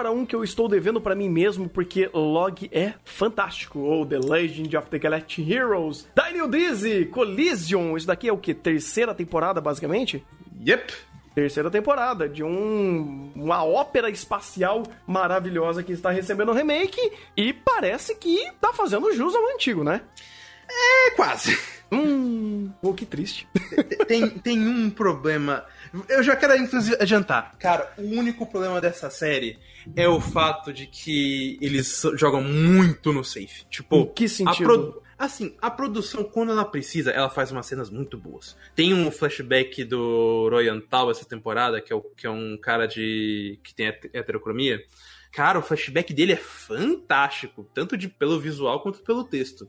agora um que eu estou devendo pra mim mesmo, porque Log é fantástico. Ou The Legend of the Galactic Heroes. Da New Dizzy, Collision. Isso daqui é o que? Terceira temporada, basicamente? Yep. Terceira temporada de um, uma ópera espacial maravilhosa que está recebendo um remake e parece que tá fazendo jus ao antigo, né? É quase. Hum, pô, que triste. tem, tem um problema. Eu já quero, inclusive, adiantar. Cara, o único problema dessa série é o fato de que eles jogam muito no safe. Tipo, Em que sentido? Assim, a produção, quando ela precisa, ela faz umas cenas muito boas. Tem um flashback do Royan Tal essa temporada, que é, o, que é um cara de. que tem het- heterocromia. Cara, o flashback dele é fantástico, tanto de, pelo visual quanto pelo texto.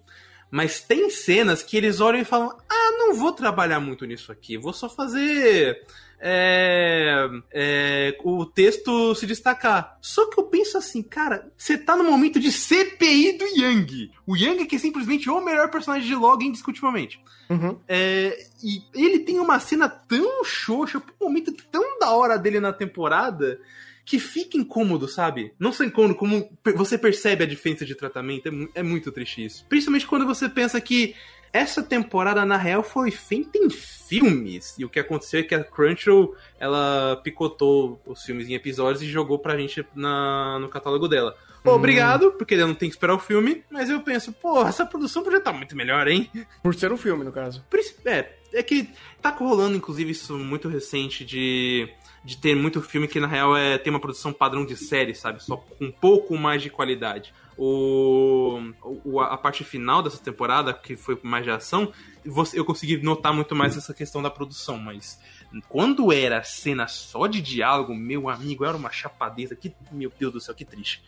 Mas tem cenas que eles olham e falam: Ah, não vou trabalhar muito nisso aqui, vou só fazer é, é, o texto se destacar. Só que eu penso assim, cara, você tá no momento de CPI do Yang. O Yang que é simplesmente o melhor personagem de log indiscutivelmente. Uhum. É, e ele tem uma cena tão xoxa, um momento tão da hora dele na temporada, que fica incômodo, sabe? Não só incômodo, como você percebe a diferença de tratamento. É, mu- é muito triste isso. Principalmente quando você pensa que essa temporada, na real, foi feita em filmes. E o que aconteceu é que a Crunchyroll, ela picotou os filmes em episódios e jogou pra gente na, no catálogo dela. Obrigado, porque ela não tem que esperar o filme, mas eu penso, porra, essa produção podia estar muito melhor, hein? Por ser um filme, no caso. É, é que tá rolando, inclusive, isso muito recente de, de ter muito filme que, na real, é tem uma produção padrão de série, sabe? Só com um pouco mais de qualidade. O, o- a parte final dessa temporada, que foi mais de ação, eu consegui notar muito mais essa questão da produção, mas quando era cena só de diálogo, meu amigo, era uma chapadeza. Que, meu Deus do céu, que triste.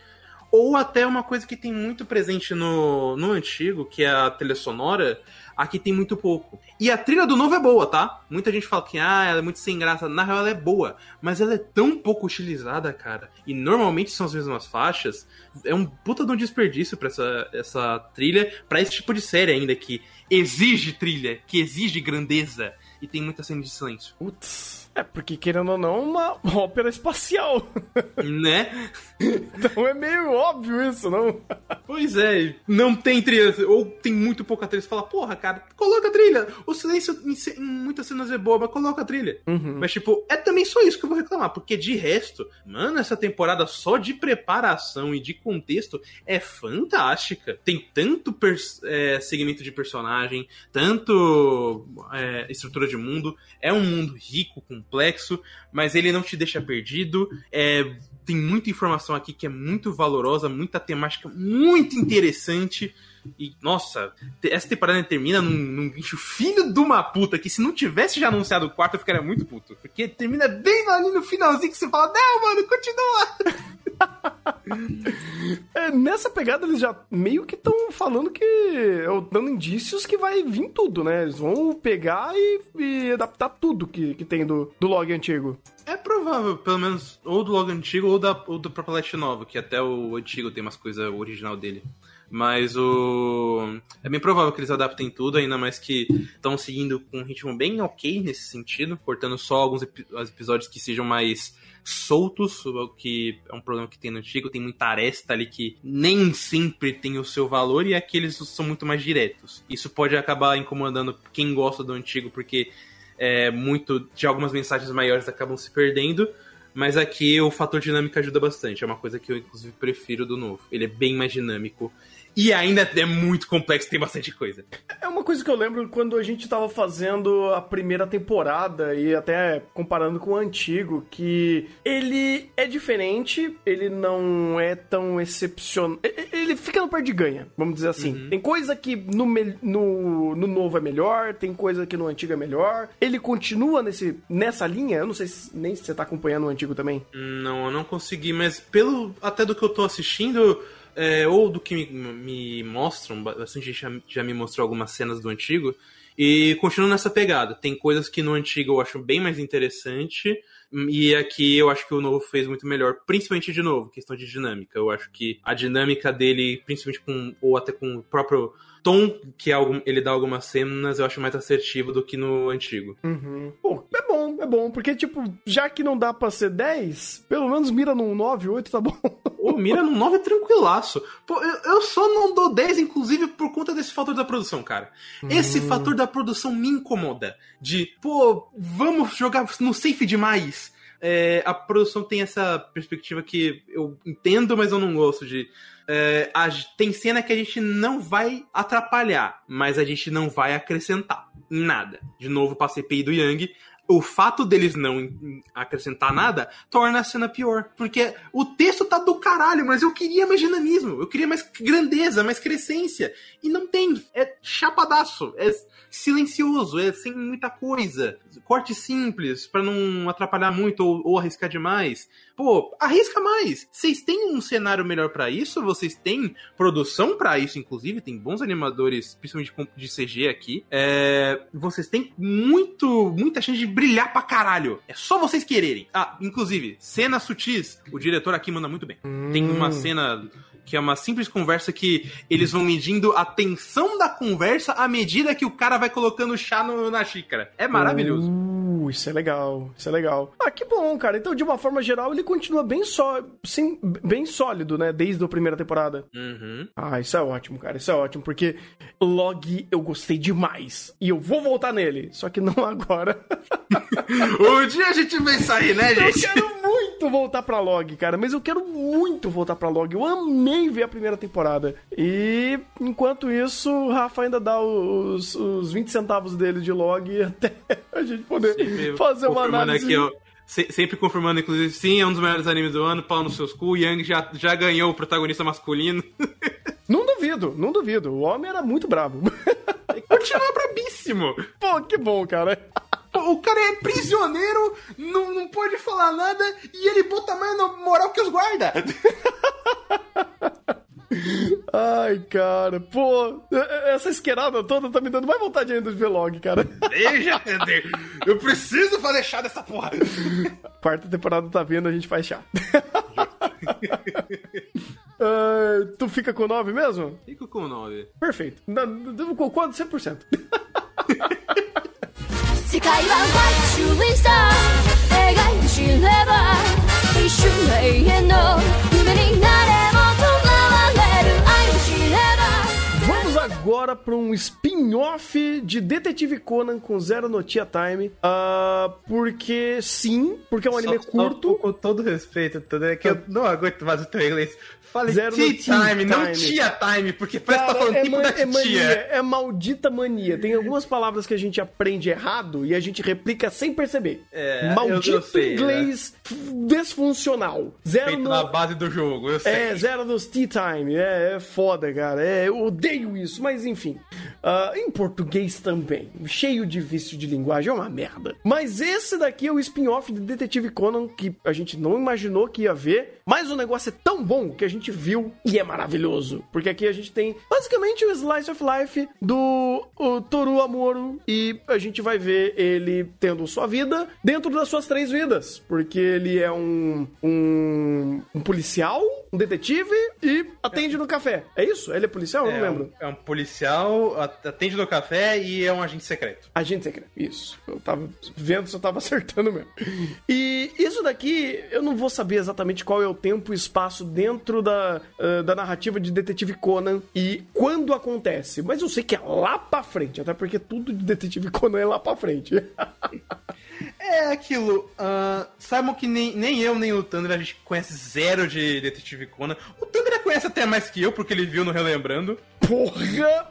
Ou até uma coisa que tem muito presente no, no antigo, que é a trilha sonora, aqui tem muito pouco. E a trilha do novo é boa, tá? Muita gente fala que ah, ela é muito sem graça. Na real, ela é boa, mas ela é tão pouco utilizada, cara. E normalmente são as mesmas faixas. É um puta de um desperdício pra essa, essa trilha, pra esse tipo de série ainda, que exige trilha, que exige grandeza. E tem muita cena de silêncio. Putz. É, porque querendo ou não, uma ópera espacial. né? então é meio óbvio isso, não? Pois é, não tem trilha, ou tem muito pouca trilha. Você fala, porra, cara, coloca a trilha. O silêncio em, em muitas cenas é boa, mas coloca a trilha. Uhum. Mas, tipo, é também só isso que eu vou reclamar, porque de resto, mano, essa temporada só de preparação e de contexto é fantástica. Tem tanto é, segmento de personagem, tanto é, estrutura de mundo. É um mundo rico, complexo, mas ele não te deixa perdido. É, tem muita informação aqui que é muito valorosa, muita temática muito interessante. E, nossa, essa temporada termina num, num bicho filho de uma puta que se não tivesse já anunciado o quarto eu ficaria muito puto. Porque termina bem ali no finalzinho que você fala, não, mano, continua. É, nessa pegada eles já meio que estão falando que. ou dando indícios que vai vir tudo, né? Eles vão pegar e, e adaptar tudo que, que tem do, do log antigo. É provável, pelo menos, ou do logo antigo ou, da, ou do próprio Last Nova, que até o antigo tem umas coisas original dele. Mas o. É bem provável que eles adaptem tudo, ainda mais que estão seguindo com um ritmo bem ok nesse sentido, cortando só alguns os episódios que sejam mais soltos, o que é um problema que tem no antigo, tem muita aresta ali que nem sempre tem o seu valor e aqueles são muito mais diretos. Isso pode acabar incomodando quem gosta do antigo, porque é, muito de algumas mensagens maiores acabam se perdendo. Mas aqui o fator dinâmico ajuda bastante. É uma coisa que eu, inclusive, prefiro do novo. Ele é bem mais dinâmico. E ainda é muito complexo, tem bastante coisa. É uma coisa que eu lembro quando a gente tava fazendo a primeira temporada e até comparando com o antigo, que ele é diferente, ele não é tão excepcional. Ele fica no par de ganha, vamos dizer assim. Tem coisa que no, no, no novo é melhor, tem coisa que no antigo é melhor. Ele continua nesse, nessa linha, eu não sei se, nem se você tá acompanhando o antigo também. Não, eu não consegui, mas pelo até do que eu tô assistindo, é, ou do que me, me mostram, bastante gente já, já me mostrou algumas cenas do antigo, e continuo nessa pegada. Tem coisas que no antigo eu acho bem mais interessante, E aqui eu acho que o novo fez muito melhor, principalmente de novo, questão de dinâmica. Eu acho que a dinâmica dele, principalmente com, ou até com o próprio tom que é ele dá algumas cenas, eu acho mais assertivo do que no antigo. Uhum. Pô, é bom, é bom, porque, tipo, já que não dá pra ser 10, pelo menos mira num 9, 8, tá bom. Ô, mira num 9 é tranquilaço. Pô, eu, eu, só não dou 10, inclusive, por conta desse fator da produção, cara. Esse hum. fator da produção me incomoda. De, pô, vamos jogar no safe demais. É, a produção tem essa perspectiva que eu entendo, mas eu não gosto de é, a, tem cena que a gente não vai atrapalhar, mas a gente não vai acrescentar nada. De novo, pra CPI do Yang, o fato deles não acrescentar nada torna a cena pior. Porque o texto tá do caralho, mas eu queria mais dinamismo, eu queria mais grandeza, mais crescência. E não tem. É chapadaço. É silencioso, é sem muita coisa. Corte simples, para não atrapalhar muito ou, ou, arriscar demais. Pô, arrisca mais. Vocês têm um cenário melhor para isso? Vocês têm produção para isso, inclusive? Tem bons animadores, principalmente de CG aqui. É, vocês têm muito, muita chance de brilhar pra caralho. É só vocês quererem. Ah, inclusive, cenas sutis. O diretor aqui manda muito bem. Hum. Tem uma cena que é uma simples conversa que eles vão medindo a tensão da conversa à medida que o cara vai colocando chá no, na xícara. É maravilhoso. Uh, isso é legal, isso é legal. Ah, que bom, cara. Então, de uma forma geral, ele continua bem só, sim, bem sólido, né, desde a primeira temporada. Uhum. Ah, isso é ótimo, cara. Isso é ótimo, porque Log eu gostei demais. E eu vou voltar nele, só que não agora. um dia a gente vai sair, né, gente? Eu quero muito voltar pra Log, cara, mas eu quero muito voltar pra Log. Eu amei ver a primeira temporada. E enquanto isso, o Rafa ainda dá os, os 20 centavos dele de log até a gente poder Sempre fazer uma análise. Aqui, ó. sempre confirmando, inclusive, sim, é um dos melhores animes do ano, pau nos seus cu, Yang já, já ganhou o protagonista masculino. Não duvido, não duvido. O homem era muito bravo. Continua brabíssimo. Pô, que bom, cara. O cara é prisioneiro, não, não pode falar nada e ele bota mais na moral que os guarda. Ai, cara, pô, essa esquerada toda tá me dando mais vontade ainda de ver log, cara. Deixa, eu preciso fazer chá dessa porra. Quarta temporada tá vindo, a gente faz chá. uh, tu fica com 9 mesmo? Fico com 9. Perfeito. Com quanto? 100%. 世界はワイシューインスター描いて知れば一瞬永遠の夢になれば Vamos agora para um spin-off de Detetive Conan com Zero no Tia Time. Uh, porque sim, porque é um anime só, curto. Só, com todo respeito, tudo é que eu não aguento mais o teu inglês. Fale Zero tea, time, time, não tia time, porque parece Cara, que tá falando é tipo da é mania, é maldita mania. Tem algumas palavras que a gente aprende errado e a gente replica sem perceber. É, Maldito sei, inglês né? desfuncional. Zero Feito no... na base do jogo, eu sei. É, zero nos tea time. É, é foda, cara. É, eu odeio isso, mas enfim. Uh, em português também. Cheio de vício de linguagem, é uma merda. Mas esse daqui é o spin-off de Detetive Conan que a gente não imaginou que ia ver. Mas o negócio é tão bom que a gente viu e é maravilhoso. Porque aqui a gente tem basicamente o Slice of Life do Toru Amoro e a gente vai ver ele tendo sua vida dentro das suas três vidas. Porque ele é um, um, um policial, um detetive e atende no café. É isso? Ele é policial? Eu não é lembro. É um policial, atende no café e é um agente secreto. Agente secreto, isso. Eu tava vendo se eu tava acertando mesmo. E isso daqui, eu não vou saber exatamente qual é o tempo e espaço dentro da, uh, da narrativa de Detetive Conan e quando acontece. Mas eu sei que é lá pra frente, até porque tudo de Detetive Conan é lá pra frente. É aquilo. Uh, saibam que nem, nem eu, nem o Thunder a gente conhece zero de Detetive Conan. O Thunder conhece até mais que eu, porque ele viu no Relembrando. Porra!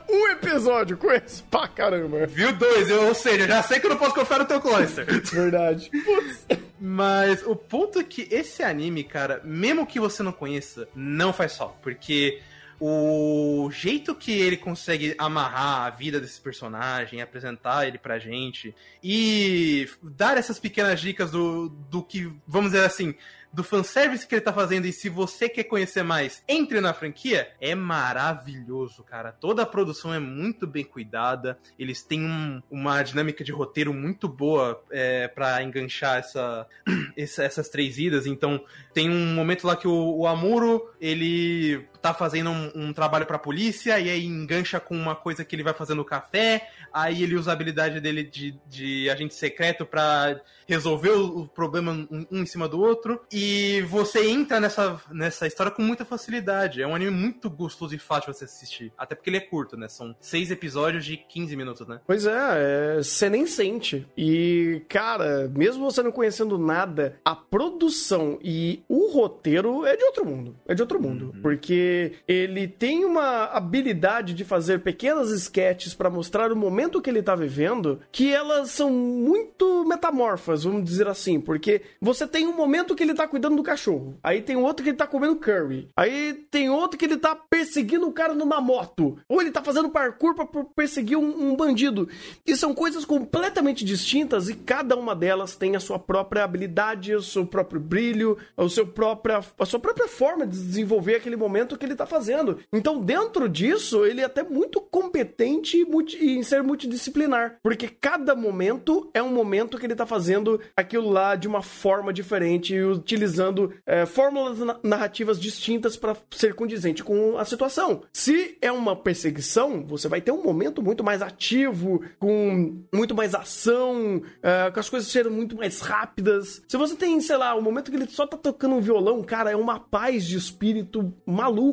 Um episódio, conheço pra caramba. Viu dois, eu, ou seja, já sei que eu não posso confiar no teu Cloyster. Verdade. Putz. Mas o ponto é que esse anime, cara, mesmo que você não conheça, não faz só. Porque o jeito que ele consegue amarrar a vida desse personagem, apresentar ele pra gente e dar essas pequenas dicas do, do que, vamos dizer assim, do fanservice que ele tá fazendo e se você quer conhecer mais, entre na franquia, é maravilhoso, cara. Toda a produção é muito bem cuidada, eles têm um, uma dinâmica de roteiro muito boa é, para enganchar essa, essas três idas. Então, tem um momento lá que o, o Amuro, ele tá fazendo um, um trabalho pra polícia e aí engancha com uma coisa que ele vai fazer no café, aí ele usa a habilidade dele de, de agente secreto para resolver o, o problema um, um, em cima do outro, e você entra nessa, nessa história com muita facilidade. É um anime muito gostoso e fácil você assistir, até porque ele é curto, né? São seis episódios de 15 minutos, né? Pois é, é, você nem sente. E, cara, mesmo você não conhecendo nada, a produção e o roteiro é de outro mundo. É de outro mundo. Uhum. Porque ele tem uma habilidade de fazer pequenas sketches para mostrar o momento que ele tá vivendo, que elas são muito metamorfas, vamos dizer assim, porque você tem um momento que ele tá cuidando do cachorro, aí tem outro que ele tá comendo curry, aí tem outro que ele tá perseguindo o cara numa moto, ou ele tá fazendo parkour pra perseguir um, um bandido. E são coisas completamente distintas e cada uma delas tem a sua própria habilidade, o seu próprio brilho, o seu própria, a sua própria forma de desenvolver aquele momento que ele tá fazendo. Então, dentro disso, ele é até muito competente em ser multidisciplinar, porque cada momento é um momento que ele tá fazendo aquilo lá de uma forma diferente, utilizando é, fórmulas narrativas distintas para ser condizente com a situação. Se é uma perseguição, você vai ter um momento muito mais ativo, com muito mais ação, é, com as coisas sendo muito mais rápidas. Se você tem, sei lá, um momento que ele só tá tocando um violão, cara, é uma paz de espírito maluca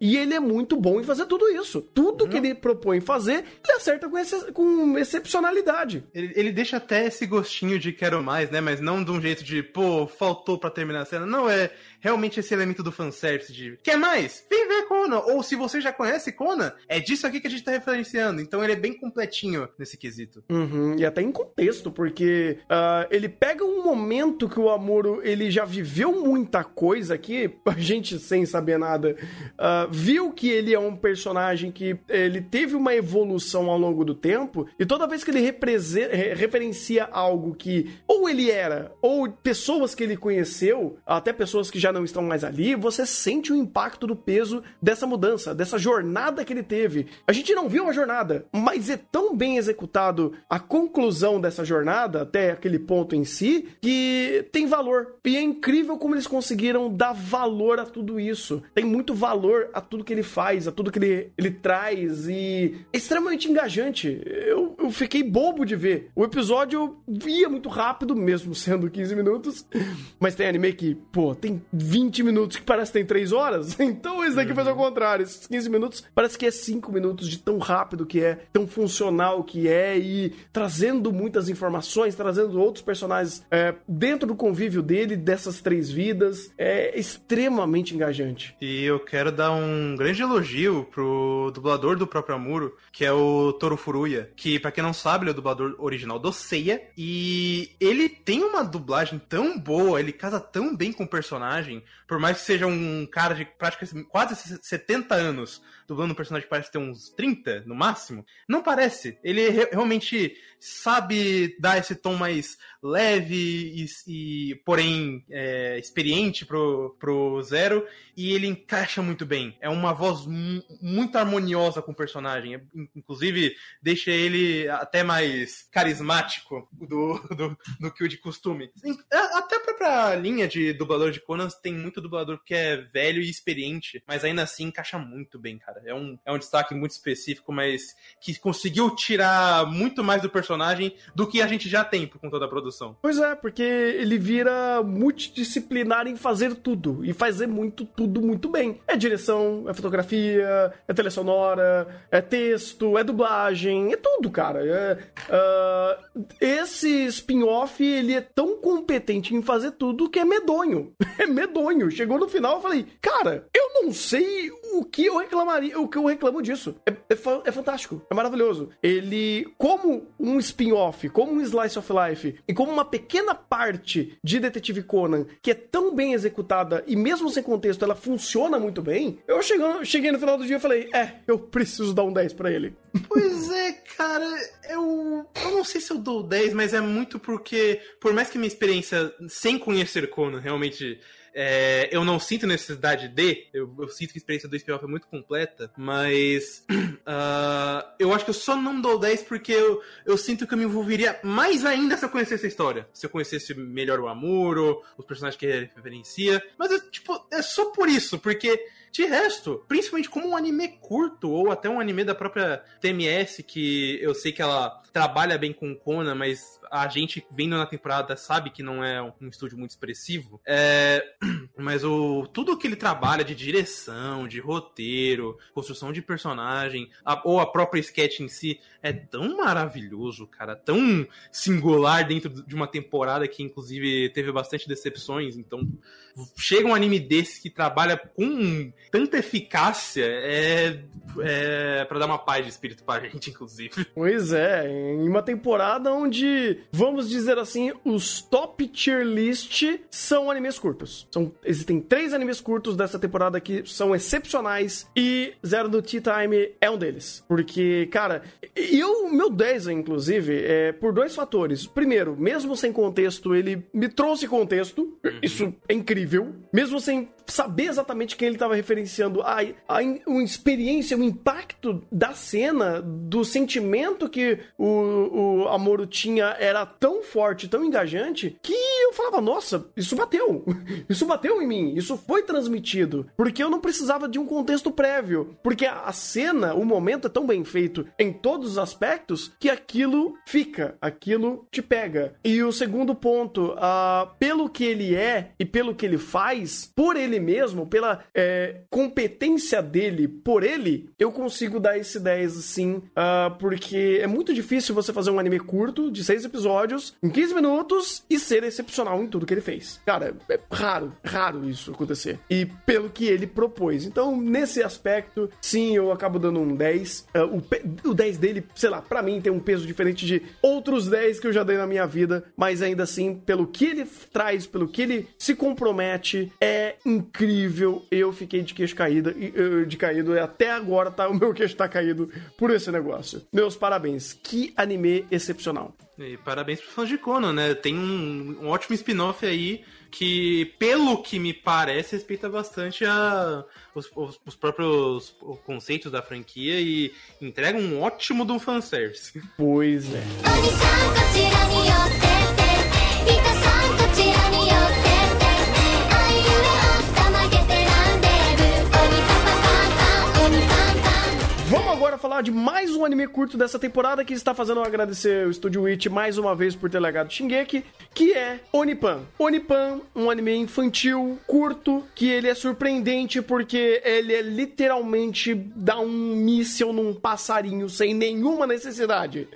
e ele é muito bom em fazer tudo isso. Tudo uhum. que ele propõe fazer, ele acerta com, esse, com excepcionalidade. Ele, ele, deixa até esse gostinho de quero mais, né? Mas não de um jeito de, pô, faltou para terminar a cena. Não, é realmente esse elemento do fanservice de quer mais? Vem ver Conan. Ou se você já conhece Conan, é disso aqui que a gente tá referenciando. Então ele é bem completinho nesse quesito. Uhum, e até em contexto, porque uh, ele pega um momento que o Amuro ele já viveu muita coisa aqui, a gente sem saber nada, uh, viu que ele é um personagem que ele teve uma evolução ao longo do tempo, e toda vez que ele referencia algo que ou ele era, ou pessoas que ele conheceu, até pessoas que já não estão mais ali, você sente o impacto do peso dessa mudança, dessa jornada que ele teve. A gente não viu a jornada, mas é tão bem executado a conclusão dessa jornada, até aquele ponto em si, que tem valor. E é incrível como eles conseguiram dar valor a tudo isso. Tem muito valor a tudo que ele faz, a tudo que ele, ele traz e é extremamente engajante. Eu, eu fiquei bobo de ver. O episódio ia muito rápido, mesmo sendo 15 minutos, mas tem anime que, pô, tem 20 minutos que parece que tem 3 horas. Então esse daqui uhum. faz ao contrário. Esses 15 minutos parece que é 5 minutos de tão rápido que é, tão funcional que é e trazendo muitas informações, trazendo outros personagens é, dentro do convívio dele, dessas três vidas. É extremamente engajante. E eu quero dar um grande elogio pro dublador do próprio Amuro, que é o Toro Furuya, que para quem não sabe, ele é o dublador original do Seiya e ele tem uma dublagem tão boa, ele casa tão bem com o personagem, por mais que seja um cara de praticamente quase 70 anos, dublando um personagem que parece ter uns 30 no máximo, não parece. Ele re realmente sabe dar esse tom mais leve e, e porém é, experiente pro, pro Zero e ele encaixa muito bem. É uma voz muito harmoniosa com o personagem. É, inclusive, deixa ele até mais carismático do, do, do que o de costume. A própria linha de dublador de Conan tem muito dublador que é velho e experiente, mas ainda assim encaixa muito bem, cara. É um, é um destaque muito específico, mas que conseguiu tirar muito mais do personagem do que a gente já tem por conta da produção. Pois é, porque ele vira multidisciplinar em fazer tudo e fazer muito tudo muito bem. É direção, é fotografia, é trilha sonora, é texto, é dublagem, é tudo, cara. É, uh, esse spin-off, ele é tão competente em fazer tudo que é medonho. É medonho. Chegou no final, eu falei, cara, eu não sei o que eu reclamaria, o que eu reclamo disso. É, é, é fantástico, é maravilhoso. Ele, como um spin-off, como um slice of life, e como uma pequena parte de Detetive Conan, que é tão bem executada, e mesmo sem contexto, ela funciona muito bem, eu chegando, cheguei no final do dia e falei, é, eu preciso dar um 10 pra ele. Pois é, cara, eu, eu não sei se eu dou 10, mas é muito porque, por mais que minha experiência sem conhecer Conan realmente. é, eu não sinto necessidade de, eu, eu sinto que a experiência do spin-off é muito completa, mas ah, eu acho que eu só não dou 10 porque eu, eu sinto que eu me envolveria mais ainda se eu conhecesse a história. Se eu conhecesse melhor o Amuro, os personagens que ele referencia. Mas, é, tipo, é só por isso, porque de resto, principalmente como um anime curto, ou até um anime da própria TMS, que eu sei que ela trabalha bem com Conan, mas a gente vendo na temporada sabe que não é um estúdio muito expressivo. É... Mas o tudo que ele trabalha de direção, de roteiro, construção de personagem, a- ou a própria sketch em si, é tão maravilhoso, cara, tão singular dentro de uma temporada que inclusive teve bastante decepções, então chega um anime desse que trabalha com tanta eficácia, é, é para dar uma paz de espírito pra gente, inclusive. Pois é, em uma temporada onde, vamos dizer assim, os top tier list são animes curtos. São, existem três animes curtos dessa temporada que são excepcionais e Zero do Tea Time é um deles. Porque, cara, eu, meu 10, inclusive, é por dois fatores. Primeiro, mesmo sem contexto, ele me trouxe contexto. Isso é incrível. Mesmo sem saber exatamente quem ele estava referenciando, a, a, a experiência, o impacto da cena, do sentimento que o, o Amoro tinha era tão forte, tão engajante, que eu falava, nossa, isso bateu. Isso bateu em mim. Isso foi transmitido. Porque eu não precisava de um contexto prévio. Porque a, cena, o momento é tão bem feito em todos os aspectos que aquilo fica, aquilo te pega. E o segundo ponto, ah, pelo que ele é e pelo que ele faz, por ele mesmo, pela é, competência dele por ele, eu consigo dar esse 10 sim, ah, porque é muito difícil você fazer um anime curto, de 6 episódios, em 15 minutos, e ser excepcional em tudo que ele fez. Cara, é raro, raro isso acontecer. E pelo que ele propôs. Então, nesse aspecto, sim, eu acabo dando um 10. Ah, o, o 10 dele, sei lá, pra mim tem um peso diferente de outros 10 que eu já dei na minha vida, mas ainda assim, pelo que ele traz, pelo que ele se compromete, é incrível. Eu fiquei de queixo caído, de caído, e até agora tá, o meu queixo tá caído por esse negócio. Meus parabéns. Que anime excepcional. E parabéns pros fãs de Conan, né? Tem um, um ótimo spin-off aí que, pelo que me parece, respeita bastante a, os, os- os próprios conceitos da franquia e entrega um ótimo do fanservice. Pois é. Falar de mais um anime curto dessa temporada que está fazendo agradecer o Studio Witch mais uma vez por ter legado Shingeki, que é Onipan. Onipan, um anime infantil, curto, que ele é surpreendente porque ele é literalmente dar um míssil num passarinho sem nenhuma necessidade.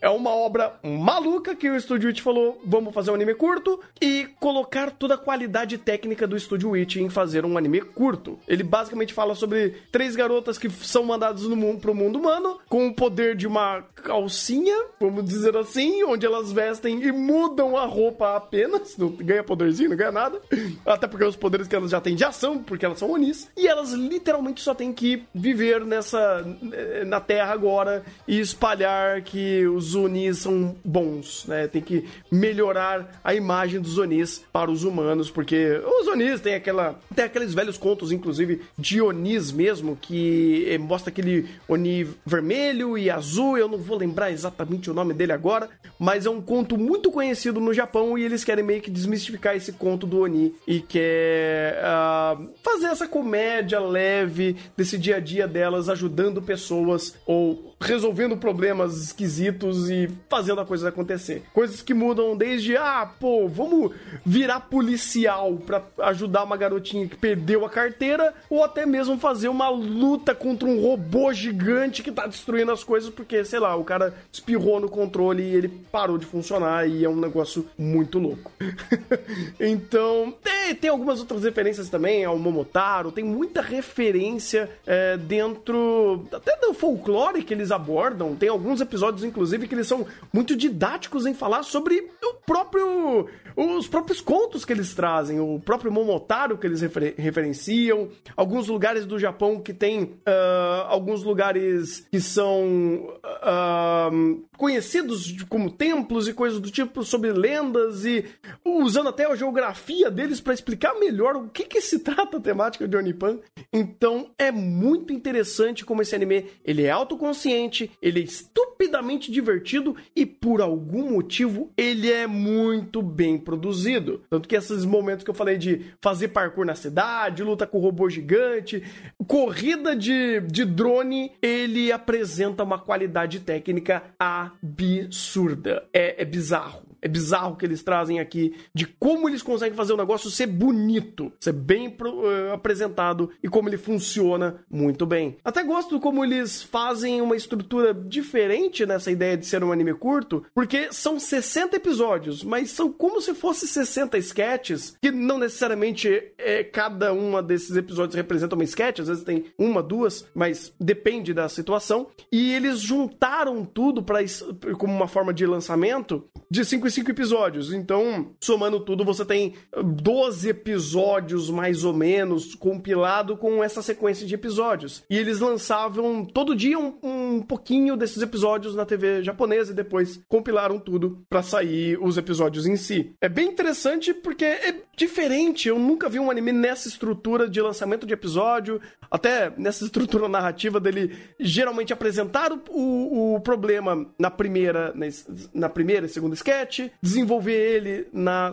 É uma obra maluca que o Studio Witch falou, vamos fazer um anime curto e colocar toda a qualidade técnica do Studio Witch em fazer um anime curto. Ele basicamente fala sobre três garotas que são mandadas no mundo, mundo humano com o poder de uma calcinha, vamos dizer assim, onde elas vestem e mudam a roupa apenas, não ganha poderzinho, não ganha nada. Até porque os poderes que elas já têm já são, porque elas são Onis. E elas literalmente só têm que viver nessa na Terra agora e espalhar que os Onis são bons, né? Tem que melhorar a imagem dos Onis para os humanos, porque os Onis têm aquela tem aqueles velhos contos, inclusive de Onis mesmo, que eh, mostra aquele Oni vermelho e azul. Eu não vou lembrar exatamente o nome dele agora, mas é um conto muito conhecido no Japão e eles querem meio que desmistificar esse conto do Oni e quer ah, fazer essa comédia leve desse dia a dia delas ajudando pessoas ou resolvendo problemas esquisitos e fazendo a coisa acontecer. Coisas que mudam desde, ah, pô, vamos virar policial pra ajudar uma garotinha que perdeu a carteira, ou até mesmo fazer uma luta contra um robô gigante gigante que tá destruindo as coisas porque, sei lá, o cara espirrou no controle e ele parou de funcionar e é um negócio muito louco. então, tem, tem algumas outras referências também ao Momotaro, tem muita referência é, dentro até do folclore que eles abordam. Tem alguns episódios, inclusive, que eles são muito didáticos em falar sobre o próprio os próprios contos que eles trazem, o próprio Momotaro que eles refer referenciam, alguns lugares do Japão que tem uh, alguns lugares que são uh, conhecidos como templos e coisas do tipo sobre lendas e usando até a geografia deles para explicar melhor o que, que se trata a temática de Onipan. Então é muito interessante como esse anime ele é autoconsciente, ele é estupidamente divertido e por algum motivo ele é muito bem produzido. Tanto que esses momentos que eu falei de fazer parkour na cidade, luta com robô gigante, corrida de, de drone, ele apresenta uma qualidade técnica absurda. É, é bizarro. É bizarro que eles trazem aqui de como eles conseguem fazer o negócio ser bonito, ser bem uh, apresentado e como ele funciona muito bem. Até gosto como eles fazem uma estrutura diferente nessa ideia de ser um anime curto, porque são 60 episódios, mas são como se fosse 60 sketches, que não necessariamente é, cada uma desses episódios representa uma sketch, às vezes tem uma, duas, mas depende da situação. E eles juntaram tudo para como uma forma de lançamento de 5 5 episódios. Então, somando tudo, você tem 12 episódios mais ou menos compilado com essa sequência de episódios. E eles lançavam todo dia um, um pouquinho desses episódios na TV japonesa e depois compilaram tudo para sair os episódios em si. É bem interessante porque é diferente. Eu nunca vi um anime nessa estrutura de lançamento de episódio, até nessa estrutura narrativa dele geralmente apresentar o, o, o problema na primeira, na, na primeira e segunda sketch, desenvolver ele na,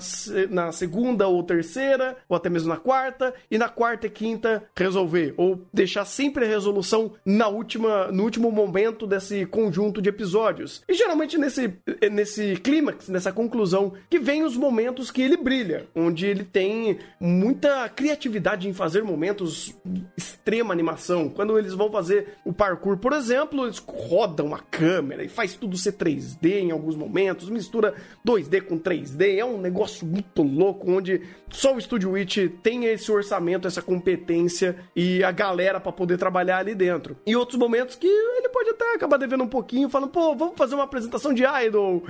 na segunda ou terceira, ou até mesmo na quarta, e na quarta e quinta resolver, ou deixar sempre a resolução na última, no último momento desse conjunto de episódios. E geralmente nesse, nesse clímax, nessa conclusão, que vem os momentos que ele brilha, onde ele tem muita criatividade em fazer momentos extrema animação. Quando eles vão fazer o parkour, por exemplo, eles rodam a câmera e faz tudo ser 3D em alguns momentos, mistura 2D com 3D, é um negócio muito louco, onde só o Studio Witch tem esse orçamento, essa competência e a galera para poder trabalhar ali dentro. E outros momentos que ele pode até acabar devendo um pouquinho, falando, pô, vamos fazer uma apresentação de Idol.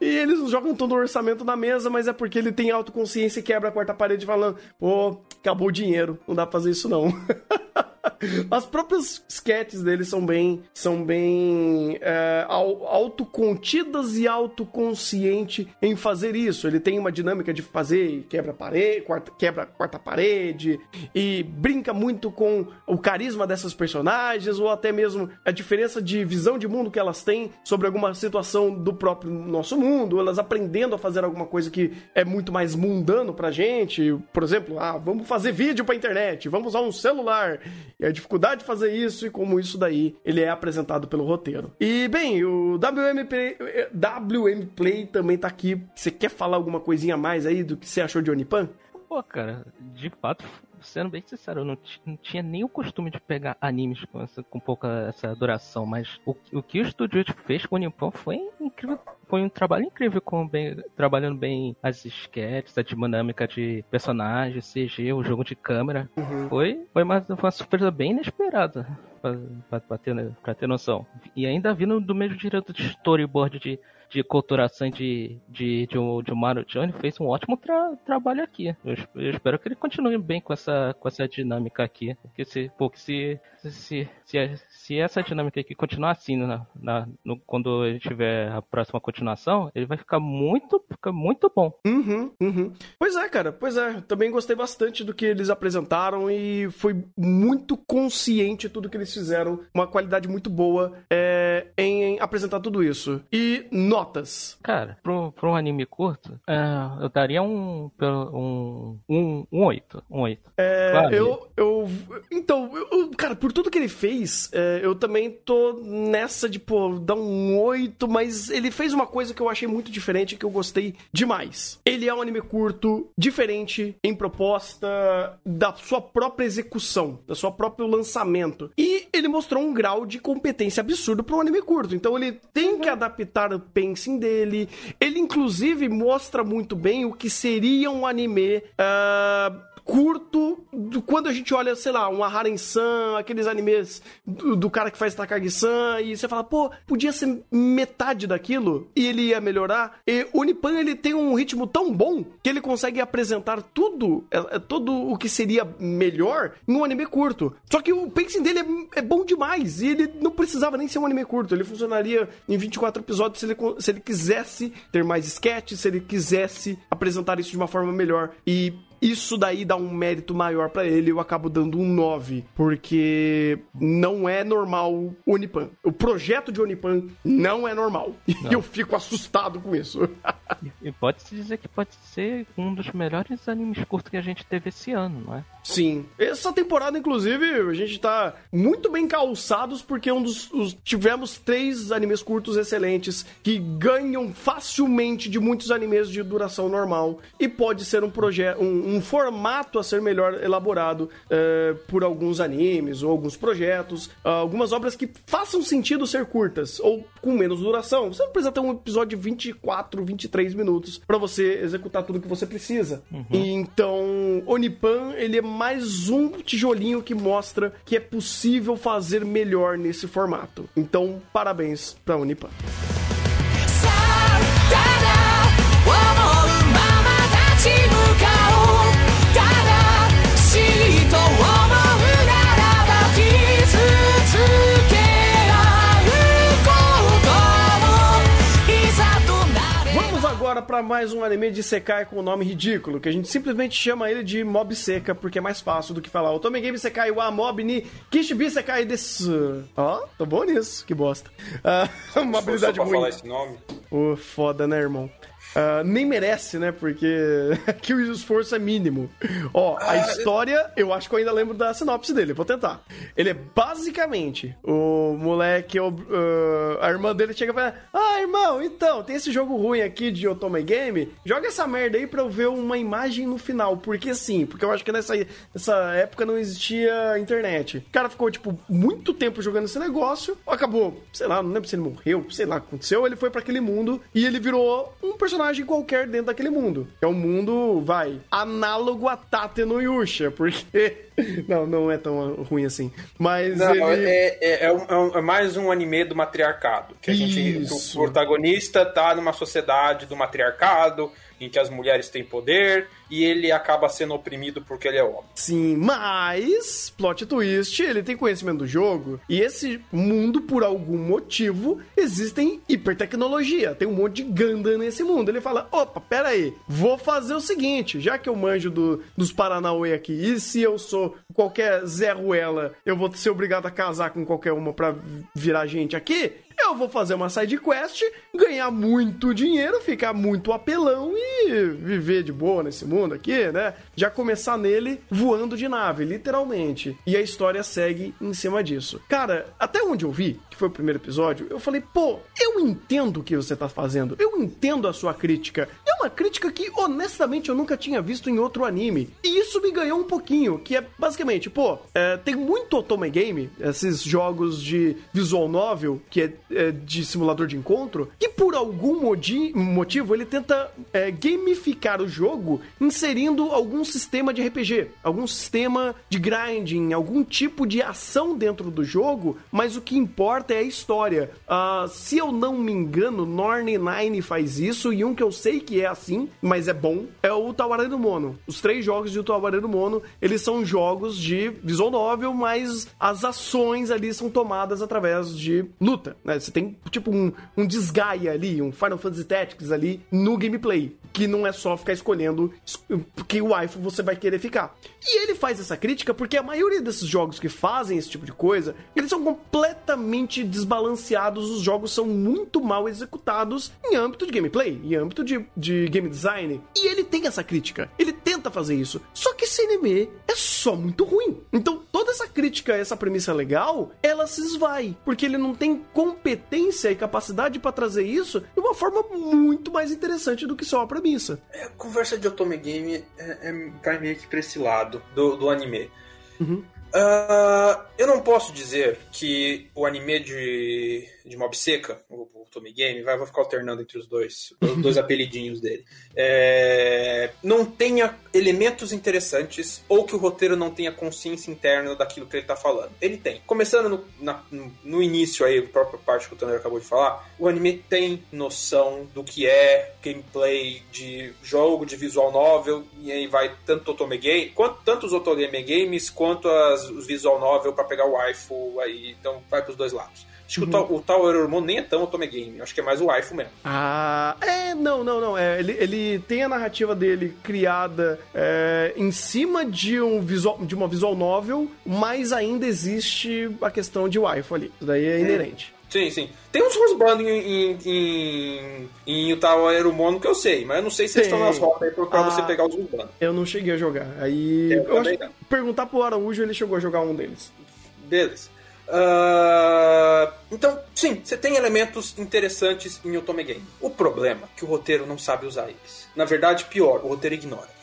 E eles jogam todo o orçamento na mesa, mas é porque ele tem autoconsciência e quebra a quarta parede falando, pô, acabou o dinheiro, não dá pra fazer isso não. As próprias sketches dele são bem, são bem é, autocontidas e autoconsciente em fazer isso. Ele tem uma dinâmica de fazer quebra parede, quarta, quebra quarta parede e brinca muito com o carisma dessas personagens ou até mesmo a diferença de visão de mundo que elas têm sobre alguma situação do próprio nosso mundo, elas aprendendo a fazer alguma coisa que é muito mais mundano pra gente. Por exemplo, ah, vamos fazer vídeo pra internet, vamos usar um celular e a dificuldade de fazer isso e como isso daí ele é apresentado pelo roteiro. E bem, o WM Play, WM Play também tá aqui. Você quer falar alguma coisinha mais aí do que você achou de Onipan? Pô, cara, de fato, sendo bem sincero, eu não, não, tinha nem o costume de pegar animes com, essa, com pouca essa duração, mas o, o que o estúdio fez com o Nippon foi incrível. Foi um trabalho incrível, com bem, trabalhando bem as sketches, a dinâmica de personagens, CG, o jogo de câmera. Uhum. Foi, foi, uma, foi uma surpresa bem inesperada. Pra, pra, pra, ter, pra ter noção. E ainda vindo do mesmo diretor de storyboard de de culturação de, de, de, de, Mario Johnny fez um ótimo tra trabalho aqui. Eu, eu, espero que ele continue bem com essa, com essa dinâmica aqui. Porque se, porque se, se, se, se essa dinâmica aqui continuar assim na, na, no, quando gente tiver a próxima continuação, ele vai ficar muito, ficar muito bom. Uhum, uhum. Pois é, cara, pois é. Também gostei bastante do que eles apresentaram e foi muito consciente tudo que eles fizeram. Uma qualidade muito boa é, em, em apresentar tudo isso. E notas. Cara, pra, pra um anime curto, é, eu daria um, um, um, um 8. Um 8. É, claro. eu, eu. Então, eu, cara, por tudo que ele fez, é, eu também tô nessa de, pô, dar um 8, mas ele fez uma coisa que eu achei muito diferente que eu gostei demais. Ele é um anime curto, diferente em proposta da sua própria execução, da sua próprio lançamento. E ele mostrou um grau de competência absurdo para um anime curto. Então ele tem que adaptar o pacing dele. Ele, inclusive, mostra muito bem o que seria um anime. ah, curto do, quando a gente olha, sei lá, um Aharen-san, aqueles animes do, do cara que faz Takagi-san, e você fala, pô, podia ser metade daquilo e ele ia melhorar. E o Nipan, ele tem um ritmo tão bom que ele consegue apresentar tudo, é, é, todo o que seria melhor em um anime curto. Só que o pacing dele é, é bom demais e ele não precisava nem ser um anime curto. Ele funcionaria em 24 episódios se ele, se ele quisesse ter mais sketches, se ele quisesse apresentar isso de uma forma melhor. E isso daí dá um mérito maior pra ele, eu acabo dando um 9, porque não é normal o Onipan. O projeto de Onipan não é normal. E eu fico assustado com isso. E pode-se dizer que pode ser um dos melhores animes curtos que a gente teve esse ano, não é? Sim. Essa temporada, inclusive, a gente tá muito bem calçados porque um dos, os- tivemos três animes curtos excelentes que ganham facilmente de muitos animes de duração normal e pode ser um projeto, um, um formato a ser melhor elaborado eh, por alguns animes ou alguns projetos, ah, algumas obras que façam sentido ser curtas ou com menos duração. Você não precisa ter um episódio de 24, 23 minutos pra você executar tudo que você precisa. Então, Onipan, ele é mais um tijolinho que mostra que é possível fazer melhor nesse formato. Então, parabéns pra Onipan. Agora pra mais um anime de Sekai com o nome ridículo, que a gente simplesmente chama ele de Mob Seca, porque é mais fácil do que falar Otome Game Sekai wa Mob ni Kishibi Sekai desu. Ó, tô bom nisso, que bosta. Ah, uma habilidade ruim. falar esse nome. Ô, foda, né, irmão? Ah, nem merece, né? Porque aqui o esforço é mínimo. Ó, a história, eu acho que eu ainda lembro da sinopse dele, vou tentar. Ele é basicamente o moleque, o- ah, a irmã dele chega e fala: Ah, irmão, então, tem esse jogo ruim aqui de Otome Game, joga essa merda aí pra eu ver uma imagem no final. Porque sim, porque eu acho que nessa, nessa época não existia internet. O cara ficou, tipo, muito tempo jogando esse negócio, acabou, sei lá, não lembro se ele morreu, sei lá o que aconteceu, ele foi pra aquele mundo e ele virou um personagem qualquer dentro daquele mundo. É um mundo, vai, análogo a Tate no Yusha, porque. Não, não é tão ruim assim. Mas Não, ele. é, é, é um- é um- é mais um anime do matriarcado. Que a gente. Isso. O protagonista tá numa sociedade do matriarcado, em que as mulheres têm poder, e ele acaba sendo oprimido porque ele é homem. Sim, mas, plot twist, ele tem conhecimento do jogo e esse mundo, por algum motivo, existem hipertecnologia. Tem um monte de Gundam nesse mundo. Ele fala: opa, pera aí, vou fazer o seguinte, já que eu manjo do, dos Paranauê aqui, e se eu sou qualquer Zé Ruela, eu vou ser obrigado a casar com qualquer uma pra virar gente aqui? Eu vou fazer uma side quest, ganhar muito dinheiro, ficar muito apelão e viver de boa nesse mundo aqui, né? Já começar nele voando de nave, literalmente. E a história segue em cima disso. Cara, até onde eu vi, que foi o primeiro episódio, eu falei, pô, eu entendo o que você tá fazendo, eu entendo a sua crítica. Uma crítica que, honestamente, eu nunca tinha visto em outro anime. E isso me ganhou um pouquinho, que é basicamente, pô, é, tem muito Otome Game, esses jogos de visual novel, que é, é, de simulador de encontro, que por algum motivo ele tenta é, gamificar o jogo inserindo algum sistema de RPG, algum sistema de grinding, algum tipo de ação dentro do jogo, mas o que importa é a história. Ah, se eu não me engano, Norn Nine faz isso, e um que eu sei que é assim, mas é bom, é o Tawaré do Mono. Os três jogos de Tawaré do Mono, eles são jogos de visual novel, mas as ações ali são tomadas através de luta, né? Você tem, tipo, um, um Disgaea ali, um Final Fantasy Tactics ali no gameplay, que não é só ficar escolhendo es- que waifu você vai querer ficar. E ele faz essa crítica porque a maioria desses jogos que fazem esse tipo de coisa, eles são completamente desbalanceados, os jogos são muito mal executados em âmbito de gameplay, em âmbito de, de game design. E ele tem essa crítica, ele tenta fazer isso. Só que esse anime é só muito ruim. Então toda essa crítica, essa premissa legal, ela se esvai, porque ele não tem competência e capacidade pra trazer isso de uma forma muito mais interessante do que só a. É, a conversa de Otome Game é, é, vai meio que pra esse lado do, do anime. Uhum. Ah, eu não posso dizer que o anime de, de Mob Seca, o, o Tommy Game, vai, vou ficar alternando entre os dois, os dois apelidinhos dele, é, não tenha elementos interessantes ou que o roteiro não tenha consciência interna daquilo que ele tá falando. Ele tem. Começando no, na- no- início aí, a própria parte que o Tanner acabou de falar, o anime tem noção do que é gameplay de jogo, de visual novel, e aí vai tanto Otome Game, quanto tanto os Otome Games, quanto as, os visual novel pra pegar o waifu aí, então vai pros dois lados. Acho que o, tal, o Tower Hormon nem é tão Otome Game, acho que é mais o waifu mesmo. Ah, é, não, não, não. É, ele, ele tem a narrativa dele criada é, em cima de, um visual, de uma visual novel, mas ainda existe a questão de waifu ali. Isso daí é inerente. Sim, sim. Tem uns Rosband em, em, em, em Utawa Erumono que eu sei, mas eu não sei se eles estão nas rotas aí pra Ah. você pegar os Rosband. Eu não cheguei a jogar. Aí. Eu Eu, acho perguntar pro Araújo, ele chegou a jogar um deles. Beleza. Ah, então, sim, você tem elementos interessantes em Otome Game. O problema é que o roteiro não sabe usar eles. Na verdade, pior, o roteiro ignora.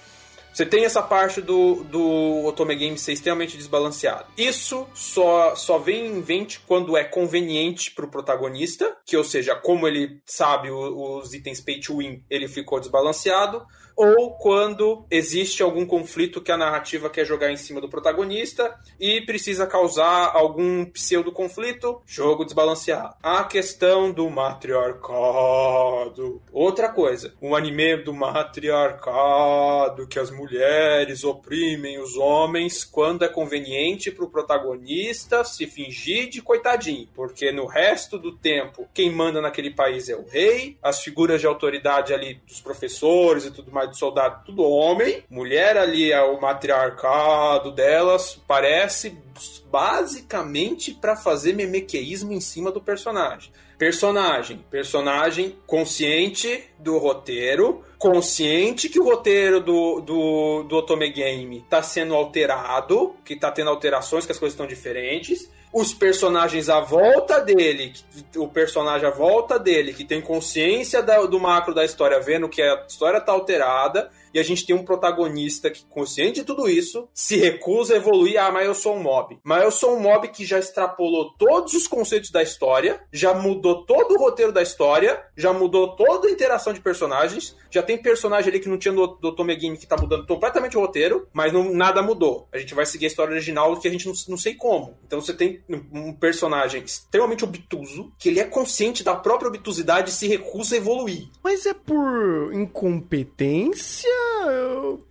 Você tem essa parte do, do Otome Game ser extremamente desbalanceado. Isso só, só vem em mente quando é conveniente pro protagonista, que ou seja, como ele sabe o- os itens pay to win, ele ficou desbalanceado, ou quando existe algum conflito que a narrativa quer jogar em cima do protagonista e precisa causar algum pseudo conflito, jogo desbalanceado. A questão do matriarcado. Outra coisa, um anime do matriarcado que as mulheres oprimem os homens quando é conveniente pro protagonista se fingir de coitadinho, porque no resto do tempo quem manda naquele país é o rei, as figuras de autoridade ali dos professores e tudo mais do soldado, tudo homem, mulher ali é o matriarcado delas, parece basicamente pra fazer memequeísmo em cima do personagem. Personagem, personagem consciente do roteiro, consciente que o roteiro do, do, do Otome Game tá sendo alterado, que tá tendo alterações, que as coisas estão diferentes. Os personagens à volta dele, o personagem à volta dele, que tem consciência da- do macro da história, vendo que a história tá alterada, e a gente tem um protagonista que, consciente de tudo isso, se recusa a evoluir. Ah, mas eu sou um mob. Mas eu sou um mob que já extrapolou todos os conceitos da história, já mudou todo o roteiro da história, já mudou toda a interação de personagens, já tem personagem ali que não tinha no, do Tome Game que tá mudando completamente o roteiro, mas não, nada mudou. A gente vai seguir a história original que a gente não, não sei como. Então você tem um personagem extremamente obtuso, que ele é consciente da própria obtusidade e se recusa a evoluir. Mas é por incompetência?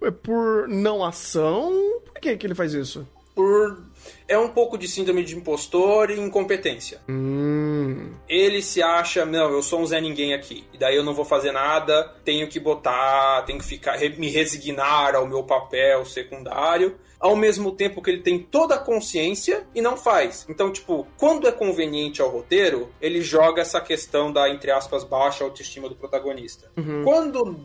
É por não ação? Por que, que ele faz isso? Por. É um pouco de síndrome de impostor e incompetência. Hum. ele se acha, não, eu sou um Zé Ninguém aqui, e daí eu não vou fazer nada, tenho que botar, tenho que ficar, me resignar ao meu papel secundário, ao mesmo tempo que ele tem toda a consciência e não faz. Então, tipo, quando é conveniente ao roteiro, ele joga essa questão da, entre aspas, baixa autoestima do protagonista. Quando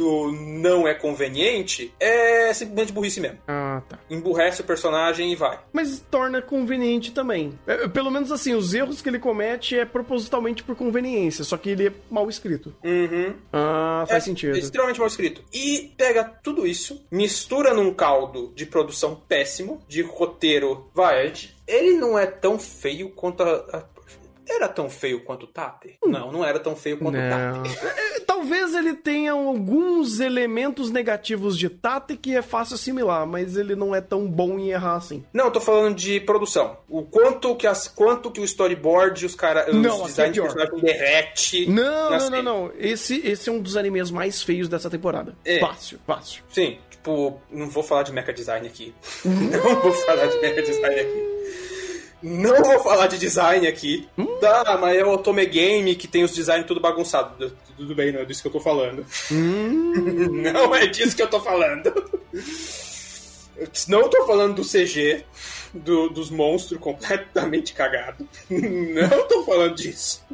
do não é conveniente, é simplesmente burrice mesmo. Ah, tá. Emburrece o personagem e vai. Mas torna conveniente também. É, pelo menos assim, os erros que ele comete é propositalmente por conveniência, só que ele é mal escrito. Uhum. Ah, faz É sentido. Extremamente mal escrito. E pega tudo isso, mistura num caldo de produção péssimo, de roteiro. Vai, ele não é tão feio quanto a. a- era tão feio quanto o Tate? Não, não era tão feio quanto o Não. Tate. É, Talvez ele tenha alguns elementos negativos de Tate que é fácil assimilar, mas ele não é tão bom em errar assim. Não, eu tô falando de produção. O quanto que, as, quanto que o storyboard, os caras. Não, os aqui é designs de personagem derrete. Não, não, não, não. Esse, esse é um dos animes mais feios dessa temporada. É. Fácil, fácil. Sim, tipo, não vou falar de mecha design aqui. Não vou falar de mecha design aqui. Não vou falar de design aqui. Tá, mas é o Otome Game que tem os designs tudo bagunçado. Tudo bem, não é disso que eu tô falando. não é disso que eu tô falando. Não tô falando do CG, do- dos monstros completamente cagados. Não tô falando disso.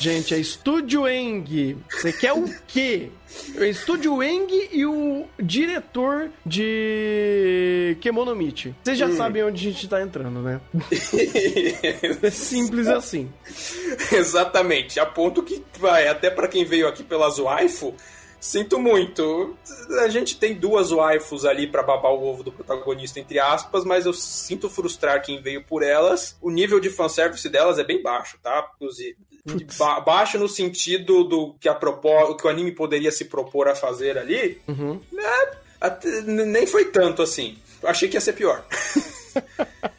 Gente, é Estúdio Eng. Você quer o quê? É Estúdio Eng e o diretor de Kemonomichi. Vocês já sabem onde a gente tá entrando, né? É simples assim. Exatamente, a ponto que vai, até pra quem veio aqui pelas waifu, Sinto muito. A gente tem duas waifus ali pra babar o ovo do protagonista, entre aspas, mas eu sinto frustrar quem veio por elas. O nível de fanservice delas é bem baixo, tá? Inclusive. Ba- baixo no sentido do que, a que o anime poderia se propor a fazer ali. Uhum. N- nem foi tanto assim. Achei que ia ser pior.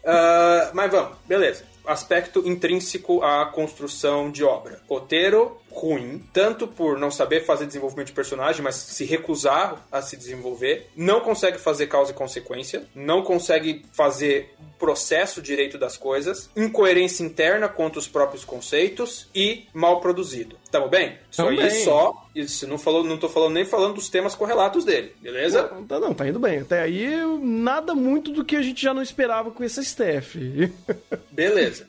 Ah, mas vamos, beleza. Aspecto intrínseco à construção de obra. Roteiro ruim, tanto por não saber fazer desenvolvimento de personagem, mas se recusar a se desenvolver, não consegue fazer causa e consequência, não consegue fazer processo direito das coisas, incoerência interna contra os próprios conceitos e mal produzido. Tamo bem? Isso Tamo aí bem. só, isso não falou, não tô falando nem falando dos temas correlatos dele, beleza? Não, tá- não, tá indo bem. Até aí, nada muito do que a gente já não esperava com esse staff. Beleza.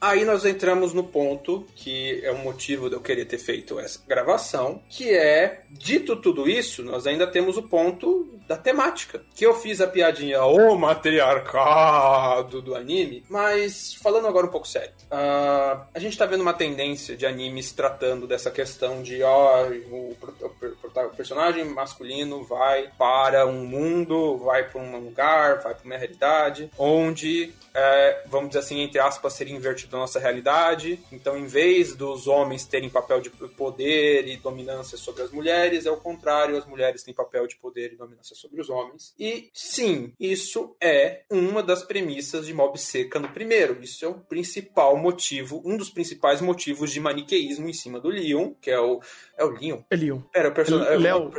Aí nós entramos no ponto que é o motivo de eu querer ter feito essa gravação, que é, dito tudo isso, nós ainda temos o ponto da temática. Que eu fiz a piadinha, o matriarcado do anime, mas falando agora um pouco sério. ah, a gente tá vendo uma tendência de animes tratando dessa questão de, ó, o, pro- o per- o personagem masculino vai para um mundo, vai para um lugar, vai para uma realidade, onde é, vamos dizer assim, entre aspas, seria invertido a nossa realidade. Então, em vez dos homens terem papel de poder e dominância sobre as mulheres, é o contrário, as mulheres têm papel de poder e dominância sobre os homens. E sim, isso é uma das premissas de Mob Seca no primeiro. Isso é o principal motivo, um dos principais motivos de maniqueísmo em cima do Leon, que é o. É o Leon? É Leon. Era o personagem. Léo.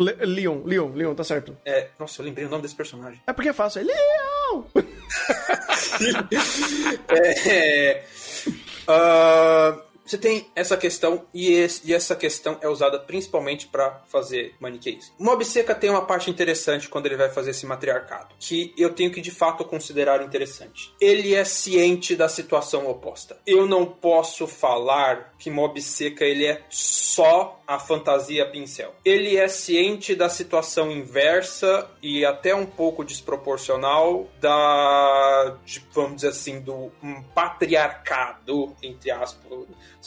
Le Leon, Leon, Leon, tá certo. É, nossa, eu lembrei o nome desse personagem. É porque é fácil. É Leon! É, ah, você tem essa questão e, esse- e essa questão é usada principalmente para fazer maniqueísmo. Mob Seca tem uma parte interessante quando ele vai fazer esse matriarcado, que eu tenho que de fato considerar interessante. Ele é ciente da situação oposta. Eu não posso falar que Mob Seca ele é só a fantasia pincel. Ele é ciente da situação inversa e até um pouco desproporcional da, de, vamos dizer assim, do um patriarcado, entre aspas,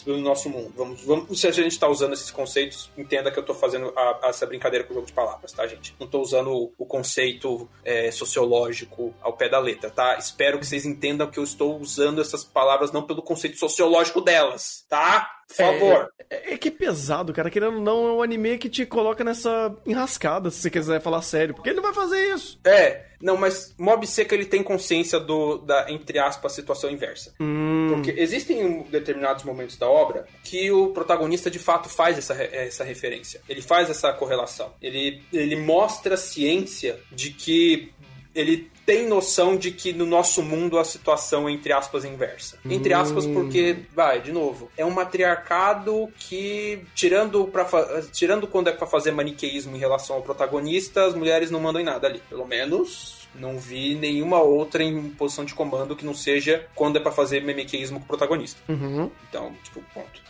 no nosso mundo. Vamos, vamos, se a gente está usando esses conceitos, entenda que eu estou fazendo a- essa brincadeira com o jogo de palavras, tá, gente? Não estou usando o, o conceito é, sociológico ao pé da letra, tá? Espero que vocês entendam que eu estou usando essas palavras não pelo conceito sociológico delas, tá? Por favor. É, é que é pesado, cara. Querendo ou não, é um anime que te coloca nessa enrascada, se você quiser falar sério. Porque ele não vai fazer isso. É, não, mas Mob Seca ele tem consciência do, da, entre aspas, situação inversa. Hum, Porque existem determinados momentos da obra que o protagonista de fato faz essa, essa referência. Ele faz essa correlação. Ele, ele mostra a ciência de que ele tem noção de que no nosso mundo a situação é, entre aspas, inversa. Entre aspas, porque, vai, de novo, é um matriarcado que, tirando, pra, fa- tirando quando é pra fazer maniqueísmo em relação ao protagonista, as mulheres não mandam em nada ali. Pelo menos não vi nenhuma outra em posição de comando que não seja quando é pra fazer maniqueísmo com o protagonista. uhum. Então, tipo, ponto.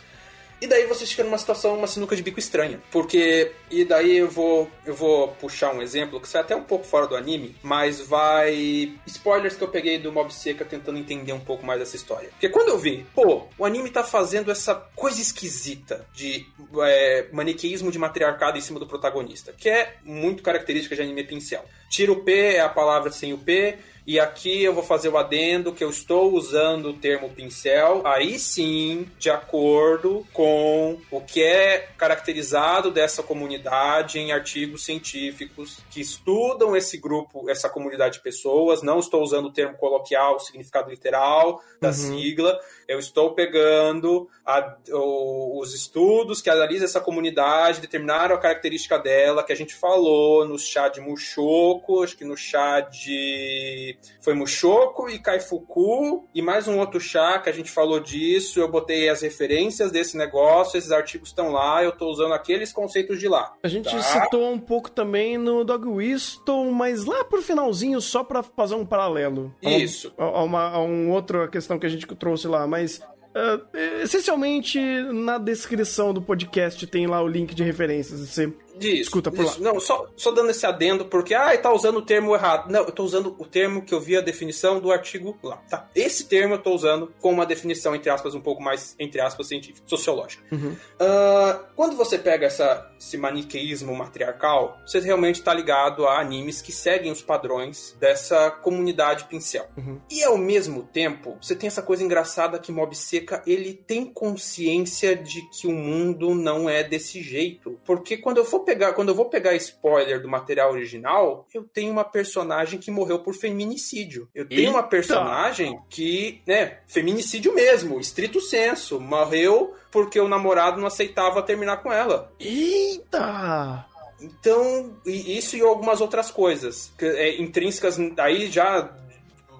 E daí você fica numa situação, uma sinuca de bico estranha. Porque. E daí eu vou. Eu vou puxar um exemplo que sai até um pouco fora do anime, mas vai. Spoilers que eu peguei do Mob Seca tentando entender um pouco mais dessa história. Porque quando eu vi, pô, o anime tá fazendo essa coisa esquisita de é, maniqueísmo de matriarcado em cima do protagonista, que é muito característica de anime pincel. Tira o P, é a palavra sem o P. E aqui eu vou fazer o adendo que eu estou usando o termo pincel, aí sim, de acordo com o que é caracterizado dessa comunidade em artigos científicos que estudam esse grupo, essa comunidade de pessoas. Não estou usando o termo coloquial, o significado literal da Uhum. sigla. Eu estou pegando a- o- os estudos que analisam essa comunidade, determinaram a característica dela, que a gente falou no chá de Mushoku, acho que no chá de. Foi Mushoku e Kaifuku, e mais um outro chá que a gente falou disso. Eu botei as referências desse negócio, esses artigos estão lá, eu estou usando aqueles conceitos de lá. A gente Tá. citou um pouco também no Dog Whistle, mas lá pro finalzinho, só pra fazer um paralelo. A um- Isso. A, a uma, a um outra questão que a gente trouxe lá, mas. ah, essencialmente, na descrição do podcast tem lá o link de referências. Você Disso, Escuta por disso. Não, só, só dando esse adendo, porque, ah, tá usando o termo errado. Não, eu tô usando o termo que eu vi a definição do artigo lá, tá? Esse termo eu tô usando com uma definição, entre aspas, um pouco mais, entre aspas, científica, sociológica. Uhum. Ah, quando você pega essa, esse maniqueísmo matriarcal, você realmente tá ligado a animes que seguem os padrões dessa comunidade pincel. Uhum. E ao mesmo tempo, você tem essa coisa engraçada que Mob Seca, ele tem consciência de que o mundo não é desse jeito. Porque quando eu for pegar, quando eu vou pegar spoiler do material original, eu tenho uma personagem que morreu por feminicídio. Eu tenho uma Eita! personagem que, né, feminicídio mesmo, estrito senso, morreu porque o namorado não aceitava terminar com ela. Eita! Então, isso e algumas outras coisas que, é, intrínsecas, aí já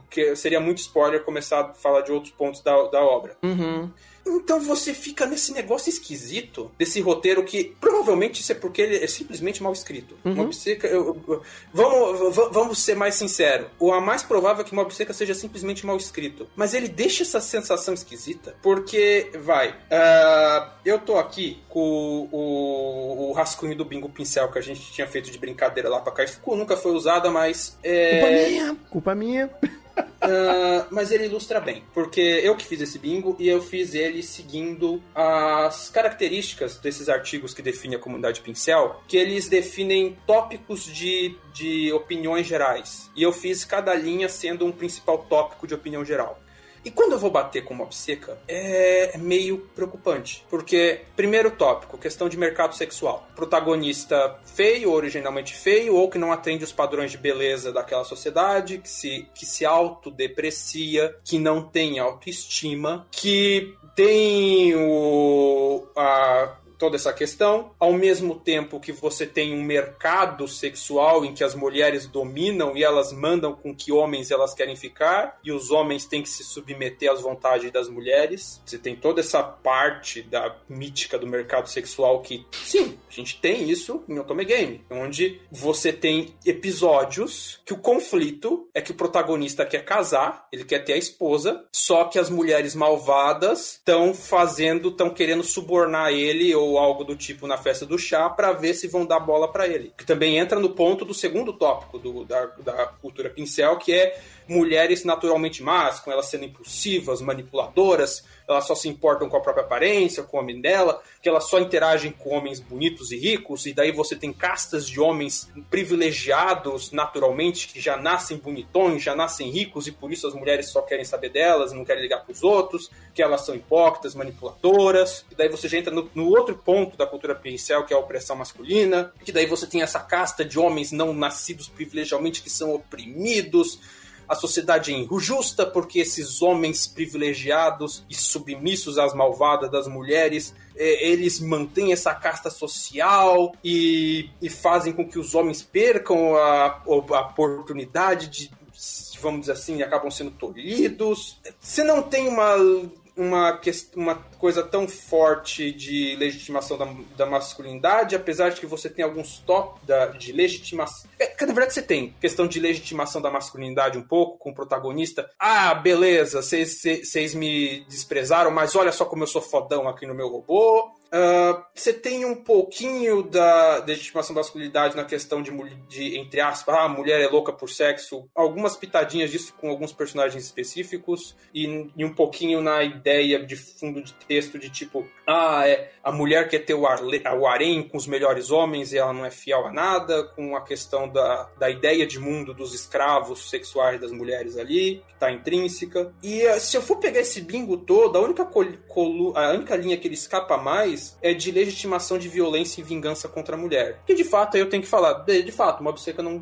que seria muito spoiler começar a falar de outros pontos da, da obra. Uhum. Então você fica nesse negócio esquisito, desse roteiro que provavelmente isso é porque ele é simplesmente mal escrito. Uhum. Mob Seca, eu- eu- vamos, vamos ser mais sinceros. O a mais provável é que Mob Seca seja simplesmente mal escrito. Mas ele deixa essa sensação esquisita, porque, vai, ah, eu tô aqui com o, o rascunho do Bingo Pincel que a gente tinha feito de brincadeira lá pra Caifuku, nunca foi usada, mas... é, Culpa minha! Culpa minha! ah, mas ele ilustra bem, porque eu que fiz esse bingo e eu fiz ele seguindo as características desses artigos que definem a comunidade pincel, que eles definem tópicos de, de opiniões gerais. E eu fiz cada linha sendo um principal tópico de opinião geral. E quando eu vou bater com Mob Seca, é meio preocupante. Porque, primeiro tópico, questão de mercado sexual. Protagonista feio, originalmente feio, ou que não atende os padrões de beleza daquela sociedade, que se, que se autodeprecia, que não tem autoestima, que tem o, a, toda essa questão, ao mesmo tempo que você tem um mercado sexual em que as mulheres dominam e elas mandam com que homens elas querem ficar e os homens têm que se submeter às vontades das mulheres. Você tem toda essa parte da mítica do mercado sexual que, sim, a gente tem isso em Otome Game, onde você tem episódios que o conflito é que o protagonista quer casar, ele quer ter a esposa, só que as mulheres malvadas estão fazendo, estão querendo subornar ele ou algo do tipo na festa do chá para ver se vão dar bola para ele. Que também entra no ponto do segundo tópico do- da, da cultura pincel, que é mulheres naturalmente más, com elas sendo impulsivas, manipuladoras, elas só se importam com a própria aparência, com o homem dela, que elas só interagem com homens bonitos e ricos, e daí você tem castas de homens privilegiados naturalmente, que já nascem bonitões, já nascem ricos, e por isso as mulheres só querem saber delas, não querem ligar pros outros, que elas são hipócritas, manipuladoras, e daí você já entra no, no outro ponto da cultura pincel, que é a opressão masculina, que daí você tem essa casta de homens não nascidos privilegialmente que são oprimidos, a sociedade é injusta porque esses homens privilegiados e submissos às malvadas das mulheres, eh, eles mantêm essa casta social e, e fazem com que os homens percam a, a oportunidade de, vamos dizer assim, acabam sendo tolhidos. Você não tem uma uma, uma coisa tão forte de legitimação da, da masculinidade, apesar de que você tem alguns toques da, de legitimação. É, na verdade, você tem questão de legitimação da masculinidade um pouco, com o protagonista. Ah, beleza, vocês me desprezaram, mas olha só como eu sou fodão aqui no meu robô. Ah, você tem um pouquinho da legitimação da masculinidade na questão de, de, entre aspas, ah, mulher é louca por sexo. Algumas pitadinhas disso com alguns personagens específicos. E, e um pouquinho na ideia de fundo de texto de tipo, ah, é, a mulher quer ter o, arle, o harém com os melhores homens e ela não é fiel a nada. Com a questão da, da ideia de mundo dos escravos sexuais das mulheres ali, que tá intrínseca. E eh, se eu for pegar esse bingo todo, a única, col- colu- a única linha que ele escapa mais é de legitimação de violência e vingança contra a mulher. Que de fato aí eu tenho que falar, de, de fato, uma Seca não,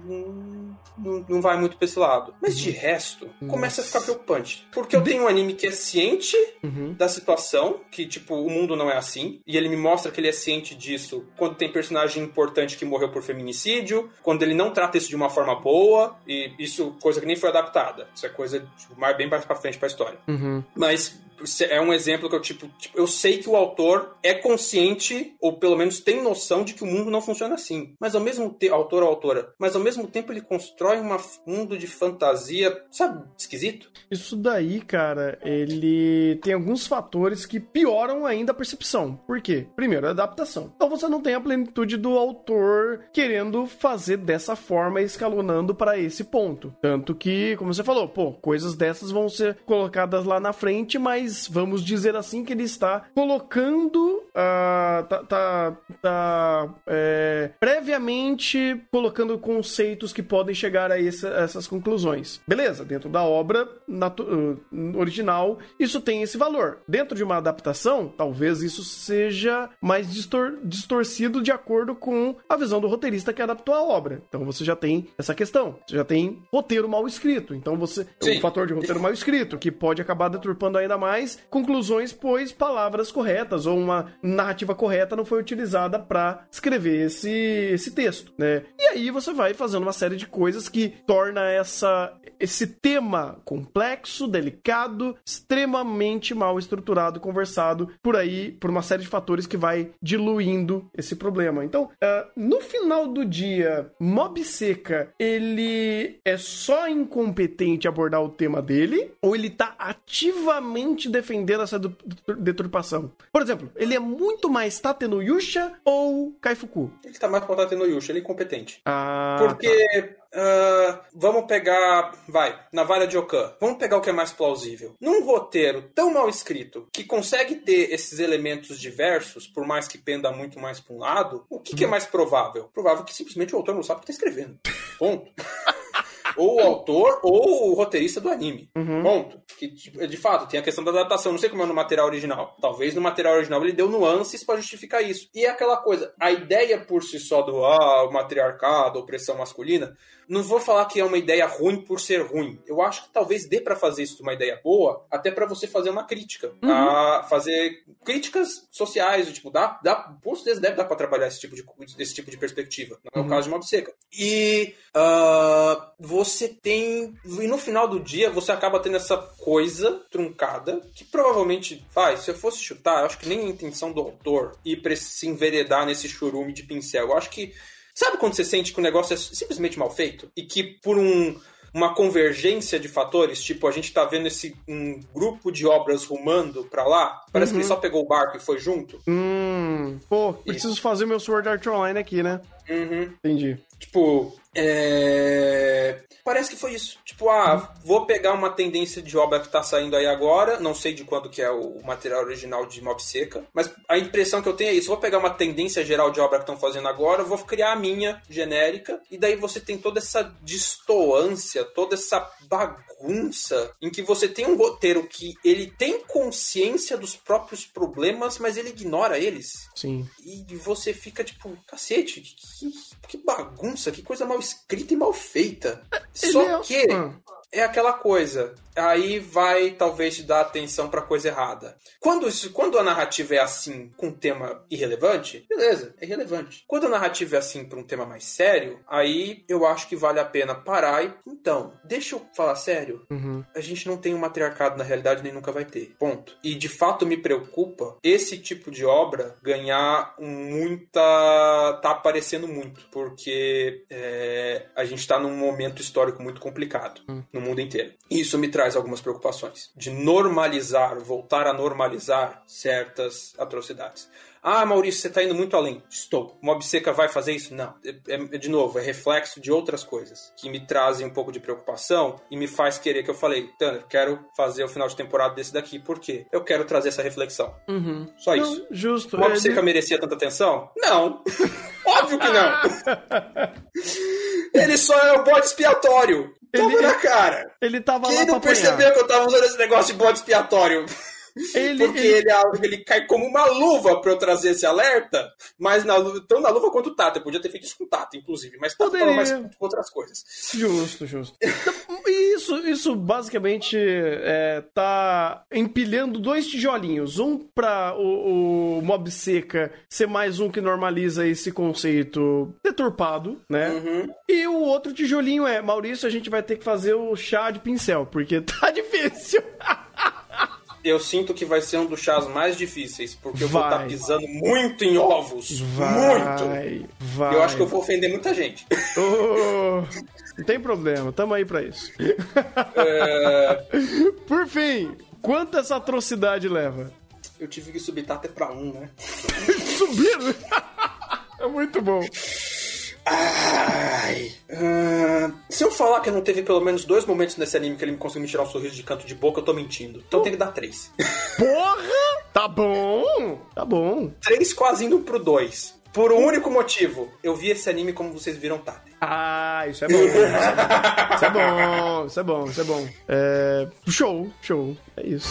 não, não vai muito pra esse lado. Mas de resto, começa a ficar preocupante. Porque eu tenho um anime que é ciente Uhum. da situação, que, tipo, o mundo não é assim. E ele me mostra que ele é ciente disso quando tem personagem importante que morreu por feminicídio, quando ele não trata isso de uma forma boa, e isso, coisa que nem foi adaptada. Isso é coisa tipo, mais, bem mais pra frente pra história. Uhum. Mas é um exemplo que eu, tipo, tipo, eu sei que o autor é consciente, ou pelo menos tem noção de que o mundo não funciona assim. Mas ao mesmo tempo, autor ou autora, mas ao mesmo tempo ele constrói um mundo de fantasia, sabe, esquisito? Isso daí, cara, ele tem alguns fatores que pioram ainda a percepção. Por quê? Primeiro, a adaptação. Então você não tem a plenitude do autor querendo fazer dessa forma, escalonando para esse ponto. Tanto que, como você falou, pô, coisas dessas vão ser colocadas lá na frente, mas vamos dizer assim que ele está colocando. Uh, tá, tá, tá é, previamente colocando conceitos que podem chegar a, essa, a essas conclusões. Beleza, dentro da obra uh, original, isso tem esse valor. Dentro de uma adaptação, talvez isso seja mais distor distorcido de acordo com a visão do roteirista que adaptou a obra. Então você já tem essa questão. Você já tem roteiro mal escrito. Então você. Sim. Um fator de roteiro mal escrito, que pode acabar deturpando ainda mais conclusões, pois palavras corretas ou uma narrativa correta não foi utilizada para escrever esse, esse texto, né? E aí você vai fazendo uma série de coisas que torna essa, esse tema complexo, delicado, extremamente mal estruturado, conversado por aí, por uma série de fatores que vai diluindo esse problema. Então, uh, no final do dia, Mob Seca, ele é só incompetente abordar o tema dele, ou ele tá ativamente defendendo essa deturpação? Por exemplo, ele é muito mais Tatenuyusha ou Kaifuku? Ele tá mais pra Tatenuyusha, ele é incompetente. Ah, Porque tá. Uh, vamos pegar, vai, Navalha de Okan. Vamos pegar o que é mais plausível. Num roteiro tão mal escrito, que consegue ter esses elementos diversos, por mais que penda muito mais para um lado, o que, que é mais provável? Provável que simplesmente o autor não sabe o que está escrevendo. Ponto. ou o autor ou o roteirista do anime. Uhum. Ponto. Que, de fato, tem a questão da adaptação. Não sei como é no material original. Talvez no material original ele deu nuances para justificar isso. E é aquela coisa, a ideia por si só do ah, o matriarcado, opressão masculina, não vou falar que é uma ideia ruim por ser ruim. Eu acho que talvez dê para fazer isso uma ideia boa, até para você fazer uma crítica. Uhum. A fazer críticas sociais, tipo, dá, dá, com certeza deve dar para trabalhar esse tipo de, esse tipo de perspectiva. Não é o Uhum. caso de Mob Seca. E ah, você tem. E no final do dia, você acaba tendo essa coisa truncada que provavelmente. Vai, se eu fosse chutar, eu acho que nem a intenção do autor ir pra se enveredar nesse churume de pincel. Eu acho que. Sabe quando você sente que o negócio é simplesmente mal feito? E que por um, uma convergência de fatores, tipo, a gente tá vendo esse um grupo de obras rumando pra lá, parece que ele só pegou o barco e foi junto. Hum, pô, preciso fazer meu Sword Art Online aqui, né? Uhum. Entendi. Tipo, é... Parece que foi isso. Tipo, ah, vou pegar uma tendência de obra que tá saindo aí agora, não sei de quando que é o material original de Mob Seca, mas a impressão que eu tenho é isso, vou pegar uma tendência geral de obra que estão fazendo agora, vou criar a minha genérica, e daí você tem toda essa distoância, toda essa bagunça, em que você tem um roteiro que ele tem consciência dos próprios problemas, mas ele ignora eles. Sim. E você fica tipo, cacete, que, que bagunça, que coisa mal escrita e mal feita. Só Ele é- que Ah. É aquela coisa. Aí vai talvez te dar atenção pra coisa errada. Quando, isso, quando a narrativa é assim com um tema irrelevante, beleza, é irrelevante. Quando a narrativa é assim pra um tema mais sério, aí eu acho que vale a pena parar e. Então, deixa eu falar sério. Uhum. A gente não tem um matriarcado na realidade, nem nunca vai ter. Ponto. E de fato me preocupa esse tipo de obra ganhar muita. tá aparecendo muito. Porque é, a gente tá num momento histórico muito complicado no mundo inteiro. Isso me traz algumas preocupações. De normalizar, voltar a normalizar certas atrocidades. Ah, Maurício, você tá indo muito além. Estou. Mob Seca vai fazer isso? Não. É, é- de novo, é reflexo de outras coisas que me trazem um pouco de preocupação e me faz querer que eu falei, Tanner, quero fazer o final de temporada desse daqui. Por quê? Eu quero trazer essa reflexão. Uhum. Só isso. Não, justo. Mob Ele- Seca merecia tanta atenção? Não. Óbvio que não. Ele só é o bode expiatório. Toma Ele- na cara. Ele tava Quem lá não apanhar. percebeu que eu tava usando esse negócio de bode expiatório? Ele, Porque ele- ele, ele cai como uma luva pra eu trazer esse alerta, mas na, tão na luva quanto o Tata. Eu podia ter feito isso com o Tata, inclusive, mas Tata Poderia. mais com outras coisas. Justo, justo. Isso, isso basicamente é, tá empilhando dois tijolinhos. Um pra o, o Mob Seca ser mais um que normaliza esse conceito deturpado, né? Uhum. E o outro tijolinho é, Maurício, a gente vai ter que fazer o chá de pincel, porque tá difícil. Eu sinto que vai ser um dos chás mais difíceis, porque eu vou Vai. estar pisando muito em ovos. Muito! Vai, vai. Eu acho que eu vou ofender muita gente. Ô, não tem problema, tamo aí pra isso. É, Por fim, quanto essa atrocidade leva? eu tive que subir até pra um, né? Subindo? é muito bom. Ai. ah, se eu falar que não teve pelo menos dois momentos nesse anime que ele me conseguiu me tirar um sorriso de canto de boca, eu tô mentindo. Então tem que dar três. Porra! Tá bom, tá bom. três quase indo pro dois. Por um único motivo. Eu vi esse anime como vocês viram Tate. Ah, isso é bom. Isso é bom, isso é bom, isso é bom. É, show, show. É isso.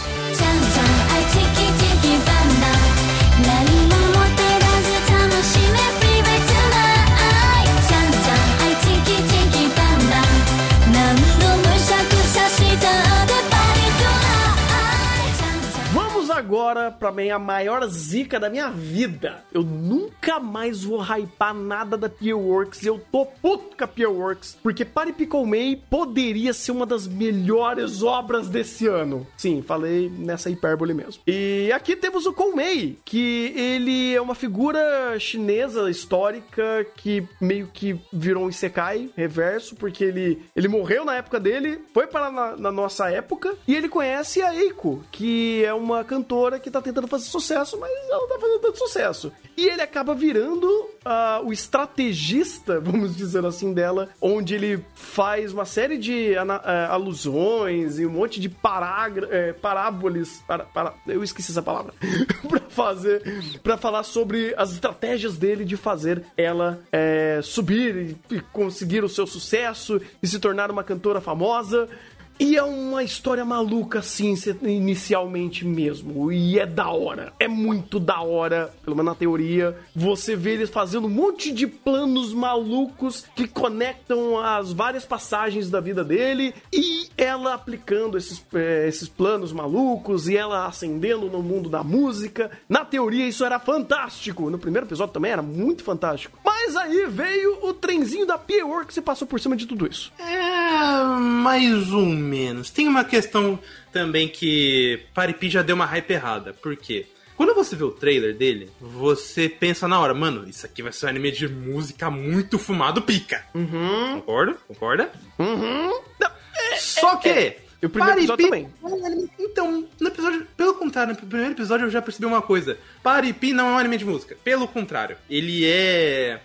Agora pra minha maior zica da minha vida. Eu nunca mais vou hypar nada da Peerworks. Eu tô puto com a Peerworks. Porque Pare Pickle May poderia ser uma das melhores obras desse ano. Sim, falei nessa hipérbole mesmo. E aqui temos o Koumei, que ele é uma figura chinesa histórica que meio que virou um Isekai reverso, porque ele, ele morreu na época dele, foi para na, na nossa época, e ele conhece a Eiko, que é uma cantora que tá tentando fazer sucesso, mas ela não tá fazendo tanto sucesso. E ele acaba virando ah, o estrategista, vamos dizer assim, dela, onde ele faz uma série de eh, alusões e um monte de parágra, eh, paráboles, para, para- eu esqueci essa palavra, pra fazer, para falar sobre as estratégias dele de fazer ela eh, subir e conseguir o seu sucesso e se tornar uma cantora famosa. E é uma história maluca, assim, se- inicialmente mesmo. E é da hora. É muito da hora, pelo menos na teoria. Você vê eles fazendo um monte de planos malucos que conectam as várias passagens da vida dele. E ela aplicando esses, eh, esses planos malucos e ela ascendendo no mundo da música. Na teoria, isso era fantástico. No primeiro episódio também era muito fantástico. Mas aí veio o trenzinho da Peerworks e passou por cima de tudo isso. É, mais ou menos. Tem uma questão também que Paripi já deu uma hype errada. Por quê? Quando você vê o trailer dele, você pensa na hora, mano, isso aqui vai ser um anime de música muito fumado pica. Uhum. Concorda? Concorda? Uhum. Não, Só que. é. E o primeiro episódio também. é Então, no episódio. Pelo contrário, no primeiro episódio eu já percebi uma coisa. Paripi não é um anime de música. Pelo contrário. Ele é.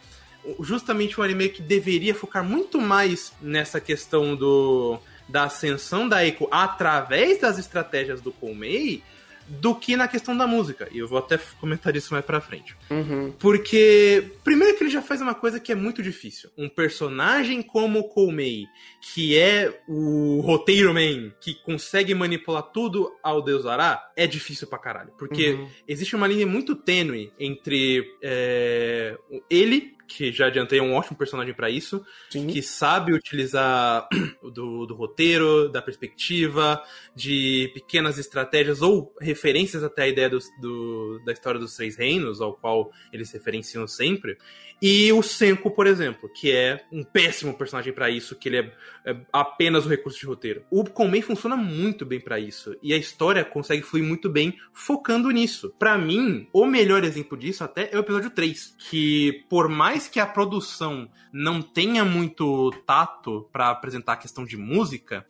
Justamente um anime que deveria focar muito mais nessa questão do. Da ascensão da Eiko através das estratégias do Koumei do que na questão da música. E eu vou até comentar isso mais pra frente. Uhum. Porque, primeiro que ele já faz uma coisa que é muito difícil. Um personagem como o Koumei, que é o roteiro man, que consegue manipular tudo ao Deus Ará, é difícil pra caralho. Porque Uhum. existe uma linha muito tênue entre é, ele, que já adiantei é um ótimo personagem pra isso, Sim. que sabe utilizar do, do roteiro, da perspectiva, de pequenas estratégias ou referências até a ideia dos- do, da história dos Três Reinos, ao qual eles referenciam sempre. E o Senko, por exemplo, que é um péssimo personagem pra isso, que ele é, é apenas o recurso de roteiro. O Konmei funciona muito bem pra isso, e a história consegue fluir muito bem focando nisso. Pra mim, o melhor exemplo disso até é o episódio 3, que por mais que a produção não tenha muito tato pra apresentar a questão de música,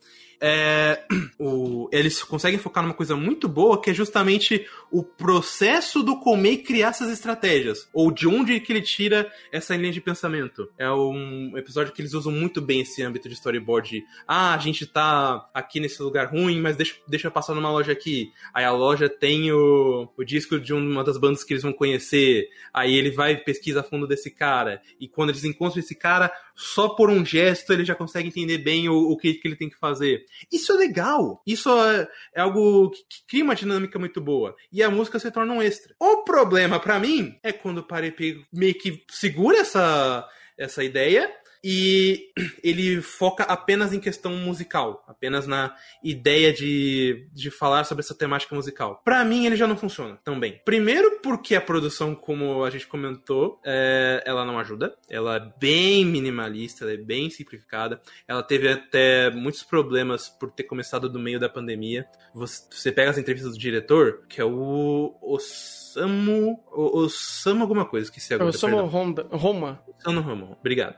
é, o- eles conseguem focar numa coisa muito boa, que é justamente o processo do Komei criar essas estratégias, ou de onde que ele tira essa linha de pensamento. É um episódio que eles usam muito bem esse âmbito de storyboard. Ah, a gente tá aqui nesse lugar ruim, mas deixa, deixa eu passar numa loja aqui. Aí a loja tem o, o disco de uma das bandas que eles vão conhecer. Aí ele vai pesquisa a fundo desse cara. E quando eles encontram esse cara, só por um gesto ele já consegue entender bem o, o que, que ele tem que fazer. Isso é legal. Isso é, é algo que, que cria uma dinâmica muito boa. E a música se torna um extra. O problema pra mim é quando o Parepi meio que segura essa, essa ideia e ele foca apenas em questão musical, apenas na ideia de, de falar sobre essa temática musical. Pra mim, ele já não funciona tão bem. Primeiro, porque a produção, como a gente comentou, é, ela não ajuda. Ela é bem minimalista, ela é bem simplificada. Ela teve até muitos problemas por ter começado do meio da pandemia. Você, você pega as entrevistas do diretor, que é o Osamu. Osamu alguma coisa, esqueci agora. Eu sou perdão. Honda, Roma. Osamu Roma, obrigado.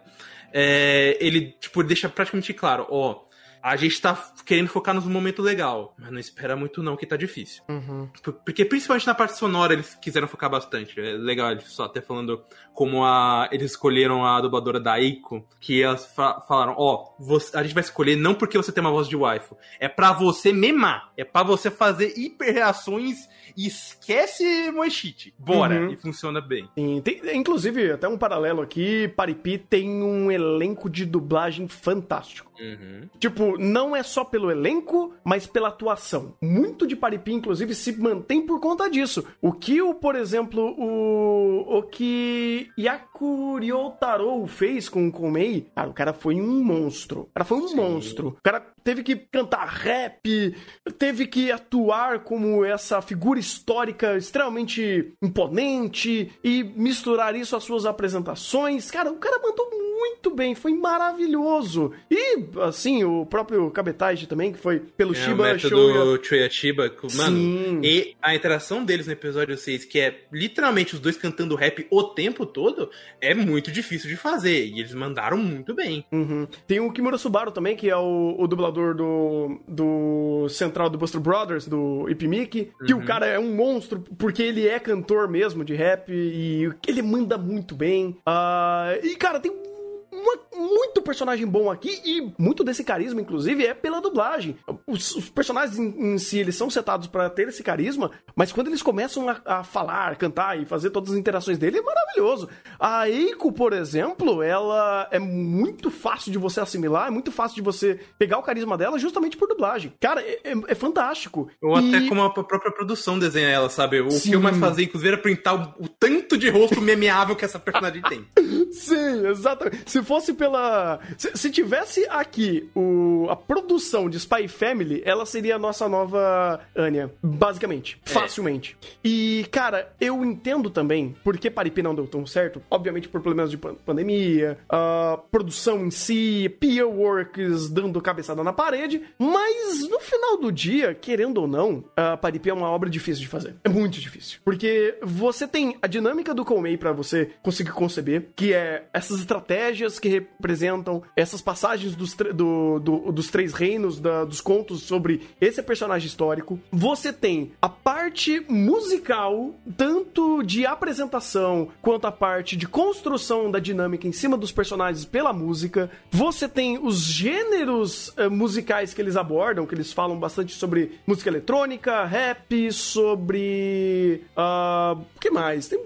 É, ele, tipo, deixa praticamente claro, ó, a gente tá querendo focar nos momentos legal, mas não espera muito não, que tá difícil. Uhum. Por- Porque principalmente na parte sonora eles quiseram focar bastante. É legal, eles só até falando como a, eles escolheram a dubladora da Aiko, que elas fa- falaram, ó, você- a gente vai escolher não porque você tem uma voz de waifu, é pra você memar, é pra você fazer hiperreações e esquece Moeshite. Bora! Uhum. E funciona bem. Sim, tem- inclusive, até um paralelo aqui, Paripi tem um elenco de dublagem fantástico. Uhum. Tipo, não é só pelo elenco, mas pela atuação. Muito de Paripi, inclusive, se mantém por conta disso. O que, o, por exemplo, o, o que Yaku Ryotaro fez com o Komei, cara, o cara foi um monstro. O cara foi um monstro. O cara teve que cantar rap, teve que atuar como essa figura histórica extremamente imponente e misturar isso às suas apresentações. Cara, o cara mandou muito bem, foi maravilhoso. E, assim, o próprio Kabetage também, que foi pelo É, o Shiba método Shoya. Chuya Chiba, que, mano, Sim. e a interação deles no episódio 6, que é literalmente os dois cantando rap o tempo todo, é muito difícil de fazer. E eles mandaram muito bem. Uhum. Tem o Kimura Subaru também, que é o, o dublador do, do Central do Buster Brothers, do Ipimiki, que o cara é um monstro, porque ele é cantor mesmo de rap, e ele manda muito bem. Ah, e, cara, tem uma- muito personagem bom aqui e muito desse carisma, inclusive, é pela dublagem. Os, os personagens em, em si, eles são setados pra ter esse carisma, mas quando eles começam a, a falar, cantar e fazer todas as interações dele, é maravilhoso. A Eiko, por exemplo, ela é muito fácil de você assimilar, é muito fácil de você pegar o carisma dela justamente por dublagem. Cara, é, é- é fantástico. Ou até E- como a própria produção desenha ela, sabe? O Sim. que eu mais fazia, inclusive, era printar o, o tanto de rosto memeável que essa personagem tem. Sim, exatamente. Se fosse pela. Se, se tivesse aqui o, a produção de Spy Family, ela seria a nossa nova Anya. Basicamente. Facilmente. E, cara, eu entendo também porque Paripi não deu tão certo. Obviamente por problemas de pan- pandemia, a produção em si, peer works dando cabeçada na parede. Mas no final do dia, querendo ou não, a Paripi é uma obra difícil de fazer. É muito difícil. Porque você tem a dinâmica do Koumei pra você conseguir conceber, que é essas estratégias que representam essas passagens dos, do- do- dos três reinos, da- dos contos sobre esse personagem histórico. Você tem a parte musical, tanto de apresentação quanto a parte de construção da dinâmica em cima dos personagens pela música. Você tem os gêneros eh, musicais que eles abordam, que eles falam bastante sobre música eletrônica, rap, sobre. ah, o que mais? Tem,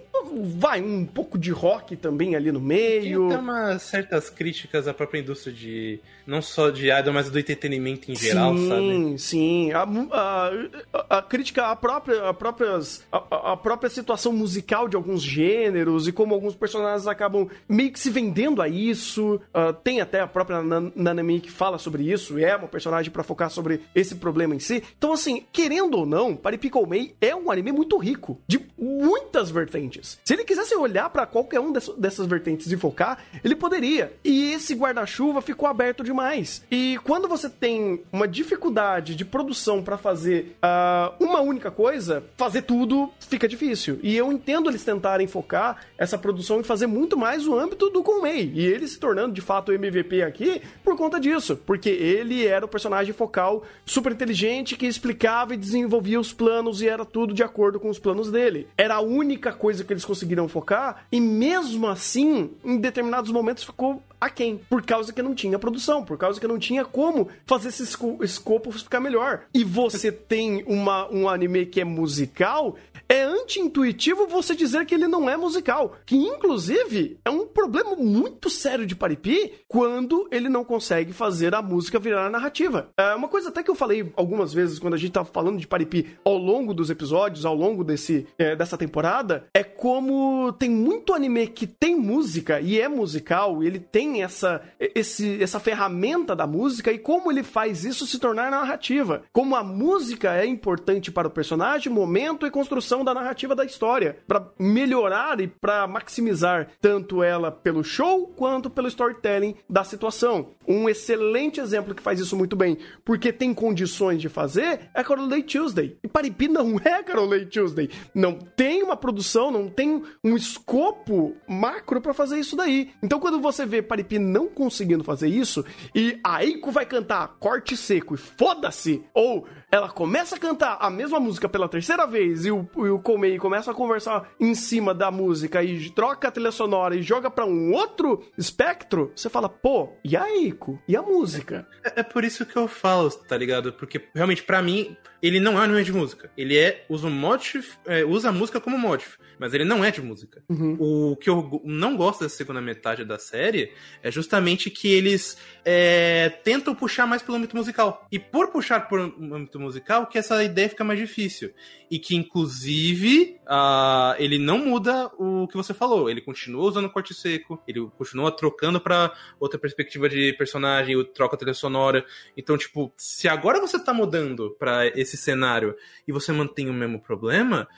vai, um pouco de rock também ali no Tem meio. até umas certas críticas à própria indústria de. não só de idol, mas do entretenimento em geral, sim, sabe? Sim, A, a, a- a crítica à própria, a, próprias, a, a própria situação musical de alguns gêneros e como alguns personagens acabam meio que se vendendo a isso. Ah, tem até a própria Nan- Nanami que fala sobre isso, e é uma personagem pra focar sobre esse problema em si. Então, assim, querendo ou não, Paripico Mei é um anime muito rico, de muitas vertentes. Se ele quisesse olhar pra qualquer um dess- dessas vertentes e focar, ele poderia. E esse guarda-chuva ficou aberto demais. E quando você tem uma dificuldade de produção pra fazer ah, uma única coisa, fazer tudo fica difícil. E eu entendo eles tentarem focar essa produção e fazer muito mais o âmbito do Conway. E ele se tornando de fato o MVP aqui por conta disso. Porque ele era o personagem focal super inteligente que explicava e desenvolvia os planos e era tudo de acordo com os planos dele. Era a única coisa que eles conseguiram focar e mesmo assim, em determinados momentos ficou aquém, por causa que não tinha produção, por causa que não tinha como fazer esse esco- escopo ficar melhor. E você tem uma, um anime que é musical, é anti-intuitivo você dizer que ele não é musical. Que, inclusive, é um problema muito sério de Paripi quando ele não consegue fazer a música virar narrativa. É uma coisa até que eu falei algumas vezes quando a gente tava falando de Paripi ao longo dos episódios, ao longo desse, é, dessa temporada, é como tem muito anime que tem música e é musical, e ele tem essa, esse, essa ferramenta da música e como ele faz isso se tornar narrativa. Como a música é importante para o personagem, momento e construção da narrativa da história, para melhorar e para maximizar tanto ela pelo show quanto pelo storytelling da situação. Um excelente exemplo que faz isso muito bem, porque tem condições de fazer, é Carol Day Tuesday. E Paripi não é Carol Day Tuesday. Não tem uma produção, não tem um escopo macro para fazer isso daí. Então quando você vê Paripi não conseguindo fazer isso e a Eiko vai cantar corte seco e foda-se, ou ela começa a cantar a mesma música pela terceira vez e o, e o Komei começa a conversar em cima da música e troca a trilha sonora e joga para um outro espectro, você fala, pô, e a Eiko? E a música? É, é por isso que eu falo, tá ligado? Porque realmente, para mim, ele não é um anime de música. Ele é usa o motif, é, usa a música como motif, mas ele não é de música. Uhum. O que eu não gosto dessa segunda metade da série é justamente que eles é, tentam puxar mais pelo âmbito musical. E por puxar por um âmbito musical, que essa ideia fica mais difícil. E que, inclusive, ah, ele não muda o que você falou. Ele continua usando corte seco, ele continua trocando pra outra perspectiva de personagem, troca a trilha sonora. Então, tipo, se agora você tá mudando pra esse cenário e você mantém o mesmo problema,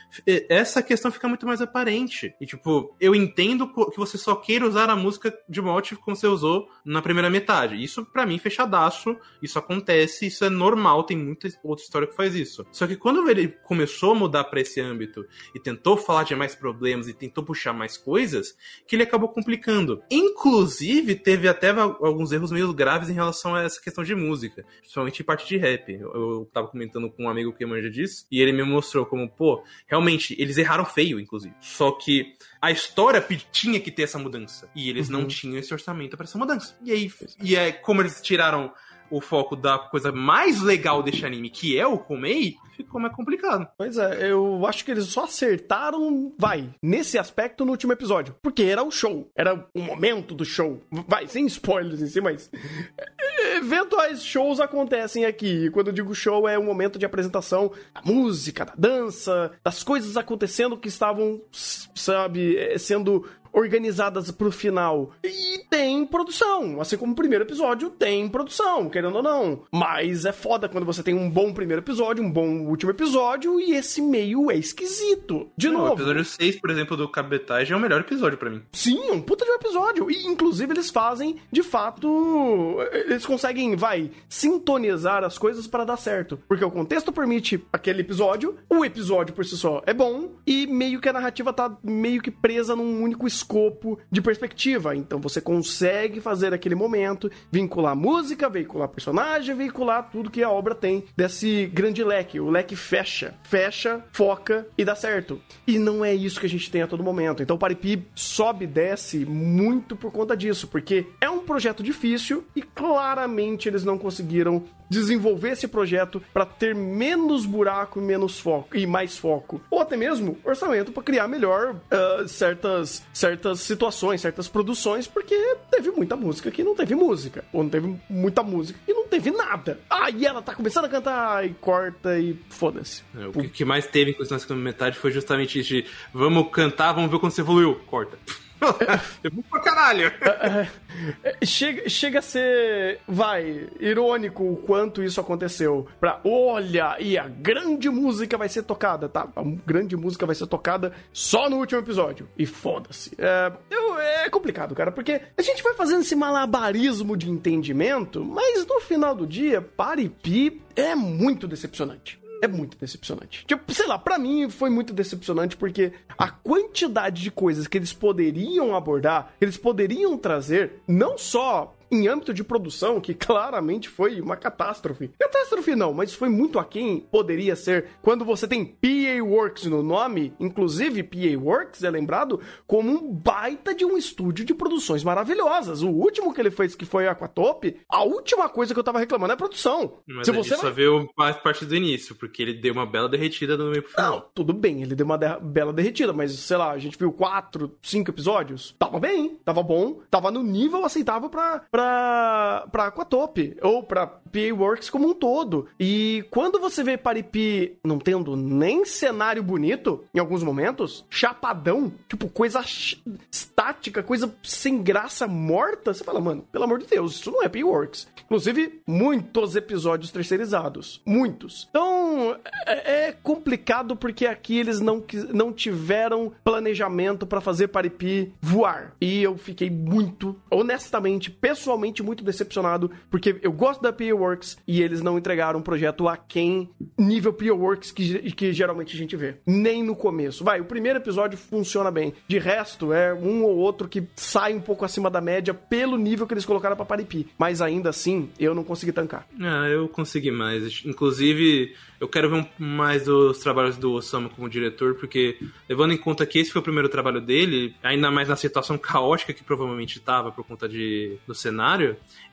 essa questão fica muito mais aparente. E, tipo, eu entendo que você só queira usar a música de motive como você usou na primeira metade. Isso, pra mim, fechadaço. Isso acontece, isso é normal, tem muita outra história que faz isso. Só que quando ele começou a mudar pra esse âmbito e tentou falar de mais problemas e tentou puxar mais coisas, que ele acabou complicando. Inclusive, teve até al- alguns erros meio graves em relação a essa questão de música, principalmente em parte de rap. Eu, eu tava comentando com um amigo que manja disso, e ele me mostrou como, pô, realmente, eles erraram feio, inclusive. Só que a história tinha que ter essa mudança. E eles não Uhum. tinham esse orçamento pra essa mudança. E aí, e é como eles tiraram o foco da coisa mais legal deste anime, que é o Komei, ficou mais complicado. Pois é, eu acho que eles só acertaram, vai, nesse aspecto no último episódio. Porque era o show, era o momento do show. Vai, sem spoilers em si, mas. é, Eventuais shows acontecem aqui. E quando eu digo show, é o momento de apresentação da música, da dança, das coisas acontecendo que estavam, sabe, é, sendo organizadas pro final. E tem produção, assim como o primeiro episódio tem produção, querendo ou não. Mas é foda quando você tem um bom primeiro episódio, um bom último episódio e esse meio é esquisito. De Não, novo. O episódio 6, por exemplo, do Cabetage é o melhor episódio pra mim. Sim, é um puta de um episódio. E, inclusive, eles fazem, de fato. Eles conseguem, vai, sintonizar as coisas para dar certo. Porque o contexto permite aquele episódio, o episódio por si só é bom, e meio que a narrativa tá meio que presa num único escopo de perspectiva. Então você consegue fazer aquele momento, vincular música, veicular personagem, veicular tudo que a obra tem desse grande leque. O leque fecha, fecha, foca e dá certo. E não é isso que a gente tem a todo momento. Então o Paripi sobe e desce muito por conta disso, porque é um projeto difícil e claramente eles não conseguiram desenvolver esse projeto para ter menos buraco e menos foco e mais foco, ou até mesmo orçamento para criar melhor ah, certas certas situações, certas produções, porque teve muita música que não teve música, ou não teve muita música que não teve nada. Ah, e ela tá começando a cantar e corta e foda-se. É, O que- que mais teve, inclusive, na segunda metade foi justamente isso de vamos cantar, vamos ver quando você evoluiu. Corta. Eu vou pra caralho. É, Chega, chega a ser, vai, irônico o quanto isso aconteceu. Pra, olha, e a grande música vai ser tocada, tá? A grande música vai ser tocada só no último episódio. E foda-se. É, é complicado, cara, porque a gente vai fazendo esse malabarismo de entendimento, mas no final do dia, Paripi é muito decepcionante. É muito decepcionante. Tipo, sei lá, pra mim foi muito decepcionante porque a quantidade de coisas que eles poderiam abordar, que eles poderiam trazer, não só em âmbito de produção, que claramente foi uma catástrofe. Catástrofe não, mas foi muito aquém, poderia ser, quando você tem PA Works no nome, inclusive PA Works é lembrado como um baita de um estúdio de produções maravilhosas. O último que ele fez, que foi Aquatope, a última coisa que eu tava reclamando é a produção. Mas Se você só vai... a parte do início, porque ele deu uma bela derretida no meio pro Não, final. tudo bem, ele deu uma de- bela derretida, mas sei lá, a gente viu quatro, cinco episódios. Tava bem, tava bom, tava no nível aceitável pra, pra, pra Aquatope, ou pra PA Works como um todo. E quando você vê Paripi não tendo nem cenário bonito, em alguns momentos, chapadão, tipo, coisa estática, coisa sem graça, morta, você fala, mano, pelo amor de Deus, isso não é PA Works. Inclusive, muitos episódios terceirizados. Muitos. Então, é, é complicado porque aqui eles não, não tiveram planejamento pra fazer Paripi voar. E eu fiquei muito, honestamente, pessoalmente, muito decepcionado, porque eu gosto da PA Works e eles não entregaram um projeto a quem nível PA Works que, que geralmente a gente vê. Nem no começo. Vai, o primeiro episódio funciona bem. De resto, é um ou outro que sai um pouco acima da média pelo nível que eles colocaram pra Paripi. Mas ainda assim, eu não consegui tancar. Ah, eu consegui mais. Inclusive, eu quero ver mais dos trabalhos do Osamu como diretor, porque levando em conta que esse foi o primeiro trabalho dele, ainda mais na situação caótica que provavelmente estava por conta de, do cenário,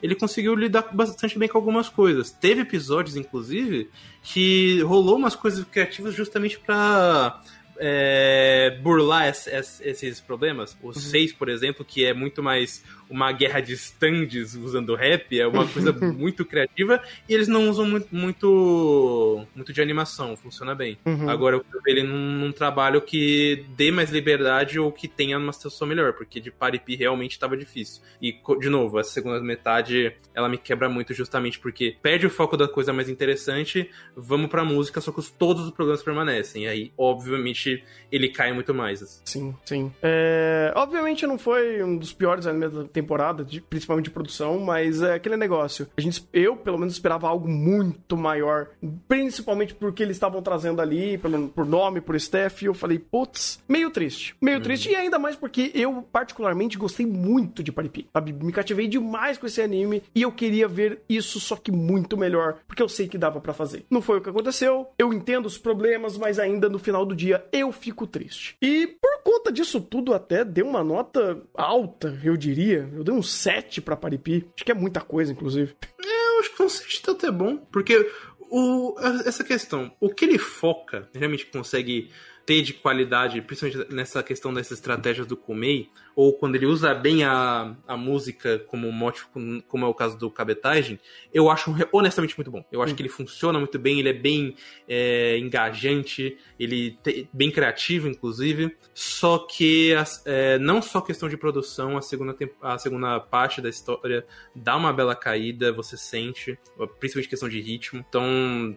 ele conseguiu lidar bastante bem com algumas coisas. Teve episódios, inclusive, que rolou umas coisas criativas justamente pra é, burlar es- es- esses problemas. O 6, por exemplo, que é muito mais uma guerra de stands usando rap, é uma coisa muito criativa e eles não usam muito, muito, muito de animação, funciona bem. Uhum. Agora eu quero ver ele num, num trabalho que dê mais liberdade ou que tenha uma situação melhor, porque de Paripi realmente estava difícil. E, de novo, a segunda metade ela me quebra muito justamente porque perde o foco da coisa mais interessante, vamos pra música, só que os- todos os problemas permanecem. E aí, obviamente, ele cai muito mais. Sim, sim. É, obviamente não foi um dos piores animes da temporada, de- principalmente de produção, mas é aquele negócio. A gente, eu, pelo menos, esperava algo muito maior, principalmente porque eles estavam trazendo ali, pelo, por nome, por staff, e eu falei, putz, meio triste. Meio triste, e ainda mais porque eu, particularmente, gostei muito de Paripi, sabe? Me cativei demais com esse anime, e eu queria ver isso, só que muito melhor, porque eu sei que dava pra fazer. Não foi o que aconteceu, eu entendo os problemas, mas ainda no final do dia eu fico triste. E por conta disso tudo, até deu uma nota alta, eu diria. Eu dei um 7 pra Paripi. Acho que é muita coisa, inclusive. Eu acho que um sexto tanto é bom, porque o, essa questão, o que ele foca, realmente consegue ter de qualidade, principalmente nessa questão dessas estratégias do Kumei, ou quando ele usa bem a, a música como mote, como é o caso do Cabetagem, eu acho honestamente muito bom. Eu acho que ele funciona muito bem, ele é bem é, engajante, ele é bem criativo, inclusive. Só que é, não só questão de produção, a segunda, a segunda parte da história dá uma bela caída, você sente, principalmente questão de ritmo. Então,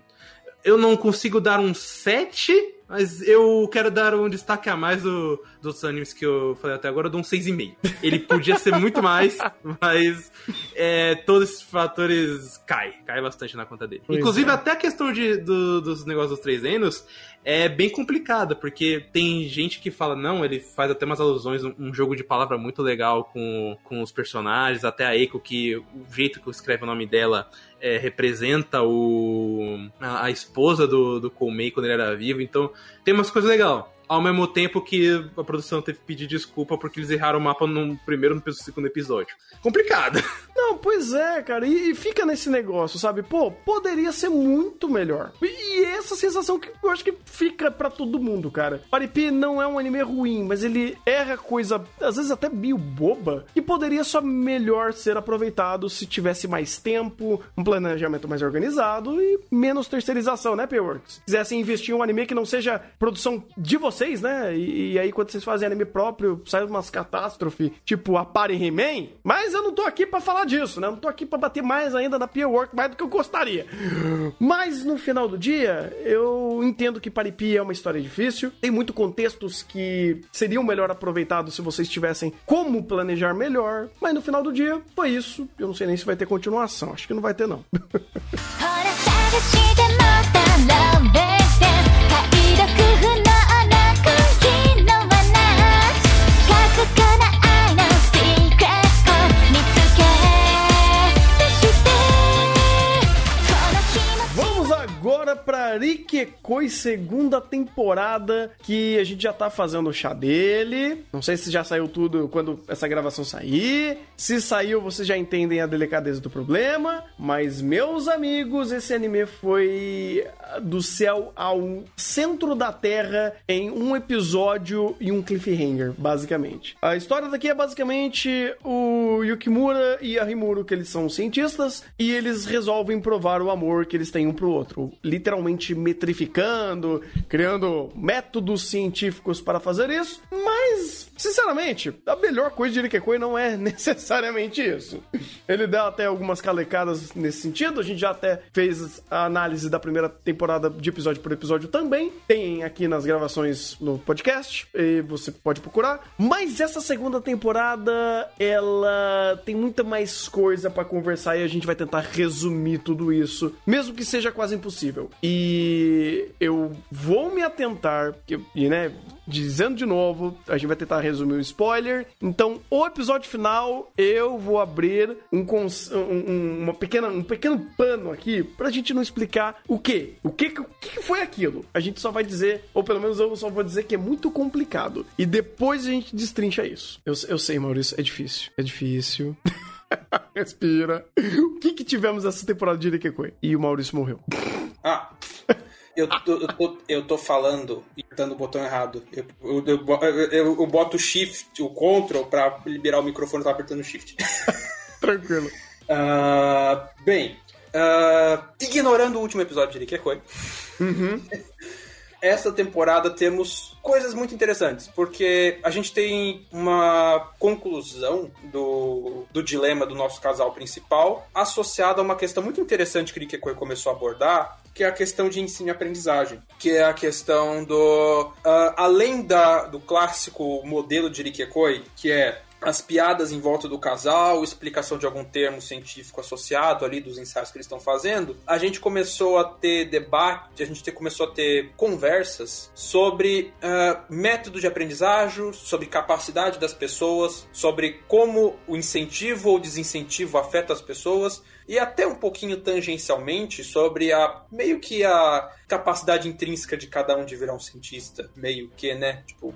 eu não consigo dar um 7, mas eu quero dar um destaque a mais do, dos animes que eu falei até agora, eu dou um 6,5. Ele podia ser muito mais, mas é, todos esses fatores caem, cai bastante na conta dele. Pois Inclusive, é. até a questão de, do- dos negócios dos três anos é bem complicada, porque tem gente que fala, não, ele faz até umas alusões, um, jogo de palavra muito legal com, com os personagens, até a Eiko, que o jeito que escreve o nome dela é, representa o, a, a esposa do, do Koumei quando ele era vivo, então tem umas coisas legais. Ao mesmo tempo que a produção teve que pedir desculpa porque eles erraram o mapa no primeiro e no segundo episódio. Complicado. Não, pois é, cara. E, fica nesse negócio, sabe? Pô, poderia ser muito melhor. E, essa sensação que eu acho que fica pra todo mundo, cara. Paripi não é um anime ruim, mas ele erra coisa, às vezes até meio boba, que poderia só melhor ser aproveitado se tivesse mais tempo, um planejamento mais organizado e menos terceirização, né, P-Works? Quisessem investir em um anime que não seja produção de vocês, né? E, e aí, quando vocês fazem anime próprio, sai umas catástrofes, tipo a Pare He-Man. Mas eu não tô aqui pra falar disso, né? Eu não tô aqui pra bater mais ainda na Peer Work, mais do que eu gostaria. Mas no final do dia, eu entendo que Paripi é uma história difícil. Tem muito contextos que seriam melhor aproveitados se vocês tivessem como planejar melhor. Mas no final do dia, foi isso. Eu não sei nem se vai ter continuação. Acho que não vai ter, não. ほら探してまたラブです解読不能 Koi segunda temporada que a gente já tá fazendo o chá dele. Não sei se já saiu tudo quando essa gravação sair. Se saiu, vocês já entendem a delicadeza do problema. Mas, meus amigos, esse anime foi do céu ao centro da Terra em um episódio e um cliffhanger, basicamente. A história daqui é basicamente o Yukimura e a Rimuro, que eles são cientistas, e eles resolvem provar o amor que eles têm um pro outro. Literalmente metrificando, criando métodos científicos para fazer isso. Mas, sinceramente, a melhor coisa de Irikekoi não é necessariamente isso. Ele dá até algumas calecadas nesse sentido. A gente já até fez a análise da primeira temporada de episódio por episódio também. Tem aqui nas gravações no podcast. E você pode procurar. Mas essa segunda temporada, ela tem muita mais coisa para conversar e a gente vai tentar resumir tudo isso, mesmo que seja quase impossível. E eu vou me atentar, e né, dizendo de novo, a gente vai tentar resumir o spoiler. Então, o episódio final, eu vou abrir um, um- um- uma pequena, um pequeno pano aqui pra gente não explicar o quê? O que, o que foi aquilo? A gente só vai dizer, ou pelo menos eu só vou dizer que é muito complicado. E depois a gente destrincha isso. Eu, eu sei, Maurício, é difícil. É difícil. Respira. O que que tivemos essa temporada de Irikekoi? E o Maurício morreu. Ah, eu tô, eu tô, eu tô falando e apertando o botão errado. Eu, eu, eu, bo- eu- eu boto o shift, o control, pra liberar o microfone, eu tava apertando o shift. Tranquilo. Ah, bem, ah, ignorando o último episódio de Rikekoi, essa temporada temos coisas muito interessantes, porque a gente tem uma conclusão do, do dilema do nosso casal principal associada a uma questão muito interessante que o Rikekoi começou a abordar, que é a questão de ensino e aprendizagem, que é a questão do... ah, além da, do clássico modelo de Rikekoi, que é as piadas em volta do casal, explicação de algum termo científico associado ali dos ensaios que eles estão fazendo, a gente começou a ter debate, a gente te- começou a ter conversas sobre ah, método de aprendizagem, sobre capacidade das pessoas, sobre como o incentivo ou desincentivo afeta as pessoas e até um pouquinho tangencialmente sobre a meio que a capacidade intrínseca de cada um de virar um cientista, meio que, né, tipo,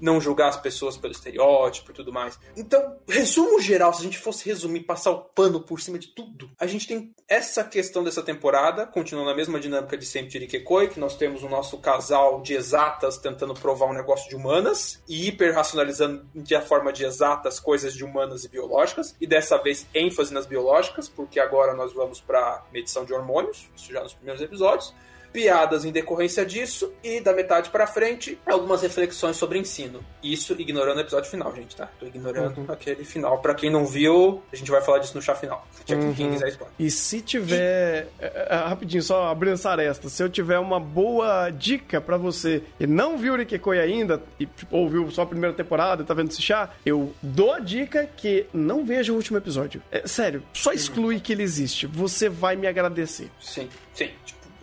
não julgar as pessoas pelo estereótipo e tudo mais. Então, resumo geral, se a gente fosse resumir, passar o pano por cima de tudo, a gente tem essa questão dessa temporada, continuando a mesma dinâmica de sempre de Rikekoi, que nós temos o nosso casal de exatas tentando provar um negócio de humanas e hiper racionalizando de a forma de exatas coisas de humanas e biológicas, e dessa vez ênfase nas biológicas, porque agora nós vamos para medição de hormônios, isso já nos primeiros episódios piadas em decorrência disso e da metade pra frente algumas reflexões sobre ensino. Isso ignorando o episódio final, gente, tá? Tô ignorando aquele final. Pra quem não viu, a gente vai falar disso no chá final. Já que quem quiser spoiler. E se tiver. é, é, rapidinho, só abrindo essa aresta. Se eu tiver uma boa dica pra você e não viu o Rikekoi ainda, e tipo, ouviu só a primeira temporada e tá vendo esse chá, eu dou a dica que não veja o último episódio. É, sério, só exclui que ele existe. Você vai me agradecer. Sim, sim.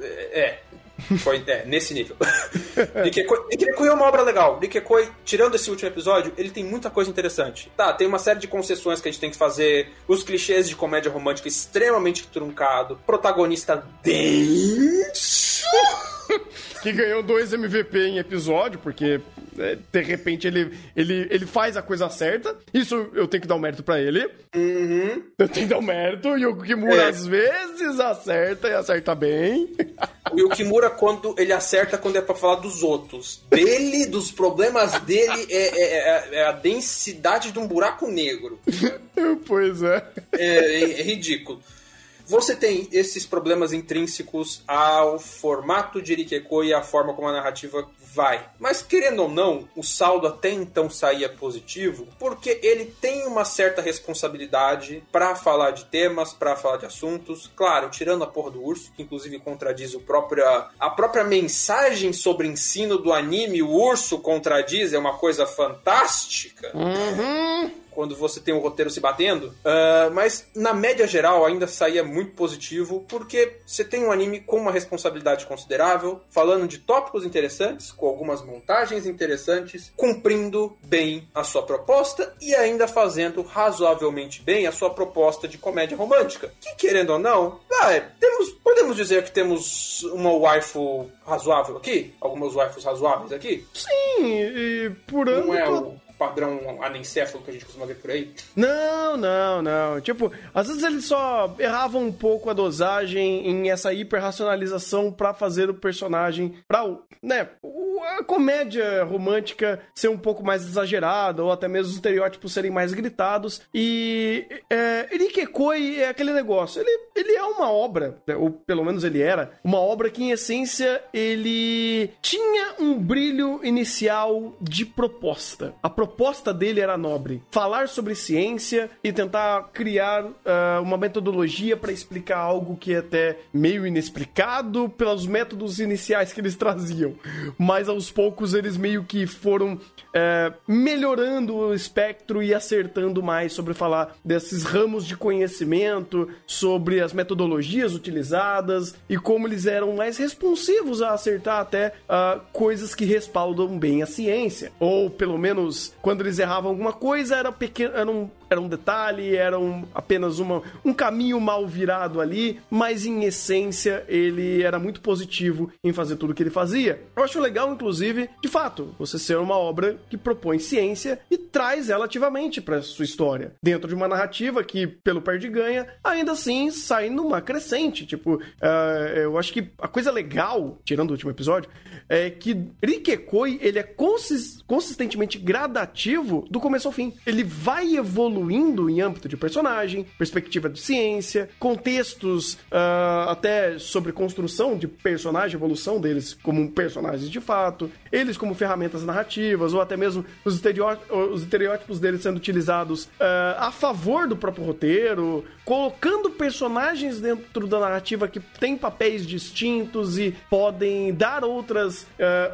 É. é. Foi, é, nesse nível. Rikekoi é uma obra legal. Rikekoi, tirando esse último episódio, ele tem muita coisa interessante. Tá, tem uma série de concessões que a gente tem que fazer, os clichês de comédia romântica extremamente truncado, protagonista denso. Que ganhou dois MVP em episódio, porque é, de repente ele, ele, ele faz a coisa certa. Isso eu tenho que dar o mérito pra ele. Eu tenho que dar o mérito. E o Kimura É. às vezes acerta e acerta bem. E o Kimura, quando ele acerta quando é pra falar dos outros. Dele, dos problemas dele, é, é- é- é a densidade de um buraco negro. pois é. É, é- é ridículo. Você tem esses problemas intrínsecos ao formato de Rikeko e à forma como a narrativa vai. Mas, querendo ou não, o saldo até então saía positivo, porque ele tem uma certa responsabilidade pra falar de temas, pra falar de assuntos. Claro, tirando a porra do urso, que inclusive contradiz o próprio, a própria mensagem sobre ensino do anime, o urso contradiz, é uma coisa fantástica. Quando você tem um roteiro se batendo. Ah, mas na média geral ainda saía muito positivo, porque você tem um anime com uma responsabilidade considerável, falando de tópicos interessantes, com algumas montagens interessantes, cumprindo bem a sua proposta e ainda fazendo razoavelmente bem a sua proposta de comédia romântica. Que querendo ou não, ah, é, temos, podemos dizer que temos uma waifu razoável aqui? Algumas waifus razoáveis aqui? Sim, e por ano. Não é o padrão anencéfalo que a gente costuma ver por aí? Não, não, não. Tipo, às vezes eles só erravam um pouco a dosagem em essa hiperracionalização pra fazer o personagem pra, né, a comédia romântica ser um pouco mais exagerada ou até mesmo os estereótipos serem mais gritados. E é, Irikekoi é aquele negócio. Ele, ele é uma obra, né, ou pelo menos ele era, uma obra que em essência ele tinha um brilho inicial de proposta. A proposta dele era nobre. Falar sobre ciência e tentar criar ah, uma metodologia para explicar algo que é até meio inexplicado pelos métodos iniciais que eles traziam. Mas aos poucos eles meio que foram eh, melhorando o espectro e acertando mais sobre falar desses ramos de conhecimento, sobre as metodologias utilizadas e como eles eram mais responsivos a acertar até ah, coisas que respaldam bem a ciência. Ou pelo menos quando eles erravam alguma coisa era pequeno, era um era um detalhe, era um, apenas uma, um caminho mal virado ali, mas em essência ele era muito positivo em fazer tudo que ele fazia. Eu acho legal, inclusive, de fato, você ser uma obra que propõe ciência e traz ela ativamente para sua história, dentro de uma narrativa que, pelo perde ganha, ainda assim sai numa crescente. Tipo, ah, eu acho que a coisa legal, tirando o último episódio, é que Rikekoi ele é consis- consistentemente gradativo do começo ao fim. Ele vai evoluindo em âmbito de personagem, perspectiva de ciência, contextos ah, até sobre construção de personagem, evolução deles como personagens de fato, eles como ferramentas narrativas, ou até mesmo os, estereó- os estereótipos deles sendo utilizados ah, a favor do próprio roteiro, colocando personagens dentro da narrativa que têm papéis distintos e podem dar outras,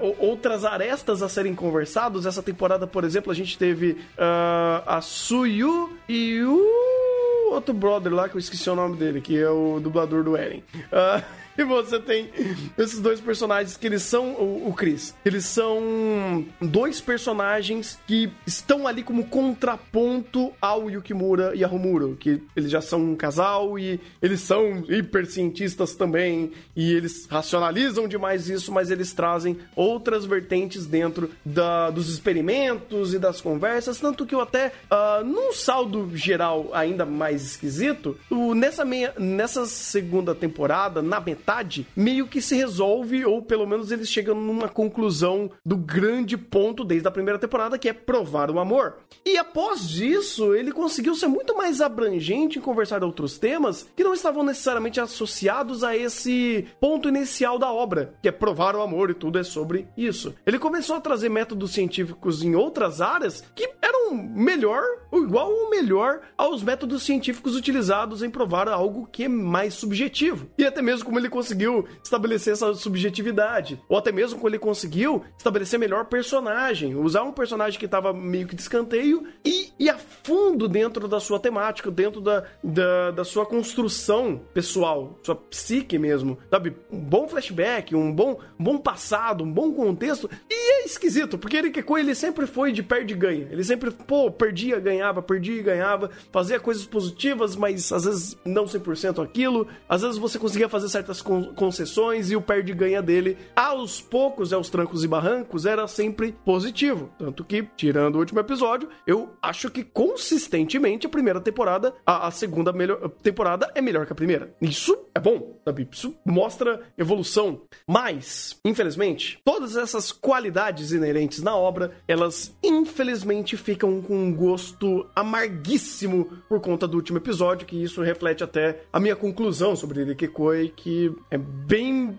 ou- outras arestas a serem conversados. Essa temporada, por exemplo, a gente teve ah, a Suyu e o outro brother lá que eu esqueci o nome dele, que é o dublador do Eren. Ah, e você tem esses dois personagens que eles são o, o Chris. Eles são dois personagens que estão ali como contraponto ao Yukimura e a Homuro, que eles já são um casal e eles são hipercientistas também e eles racionalizam demais isso, mas eles trazem outras vertentes dentro da, dos experimentos e das conversas, tanto que eu até, ah, num saldo geral ainda mais esquisito, o, nessa, meia, nessa segunda temporada, na metade, meio que se resolve, ou pelo menos eles chegam numa conclusão do grande ponto desde a primeira temporada, que é provar o amor. E após isso, ele conseguiu ser muito mais abrangente em conversar outros temas que não estavam necessariamente associados a esse ponto inicial da obra, que é provar o amor e tudo é sobre isso. Ele começou a trazer métodos científicos em outras áreas que eram melhor, ou igual ou melhor aos métodos científicos utilizados em provar algo que é mais subjetivo. E até mesmo como ele conseguiu estabelecer essa subjetividade, ou até mesmo como ele conseguiu estabelecer melhor personagem, usar um personagem que estava meio que de escanteio e ir a fundo dentro da sua temática, dentro da, da, da sua construção pessoal, sua psique mesmo, sabe? Um bom flashback, um bom, um bom passado, um bom contexto. E é esquisito, porque ele Kekoi, ele sempre foi de perde e ganha. Ele sempre, pô, perdia, ganhava, perdia e ganhava, fazia coisas positivas, mas às vezes não 100% aquilo. Às vezes você conseguia fazer certas concessões e o perde e ganha dele, aos poucos, aos trancos e barrancos, era sempre positivo. Tanto que, tirando o último episódio, eu acho que consistentemente a primeira temporada, a, a segunda melhor, temporada é melhor que a primeira. Isso é bom, sabe? Isso mostra evolução. Mas, infelizmente, todas essas qualidades inerentes na obra, elas infelizmente ficam com um gosto amarguíssimo por conta do último episódio, que isso reflete até a minha conclusão sobre Irikekoi, que é bem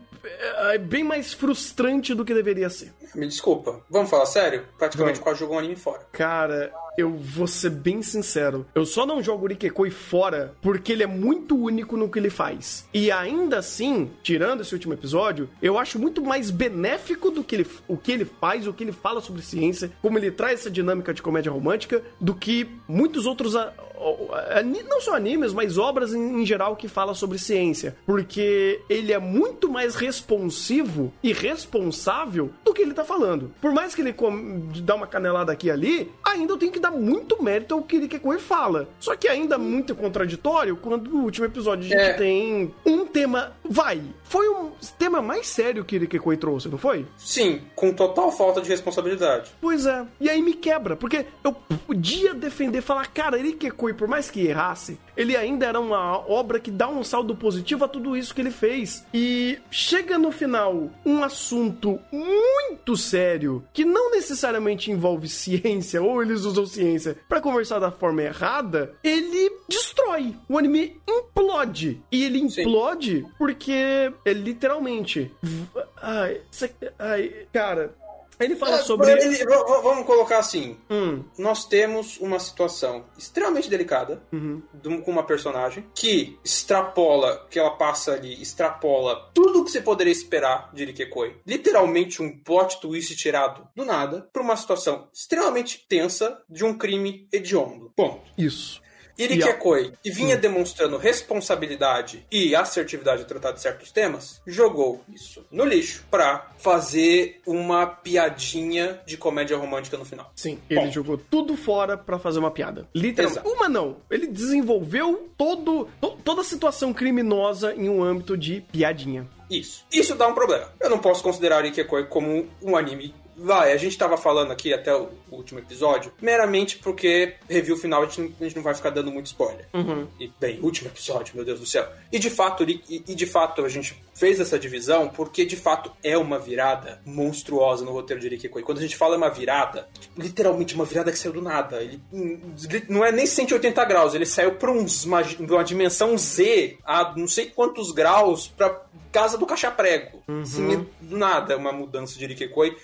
é bem mais frustrante do que deveria ser. Me desculpa. Vamos falar sério? Praticamente Vamos. quase jogou um anime fora. Cara, eu vou ser bem sincero. Eu só não jogo o Rikekoi fora porque ele é muito único no que ele faz. E ainda assim, tirando esse último episódio, eu acho muito mais benéfico do que ele, o que ele faz, o que ele fala sobre ciência, como ele traz essa dinâmica de comédia romântica, do que muitos outros a- não só animes, mas obras em, em geral que falam sobre ciência. Porque ele é muito mais responsivo e responsável do que ele tá falando. Por mais que ele dá uma canelada aqui e ali, ainda eu tenho que dar muito mérito ao que ele Kekoi fala. Só que ainda é muito contraditório quando no último episódio a gente É. tem um tema. Vai! Foi um tema mais sério que ele Kekoi trouxe, não foi? Sim, com total falta de responsabilidade. Pois é. E aí me quebra, porque eu podia defender, falar, cara, ele Kekoi, por mais que errasse, ele ainda era uma obra que dá um saldo positivo a tudo isso que ele fez. E chega no final um assunto muito sério, que não necessariamente envolve ciência, ou eles usam ciência pra conversar da forma errada, ele destrói. O anime implode. E ele Sim. implode porque ele literalmente. Ai, ai, cara. Ele fala É, sobre. ele- vamos colocar assim: Hum, nós temos uma situação extremamente delicada uhum. de um- com uma personagem que extrapola, que ela passa ali, extrapola tudo o que você poderia esperar de Rikekoi. Literalmente um plot twist tirado do nada pra uma situação extremamente tensa de um crime hediondo. Ponto. Isso. Irikekoi, que vinha demonstrando responsabilidade e assertividade de tratar de certos temas, jogou isso no lixo pra fazer uma piadinha de comédia romântica no final. Sim, ele Bom. jogou tudo fora pra fazer uma piada. Literalmente. Exato. Uma não. Ele desenvolveu todo, to- toda a situação criminosa em um âmbito de piadinha. Isso. Isso dá um problema. Eu não posso considerar Ikekoi como um anime. Vai, a gente tava falando aqui até o último episódio, meramente porque review final a gente, não- a gente não vai ficar dando muito spoiler. E, bem, último episódio, meu Deus do céu. E de fato, e, e de fato a gente fez essa divisão porque de fato é uma virada monstruosa no roteiro de Ikekoi. Quando a gente fala uma virada, literalmente uma virada que saiu do nada. Ele hum, não é nem 180 graus, ele saiu pra uns, uma, uma dimensão Z a não sei quantos graus pra casa do caixa-prego. Assim, do nada, é uma mudança de Rikekoi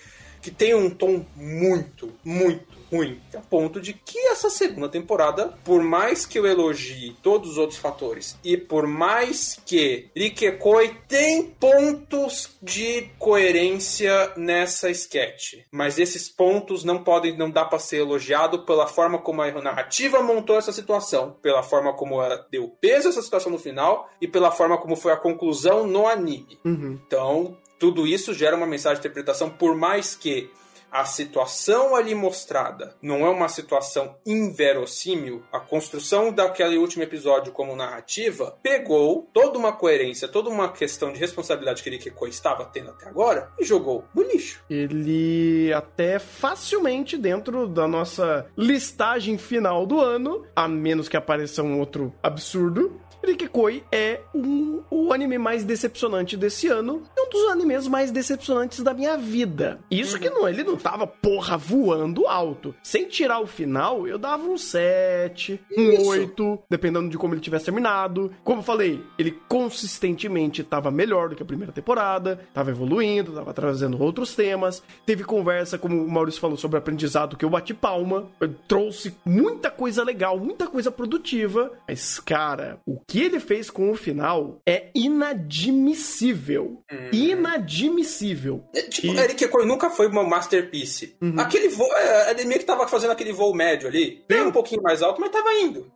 que tem um tom muito, muito ruim. A ponto de que essa segunda temporada, por mais que eu elogie todos os outros fatores e por mais que Rikekoi tem pontos de coerência nessa sketch, mas esses pontos não podem, não dá pra ser elogiado pela forma como a narrativa montou essa situação, pela forma como ela deu peso a essa situação no final e pela forma como foi a conclusão no anime. Uhum. Então, tudo isso gera uma mensagem de interpretação, por mais que a situação ali mostrada não é uma situação inverossímil, a construção daquele último episódio como narrativa pegou toda uma coerência, toda uma questão de responsabilidade que Rikeko estava tendo até agora e jogou no lixo. Ele até facilmente dentro da nossa listagem final do ano, a menos que apareça um outro absurdo, Rikikoi é um, o anime mais decepcionante desse ano e um dos animes mais decepcionantes da minha vida. Isso que não, ele não tava, porra, voando alto. Sem tirar o final, eu dava um 7, um Isso. 8, dependendo de como ele tivesse terminado. Como eu falei, ele consistentemente tava melhor do que a primeira temporada, tava evoluindo, tava trazendo outros temas. Teve conversa, como o Maurício falou, sobre aprendizado, que eu bati palma. Eu trouxe muita coisa legal, muita coisa produtiva. Mas, cara, o que ele fez com o final é inadmissível. Inadmissível. É, Tipo, E- Eric Koi nunca foi uma masterpiece. Aquele voo, é, ele meio que tava fazendo aquele voo médio ali, bem um pouquinho mais alto, mas tava indo.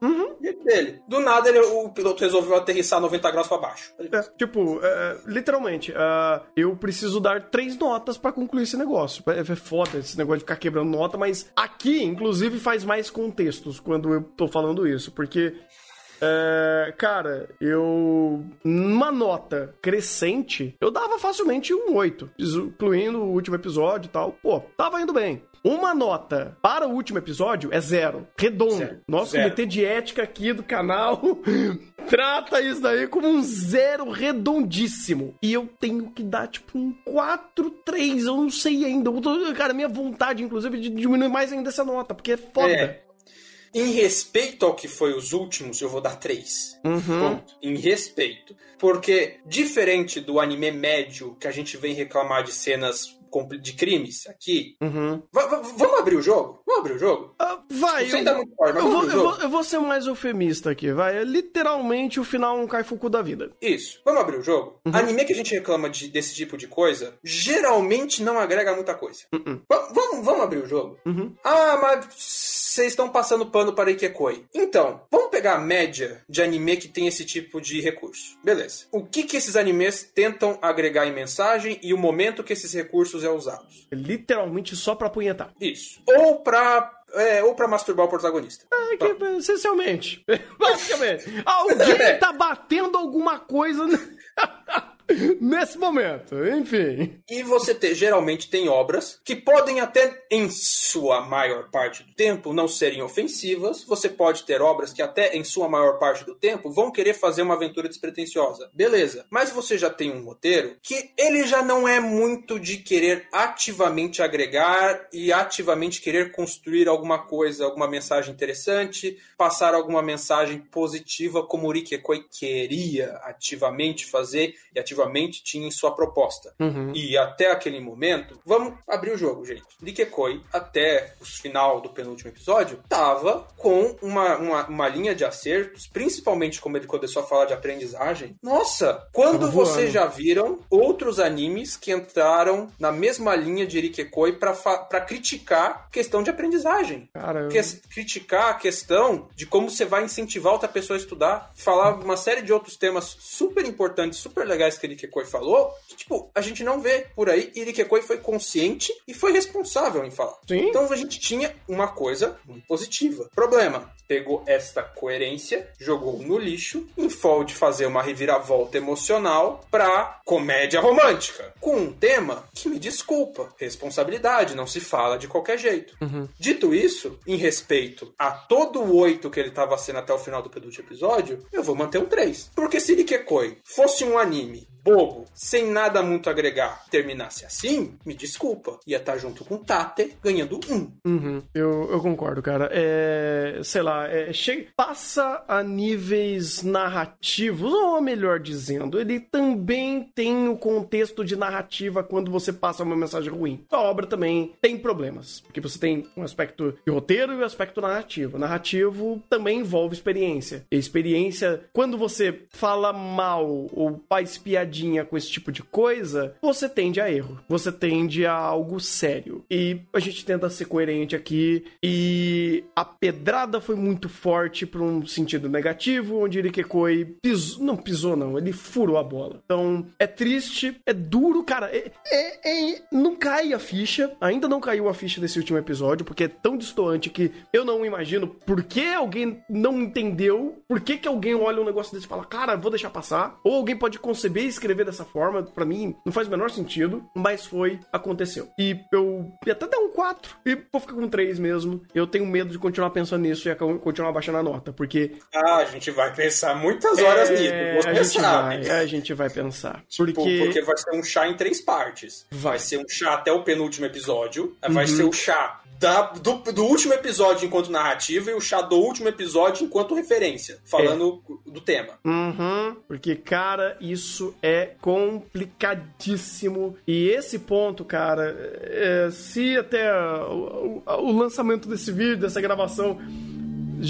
Dele. Do nada, ele- o piloto resolveu aterrissar 90 graus pra baixo. É, tipo, é, literalmente, é, eu preciso dar três notas pra concluir esse negócio. É, é foda esse negócio de ficar quebrando nota, mas aqui, inclusive, faz mais contextos quando eu tô falando isso, porque. É, cara, eu. Numa nota crescente, eu dava facilmente um 8, incluindo o último episódio e tal. Pô, tava indo bem. Uma nota para o último episódio é zero. Redondo. Zero. Nosso Zero. comitê de ética aqui do canal trata isso daí como um zero redondíssimo. E eu tenho que dar, tipo, um 4, 3. Eu não sei ainda. Tô- cara, minha vontade, inclusive, de diminuir mais ainda essa nota, porque é foda. É. Em respeito ao que foi os últimos, eu vou dar 3. Uhum. Ponto. Em respeito. Porque, diferente do anime médio, que a gente vem reclamar de cenas de crimes aqui. Uhum. Va- va- vamos abrir o jogo? Vamos abrir o jogo? Ah, vai, Sem eu, dar muito eu vou, eu, vou, eu vou ser mais eufemista aqui, vai. É literalmente o final um Kaifuku da vida. Isso. Vamos abrir o jogo? Anime que a gente reclama de- desse tipo de coisa, geralmente não agrega muita coisa. Va- Vamos, vamos abrir o jogo? Uhum. Ah, mas vocês estão passando pano para Ikekoi. Então, vamos pegar a média de anime que tem esse tipo de recurso. Beleza. O que, que esses animes tentam agregar em mensagem e o momento que esses recursos é usados? Literalmente só pra apunhetar. Isso. Ou pra, é, ou pra masturbar o protagonista. É que, essencialmente. Basicamente. Alguém tá batendo alguma coisa nesse momento. Enfim. E você te- geralmente tem obras que podem até, em sua maior parte do tempo, não serem ofensivas. Você pode ter obras que até, em sua maior parte do tempo, vão querer fazer uma aventura despretensiosa. Beleza. Mas você já tem um roteiro que ele já não é muito de querer ativamente agregar e ativamente querer construir alguma coisa, alguma mensagem interessante, passar alguma mensagem positiva como o Rikekoi queria ativamente fazer e ativamente tinha em sua proposta. Uhum. E até aquele momento, vamos abrir o jogo, gente. Nikekoi, até o final do penúltimo episódio, tava com uma, uma, uma linha de acertos, principalmente como ele começou a falar de aprendizagem. Nossa, quando vocês já viram outros animes que entraram na mesma linha de fa- pra criticar questão de aprendizagem? Que- criticar a questão de como você vai incentivar outra pessoa a estudar, falar uma série de outros temas super importantes, super legais que Irikekoi falou, que, tipo, a gente não vê por aí. E Irikekoi foi consciente e foi responsável em falar. Sim. Então a gente tinha uma coisa muito positiva. Problema, pegou esta coerência, jogou no lixo, em fall de fazer uma reviravolta emocional pra comédia romântica. Com um tema que, me desculpa, responsabilidade, não se fala de qualquer jeito. Dito isso, em respeito a todo o 8 que ele tava sendo até o final do penúltimo episódio, eu vou manter um 3. Porque se Rikekoi fosse um anime bobo, sem nada muito agregar, terminasse assim, me desculpa, ia estar junto com Tate, ganhando um. Uhum, eu, eu concordo, cara. É, sei lá, é, che- passa a níveis narrativos, ou melhor dizendo, ele também tem o contexto de narrativa quando você passa uma mensagem ruim. A obra também tem problemas, porque você tem um aspecto de roteiro e o um aspecto narrativo. Narrativo também envolve experiência. E experiência, quando você fala mal ou faz piadinha com esse tipo de coisa, você tende a erro. Você tende a algo sério. E a gente tenta ser coerente aqui. E a pedrada foi muito forte para um sentido negativo, onde Irikekoi pisou. Não pisou, não. Ele furou a bola. Então, é triste, é duro, cara. É, é- é- não cai a ficha. Ainda não caiu a ficha desse último episódio, porque é tão distoante que eu não imagino por que alguém não entendeu. Por que, que alguém olha um negócio desse e fala, cara, vou deixar passar. Ou alguém pode conceber e escrever dessa forma. Pra mim, não faz o menor sentido. Mas foi, aconteceu. E eu ia até dar um 4. E vou ficar com 3 mesmo. Eu tenho medo de continuar pensando nisso e continuar baixando a nota. Porque Ah, a gente vai pensar muitas horas é, nisso, a gente sabe. vai, a gente vai pensar. Tipo, porque, porque vai ser um chá em três partes. Vai. Vai, ser um chá até o penúltimo episódio. Vai Uhum. ser o chá da- do, do último episódio enquanto narrativa e o chá do último episódio enquanto referência. Falando do tema. Uhum, porque, cara, isso é complicadíssimo. E esse ponto, cara, é, se até o, o- o lançamento desse vídeo, dessa gravação,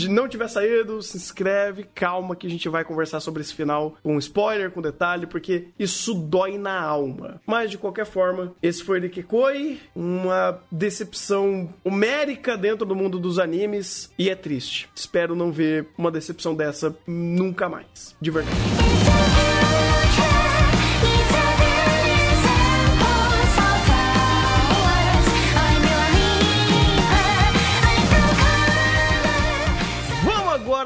não tiver saído, se inscreve, calma que a gente vai conversar sobre esse final com spoiler, com detalhe, porque isso dói na alma. Mas de qualquer forma, esse foi Rikekoi, uma decepção homérica dentro do mundo dos animes e é triste. Espero não ver uma decepção dessa nunca mais. De verdade.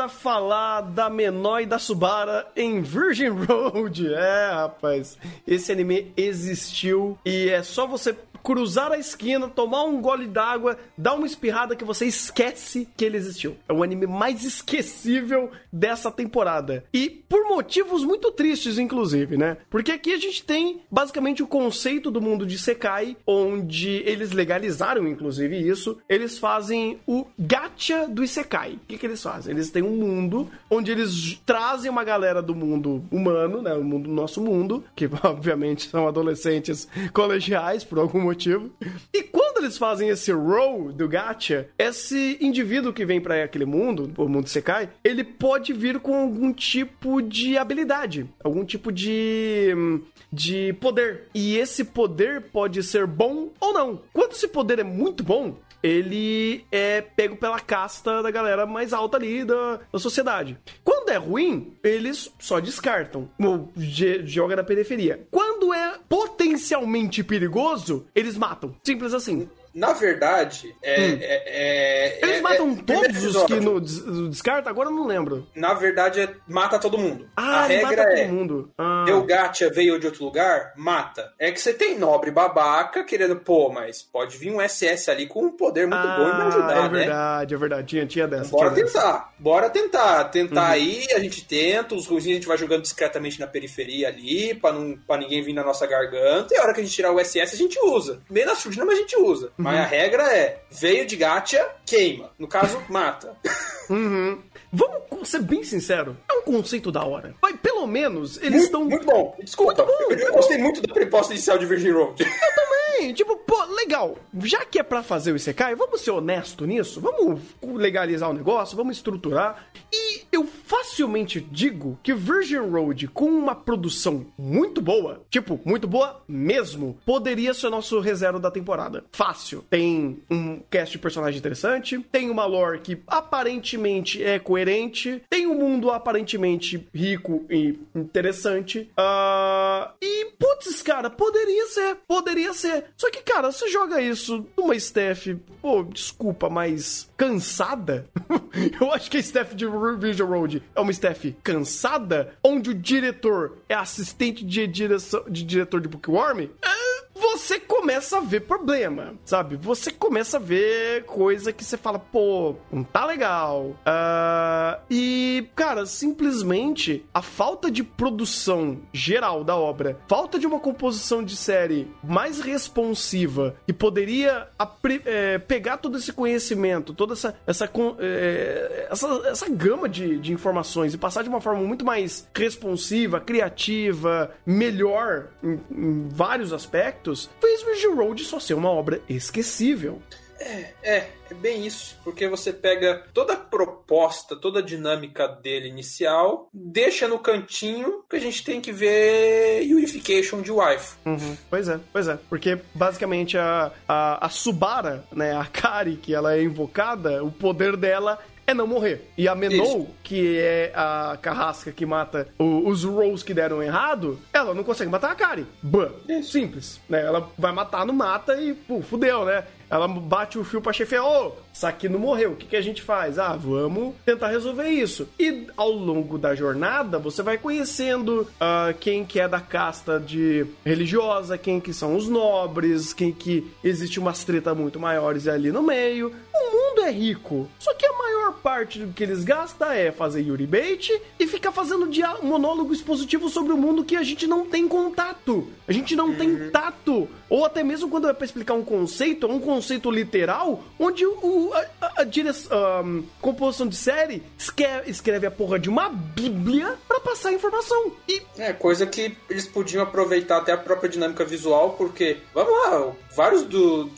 Agora falar da Menor e da Subara em Virgin Road. É, rapaz, esse anime existiu e é só você cruzar a esquina, tomar um gole d'água, dar uma espirrada que você esquece que ele existiu. É o anime mais esquecível dessa temporada. E por motivos muito tristes, inclusive, né? Porque aqui a gente tem basicamente o conceito do mundo de Sekai, onde eles legalizaram, inclusive, isso. Eles fazem o gacha do Isekai. O que, que eles fazem? Eles têm um mundo onde eles trazem uma galera do mundo humano, né? O mundo do nosso mundo, que obviamente são adolescentes colegiais, por algum motivo motivo. E quando eles fazem esse roll do gacha, esse indivíduo que vem pra aquele mundo, o mundo Sekai, ele pode vir com algum tipo de habilidade, algum tipo de de poder. E esse poder pode ser bom ou não. Quando esse poder é muito bom, ele é pego pela casta da galera mais alta ali da, da sociedade. Quando é ruim, eles só descartam. Ou joga na periferia. Quando é potencialmente perigoso, eles matam. Simples assim. Na verdade, é. Hum. é- é- Eles é- matam é- todos os que no des- no descarta? Agora eu não lembro. Na verdade, é mata todo mundo. Ah, a regra mata é. todo mundo. Ah. Gacha, veio de outro lugar, mata. É que você tem nobre babaca querendo, pô, mas pode vir um SS ali com um poder muito bom e me Ah, ajudar, é né? verdade, é verdade. Tinha, tinha dessa. Bora tinha dessa. tentar, bora tentar. Tentar Uhum. aí, a gente tenta, os ruins a gente vai jogando discretamente na periferia ali, pra, não, pra ninguém vir na nossa garganta, e a hora que a gente tirar o SS a gente usa. Meio na surdina, mas a gente usa. Mas Uhum. a regra é, veio de gacha, queima. No caso, mata. Uhum. Vamos ser bem sincero, é um conceito da hora. Mas pelo menos eles muito, estão. muito bom. Desculpa, Muito bom, eu, eu muito gostei muito da proposta inicial de Virgin Road. Também, tipo, pô, legal. Já que é pra fazer o Isekai, vamos ser honesto nisso, vamos legalizar o negócio, vamos estruturar. E eu facilmente digo que Virgin Road, com uma produção muito boa, tipo, muito boa mesmo, poderia ser nosso reserva da temporada. Fácil. Tem um cast de personagem interessante, tem uma lore que aparentemente é coerente, tem um mundo aparentemente rico e interessante. Ah, e, putz, cara, poderia ser, poderia ser. Só que, cara, você joga isso numa staff, pô, desculpa, mas cansada? Eu acho que a staff de Vision Road é uma staff cansada, onde o diretor é assistente de direção de diretor de Bookworm. É, você começa a ver problema, sabe? Você começa a ver coisa que você fala, pô, não tá legal. Ah, e, cara, simplesmente a falta de produção geral da obra, falta de uma composição de série mais responsiva que poderia é, pegar todo esse conhecimento, toda essa essa, é, essa, essa gama de, de informações e passar de uma forma muito mais responsiva, criativa, melhor em, em vários aspectos, fez Virgin Road só ser uma obra esquecível. É, é bem isso, porque você pega toda a proposta, toda a dinâmica dele inicial, deixa no cantinho que a gente tem que ver Unification de Wife. Pois é, pois é. Porque basicamente a, a, a Subara, né, a Kari, que ela é invocada, o poder dela é não morrer. E a Menou, que é a carrasca que mata o- os rolls que deram errado, ela não consegue matar a Kari. Bã. Simples. Né? Ela vai matar, não mata e, pô, fudeu, né? Ela bate o fio pra chefe, ô, isso aqui não morreu, o que, que a gente faz? Ah, vamos tentar resolver isso. E ao longo da jornada, você vai conhecendo ah, quem que é da casta de religiosa, quem que são os nobres, quem que existe umas treta muito maiores ali no meio. O mundo é rico, só que a maior parte do que eles gastam é fazer Yuri Bait e ficar fazendo monólogo expositivo sobre o mundo que a gente não tem contato. A gente não tem tato. Ou até mesmo quando é pra explicar um conceito, é um conceito literal, onde o, a, a, a ahn, composição de série escreve, escreve a porra de uma bíblia pra passar a informação. E É, coisa que eles podiam aproveitar até a própria dinâmica visual, porque, vamos lá, vários do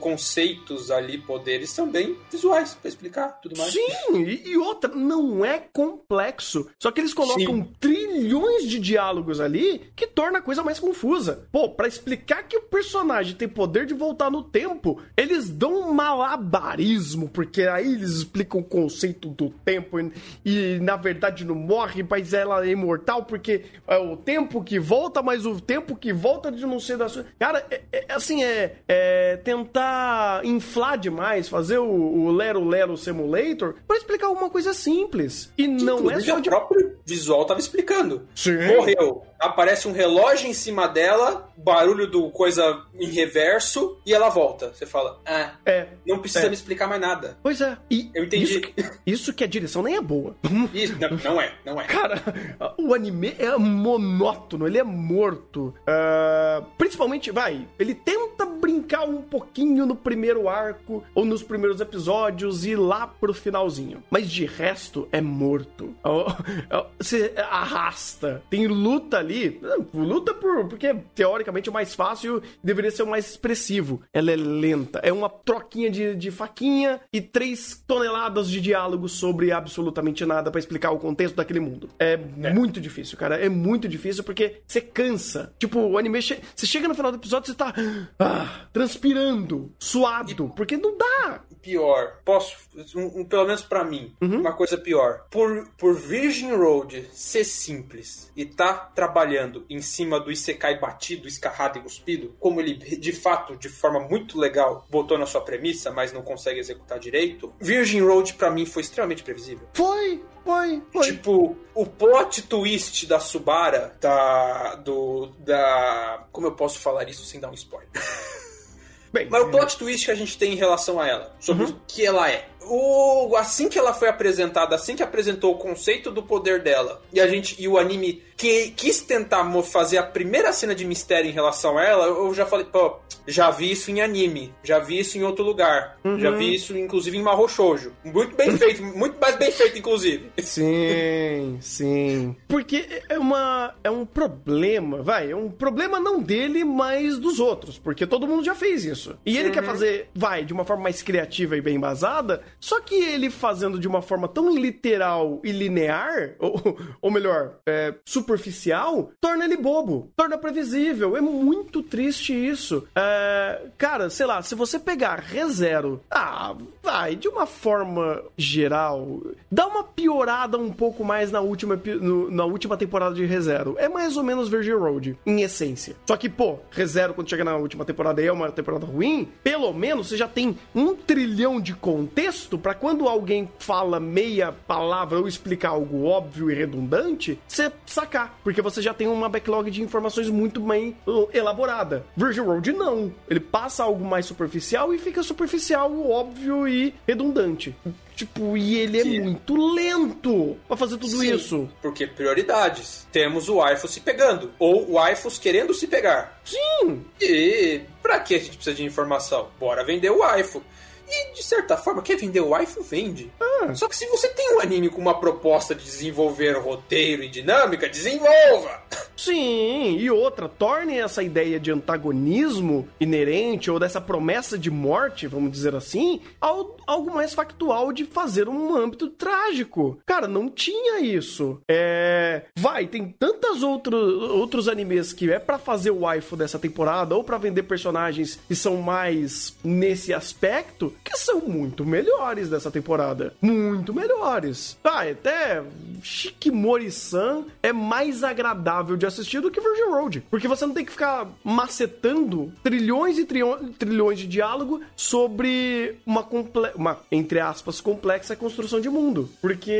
conceitos ali, poderes, bem visuais pra explicar tudo mais. Sim, e, e outra, não é complexo. Só que eles colocam Sim. trilhões de diálogos ali que torna a coisa mais confusa. Pô, pra explicar que o personagem tem poder de voltar no tempo, eles dão um malabarismo, porque aí eles explicam o conceito do tempo e, e, na verdade não morre, mas ela é imortal porque é o tempo que volta, mas o tempo que volta de não ser da sua. Cara, é, é- assim, é, é tentar inflar demais, fazer o, o Lero Lero Simulator pra explicar alguma coisa simples. E não é só o de. próprio visual tava explicando. Sim. Morreu. Aparece um relógio em cima dela, barulho do coisa em reverso, e ela volta. Você fala, ah, É, Não precisa É. me explicar mais nada. Pois é. E Eu entendi. Isso que, isso que a direção nem é boa. Isso, não, não é, não é. Cara, o anime é monótono, ele é morto. Ah, principalmente, vai, ele tenta brincar um pouquinho no primeiro arco ou nos primeiros episódios e lá pro finalzinho. Mas de resto, é morto. Ó, Você arrasta. Tem luta ali. Luta por, porque teoricamente é o mais fácil e deveria ser o mais expressivo. Ela é lenta. É uma troquinha de, de faquinha e três toneladas de diálogo sobre absolutamente nada pra explicar o contexto daquele mundo. É, muito difícil, cara. É muito difícil porque você cansa. Tipo, o anime. che- Você chega no final do episódio e você tá ah, transpirando, suado. Porque não dá. Pior, posso, um- um- pelo menos pra mim, uma coisa pior. Por, por Virgin Road ser simples e tá trabalhando em cima do Isekai batido, escarrado e cuspido, como ele de fato, de forma muito legal, botou na sua premissa, mas não consegue executar direito, Virgin Road pra mim foi extremamente previsível. Foi, foi, foi. Tipo, o plot twist da Subara, da. do. da. Como eu posso falar isso sem dar um spoiler? Bem, Mas o plot twist que a gente tem em relação a ela, sobre o que ela é. O, assim que ela foi apresentada, assim que apresentou o conceito do poder dela, e a gente e o anime que quis tentar fazer a primeira cena de mistério em relação a ela, eu já falei, pô, já vi isso em anime, já vi isso em outro lugar, já vi isso inclusive em Mahou Shoujo. Muito bem feito, muito mais bem feito inclusive. Sim, sim. Porque é uma é um problema, vai, é um problema não dele, mas dos outros, porque todo mundo já fez isso. E ele quer fazer, vai, de uma forma mais criativa e bem embasada, só que ele fazendo de uma forma tão literal e linear, ou, ou melhor, é, superficial, torna ele bobo, torna previsível. É muito triste isso. É, cara, sei lá, se você pegar ReZero, ah, vai, de uma forma geral, dá uma piorada um pouco mais na última, no- na última temporada de ReZero. É mais ou menos Virgin Road, em essência. Só que, pô, ReZero, quando chega na última temporada é uma temporada ruim, pelo menos você já tem um trilhão de contexto pra quando alguém fala meia palavra ou explicar algo óbvio e redundante, você Porque você já tem uma backlog de informações muito bem uh, elaborada. Virgin Road não. Ele passa algo mais superficial e fica superficial, óbvio e redundante. Tipo, e ele é Que- muito lento pra fazer tudo Sim, isso. Porque prioridades. Temos o Waifus se pegando. Ou o Waifus querendo se pegar. Sim, E pra que a gente precisa de informação? Bora vender o waifu. E, de certa forma, quer vender o waifu, vende. Só que se você tem um anime com uma proposta de desenvolver roteiro e dinâmica, desenvolva! Sim, e outra, torne essa ideia de antagonismo inerente ou dessa promessa de morte, vamos dizer assim, ao- algo mais factual de fazer um âmbito trágico. Cara, não tinha isso. É. Vai, tem tantas outros outros animes que é pra fazer o waifu dessa temporada ou pra vender personagens que são mais nesse aspecto que são muito melhores dessa temporada. Muito melhores. Tá, até Shikimori-san é mais agradável de assistir do que Virgin Road. Porque você não tem que ficar macetando trilhões e trilhões, de diálogo sobre uma, uma, entre aspas, complexa construção de mundo. Porque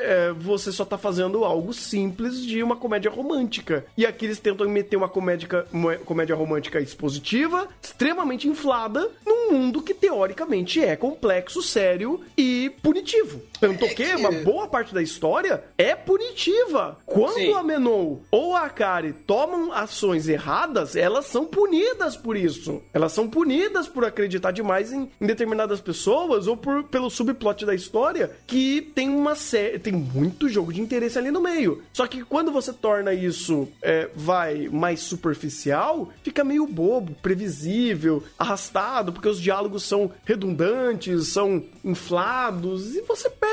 é, você só tá fazendo algo simples de uma comédia romântica. E aqui eles tentam meter uma comédia, uma comédia romântica expositiva, extremamente inflada, num mundo que teoricamente é complexo, sério e punitivo. Tanto que, que- uma boa parte da história é punitiva. Quando Sim. a Menou ou a Akari tomam ações erradas, elas são punidas por isso. Elas são punidas por acreditar demais em, em determinadas pessoas ou por, pelo subplot da história que tem uma série, tem muito jogo de interesse ali no meio. Só que quando você torna isso, é, vai mais superficial, fica meio bobo, previsível, arrastado, porque os diálogos são redundantes, são inflados e você perde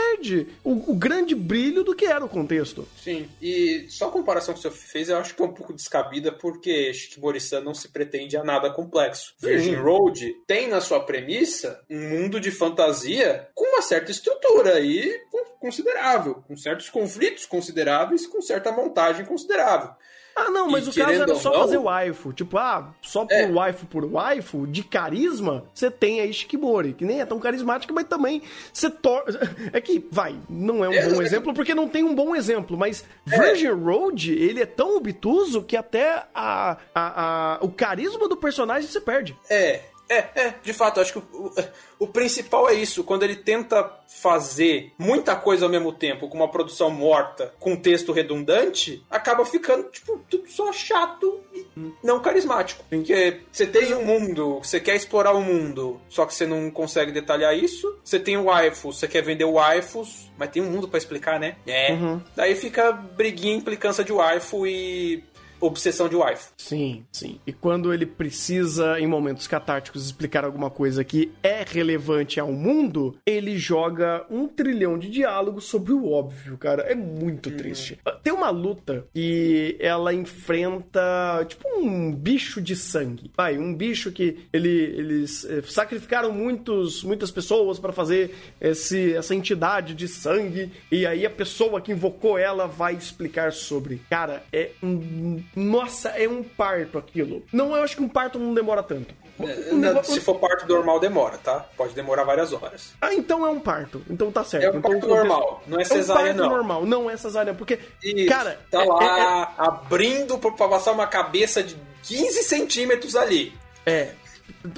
o, o grande brilho do que era o contexto. Sim, e só a comparação que você fez eu acho que é um pouco descabida porque Shikimori-san não se pretende a nada complexo. Virgin Road tem na sua premissa um mundo de fantasia com uma certa estrutura aí con- considerável, com certos conflitos consideráveis, com certa montagem considerável. Ah, não, mas E o caso era só não- fazer waifu. Tipo, ah, só por É. waifu por waifu, de carisma, você tem a Ishikimori, que nem é tão carismática, mas também você torna. É que, vai, não é um É, bom é. exemplo porque não tem um bom exemplo, mas Virgin Road, ele é tão obtuso que até a, a, a- o carisma do personagem se perde. É, É, é, de fato, acho que o, o, o principal é isso. Quando ele tenta fazer muita coisa ao mesmo tempo, com uma produção morta, com um texto redundante, acaba ficando, tipo, tudo só chato e não carismático. Porque você tem um mundo, você quer explorar o mundo, só que você não consegue detalhar isso. Você tem o waifu, você quer vender o waifus, mas tem um mundo pra explicar, né? É. Uhum. Daí fica briguinha, implicância de waifu e obsessão de waifu. Sim, sim. E quando ele precisa, em momentos catárticos, explicar alguma coisa que é relevante ao mundo, ele joga um trilhão de diálogos sobre o óbvio, cara. É muito triste. Tem uma luta que ela enfrenta, tipo, um bicho de sangue. Vai, um bicho que ele, eles eh, sacrificaram muitos, muitas pessoas para fazer esse, essa entidade de sangue. E aí a pessoa que invocou ela vai explicar sobre. Cara, é um. Nossa, é um parto aquilo. Não, eu acho que um parto não demora tanto. É, não, Se for parto normal, demora, tá? Pode demorar várias horas. Ah, então é um parto. Então tá certo. É um Então, parto normal, não é É um cesárea, parto não. normal, não é cesárea, porque, Isso, cara, tá é- lá abrindo pra, passar uma cabeça de 15 centímetros ali. é, é- é-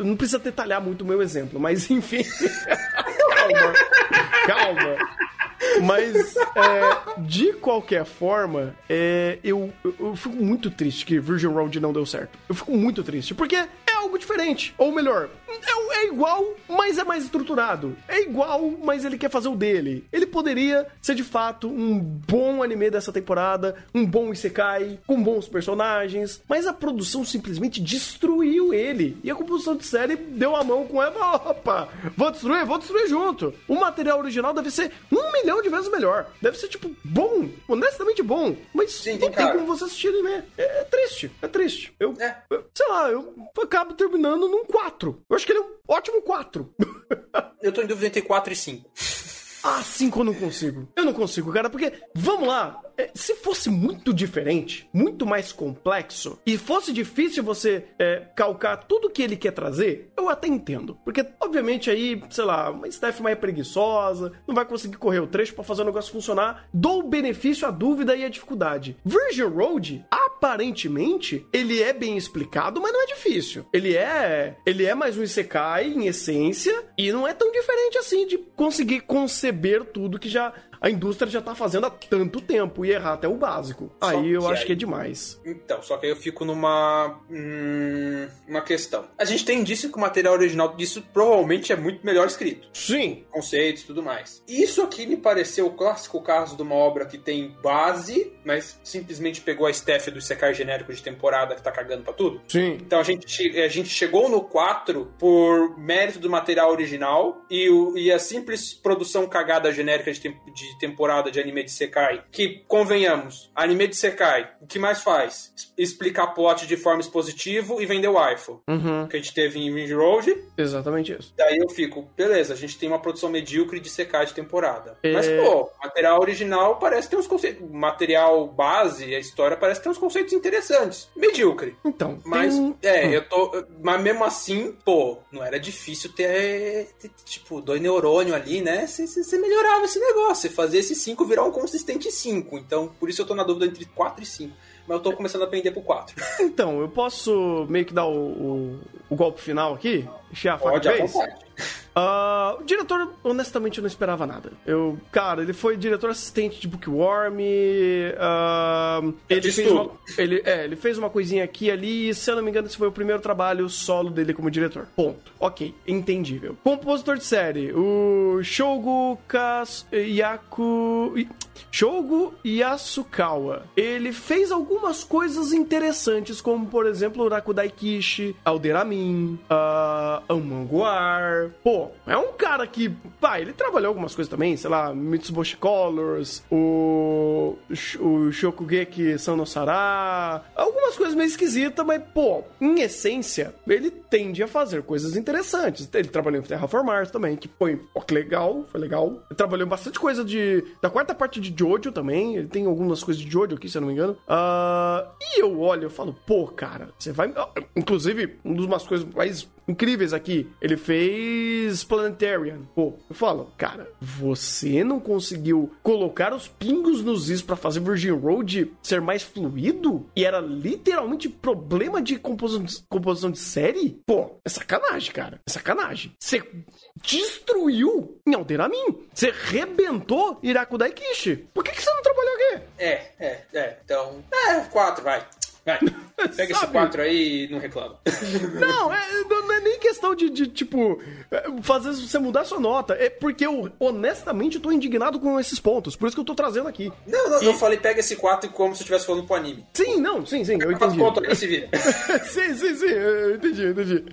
não precisa detalhar muito o meu exemplo, mas enfim. calma, calma. Mas, é, de qualquer forma, é, eu, eu, fico muito triste que Virgin Road não deu certo. Eu fico muito triste, porque é algo diferente. Ou melhor, é, é igual, mas é mais estruturado. É igual, mas ele quer fazer o dele. Ele poderia ser, de fato, um bom anime dessa temporada, um bom Isekai, com bons personagens, mas a produção simplesmente destruiu ele. E a composição de série deu a mão com ela, opa, vou destruir, vou destruir junto. O material original deve ser um milhão de vezes melhor. Deve ser, tipo, bom, honestamente bom. Mas Sim, não tem cara. como você assistir anime. É, é triste, é triste. Eu, É. eu- sei lá, eu acabo terminando num 4. Eu acho que ele é um ótimo 4. Eu tô em dúvida entre 4 e 5. Ah, cinco eu não consigo. Eu não consigo, cara, porque, vamos lá, se fosse muito diferente, muito mais complexo, e fosse difícil você é, calcar tudo que ele quer trazer, eu até entendo. Porque, obviamente, aí, sei lá, uma staff mais preguiçosa, não vai conseguir correr o trecho pra fazer o negócio funcionar. Dou o benefício à dúvida e à dificuldade. Virgin Road, aparentemente, ele é bem explicado, mas não é difícil. Ele é. Ele é mais um Isekai em essência, e não é tão diferente assim de conseguir conceber tudo que já. A indústria já tá fazendo há tanto tempo e errar até o básico. Só aí eu que acho aí- que é demais. Então, só que aí eu fico numa. hum, uma questão. A gente tem indício que o material original disso provavelmente é muito melhor escrito. Sim. Conceitos e tudo mais. Isso aqui me pareceu o clássico caso de uma obra que tem base, mas simplesmente pegou a staff do Isekai genérico de temporada que tá cagando pra tudo. Sim. Então a gente, a gente chegou no 4 por mérito do material original e, o- e a simples produção cagada genérica de, tem- de temporada de anime de Sekai. Que, convenhamos, anime de Sekai, o que mais faz? Explicar plot de forma expositiva e vender o iPhone. Uhum. Que a gente teve em Ring Road. Exatamente isso. Daí eu fico, beleza, a gente tem uma produção medíocre de Sekai de temporada. É. Mas, pô, material original parece ter uns conceitos. Material base, a história parece ter uns conceitos interessantes. Medíocre. Então, Mas, tem... é, Hum. eu tô. Mas mesmo assim, pô, não era difícil ter, ter, tipo, dois neurônios ali, né? Você melhorava esse negócio, fazia esse 5 virar um consistente 5. Então, por isso eu tô na dúvida entre 4 e 5. Mas eu tô começando a aprender pro 4. Então, eu posso meio que dar o, o, o golpe final aqui? Encher a faca Pode de vez? Ah, o diretor, honestamente, eu não esperava nada. Eu, cara, ele foi diretor assistente de Bookworm. ah, ele fez uma, ele, é, ele fez uma coisinha aqui e ali. E, se eu não me engano, esse foi o primeiro trabalho solo dele como diretor. Ponto. Ok, entendível. Compositor de série: o Shogo Kasyaku. Shogo Yasukawa. Ele fez algumas coisas interessantes, como por exemplo o Rakudai Kishi, Alderamin, uh, Amanguar. Pô, é um cara que, pá, ele trabalhou algumas coisas também, sei lá, Mitsubishi Colors, o, o Shokugeki Sanosara, algumas coisas meio esquisitas, mas pô, em essência, ele tende a fazer coisas interessantes. Ele trabalhou em Terraform Mars também, que foi ó, que legal, foi legal. Ele trabalhou bastante coisa de da quarta parte de Jojo também, ele tem algumas coisas de Jojo aqui, se eu não me engano. Ah, e eu olho, eu falo, pô, cara, você vai, inclusive, uma das coisas mais incríveis aqui, ele fez Planetarian. Pô, eu falo, cara, você não conseguiu colocar os pingos nos is pra fazer Virgin Road ser mais fluido? E era literalmente problema de composição, composição de série? Pô, é sacanagem, cara. É sacanagem. Você destruiu em Alderamin. Você rebentou Iraku Daikishi. Por que, que você não trabalhou aqui? É, é, é. Então. É, quatro, vai. Vai. Pega esse Sabe? quatro aí e não reclama. Não, é, não é nem questão de, de, tipo, é, fazer você mudar sua nota. É porque eu, honestamente, tô indignado com esses pontos. Por isso que eu tô trazendo aqui. Não, não, eu falei pega esse quatro como se eu estivesse falando pro anime. Sim, não, sim, sim, eu entendi. pontos aí se vira. sim, sim, sim, eu entendi, eu entendi.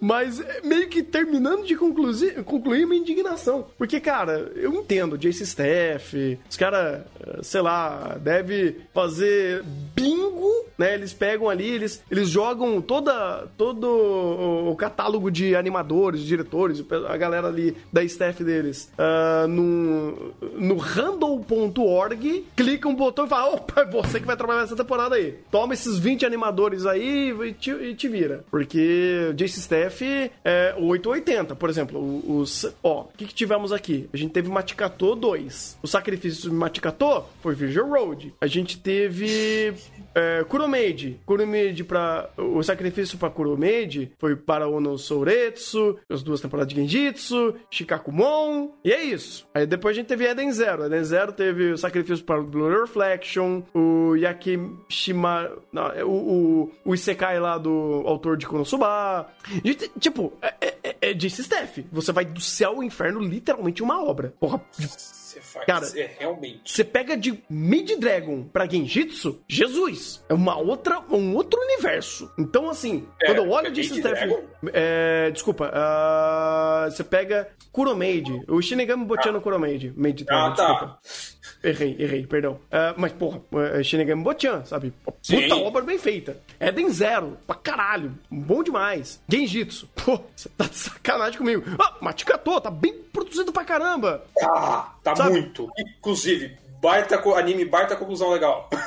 Mas é, meio que terminando de concluir, concluir minha indignação. Porque, cara, eu entendo, Jace Staff, os caras, sei lá, deve fazer bingo, né? Eles pegam ali, eles, eles jogam toda, todo o- catálogo de animadores, diretores, a galera ali da staff deles ah, no, no random.org, clica um botão e fala: opa, é você que vai trabalhar nessa temporada aí. Toma esses 20 animadores aí e te, e te vira. Porque Jace Staff é 880, por exemplo. Os, ó, o que, que tivemos aqui? A gente teve Matikato 2. O sacrifício de Matikato foi Virgin Road. A gente teve é. Kuromeiji pra. O sacrifício pra Kuromeiji foi para Ono Souretsu, as duas temporadas de Genjitsu, Shikakumon, e é isso. Aí depois a gente teve Eden Zero. Eden Zero teve o sacrifício para Blue Reflection, o Yakishima. Não, é, o, o, o Isekai lá do autor de Konosuba. Gente, tipo, é, é, é Jace Staff. Você vai do céu ao inferno literalmente uma obra. Porra, Você faz. Cara, é, realmente. você pega de Mid Dragon pra Genjitsu, Jesus, é uma outra, um outro universo. Então, assim, É, quando eu olho é. Dragon? É, desculpa, ah, você pega Kuromeiji, o Shinigami Botian no Kuromeiji. Mid Dragon, Ah, desculpa. Errei, errei, perdão. Ah, mas, porra, é Shinigami Botian, sabe? Puta Sim. obra bem feita. Eden Zero, pra caralho. Bom demais. Genjitsu, pô, você tá de sacanagem comigo. Ah, Matikato, tá bem produzido pra caramba. Ah, tá Sabe? muito. Inclusive, baita anime, baita conclusão legal.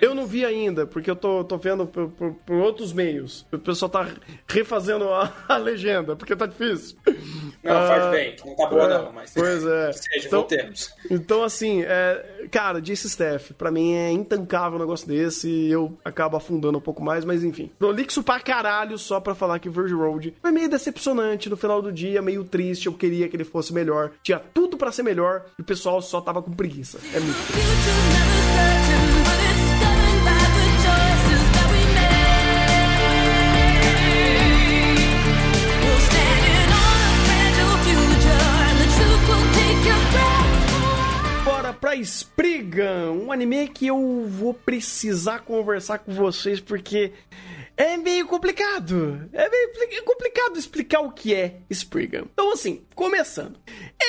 Eu não vi ainda, porque eu tô, tô vendo por, por- por outros meios. O pessoal tá refazendo a, a legenda, porque tá difícil. Não, Ah, faz bem, não tá boa é, não, mas... Pois é. Seja, Então- voltemos. Então, assim, é, cara, disse Steph, pra mim é intancável um negócio desse e eu acabo afundando um pouco mais, mas enfim. Prolixo pra caralho só pra falar que Virgin Road foi meio decepcionante no final do dia, meio triste, eu queria que ele fosse melhor. Tinha tudo pra ser melhor e o pessoal só tava com preguiça. É muito pra Spriggan, um anime que eu vou precisar conversar com vocês porque é meio complicado. É meio pli- complicado explicar o que é Spriggan. Então, assim, começando.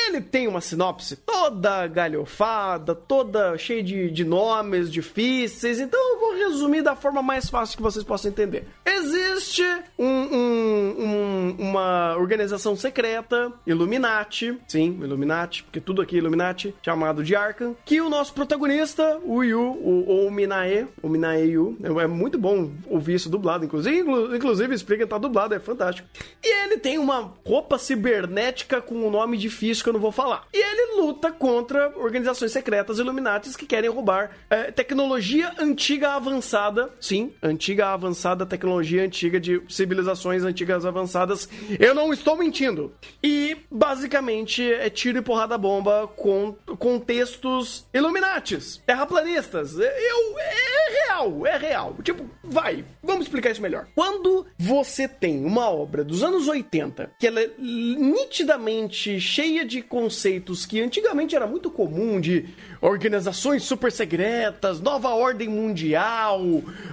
Ele tem uma sinopse toda galhofada, toda cheia de, de nomes difíceis, então eu vou resumir da forma mais fácil que vocês possam entender. Existe um- um- um- uma organização secreta, Illuminati, sim, Illuminati, porque tudo aqui é Illuminati, chamado de Arkham, que o nosso protagonista, o Yu, ou o Minae, o Minae Yu, é muito bom ouvir isso dublado, inclusive, inclu- inclusive Spriggan tá dublado, é fantástico. E ele tem uma roupa cibernética com um nome difícil que eu não vou falar. E ele luta contra organizações secretas Illuminatis que querem roubar eh, tecnologia antiga avançada, sim, antiga avançada, tecnologia antiga de civilizações antigas avançadas. Eu não estou mentindo. E basicamente é tiro e porrada bomba com contextos Illuminatis, terraplanistas. Eu é real, é real. Tipo, vai, vamos explicar isso melhor. Quando você tem uma obra dos anos 80 que ela é nitidamente cheia de conceitos que antigamente era muito comum de organizações super secretas, nova ordem mundial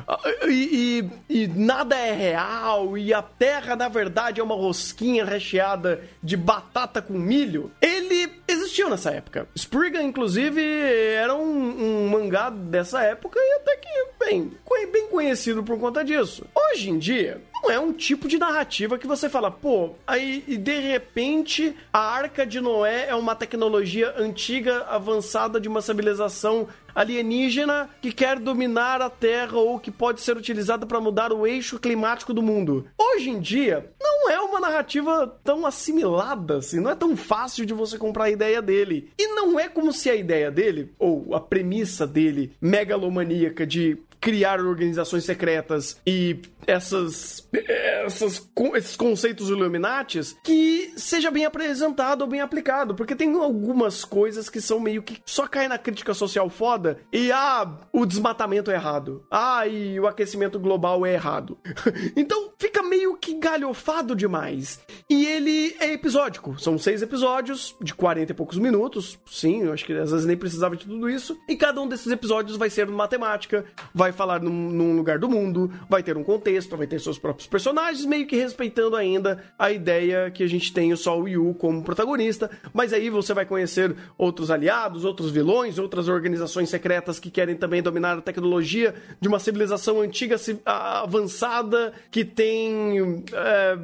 ah, e, e- e nada é real e a Terra na verdade é uma rosquinha recheada de batata com milho. Ele existiu nessa época. Spriggan, inclusive, era um, um mangá dessa época e até que bem, bem conhecido por conta disso. Hoje em dia, não é um tipo de narrativa que você fala, pô, aí de repente a Arca de Noé é uma tecnologia antiga, avançada de uma civilização alienígena que quer dominar a Terra ou que pode ser utilizada para mudar o eixo climático do mundo. Hoje em dia, não é uma narrativa tão assimilada assim, não é tão fácil de você comprar a ideia dele. E não é como se a ideia dele, ou a premissa dele, megalomaníaca de criar organizações secretas e essas, essas esses conceitos Illuminatis que seja bem apresentado ou bem aplicado, porque tem algumas coisas que são meio que só caem na crítica social foda e ah, o desmatamento é errado. Ah, e o aquecimento global é errado. então fica meio que galhofado demais. E ele é episódico. São seis episódios de 40 e poucos minutos. Sim, eu acho que às vezes nem precisava de tudo isso. E cada um desses episódios vai ser matemática, vai falar num, num lugar do mundo, vai ter um contexto, vai ter seus próprios personagens, meio que respeitando ainda a ideia que a gente tem só o Yu como protagonista. Mas aí você vai conhecer outros aliados, outros vilões, outras organizações secretas que querem também dominar a tecnologia de uma civilização antiga avançada que tem é,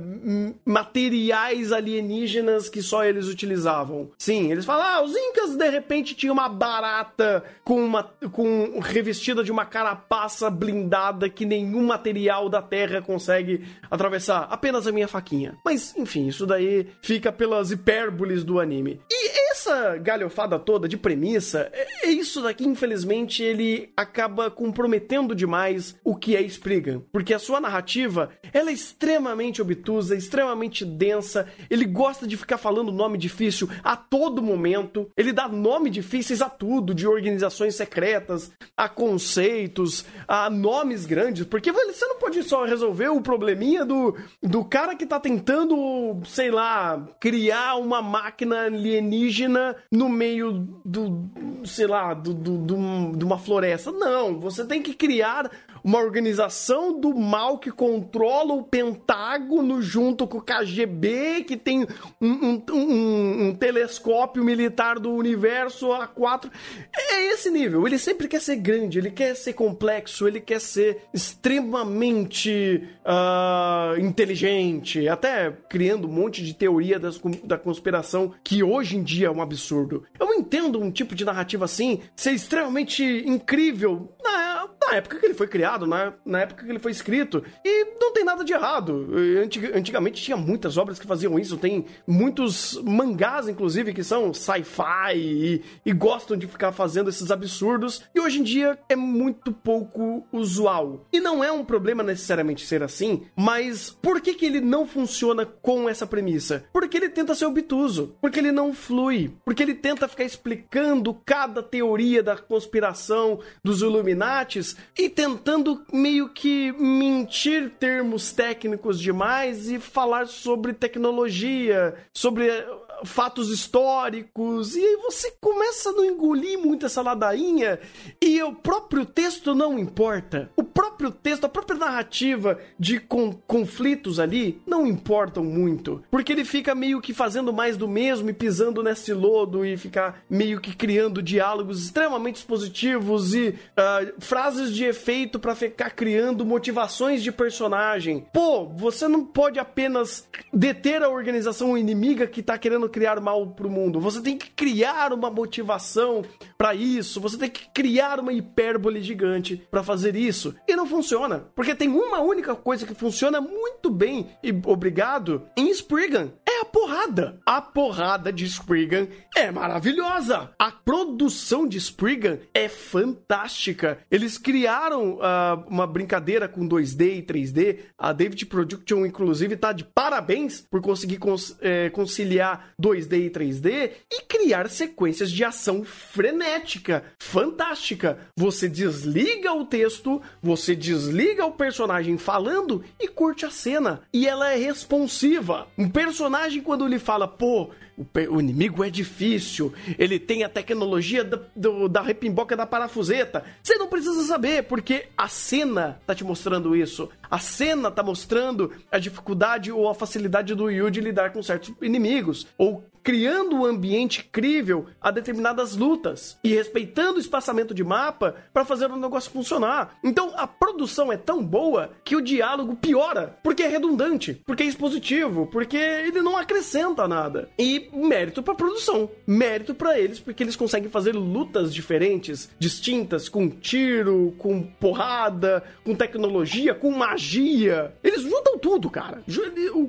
materiais alienígenas que só eles utilizavam. Sim, eles falam, ah, os incas de repente tinham uma barata com uma com revestida de uma carapaça blindada que nenhum material da Terra consegue atravessar, apenas a minha faquinha. Mas enfim, isso daí fica pelas hipérboles do anime. E essa galhofada toda de premissa, é, é isso daqui, infelizmente, ele acaba comprometendo demais o que é Spriggan, porque a sua narrativa, ela é extremamente obtusa, extremamente densa, ele gosta de ficar falando nome difícil a todo momento, ele dá nome difíceis a tudo, de organizações secretas, a conceitos, a nomes grandes, porque você não pode só resolver o probleminha do, do cara que tá tentando, sei lá, criar uma máquina alienígena no meio do, sei lá, do, do, do, de uma floresta. Não, você tem que criar uma organização do mal que controla o Pentágono junto com o KGB, que tem um, um, um, um telescópio militar do universo A4. É esse nível. Ele sempre quer ser grande, ele quer ser complexo, ele quer ser extremamente uh, inteligente, até criando um monte de teoria das, da conspiração que hoje em dia é um absurdo. Eu entendo um tipo de narrativa assim ser extremamente incrível na, na época que ele foi criado, na, na época que ele foi escrito. E não tem nada de errado. Antig, antigamente tinha muitas obras que faziam isso. Tem muitos mangás, inclusive, que são sci-fi e, e gostam de ficar fazendo esses absurdos. E hoje em dia é muito pouco usual. E não é um problema necessariamente ser assim, mas por que, que ele não funciona com essa premissa? Porque ele tenta ser obtuso, porque ele não flui, porque ele tenta ficar explicando cada teoria da conspiração dos E tentando meio que mentir termos técnicos demais e falar sobre tecnologia, sobre fatos históricos, e aí você começa a não engolir muito essa ladainha, e o próprio texto não importa. O próprio texto, a própria narrativa de con conflitos ali não importam muito, porque ele fica meio que fazendo mais do mesmo e pisando nesse lodo e ficar meio que criando diálogos extremamente positivos e uh, frases de efeito para ficar criando motivações de personagem. Pô, você não pode apenas deter a organização inimiga que tá querendo criar mal pro mundo. Você tem que criar uma motivação para isso. Você tem que criar uma hipérbole gigante para fazer isso. E não funciona, porque tem uma única coisa que funciona muito bem e obrigado em Spriggan. É a porrada. A porrada de Spriggan é maravilhosa. A produção de Spriggan é fantástica. Eles criaram uh, uma brincadeira com 2D e 3D. A David Production, inclusive, tá de parabéns por conseguir cons é, conciliar 2D e 3D e criar sequências de ação frenética, fantástica. Você desliga o texto, você desliga o personagem falando e curte a cena. E ela é responsiva. Um personagem, quando ele fala, pô, o, inimigo é difícil, ele tem a tecnologia da, do, da repimboca da parafuseta. Você não precisa saber, porque a cena tá te mostrando isso. A cena tá mostrando a dificuldade ou a facilidade do Yu de lidar com certos inimigos. Ou criando um ambiente crível a determinadas lutas e respeitando o espaçamento de mapa para fazer o negócio funcionar. Então a produção é tão boa que o diálogo piora, porque é redundante, porque é expositivo, porque ele não acrescenta nada. E mérito pra produção, mérito pra eles, porque eles conseguem fazer lutas diferentes, distintas, com tiro, com porrada, com tecnologia, com magia. Eles juntam tudo, cara.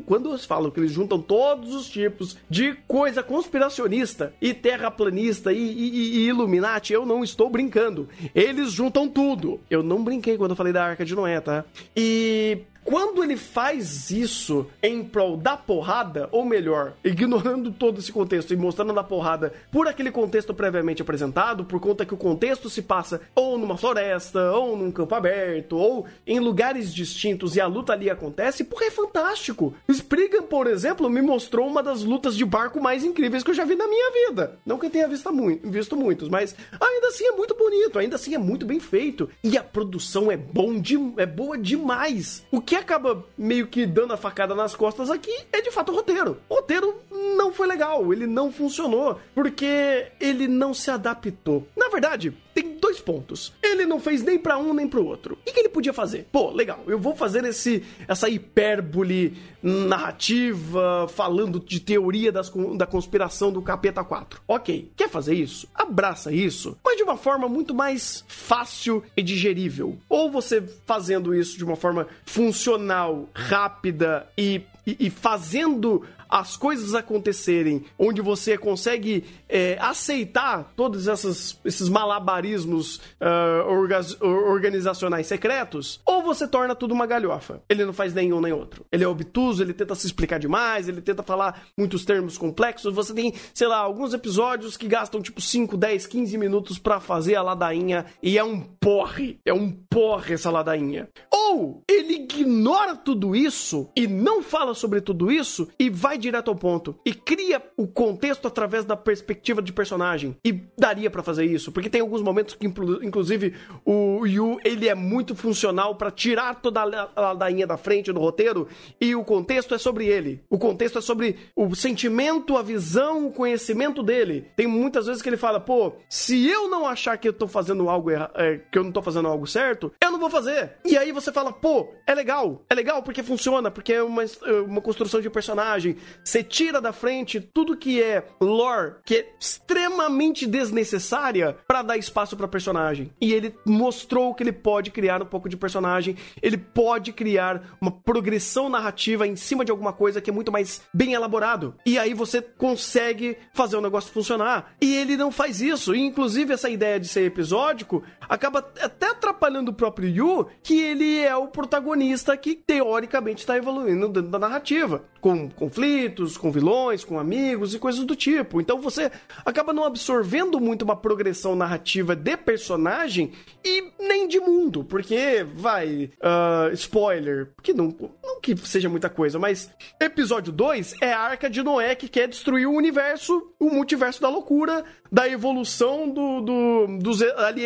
Quando eles falam que eles juntam todos os tipos de coisa conspiracionista e terraplanista e, e, e Illuminati, eu não estou brincando. Eles juntam tudo. Eu não brinquei quando eu falei da Arca de Noé, tá? E quando ele faz isso em prol da porrada, ou melhor, ignorando todo esse contexto e mostrando a porrada por aquele contexto previamente apresentado, por conta que o contexto se passa ou numa floresta, ou num campo aberto, ou em lugares distintos e a luta ali acontece, porra, é fantástico. Spriggan, por exemplo, me mostrou uma das lutas de barco mais incríveis que eu já vi na minha vida. Não que eu tenha visto, visto muitos, mas ainda assim é muito bonito, ainda assim é muito bem feito. E a produção é bom de, é boa demais. O que acaba meio que dando a facada nas costas aqui é de fato o roteiro. O roteiro não foi legal, ele não funcionou, porque ele não se adaptou. Na verdade, tem dois pontos. Ele não fez nem pra um nem pro outro. O que, ele podia fazer? Pô, legal, eu vou fazer esse essa hipérbole narrativa falando de teoria das da conspiração do Capeta 4. Ok, quer fazer isso? Abraça isso, mas de uma forma muito mais fácil e digerível. Ou você fazendo isso de uma forma funcional, rápida e, e fazendo as coisas acontecerem, onde você consegue é, aceitar todos essas, esses malabarismos ah, orga- or- organizacionais secretos, ou você torna tudo uma galhofa. Ele não faz nenhum nem outro. Ele é obtuso, ele tenta se explicar demais, ele tenta falar muitos termos complexos. Você tem, sei lá, alguns episódios que gastam tipo 5, 10, 15 minutos pra fazer a ladainha e é um porre. É um porre essa ladainha. Ou ele ignora tudo isso e não fala sobre tudo isso e vai direto ao ponto e cria o contexto através da perspectiva de personagem. E daria pra fazer isso, porque tem alguns momentos que inclu- inclusive o Yu, ele é muito funcional pra tirar toda a la- a ladainha da frente do roteiro e o contexto é sobre ele. O contexto é sobre o sentimento, a visão, o conhecimento dele. Tem muitas vezes que ele fala, pô, se eu não achar que eu tô fazendo algo é, que eu não tô fazendo algo certo, eu não vou fazer. E aí você fala, pô, é legal. É legal porque funciona, porque é uma, é uma construção de personagem. Você tira da frente tudo que é lore, que é extremamente desnecessária pra dar espaço pra personagem. E ele mostrou que ele pode criar um pouco de personagem, ele pode criar uma progressão narrativa em cima de alguma coisa que é muito mais bem elaborado. E aí você consegue fazer o negócio funcionar. E ele não faz isso. E, inclusive, essa ideia de ser episódico acaba até atrapalhando o próprio Yu, que ele é o protagonista que teoricamente está evoluindo dentro da narrativa. Com conflitos, com vilões, com amigos e coisas do tipo. Então você acaba não absorvendo muito uma progressão narrativa de personagem e nem de mundo. Porque, vai, ah, spoiler, que não, não que seja muita coisa, mas episódio 2 é a Arca de Noé que quer destruir o universo, o multiverso da loucura, da evolução do, do- dos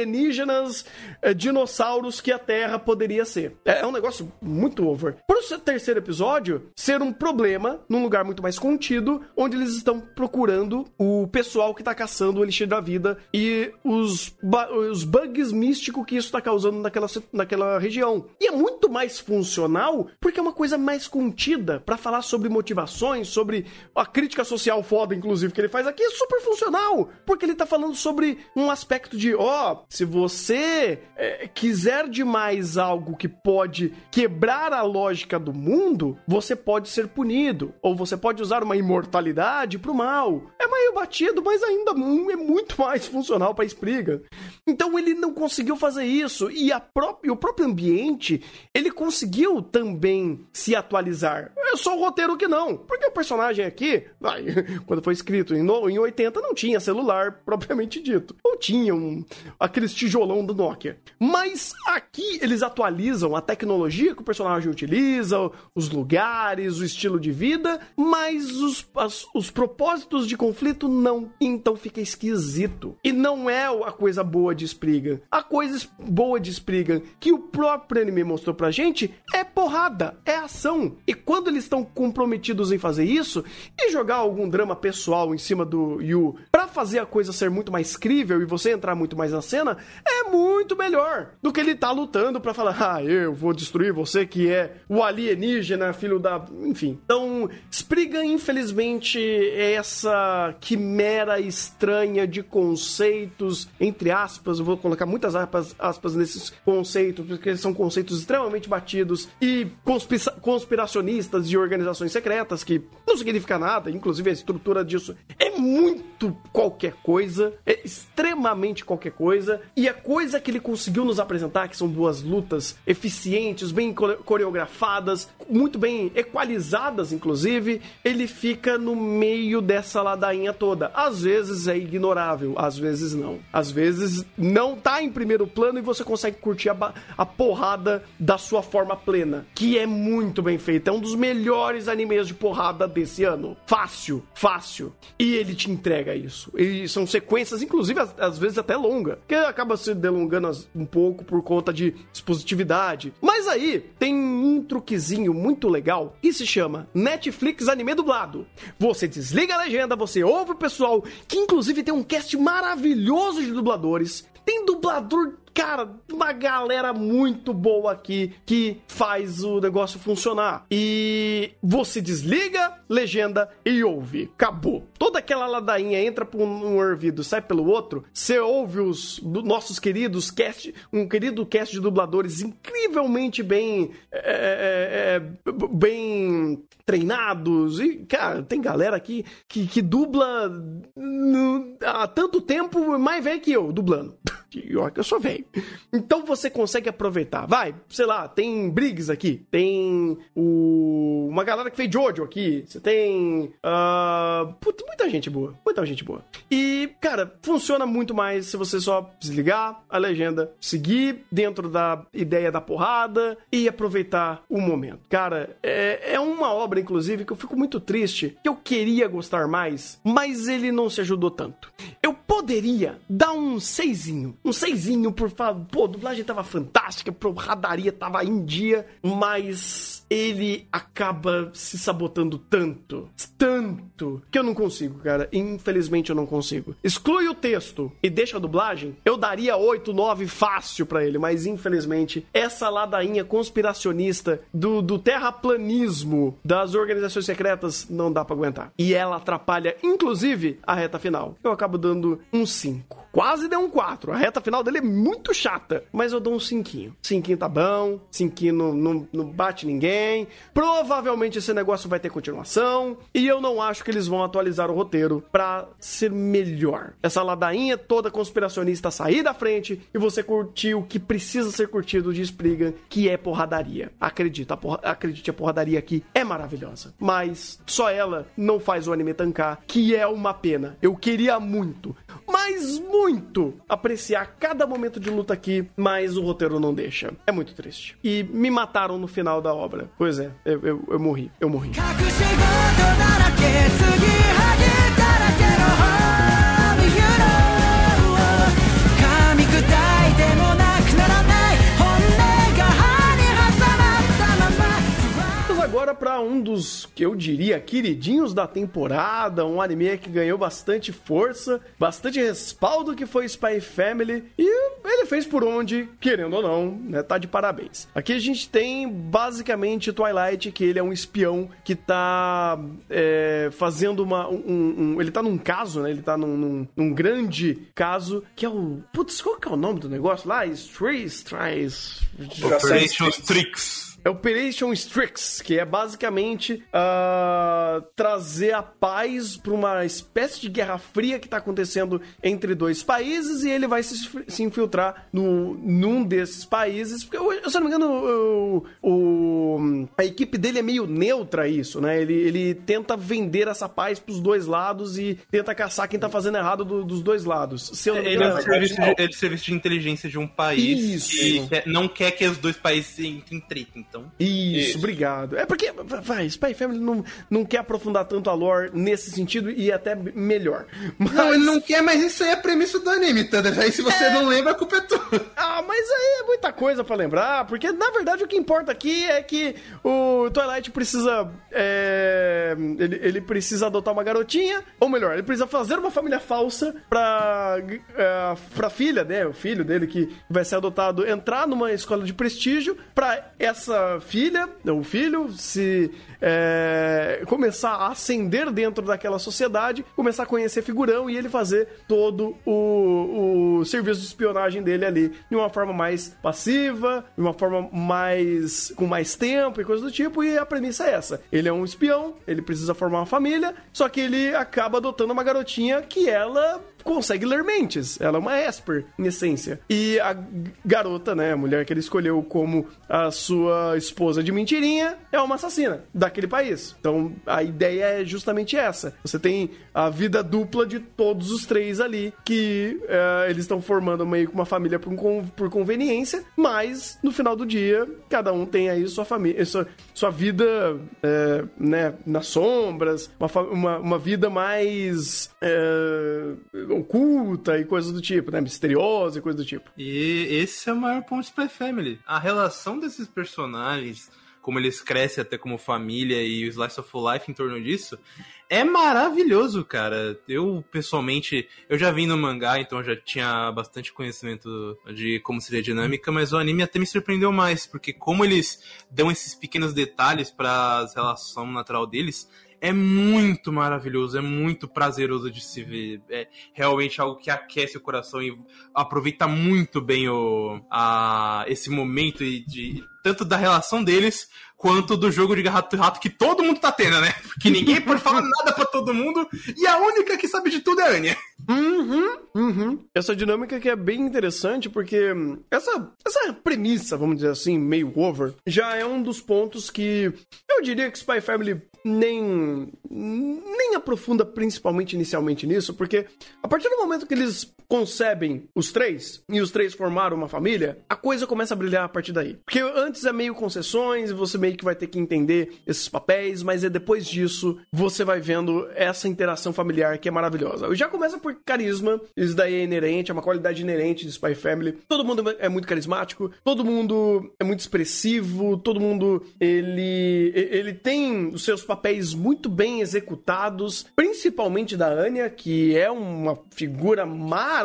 alienígenas eh, dinossauros que a Terra poderia ser. É, é um negócio muito over. Pro seu terceiro episódio ser um problema num lugar muito mais contido, onde eles estão procurando o pessoal que tá caçando o elixir da vida e os, os bugs místicos que isso tá causando naquela, naquela região. E é muito mais funcional porque é uma coisa mais contida pra falar sobre motivações, sobre a crítica social foda, inclusive, que ele faz aqui, é super funcional. Porque ele tá falando sobre um aspecto de, ó, se você é, quiser demais algo que pode quebrar a lógica do mundo, você pode ser punido. Ou você pode usar uma imortalidade pro mal. É meio batido, mas ainda é muito mais funcional pra Spriggan. Então ele não conseguiu fazer isso. E e o próprio ambiente, ele conseguiu também se atualizar. É só o roteiro que não. Porque o personagem aqui, vai, quando foi escrito em, no- em 80, não tinha celular propriamente dito. Ou tinha um, aqueles tijolão do Nokia. Mas aqui eles atualizam a tecnologia que o personagem utiliza, os lugares, o estilo de vida, mas os, as- os propósitos de conflito? Não. Então fica esquisito. E não é a coisa boa de Spriggan. A coisa boa de Spriggan, que o próprio anime mostrou pra gente, é porrada, é ação. E quando eles estão comprometidos em fazer isso, e jogar algum drama pessoal em cima do Yu, pra fazer a coisa ser muito mais crível e você entrar muito mais na cena, é muito melhor do que ele tá lutando pra falar, ah, eu vou destruir você que é o alienígena, filho da. Enfim. Então, infelizmente, é essa quimera estranha de conceitos, entre aspas, eu vou colocar muitas aspas, aspas nesses conceitos, porque eles são conceitos extremamente batidos e conspira- conspiracionistas de organizações secretas, que não significa nada, inclusive a estrutura disso é muito qualquer coisa, é extremamente qualquer coisa, e a coisa que ele conseguiu nos apresentar, que são duas lutas eficientes, bem core- coreografadas, muito bem equalizadas, inclusive, ele fica no meio dessa ladainha toda. Às vezes é ignorável, às vezes não. Às vezes não tá em primeiro plano e você consegue curtir a, a porrada da sua forma plena, que é muito bem feita. É um dos melhores animes de porrada desse ano. Fácil, fácil. E ele te entrega isso. E são sequências, inclusive, às, às vezes até longa, que acaba se delongando um pouco por conta de dispositividade. Mas aí tem um truquezinho muito legal que se chama Netflix Anime Dublado. Você desliga a legenda, você ouve o pessoal, que inclusive tem um cast maravilhoso de dubladores. Tem dublador cara, uma galera muito boa aqui que faz o negócio funcionar. E você desliga, legenda e ouve. Acabou. Toda aquela ladainha entra por um ouvido, sai pelo outro. Você ouve os nossos queridos cast, um querido cast de dubladores incrivelmente bem, é, é, é, b- bem treinados. E, cara, tem galera aqui que, que dubla há tanto tempo mais velho que eu, dublando. E olha que eu sou velho. Então você consegue aproveitar. Vai, sei lá, tem Briggs aqui. Tem o... uma galera que fez Jojo aqui. Você tem. ah, puta, muita gente boa. Muita gente boa. E, cara, funciona muito mais se você só desligar a legenda, seguir dentro da ideia da porrada e aproveitar o momento. Cara, é, é uma obra, inclusive, que eu fico muito triste, que eu queria gostar mais, mas ele não se ajudou tanto. Eu poderia dar um seisinho. Um seisinho, por favor. Pô, a dublagem tava fantástica, a porradaria tava em dia, mas ele acaba se sabotando tanto, tanto, que eu não consigo, cara. Infelizmente eu não consigo. Exclui o texto e deixa a dublagem, eu daria 8, 9 fácil pra ele, mas infelizmente essa ladainha conspiracionista do, do terraplanismo das organizações secretas não dá pra aguentar. E ela atrapalha, inclusive, a reta final. Eu acabo dando um 5. Quase deu um 4. A reta final dele é muito chata, mas eu dou um 5. 5 tá bom, 5 não, não, não bate ninguém. Provavelmente esse negócio vai ter continuação. E eu não acho que eles vão atualizar o roteiro pra ser melhor. Essa ladainha toda conspiracionista sair da frente e você curtir o que precisa ser curtido de Spriggan, que é porradaria. Acredita, a porra- acredite, a porradaria aqui é maravilhosa. Mas só ela não faz o anime tancar, que é uma pena. Eu queria muito, mas muito apreciar cada momento de luta aqui, mas o roteiro não deixa. É muito triste. E me mataram no final da obra. Pois é, eu, eu, eu morri, eu morri. Agora para um dos que eu diria queridinhos da temporada, um anime que ganhou bastante força, bastante respaldo que foi Spy Family e ele fez por onde, querendo ou não, né, tá de parabéns. Aqui a gente tem basicamente Twilight, que ele é um espião que tá é, fazendo uma um, um- ele tá num caso, né? Ele tá num, num- num grande caso que é o putz, qual que é o nome do negócio lá? Strays, Strays. Operation Strix. É Operation Strix, que é basicamente ah, trazer a paz para uma espécie de guerra fria que está acontecendo entre dois países e ele vai se, se infiltrar no, num desses países. Porque, eu, se eu não me engano, o, o- a equipe dele é meio neutra a isso, né? Ele, ele tenta vender essa paz para os dois lados e tenta caçar quem tá fazendo errado do- dos dois lados. Se eu não me Ele é, engano, o serviço de, ele é serviço de inteligência de um país Isso. que não quer que os dois países se entrem, Então, Isso, Isso. obrigado. É porque, vai, Spy Family não, não quer aprofundar tanto a lore nesse sentido e até melhor. Mas, Não, ele não quer, mas isso aí é a premissa do anime, Thunder. Aí se você não lembra, a culpa é tua. Ah, mas aí é muita coisa pra lembrar, porque na verdade o que importa aqui é que o Twilight precisa. é, ele, ele precisa adotar uma garotinha, ou melhor, ele precisa fazer uma família falsa pra, é, pra filha, né? O filho dele que vai ser adotado entrar numa escola de prestígio, pra essa filha, o filho, se é, começar a ascender dentro daquela sociedade, começar a conhecer figurão e ele fazer todo o, o serviço de espionagem dele ali de uma forma mais passiva, de uma forma mais com mais tempo e coisa do tipo. E a premissa é essa: ele é um espião, ele precisa formar uma família, só que ele acaba adotando uma garotinha que ela consegue ler mentes. Ela é uma Esper, em essência. E a garota, né, a mulher que ele escolheu como a sua esposa de mentirinha, é uma assassina daquele país. Então, a ideia é justamente essa. Você tem a vida dupla de todos os três ali, que eh, eles estão formando meio que uma família por, por conveniência, mas no final do dia, cada um tem aí sua família, sua, sua vida, eh, né, nas sombras, uma, uma, uma vida mais eh, oculta e coisas do tipo, né, misteriosa e coisa do tipo. E esse é o maior ponto de Spy Family. A relação desses personagens, como eles crescem até como família e o Slice of Life em torno disso, é maravilhoso, cara. Eu, pessoalmente, eu já vi no mangá, então já tinha bastante conhecimento de como seria a dinâmica, mas o anime até me surpreendeu mais, porque como eles dão esses pequenos detalhes para a relação natural deles, é muito maravilhoso, é muito prazeroso de se ver. É realmente algo que aquece o coração e aproveita muito bem o, a, esse momento e de, tanto da relação deles quanto do jogo de gato e rato que todo mundo tá tendo, né? Porque ninguém pode falar nada pra todo mundo e a única que sabe de tudo é a Anya. Uhum, uhum. Essa dinâmica que é bem interessante, porque essa, essa premissa, vamos dizer assim, meio over, já é um dos pontos que eu diria que Spy Family nem, nem aprofunda principalmente inicialmente nisso, porque a partir do momento que eles concebem os três, e os três formaram uma família, a coisa começa a brilhar a partir daí. Porque antes é meio concessões, e você meio que vai ter que entender esses papéis, mas é depois disso você vai vendo essa interação familiar que é maravilhosa. Já começa por carisma, isso daí é inerente, é uma qualidade inerente de Spy Family. Todo mundo é muito carismático, todo mundo é muito expressivo, todo mundo ele ele tem os seus papéis muito bem executados, principalmente da Anya, que é uma figura maravilhosa,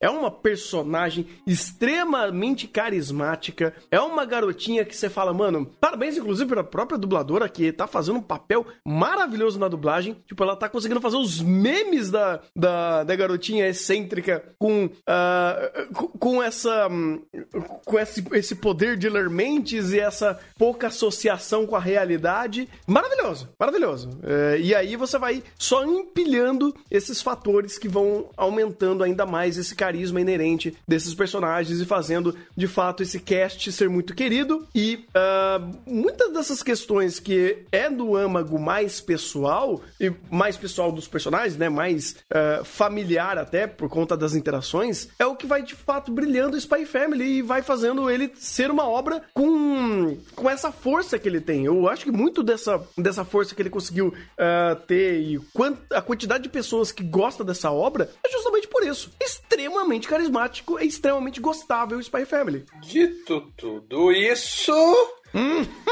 é uma personagem extremamente carismática, é uma garotinha que você fala, mano, parabéns inclusive pra própria dubladora que tá fazendo um papel maravilhoso na dublagem. Tipo, ela tá conseguindo fazer os memes da, da, da garotinha excêntrica com, ah, com, com essa com esse, esse poder de ler mentes e essa pouca associação com a realidade. Maravilhoso, maravilhoso. É, e aí você vai só empilhando esses fatores que vão aumentando ainda mais esse carisma inerente desses personagens e fazendo de fato esse cast ser muito querido. E ah, muitas dessas questões que é do âmago mais pessoal e mais pessoal dos personagens, né? Mais ah, familiar até por conta das interações, é o que vai de fato brilhando o Spy Family e vai fazendo ele ser uma obra com, com essa força que ele tem. Eu acho que muito dessa, dessa força que ele conseguiu ah, ter e quant, a quantidade de pessoas que gostam dessa obra é justamente por isso. Extremamente carismático e extremamente gostável o Spy Family. Dito tudo isso,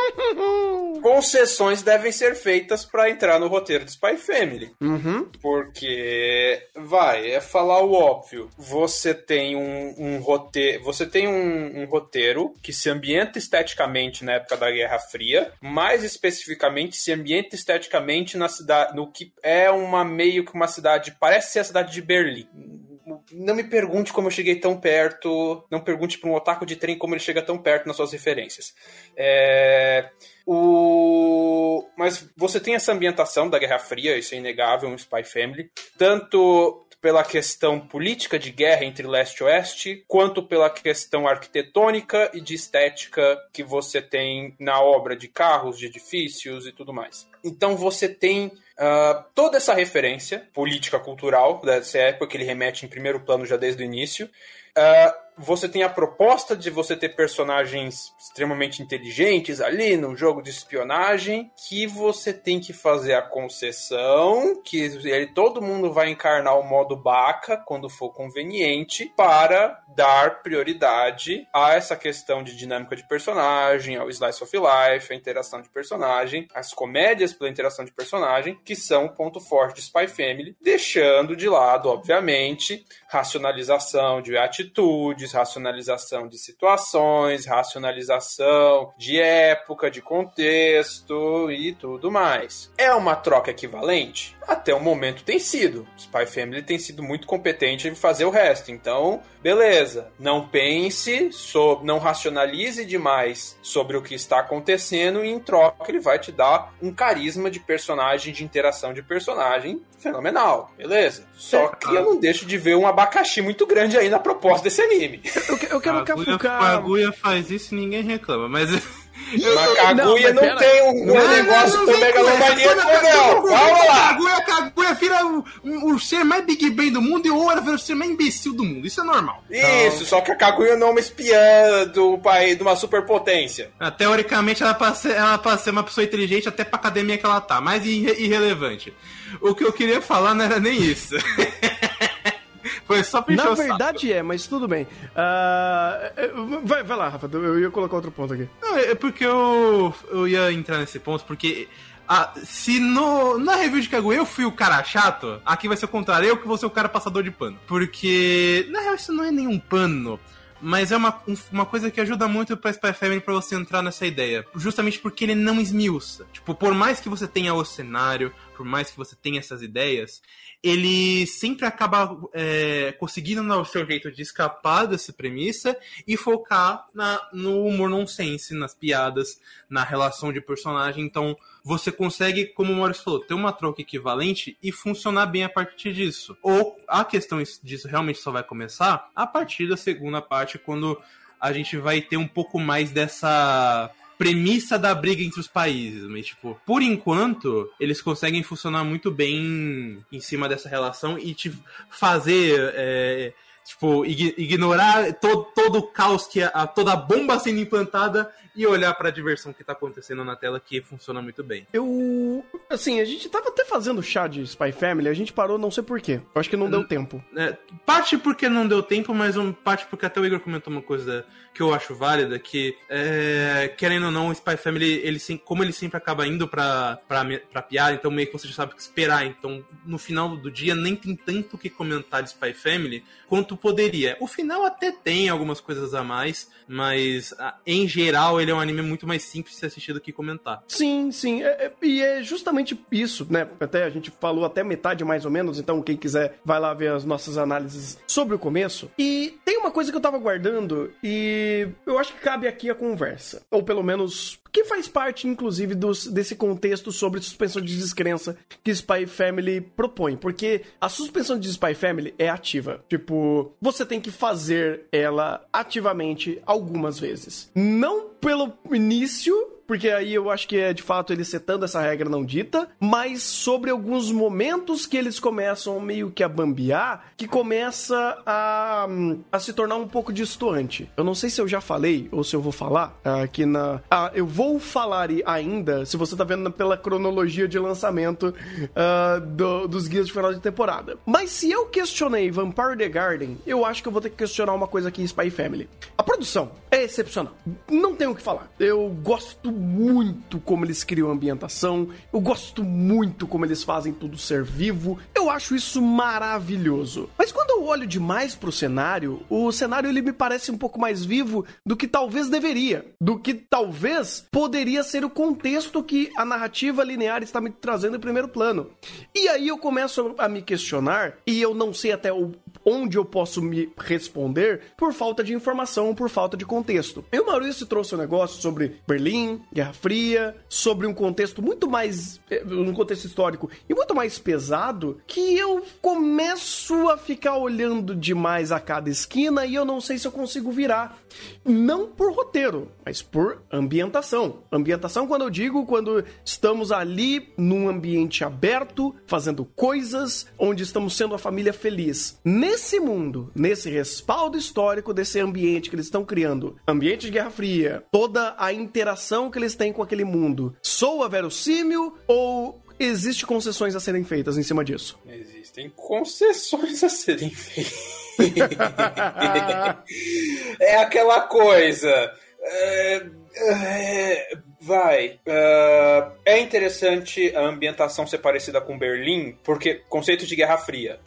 concessões devem ser feitas para entrar no roteiro de Spy Family. Uhum. Porque, vai, é falar o óbvio. Você tem um, um roteiro. Você tem um, um roteiro que se ambienta esteticamente na época da Guerra Fria, mais especificamente se ambienta esteticamente na cidade. no que é uma meio que uma cidade. Parece ser a cidade de Berlim. Não me pergunte como eu cheguei tão perto. Não pergunte para um otaku de trem como ele chega tão perto nas suas referências. É, o... Mas você tem essa ambientação da Guerra Fria, isso é inegável, um Spy Family. Tanto pela questão política de guerra entre leste e oeste, quanto pela questão arquitetônica e de estética que você tem na obra de carros, de edifícios e tudo mais. Então você tem uh, toda essa referência política cultural dessa época que ele remete em primeiro plano já desde o início. Uh, você tem a proposta de você ter personagens extremamente inteligentes ali no jogo de espionagem, que você tem que fazer a concessão, que ele, todo mundo vai encarnar o modo baca quando for conveniente, para dar prioridade a essa questão de dinâmica de personagem, ao slice of life, a interação de personagem, as comédias pela interação de personagem, que são o ponto forte de Spy Family, deixando de lado, obviamente, racionalização de racionalização de situações, racionalização de época, de contexto e tudo mais. É uma troca equivalente? Até o momento tem sido. Spy Family tem sido muito competente em fazer o resto. Então, beleza. Não pense, sobre, não racionalize demais sobre o que está acontecendo e em troca ele vai te dar um carisma de personagem, de interação de personagem fenomenal. Beleza. Só que eu não deixo de ver um abacaxi muito grande aí na proposta desse anime. Eu, eu quero Kaguya, cafucar. Kaguya faz isso e ninguém reclama, mas... Mas não, pera. tem um, um negócio tão megalomaníaco, não. Calma lá. Kaguya, Kaguya vira o, o ser mais Big Bang do mundo e o Ora vira o ser mais imbecil do mundo. Isso é normal. Isso, só que a Kaguya não é uma espiã do país, de uma superpotência. Ah, Teoricamente, ela ser, ela pode ser uma pessoa inteligente até pra academia que ela tá, mas irre- irrelevante. O que eu queria falar não era nem isso. Foi só pra Na verdade é, mas tudo bem. É, vai, vai lá, Rafa, eu ia colocar outro ponto aqui. Não, é porque eu, eu ia entrar nesse ponto, porque ah, se no, na review de Kaguya eu fui o cara chato, aqui vai ser o contrário, eu que vou ser o cara passador de pano. Porque, na real, isso não é nenhum pano. Mas é uma, um- uma coisa que ajuda muito pra Spy Family pra você entrar nessa ideia. Justamente porque ele não esmiuça. Tipo, por mais que você tenha o cenário, por mais que você tenha essas ideias, ele sempre acaba é, conseguindo dar o seu jeito de escapar dessa premissa e focar na, no humor nonsense, nas piadas, na relação de personagem. Então, você consegue, como o Maurício falou, ter uma troca equivalente e funcionar bem a partir disso. Ou a questão disso realmente só vai começar a partir da segunda parte, quando a gente vai ter um pouco mais dessa premissa da briga entre os países, mas tipo, por enquanto, eles conseguem funcionar muito bem em cima dessa relação e te fazer é, tipo, ig- ignorar todo, todo o caos que a, toda a bomba sendo implantada e olhar pra diversão que tá acontecendo na tela que funciona muito bem. Eu. Assim, a gente tava até fazendo chá de Spy Family, a gente parou, não sei porquê. Eu acho que não deu tempo. É, parte porque não deu tempo, mas um, parte porque até o Igor comentou uma coisa que eu acho válida, que é, querendo ou não, o Spy Family, ele, como ele sempre acaba indo pra, pra, me- pra piada, então meio que você já sabe o que esperar. Então, no final do dia, nem tem tanto o que comentar de Spy Family quanto poderia. O final até tem algumas coisas a mais, mas em geral ele é um anime muito mais simples de se assistir do que comentar. Sim, sim. é- é- e é justamente isso, né? Até a gente falou até metade mais ou menos, então quem quiser vai lá ver as nossas análises sobre o começo. E tem uma coisa que eu tava guardando e eu acho que cabe aqui a conversa. Ou pelo menos que faz parte, inclusive, dos, desse contexto sobre suspensão de descrença que Spy Family propõe. Porque a suspensão de Spy Family é ativa. Tipo, você tem que fazer ela ativamente algumas vezes. Não pelo início, porque aí eu acho que é de fato ele setando essa regra não dita, mas sobre alguns momentos que eles começam meio que a bambear, que começa a, a se tornar um pouco distoante. Eu não sei se eu já falei ou se eu vou falar aqui na. Ah, eu vou falar ainda, se você tá vendo pela cronologia de lançamento ah, do- dos guias de final de temporada. Mas se eu questionei Vampire the Garden, eu acho que eu vou ter que questionar uma coisa aqui em Spy Family. A produção é excepcional. Não tenho o que falar. Eu gosto muito como eles criam a ambientação. Eu gosto muito como eles fazem tudo ser vivo. Eu acho isso maravilhoso. Mas quando eu olho demais pro cenário, o cenário ele me parece um pouco mais vivo do que talvez deveria. Do que talvez poderia ser o contexto que a narrativa linear está me trazendo em primeiro plano. E aí eu começo a me questionar e eu não sei até o- onde eu posso me responder por falta de informação, por falta de contexto. E o Maurício trouxe um negócio sobre Berlim, Guerra Fria, sobre um contexto muito mais. eh, um contexto histórico e muito mais pesado, que eu começo a ficar olhando demais a cada esquina e eu não sei se eu consigo virar. Não por roteiro, mas por ambientação. Ambientação, quando eu digo, quando estamos ali num ambiente aberto, fazendo coisas, onde estamos sendo a família feliz. Mundo, nesse respaldo histórico desse ambiente que eles estão criando, ambiente de Guerra Fria, toda a interação que eles têm com aquele mundo, soa verossímil ou existe concessões a serem feitas em cima disso? Existem concessões a serem feitas. é aquela coisa. é, é, vai. é, é interessante a ambientação ser parecida com Berlim, porque conceito de Guerra Fria.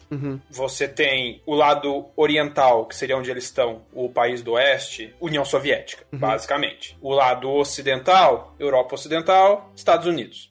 Você tem o lado oriental, que seria onde eles estão, o país do oeste, União Soviética, basicamente. O lado ocidental, Europa Ocidental, Estados Unidos.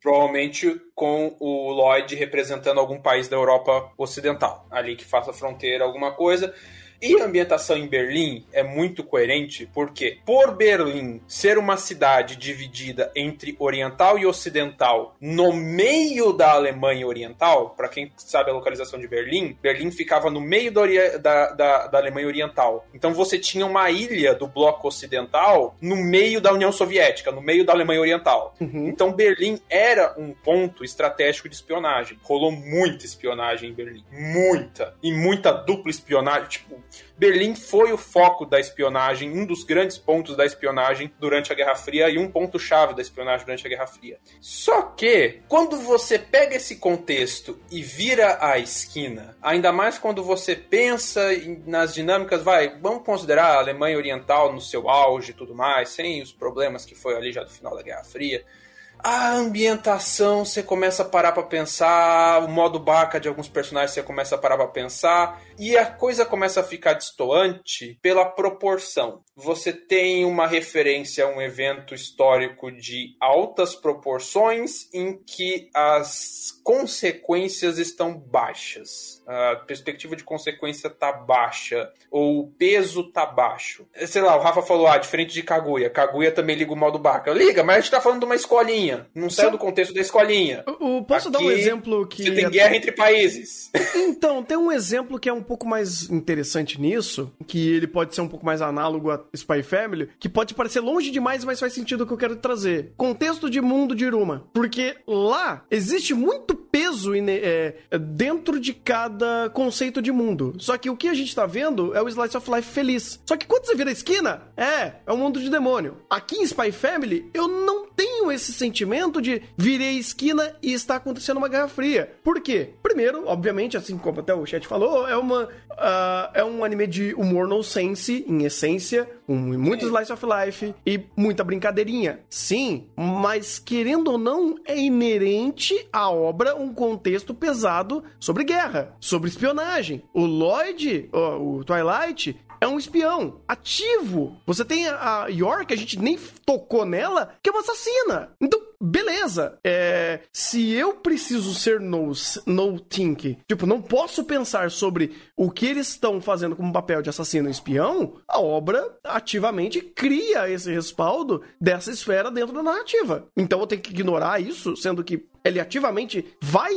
Provavelmente com o Lloyd representando algum país da Europa Ocidental, ali que faça fronteira, alguma coisa. E a ambientação em Berlim é muito coerente porque, por Berlim ser uma cidade dividida entre oriental e ocidental no meio da Alemanha Oriental, para quem sabe a localização de Berlim, Berlim ficava no meio da, da- da- da Alemanha Oriental. Então você tinha uma ilha do bloco ocidental no meio da União Soviética, no meio da Alemanha Oriental. Então Berlim era um ponto estratégico de espionagem. Rolou muita espionagem em Berlim. Muita. E muita dupla espionagem. Tipo, Berlim foi o foco da espionagem, um dos grandes pontos da espionagem durante a Guerra Fria e um ponto-chave da espionagem durante a Guerra Fria. Só que, quando você pega esse contexto e vira a esquina, ainda mais quando você pensa nas dinâmicas, vai, vamos considerar a Alemanha Oriental no seu auge e tudo mais, sem os problemas que foi ali já do final da Guerra Fria. A ambientação, você começa a parar pra pensar, o modo baca de alguns personagens você começa a parar pra pensar, e a coisa começa a ficar distoante pela proporção. Você tem uma referência a um evento histórico de altas proporções em que as consequências estão baixas. A perspectiva de consequência tá baixa, ou o peso tá baixo. Sei lá, o Rafa falou, ah, diferente de Kaguya. Kaguya também liga o modo baca. Liga, mas a gente tá falando de uma escolinha. Não saiu do contexto da escolinha. O- o- posso dar um Aqui, exemplo que. Você tem guerra entre países. Então, tem um exemplo que é um pouco mais interessante nisso, que ele pode ser um pouco mais análogo a Spy Family, que pode parecer longe demais, mas faz sentido o que eu quero trazer. Contexto de mundo de Iruma. Porque lá existe muito peso ine- é, dentro de cada conceito de mundo. Só que o que a gente tá vendo é o Slice of Life feliz. Só que quando você vira a esquina, é, é um mundo de demônio. Aqui em Spy Family, eu não tenho esse sentimento de virei esquina e está acontecendo uma guerra fria. Por quê? Primeiro, obviamente, assim como até o chat falou, é uma ah, é um anime de humor no sense, em essência, com muito slice of life e muita brincadeirinha. Sim, mas querendo ou não, é inerente à obra um contexto pesado sobre guerra, sobre espionagem. O Lloyd, o Twilight, é um espião ativo. Você tem a York, a gente nem tocou nela, que é uma assassina. Então, beleza. É, se eu preciso ser no, no think, tipo, não posso pensar sobre o que eles estão fazendo como papel de assassino e espião, a obra ativamente cria esse respaldo dessa esfera dentro da narrativa. Então eu tenho que ignorar isso, sendo que ele ativamente vai,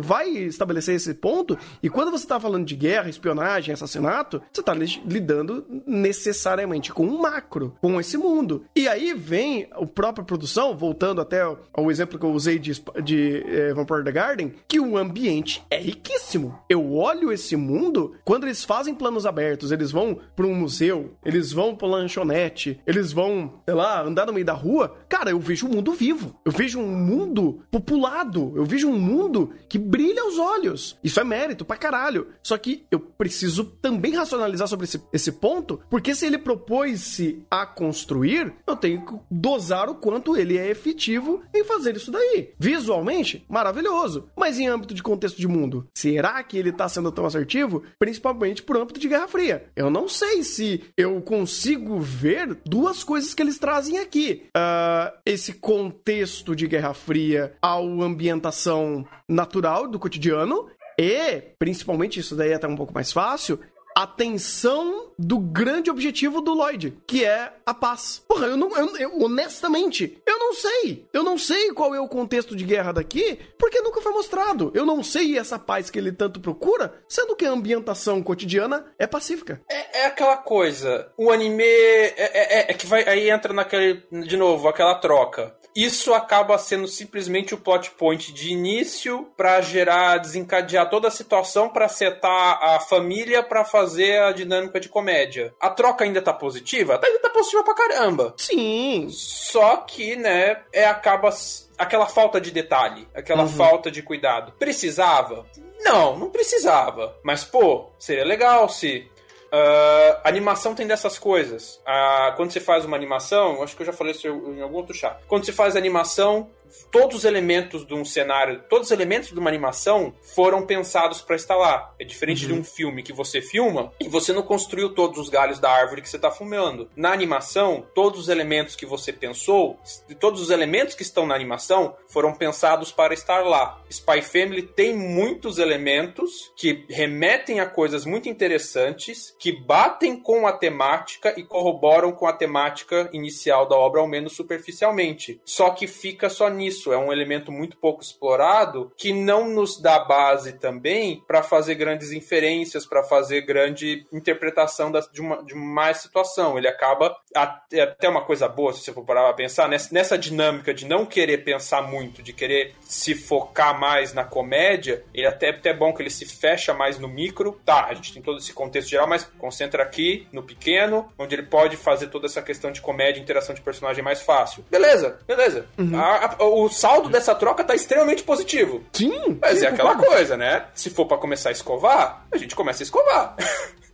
vai estabelecer esse ponto, e quando você tá falando de guerra, espionagem, assassinato, você tá li- lidando necessariamente com um macro, com esse mundo. E aí vem a própria produção, voltando até ao exemplo que eu usei de, de eh, Vampire the Garden, que o ambiente é riquíssimo. Eu olho esse mundo, quando eles fazem planos abertos, eles vão para um museu, eles vão pra lanchonete, eles vão, sei lá, andar no meio da rua, cara, eu vejo um mundo vivo. Eu vejo um mundo populado. Eu vejo um mundo que brilha aos olhos. Isso é mérito pra caralho. Só que eu preciso também racionalizar sobre esse, esse ponto, porque se ele propôs-se a construir, eu tenho que dosar o quanto ele é efetivo em fazer isso daí. Visualmente, maravilhoso. Mas em âmbito de contexto de mundo, será que ele tá sendo tão assertivo? Principalmente por âmbito de Guerra Fria. Eu não sei se eu consigo ver duas coisas que eles trazem aqui. Ah, esse contexto de Guerra Fria ao ambientação natural do cotidiano e, principalmente, isso daí é até um pouco mais fácil, atenção do grande objetivo do Lloyd, que é a paz. Porra, eu não. Eu, eu- honestamente, eu não sei. Eu não sei qual é o contexto de guerra daqui, porque nunca foi mostrado. Eu não sei essa paz que ele tanto procura, sendo que a ambientação cotidiana é pacífica. É, é aquela coisa, o anime é, é- é que vai aí entra naquele de novo aquela troca. Isso acaba sendo simplesmente o plot point de início pra gerar, desencadear toda a situação pra setar a família pra fazer a dinâmica de comédia. A troca ainda tá positiva? Tá- Ainda tá positiva pra caramba. Sim. Só que, né, é acaba aquela falta de detalhe, aquela falta de cuidado. Precisava? Não, não precisava. Mas, pô, seria legal se. Ah, animação tem dessas coisas. Ah, quando você faz uma animação, acho que eu já falei isso em algum outro chá. Quando você faz animação, todos os elementos de um cenário, todos os elementos de uma animação foram pensados para estar lá. É diferente de um filme que você filma e você não construiu todos os galhos da árvore que você está filmando. Na animação, todos os elementos que você pensou, todos os elementos que estão na animação foram pensados para estar lá. Spy Family tem muitos elementos que remetem a coisas muito interessantes, que batem com a temática e corroboram com a temática inicial da obra, ao menos superficialmente. Só que fica só nisso, é um elemento muito pouco explorado que não nos dá base também para fazer grandes inferências, para fazer grande interpretação das- de, uma, de mais situação. Ele acaba a- é até uma coisa boa, se você for parar pra pensar, nessa, nessa dinâmica de não querer pensar muito, de querer se focar mais na comédia, ele até, até é bom que ele se fecha mais no micro. Tá, a gente tem todo esse contexto geral, mas concentra aqui no pequeno, onde ele pode fazer toda essa questão de comédia, interação de personagem mais fácil. Beleza, beleza. A- a- o saldo dessa troca tá extremamente positivo. Sim. Mas sim, é aquela concordo. coisa, né? Se for pra começar a escovar, a gente começa a escovar.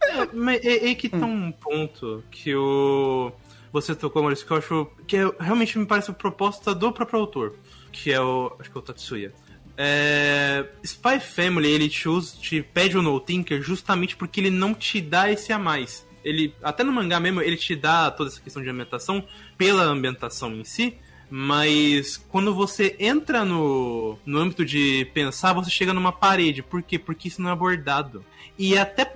É, mas é, é que tá um ponto que o. Você tocou, Maurício, que eu acho. Que é- realmente me parece a proposta do próprio autor. Que é o. Acho que é o Tatsuya. É, Spy Family, ele te, usa, te pede o No Thinker justamente porque ele não te dá esse a mais. Ele, até no mangá mesmo, ele te dá toda essa questão de ambientação pela ambientação em si, mas quando você entra no, no âmbito de pensar, você chega numa parede. Por quê? Porque isso não é abordado. E é até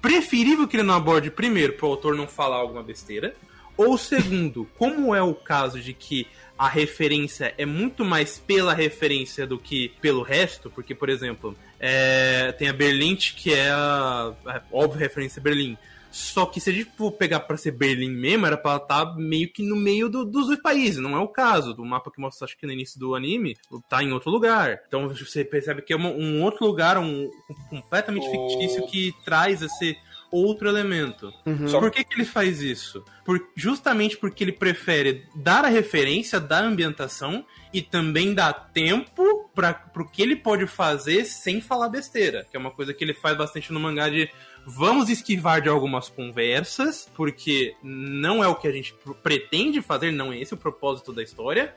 preferível que ele não aborde, primeiro, para o autor não falar alguma besteira. Ou segundo, como é o caso de que a referência é muito mais pela referência do que pelo resto, porque, por exemplo, é, tem a Berlim, que é a, a óbvia referência a Berlim. Só que se a gente for pegar pra ser Berlim mesmo, era pra estar meio que no meio do- dos dois países. Não é o caso. Do mapa que mostra, acho que no início do anime, tá em outro lugar. Então você percebe que é uma- um outro lugar, um, um completamente O- fictício, que traz esse outro elemento. Só Por que, que ele faz isso? Por- justamente porque ele prefere dar a referência da ambientação e também dar tempo para o que ele pode fazer sem falar besteira. Que é uma coisa que ele faz bastante no mangá de vamos esquivar de algumas conversas, porque não é o que a gente pr- pretende fazer, não é esse o propósito da história.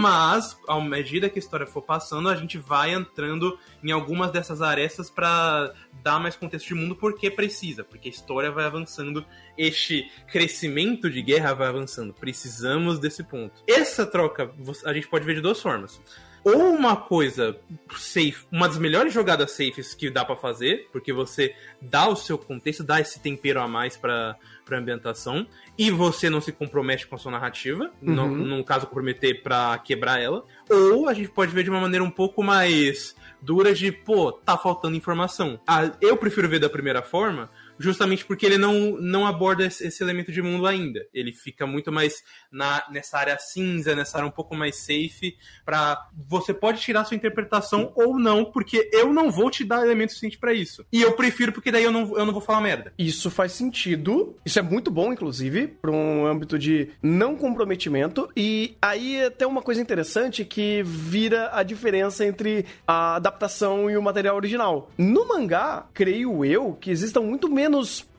Mas, à medida que a história for passando, a gente vai entrando em algumas dessas arestas para dar mais contexto de mundo porque precisa, porque a história vai avançando, este crescimento de guerra vai avançando. Precisamos desse ponto. Essa troca a gente pode ver de duas formas. Ou uma coisa safe, uma das melhores jogadas safes que dá pra fazer, porque você dá o seu contexto, dá esse tempero a mais pra, pra ambientação, e você não se compromete com a sua narrativa, não, no caso comprometer pra quebrar ela. Ou a gente pode ver de uma maneira um pouco mais dura de, pô, tá faltando informação. Ah, eu prefiro ver da primeira forma, justamente porque ele não, não aborda esse, elemento de mundo ainda. Ele fica muito mais na, nessa área cinza, nessa área um pouco mais safe, pra você pode tirar sua interpretação ou não, porque eu não vou te dar elemento suficiente pra isso. E eu prefiro porque daí eu não, eu não vou falar merda. Isso faz sentido. Isso é muito bom, inclusive, para um âmbito de não comprometimento. E aí até uma coisa interessante que vira a diferença entre a adaptação e o material original. No mangá, creio eu que existam muito menos.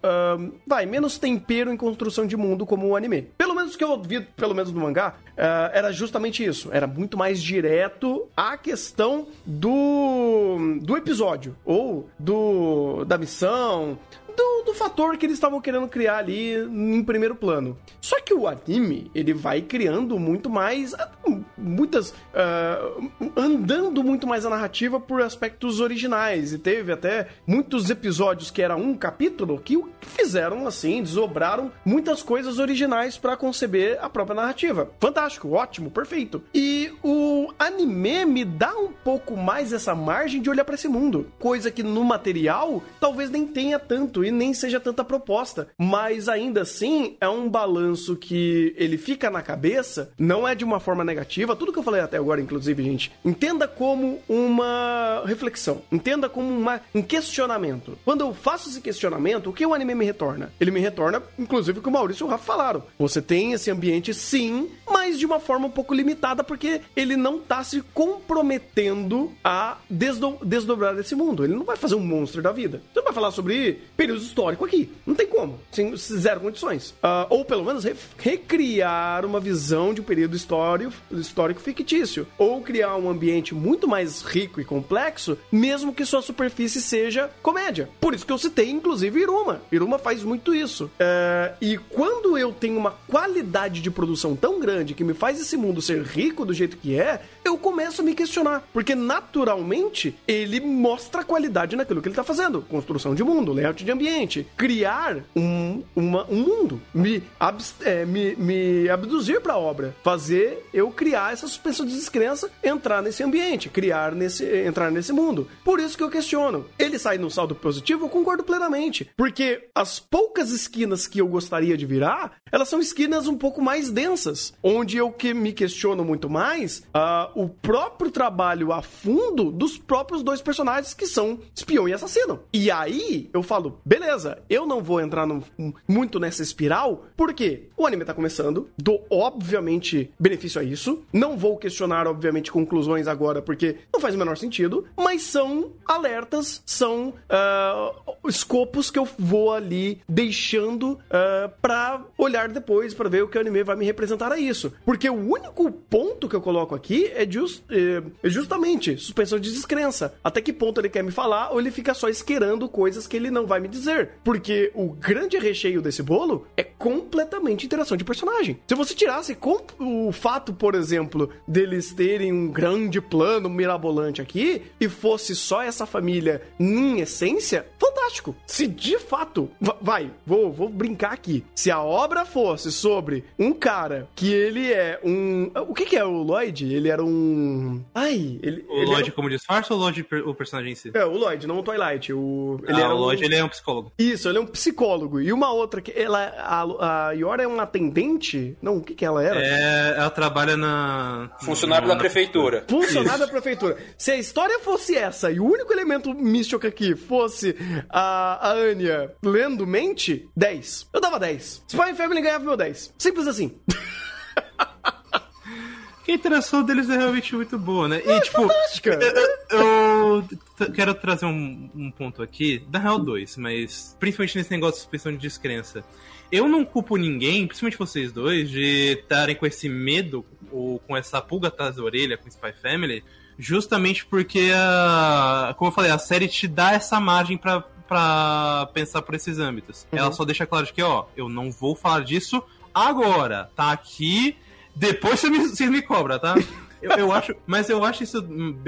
Ahn, vai, menos tempero em construção de mundo como o anime. Pelo menos que eu vi, pelo menos no mangá, ah, era justamente isso. Era muito mais direto a questão do, do episódio. Ou do da missão, do, segundo fator que eles estavam querendo criar ali em primeiro plano. Só que o anime, ele vai criando muito mais. ah, Muitas. ah, andando muito mais a narrativa por aspectos originais. E teve até muitos episódios que era um capítulo que fizeram assim, desobraram muitas coisas originais pra conceber a própria narrativa. Fantástico, ótimo, perfeito. E o anime me dá um pouco mais essa margem de olhar pra esse mundo. Coisa que no material talvez nem tenha tanto e nem seja tanta proposta. Mas ainda assim é um balanço que ele fica na cabeça, não é de uma forma negativa. Tudo que eu falei até agora, inclusive, gente, entenda como uma reflexão. Entenda como uma, um questionamento. Quando eu faço esse questionamento, o que o anime me retorna? Ele me retorna, inclusive, o que o Maurício e o Rafa falaram. Você tem esse ambiente, sim, mas de uma forma um pouco limitada, porque ele não tá se comprometendo a desdo desdobrar esse mundo. Ele não vai fazer um monstro da vida. Você não vai falar sobre período histórico aqui. Não tem como. Sem zero condições. Ah, ou pelo menos re- recriar uma visão de um período histórico, histórico fictício. Ou criar um ambiente muito mais rico e complexo, mesmo que sua superfície seja comédia. Por isso que eu citei, inclusive, Iruma. Iruma faz muito isso. É, e quando eu tenho uma qualidade de produção tão grande que me faz esse mundo ser rico do jeito que é, eu começo a me questionar. Porque naturalmente ele mostra qualidade naquilo que ele tá fazendo. Construção de mundo, layout de ambiente, criar um, uma- um mundo, me, abs- é, me, me abduzir pra obra, fazer eu criar essa suspensão de descrença, entrar nesse ambiente, criar nesse, entrar nesse mundo. Por isso que eu questiono. Ele sai no saldo positivo, eu concordo plenamente. Porque as poucas esquinas que eu gostaria de virar, elas são esquinas um pouco mais densas, onde eu que me questiono muito mais ah, o próprio trabalho a fundo dos próprios dois personagens que são espião e assassino. E aí eu falo, beleza, eu não vou entrar no- muito nessa espiral, porque o anime tá começando, dou obviamente benefício a isso, não vou questionar obviamente conclusões agora, porque não faz o menor sentido, mas são alertas, são ah, escopos que eu vou ali deixando ah, pra olhar depois, pra ver o que o anime vai me representar a isso. Porque o único ponto que eu coloco aqui é, jus- é- é justamente suspensão de descrença. Até que ponto ele quer me falar ou ele fica só esquerando coisas que ele não vai me dizer. Porque o grande recheio desse bolo é completamente interação de personagem. Se você tirasse o fato, por exemplo, deles terem um grande plano mirabolante aqui e fosse só essa família em essência, fantástico. Se de fato, va- vai, vou, vou brincar aqui. Se a obra fosse sobre um cara que ele é um. O que, que é o Lloyd? Ele era um. Ai, ele. O ele Lloyd era... como disfarce ou o Lloyd o personagem em si? É, o Lloyd, não o Twilight. O... Ele ah, era o um- Lloyd ele é um psicólogo. Isso, ele é um psicólogo. E uma outra que. Ela, a, a Yora é uma atendente? Não, o que, que ela era? É, ela trabalha na. Funcionário na- da prefeitura. Funcionário da prefeitura. Se a história fosse essa e o único elemento místico aqui fosse a, a Anya lendo mente, 10. Eu dava 10. Spy Family ganhava meu 10. Simples assim. Que a interação deles é realmente muito boa, né? E, tipo, Fantástica. eu t- quero trazer um, um ponto aqui, da real dois, mas principalmente nesse negócio de suspensão de descrença. Eu não culpo ninguém, principalmente vocês dois, de estarem com esse medo ou com essa pulga atrás da orelha com Spy Family, justamente porque, a, como eu falei, a série te dá essa margem pra, pra pensar por esses âmbitos. Ela só deixa claro de que, ó, eu não vou falar disso agora, tá aqui, depois você me, vocês me cobram, tá? Eu, eu acho, mas eu acho isso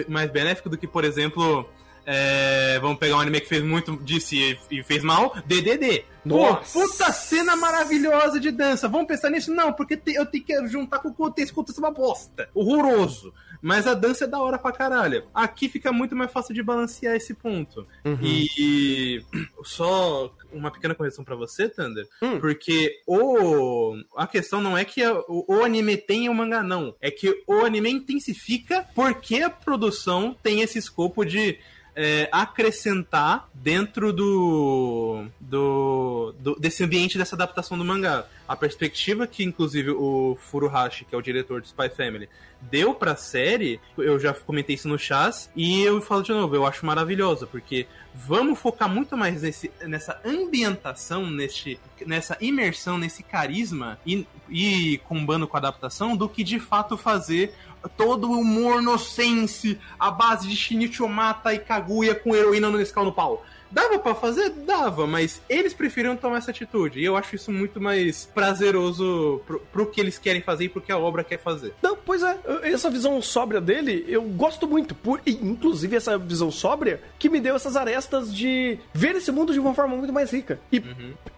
mais benéfico do que, por exemplo, é, vamos pegar um anime que fez muito disso e, e fez mal, DDD. Nossa! Pô, puta cena maravilhosa de dança. Vamos pensar nisso? Não, porque te- eu tenho que juntar com o contexto, contexto é uma bosta. Horroroso. Mas a dança é da hora pra caralho. Aqui fica muito mais fácil de balancear esse ponto. E só uma pequena correção pra você, Thunder, Hum. porque o a questão não é que a- o, o anime tem o mangá, não. É que o anime intensifica porque a produção tem esse escopo de é, acrescentar dentro do, do, do- desse ambiente dessa adaptação do mangá. A perspectiva que, inclusive, o Furuhashi, que é o diretor de Spy Family, deu pra série, eu já comentei isso no chás, e eu falo de novo, eu acho maravilhosa, porque vamos focar muito mais nesse, nessa ambientação, nesse, nessa imersão, nesse carisma, e, e combando com a adaptação, do que de fato fazer todo humor nocense, a base de Shinichi Omata e Kaguya com heroína no Nescau no pau. Dava pra fazer? Dava, mas eles preferiram tomar essa atitude. E eu acho isso muito mais prazeroso pro, pro que eles querem fazer e pro que a obra quer fazer. Não, pois é, essa visão sóbria dele, eu gosto muito. Por, e, inclusive, essa visão sóbria que me deu essas arestas de ver esse mundo de uma forma muito mais rica. E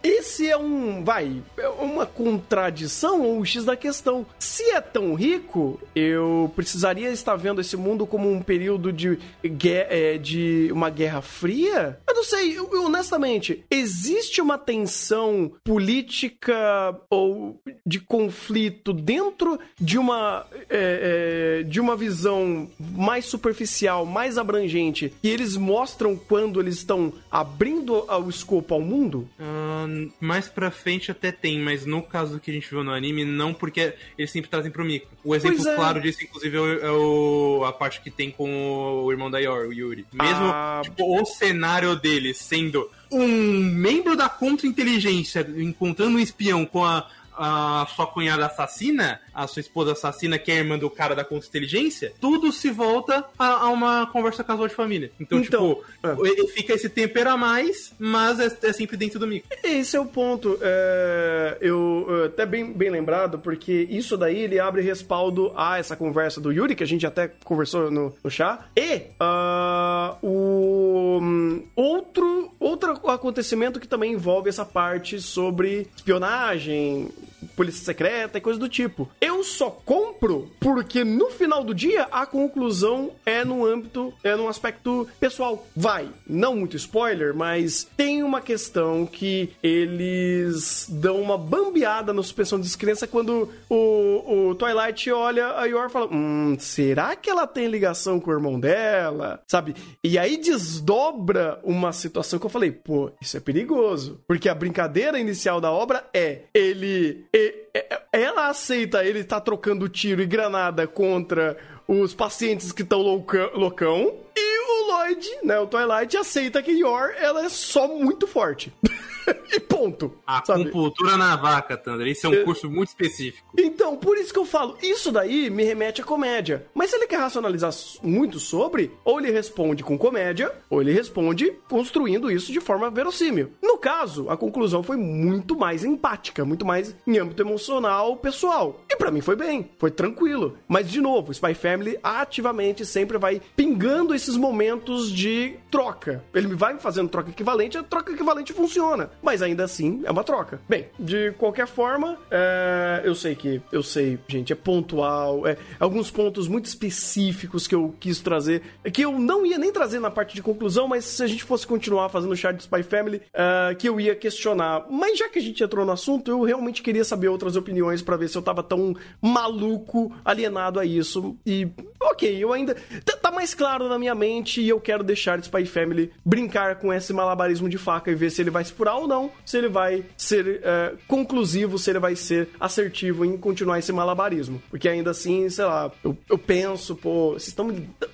esse é um, vai, é uma contradição ou o X da questão. Se é tão rico, eu precisaria estar vendo esse mundo como um período de, é, de uma guerra fria? Eu não sei, eu- eu, honestamente, existe uma tensão política ou de conflito dentro de uma é, é, de uma visão mais superficial, mais abrangente, e eles mostram quando eles estão abrindo o escopo ao mundo? Ahn, mais pra frente até tem, mas no caso que a gente viu no anime, não porque eles sempre trazem pro micro. O exemplo é. claro disso, inclusive, é, é o- a parte que tem com o irmão da Yor, o Yuri. Mesmo Ah. tipo, o cenário dele sendo um membro da contra-inteligência encontrando um espião com a, a sua cunhada assassina, a sua esposa assassina, que é a irmã do cara da contra-inteligência, tudo se volta a, a uma conversa casual de família. Então, Então, tipo, ele fica esse tempero a mais, mas é, é sempre dentro do micro. Esse é o ponto. É, eu eu- até bem, bem lembrado, porque isso daí ele abre respaldo a essa conversa do Yuri, que a gente até conversou no, no chá, e ah, o hum, outro, outro acontecimento que também envolve essa parte sobre espionagem, polícia secreta e coisa do tipo. Eu só compro porque no final do dia a conclusão é no âmbito, é num aspecto pessoal. Vai, não muito spoiler, mas tem uma questão que eles dão uma bambeada na suspensão de descrença quando o, o Twilight olha a Yor e fala: Hum, será que ela tem ligação com o irmão dela? Sabe? E aí desdobra uma situação que eu falei: pô, isso é perigoso. Porque a brincadeira inicial da obra é ele. E- e- ela aceita ele tá trocando tiro e granada contra os pacientes que estão loucão. E o Lloyd, né, o Twilight, aceita que Yor, ela é só muito forte. e ponto. A sabe? compultura na vaca, Thunder. Isso é um É. curso muito específico. Então, por isso que eu falo, isso daí me remete à comédia. Mas se ele quer racionalizar muito sobre, ou ele responde com comédia, ou ele responde construindo isso de forma verossímil. No caso, a conclusão foi muito mais empática, muito mais em âmbito emocional, pessoal. E pra mim foi bem, foi tranquilo. Mas, de novo, Spy Family ativamente sempre vai pingando esses momentos de troca. Ele vai fazendo troca equivalente, a troca equivalente funciona. Mas ainda assim, é uma troca. Bem, de qualquer forma, é, eu sei que, eu sei, gente, é pontual, é alguns pontos muito específicos que eu quis trazer, que eu não ia nem trazer na parte de conclusão, mas se a gente fosse continuar fazendo o chat de Spy Family, é, que eu ia questionar. Mas já que a gente entrou no assunto, eu realmente queria saber outras opiniões pra ver se eu tava tão maluco, alienado a isso. E, ok, eu ainda. Tá, tá mais claro na minha mente e eu quero deixar Spy Family brincar com esse malabarismo de faca e ver se ele vai se furar ou não, se ele vai ser é, conclusivo, se ele vai ser assertivo em continuar esse malabarismo. Porque ainda assim, sei lá, eu, eu penso, pô, vocês estão.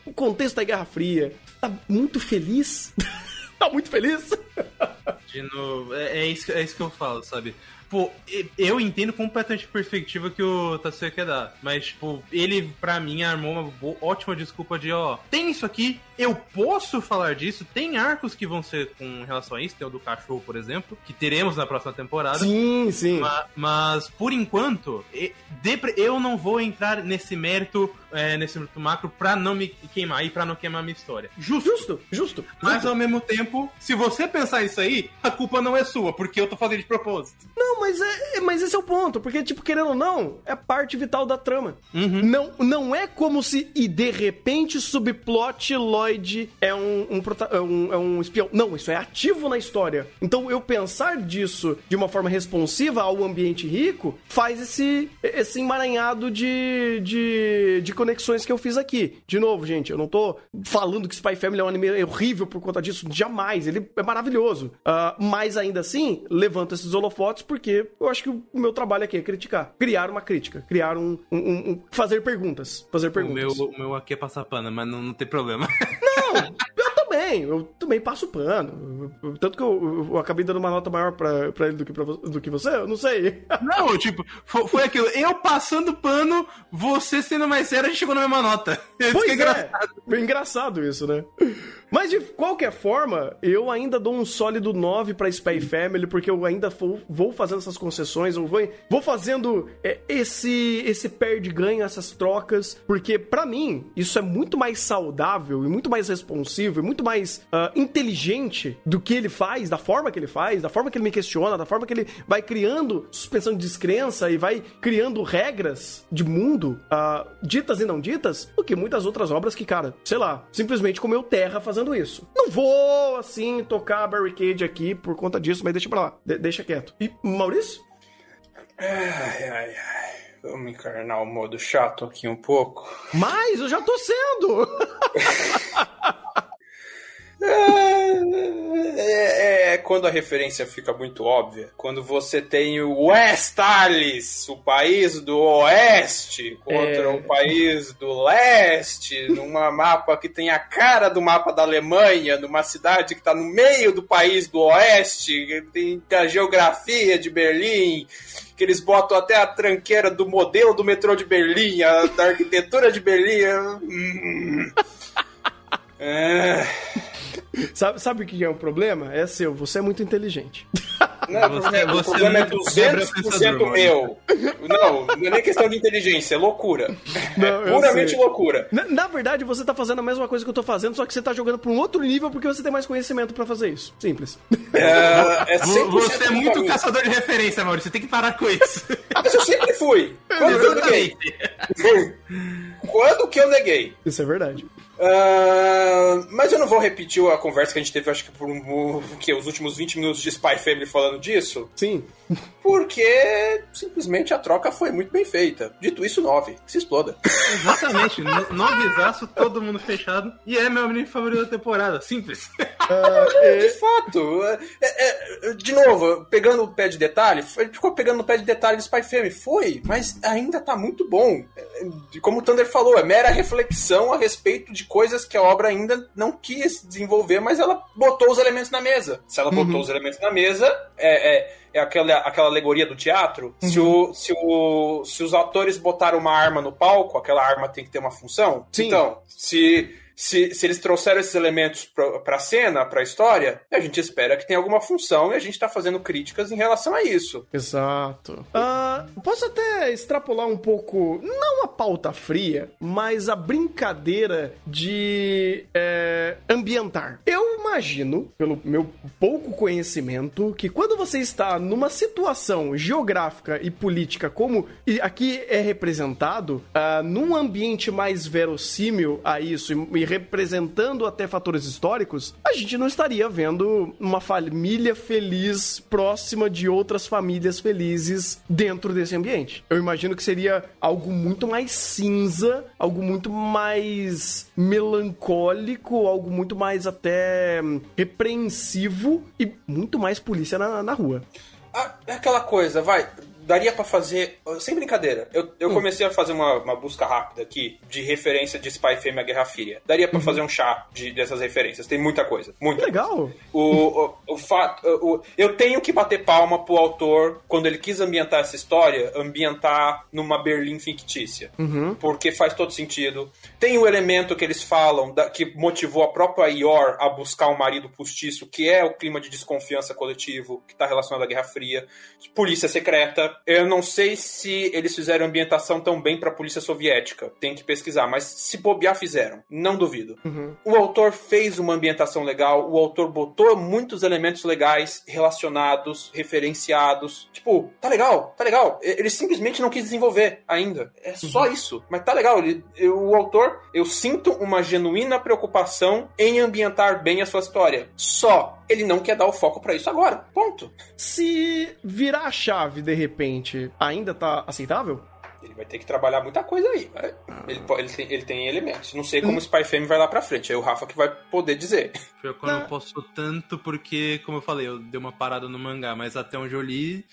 O contexto da Guerra Fria. Tá muito feliz? tá muito feliz? De novo, é, é isso, é isso que eu falo, sabe? Pô, eu entendo completamente a perspectiva que o Tatsuya quer dar. Mas, tipo, ele, pra mim, armou uma ótima desculpa de, ó, tem isso aqui, eu posso falar disso, tem arcos que vão ser com relação a isso, tem o do cachorro, por exemplo, que teremos na próxima temporada. Sim, sim. Ma- Mas, por enquanto, eu não vou entrar nesse mérito, é, nesse mérito macro, pra não me queimar e pra não queimar minha história. Justo. Justo, justo. Mas justo. ao mesmo tempo, se você pensar isso aí, a culpa não é sua, porque eu tô fazendo de propósito. Não, mas, é, mas esse é o ponto, porque, tipo, querendo ou não, é parte vital da trama. Uhum. Não, não é como se, e de repente, subplot Lloyd é um, um, é um, é um espião. Não, isso é ativo na história. Então, eu pensar disso de uma forma responsiva ao ambiente rico faz esse, esse emaranhado de, de, de conexões que eu fiz aqui. De novo, gente, eu não tô falando que Spy Family é um anime horrível por conta disso, jamais. Ele é maravilhoso. Ah, mas ainda assim, levanta esses holofotes porque eu acho que o meu trabalho aqui é criticar. Criar uma crítica. Criar um. um- um- fazer perguntas. Fazer O perguntas. meu, o meu aqui é passar pano, mas não, não tem problema. Eu também. Eu também passo pano. Tanto que eu, eu acabei dando uma nota maior pra, pra ele do que, pra, do que você, eu não sei. Não, tipo, foi, foi aquilo. Eu passando pano, você sendo mais sério, a gente chegou na mesma nota. Isso Pois que é é, engraçado. é engraçado isso, né? Mas de qualquer forma, eu ainda dou um sólido 9 pra Spy Family, porque eu ainda vou, vou fazendo essas concessões, eu vou, vou fazendo é, esse, esse perde-ganho, essas trocas, porque pra mim, isso é muito mais saudável e muito mais responsivo e muito mais ah, inteligente do que ele faz, da forma que ele faz, da forma que ele me questiona, da forma que ele vai criando suspensão de descrença e vai criando regras de mundo, ah, ditas e não ditas, do que muitas outras obras que, cara, sei lá, simplesmente comeu terra fazendo isso. Não vou, assim, tocar a barricade aqui por conta disso, mas deixa pra lá, de- deixa quieto. E, Maurício? Ai, ai, ai. Vamos encarnar o modo chato aqui um pouco. Mas eu já tô sendo! É, é quando a referência fica muito óbvia. Quando você tem o Westalis, o país do oeste, contra É. o país do leste, numa mapa que tem a cara do mapa da Alemanha, numa cidade que está no meio do país do oeste, que tem a geografia de Berlim, que eles botam até a tranqueira do modelo do metrô de Berlim, a, da arquitetura de Berlim. Hum. É. Sabe, sabe o que é o problema? É seu, você é muito inteligente. Não, Você- o você problema é é muito quebra 200% pensador, meu. Não, não é nem questão de inteligência, é loucura. Não, é puramente sei. loucura. Na, na verdade, você tá fazendo a mesma coisa que eu tô fazendo, só que você tá jogando pra um outro nível porque você tem mais conhecimento pra fazer isso. Simples. É, é 100% Você é muito caçador de referência, Maurício. Você tem que parar com isso. minha. Mas eu sempre fui. Quando que eu neguei? Quando que eu neguei? Isso é verdade. Ah, mas eu não vou repetir a conversa que a gente teve, acho que por um, o quê? os últimos 20 minutos de Spy Family falando disso, Sim. porque simplesmente a troca foi muito bem feita. Dito isso, 9. Que se exploda. Exatamente. No- Novizaço, todo mundo fechado. E é meu anime favorito da temporada. Simples. De fato. é- é- é- de novo, pegando o pé de detalhe, ele ficou pegando no pé de detalhe de Spy Family. Foi, mas ainda tá muito bom. É, Como o Thunder falou, é mera reflexão a respeito de coisas que a obra ainda não quis desenvolver, mas ela botou os elementos na mesa. Se ela botou os elementos na mesa, é, é, é aquela, aquela alegoria do teatro. Se, o, se, o, se os atores botaram uma arma no palco, aquela arma tem que ter uma função. Sim. Então, se, se, se eles trouxeram esses elementos pra, pra cena, pra história, a gente espera que tenha alguma função e a gente tá fazendo críticas em relação a isso. Exato. Ah, posso até extrapolar um pouco, não a pauta fria, mas a brincadeira de é, ambientar. Eu imagino, pelo meu pouco conhecimento, que quando você está numa situação geográfica e política como aqui é representado, ah, num ambiente mais verossímil a isso e, e representando até fatores históricos, a gente não estaria vendo uma família feliz próxima de outras famílias felizes dentro desse ambiente. Eu imagino que seria algo muito mais cinza, algo muito mais melancólico, algo muito mais até repreensivo e muito mais polícia na, na rua. Ah, é aquela coisa, vai. Daria pra fazer. Sem brincadeira. Eu, eu comecei a fazer uma, uma busca rápida aqui de referência de Spy Fame a Guerra Fria. Daria pra fazer um chá de, dessas referências. Tem muita coisa. Muita Legal. O, o, o fato. O, eu tenho que bater palma pro autor quando ele quis ambientar essa história, ambientar numa Berlim fictícia. Porque faz todo sentido. Tem o elemento que eles falam da- que motivou a própria Ior a buscar um marido postiço, que é o clima de desconfiança coletivo que está relacionado à Guerra Fria. Polícia secreta. Eu não sei se eles fizeram ambientação tão bem pra polícia soviética. Tem que pesquisar, mas se bobear, fizeram. Não duvido. O autor fez uma ambientação legal, o autor botou muitos elementos legais relacionados, referenciados. Tipo, tá legal, tá legal. Ele simplesmente não quis desenvolver ainda. É só isso. Mas tá legal. Ele, eu- o autor, eu sinto uma genuína preocupação em ambientar bem a sua história. Só. Ele não quer dar o foco pra isso agora. Ponto. Se virar a chave de repente, ainda tá aceitável? Ele vai ter que trabalhar muita coisa aí. Ele, ele, tem, ele tem elementos. Não sei como o Spy Fame vai lá pra frente. Aí o Rafa que vai poder dizer. Eu não posso tanto porque, como eu falei, eu dei uma parada no mangá, mas até onde eu li,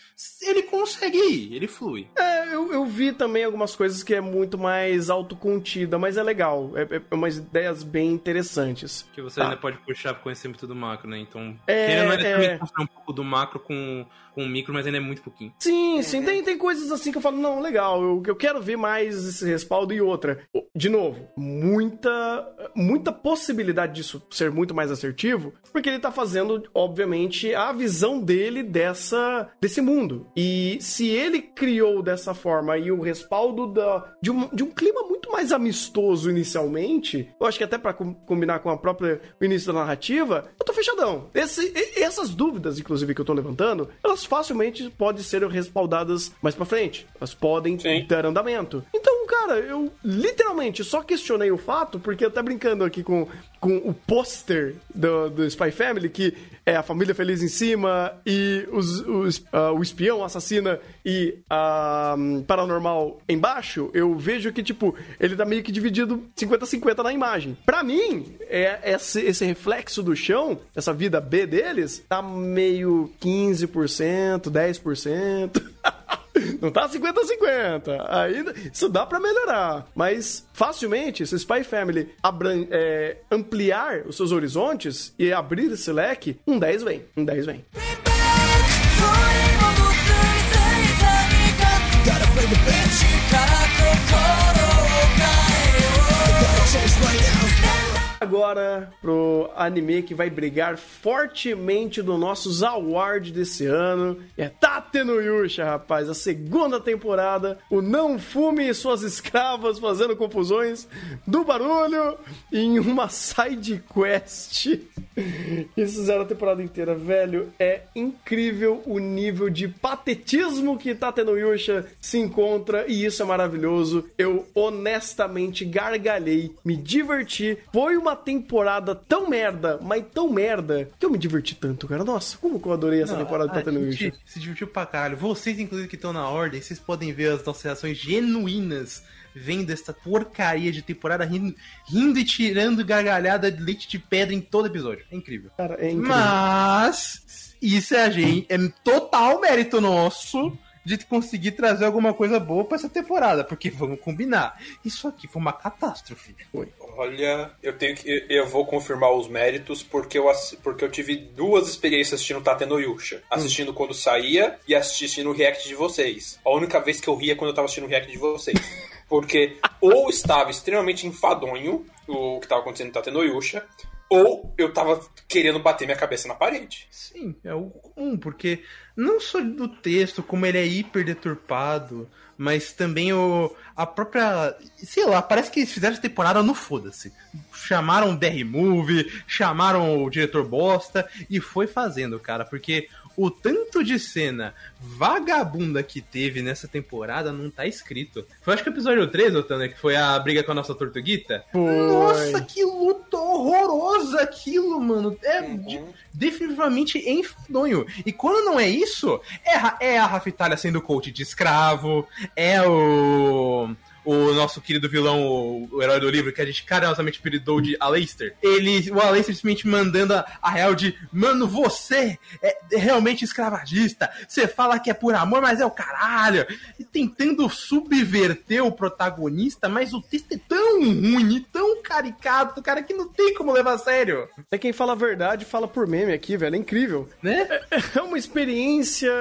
ele consegue ir, ele flui. É, eu, eu vi também algumas coisas que é muito mais autocontida, mas é legal. É, é umas ideias bem interessantes. Que você Tá. ainda pode puxar pro conhecimento do macro, né? Então, É, querendo é. um pouco do macro com, com o micro, mas ainda é muito pouquinho. Sim, sim, tem, tem coisas assim que eu falo, não, legal, eu, eu quero ver mais esse respaldo e outra. De novo, muita, muita possibilidade disso ser muito mais assertivo, porque ele tá fazendo, obviamente, a visão dele dessa, desse mundo. E se ele criou dessa forma e o respaldo da, de, um, de um clima muito mais amistoso inicialmente, eu acho que até pra com- combinar com a própria o início da narrativa, eu tô fechadão. Esse, e- essas dúvidas, inclusive, que eu tô levantando, elas facilmente podem ser respaldadas mais pra frente. Elas podem Sim. dar andamento. Então, cara, eu literalmente só questionei o fato, porque eu tá brincando aqui com, com o pôster do, do Spy Family, que é a família feliz em cima e os, os, ah, o espião assassina e a hum, paranormal embaixo, eu vejo que, tipo, ele tá meio que dividido 50-50 na imagem. Pra mim, é esse, esse reflexo do chão, essa vida B deles, tá meio 15%, 10%. Não tá 50-50. Ainda, isso dá pra melhorar. Mas facilmente, se Spy Family é, ampliar os seus horizontes e abrir esse leque, um 10 vem. Um 10 vem. Agora pro anime que vai brigar fortemente do nossos awards desse ano. É Tate no Yusha, rapaz. A segunda temporada. O Não Fume e suas escravas fazendo confusões do barulho em uma side quest. Eles fizeram a temporada inteira, velho. É incrível o nível de patetismo que Tate no Yusha se encontra e isso é maravilhoso. Eu honestamente gargalhei, me diverti. Foi uma temporada tão merda, mas tão merda, que eu me diverti tanto, cara. Nossa, como que eu adorei essa temporada de gente Yusha. se divertiu pra caralho. Vocês, inclusive, que estão na ordem, vocês podem ver as nossas reações genuínas vendo essa porcaria de temporada rindo, rindo e tirando gargalhada de leite de pedra em todo episódio. É incrível. Cara, é incrível. Mas isso é a gente, é total mérito nosso de conseguir trazer alguma coisa boa pra essa temporada, porque vamos combinar, isso aqui foi uma catástrofe. Olha, eu tenho que. Eu vou confirmar os méritos porque eu, porque eu tive duas experiências assistindo Tate no Yusha. Assistindo quando saía e assistindo o react de vocês. A única vez que eu ria é quando eu tava assistindo o react de vocês. Porque ou estava extremamente enfadonho o que tava acontecendo no Tate no Yusha, ou eu tava querendo bater minha cabeça na parede. Sim, é o comum, porque não só do texto, como ele é hiper deturpado, mas também o, a própria. Sei lá, parece que eles fizeram essa temporada no foda-se. Chamaram o DR Movie, chamaram o diretor bosta e foi fazendo, cara, porque o tanto de cena vagabunda que teve nessa temporada não tá escrito. Foi acho que o episódio 3, Otana, que foi a briga com a nossa tortuguita. Nossa, que luta horrorosa aquilo, mano. É de- definitivamente enfadonho. E quando não é isso, é, a- é a Raftalha sendo coach de escravo, é o. O nosso querido vilão, o, o herói do livro, que a gente carinhosamente apelidou de Aleister. Ele, o Aleister simplesmente mandando a, a real de: Mano, você é realmente escravagista. Você fala que é por amor, mas é o caralho. E tentando subverter o protagonista, mas o texto é tão ruim e tão caricato, cara, que não tem como levar a sério. Até quem fala a verdade fala por meme aqui, velho. É incrível. Né? É uma experiência.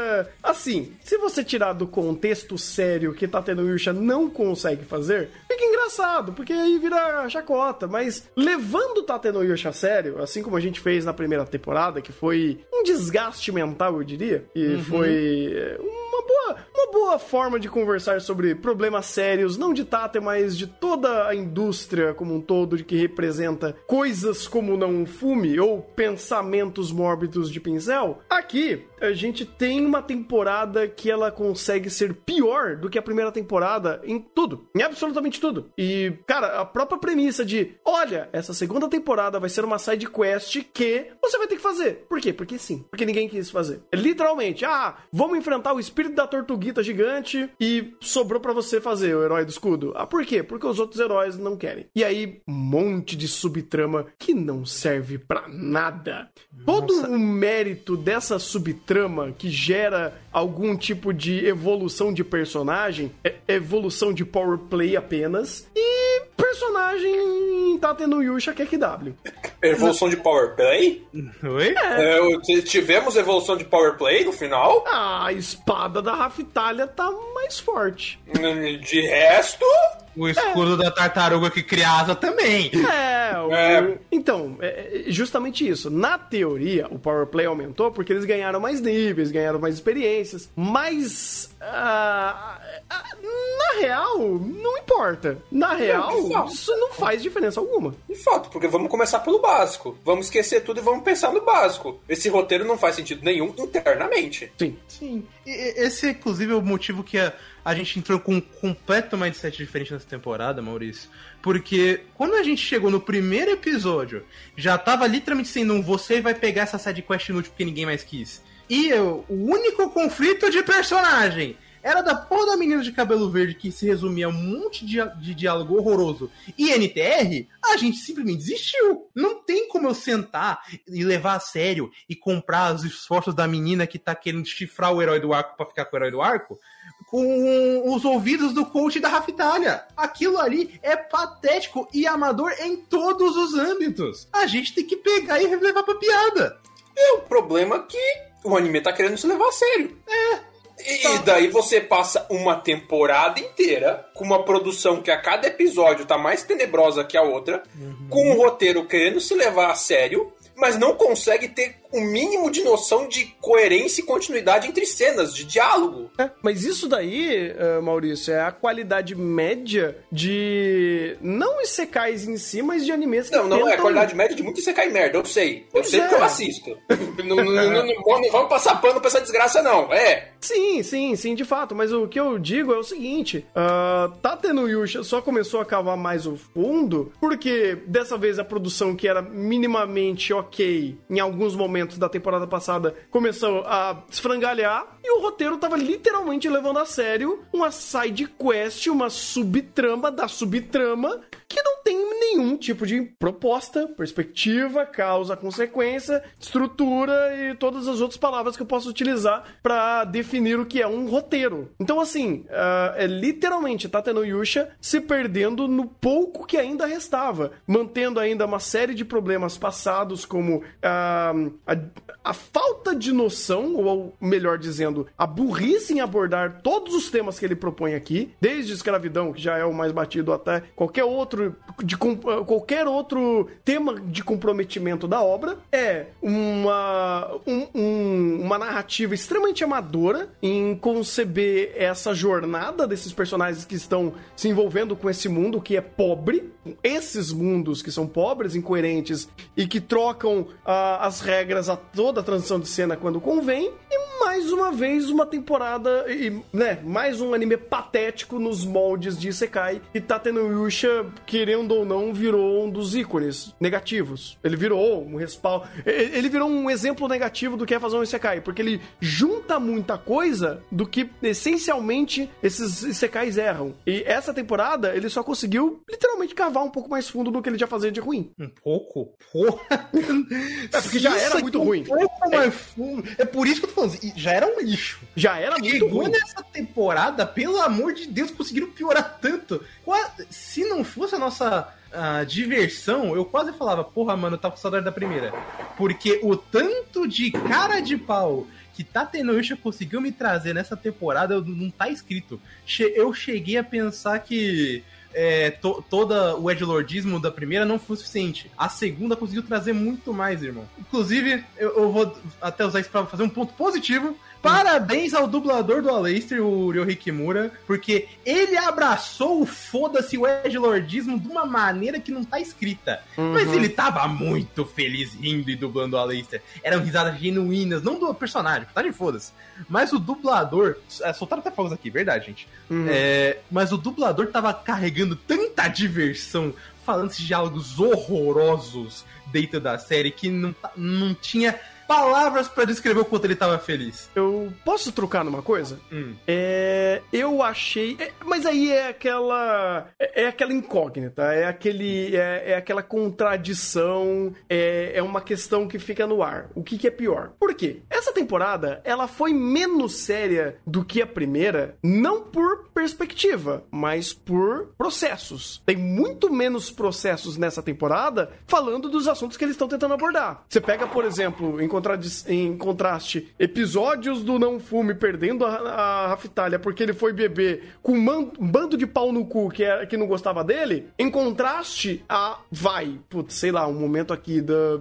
Assim, se você tirar do contexto sério que Tate no Yusha não consegue fazer, fica engraçado, porque aí vira chacota. Mas levando Tate no Yusha a sério, assim como a gente fez na primeira temporada, que foi um desgaste mental, eu diria, e foi é, uma boa, uma boa forma de conversar sobre problemas sérios, não de Tate, mas de toda a indústria como um todo, de que representa coisas como não fume ou pensamentos mórbidos de pincel. Aqui, a gente tem uma temporada que ela consegue ser pior do que a primeira temporada em tudo, em absolutamente tudo. E, cara, a própria premissa de, olha, essa segunda temporada vai ser uma side quest que você vai ter que fazer. Por quê? Porque sim. Porque ninguém quis fazer. É literalmente, ah, vamos enfrentar o espírito da tortuguita gigante e sobrou pra você fazer o herói do escudo. Ah, por quê? Porque os outros heróis não querem. E aí, um monte de subtrama que não serve pra nada. Todo o mérito dessa subtrama que gera algum tipo de evolução de personagem é evolução de power play apenas e personagem tá tendo Yusha KW. Evolução de Power Play? Oi? É, t- tivemos evolução de Power Play no final. A espada da Raftalha tá mais forte. De resto, O escudo da tartaruga que cria asa também. É, o- É. então, é é justamente isso. Na teoria, o Power Play aumentou porque eles ganharam mais níveis, ganharam mais experiências, mas ah, na real, não importa. Na real, fato. isso não faz diferença alguma. de fato, porque vamos começar pelo básico. Vamos esquecer tudo e vamos pensar no básico. Esse roteiro não faz sentido nenhum internamente. Sim. Sim. E- Esse, inclusive, é o motivo que a, a gente entrou com um completo mindset diferente nessa temporada, Maurício. Porque quando a gente chegou no primeiro episódio, já tava literalmente sendo um você vai pegar essa side quest inútil porque ninguém mais quis. E eu, o único conflito de personagem era da porra da menina de cabelo verde que se resumia a um monte de, de diálogo horroroso e NTR, a gente simplesmente desistiu. Não tem como eu sentar e levar a sério e comprar os esforços da menina que tá querendo chifrar o herói do arco pra ficar com o herói do arco com os ouvidos do coach da Raftalha. Aquilo ali é patético e amador em todos os âmbitos. A gente tem que pegar e levar pra piada. É o problema que o anime tá querendo se levar a sério. É. E daí você passa uma temporada inteira com uma produção que a cada episódio tá mais tenebrosa que a outra, com um roteiro querendo se levar a sério, mas não consegue ter o mínimo de noção de coerência e continuidade entre cenas de diálogo. É, mas isso daí, eh, Maurício, é a qualidade média de. Não Isekais em si, mas de animes que Não, não é a tentam- qualidade média de muito cai merda, eu sei. Eu Pois sei é. porque eu assisto. não, não, não, não- vamos passar pano pra essa desgraça, não. É. Sim, sim, sim, de fato. Mas o que eu digo é o seguinte: ah, tá tendo Yusha só começou a cavar mais o fundo, porque dessa vez a produção que era minimamente ok em alguns momentos da temporada passada começou a esfrangalhar e o roteiro tava literalmente levando a sério uma side quest, uma subtrama da subtrama que não tem nenhum tipo de proposta, perspectiva, causa, consequência, estrutura e todas as outras palavras que eu posso utilizar pra definir o que é um roteiro. Então, assim, ah, é literalmente Tateno Yusha se perdendo no pouco que ainda restava, mantendo ainda uma série de problemas passados, como ah, a, a falta de noção, ou melhor dizendo, a burrice em abordar todos os temas que ele propõe aqui, desde escravidão, que já é o mais batido, até qualquer outro de com- qualquer outro tema de comprometimento da obra, é uma um- um- uma narrativa extremamente amadora em conceber essa jornada desses personagens que estão se envolvendo com esse mundo que é pobre, esses mundos que são pobres, incoerentes e que trocam ah, as regras a toda a transição de cena quando convém, e mais uma vez uma temporada e, né, mais um anime patético nos moldes de Isekai e Tateno Yusha, querendo ou não, virou um dos ícones negativos. Ele virou um respaldo, ele virou um exemplo negativo do que é fazer um Isekai, porque ele junta muita coisa do que essencialmente esses Isekais erram. E essa temporada ele só conseguiu literalmente cavar um pouco mais fundo do que ele já fazia de ruim. Um pouco? Porra! É porque já era muito ruim. Um pouco mais fundo. É por isso que eu tô falando. Já era um lixo. Já era muito Chegou ruim. nessa temporada, pelo amor de Deus, conseguiram piorar tanto. Se não fosse a nossa ah, diversão, eu quase falava, porra, mano, eu tava com saudade da primeira. Porque o tanto de cara de pau que Tatenoyusha conseguiu me trazer nessa temporada não tá escrito. Eu cheguei a pensar que é, to- toda o edgelordismo da primeira não foi suficiente. A segunda conseguiu trazer muito mais, irmão. Inclusive, eu, eu vou até usar isso pra fazer um ponto positivo. Parabéns ao dublador do Aleister, o Ryohei Kimura, porque ele abraçou o foda-se o edgelordismo de uma maneira que não tá escrita. Mas ele tava muito feliz rindo e dublando o Aleister. Eram risadas genuínas, não do personagem, tá de foda-se. Mas o dublador. É, soltaram até fogos aqui, verdade, gente. É, mas o dublador tava carregando tanta diversão, falando esses diálogos horrorosos dentro da série que não, tá- não tinha palavras pra descrever o quanto ele tava feliz. Eu posso trocar numa coisa? Hum. É, eu achei, é, mas aí é aquela, é, é aquela incógnita, é aquele, é, é aquela contradição, é, é uma questão que fica no ar. O que, que é pior? Por quê? Essa temporada ela foi menos séria do que a primeira, não por perspectiva, mas por processos. Tem muito menos processos nessa temporada falando dos assuntos que eles estão tentando abordar. Você pega, por exemplo, em, em contraste, episódios do Não Fume perdendo a, a Raftalha porque ele foi beber com um bando de pau no cu que, é, que não gostava dele, em contraste a vai, putz, sei lá, um momento aqui da.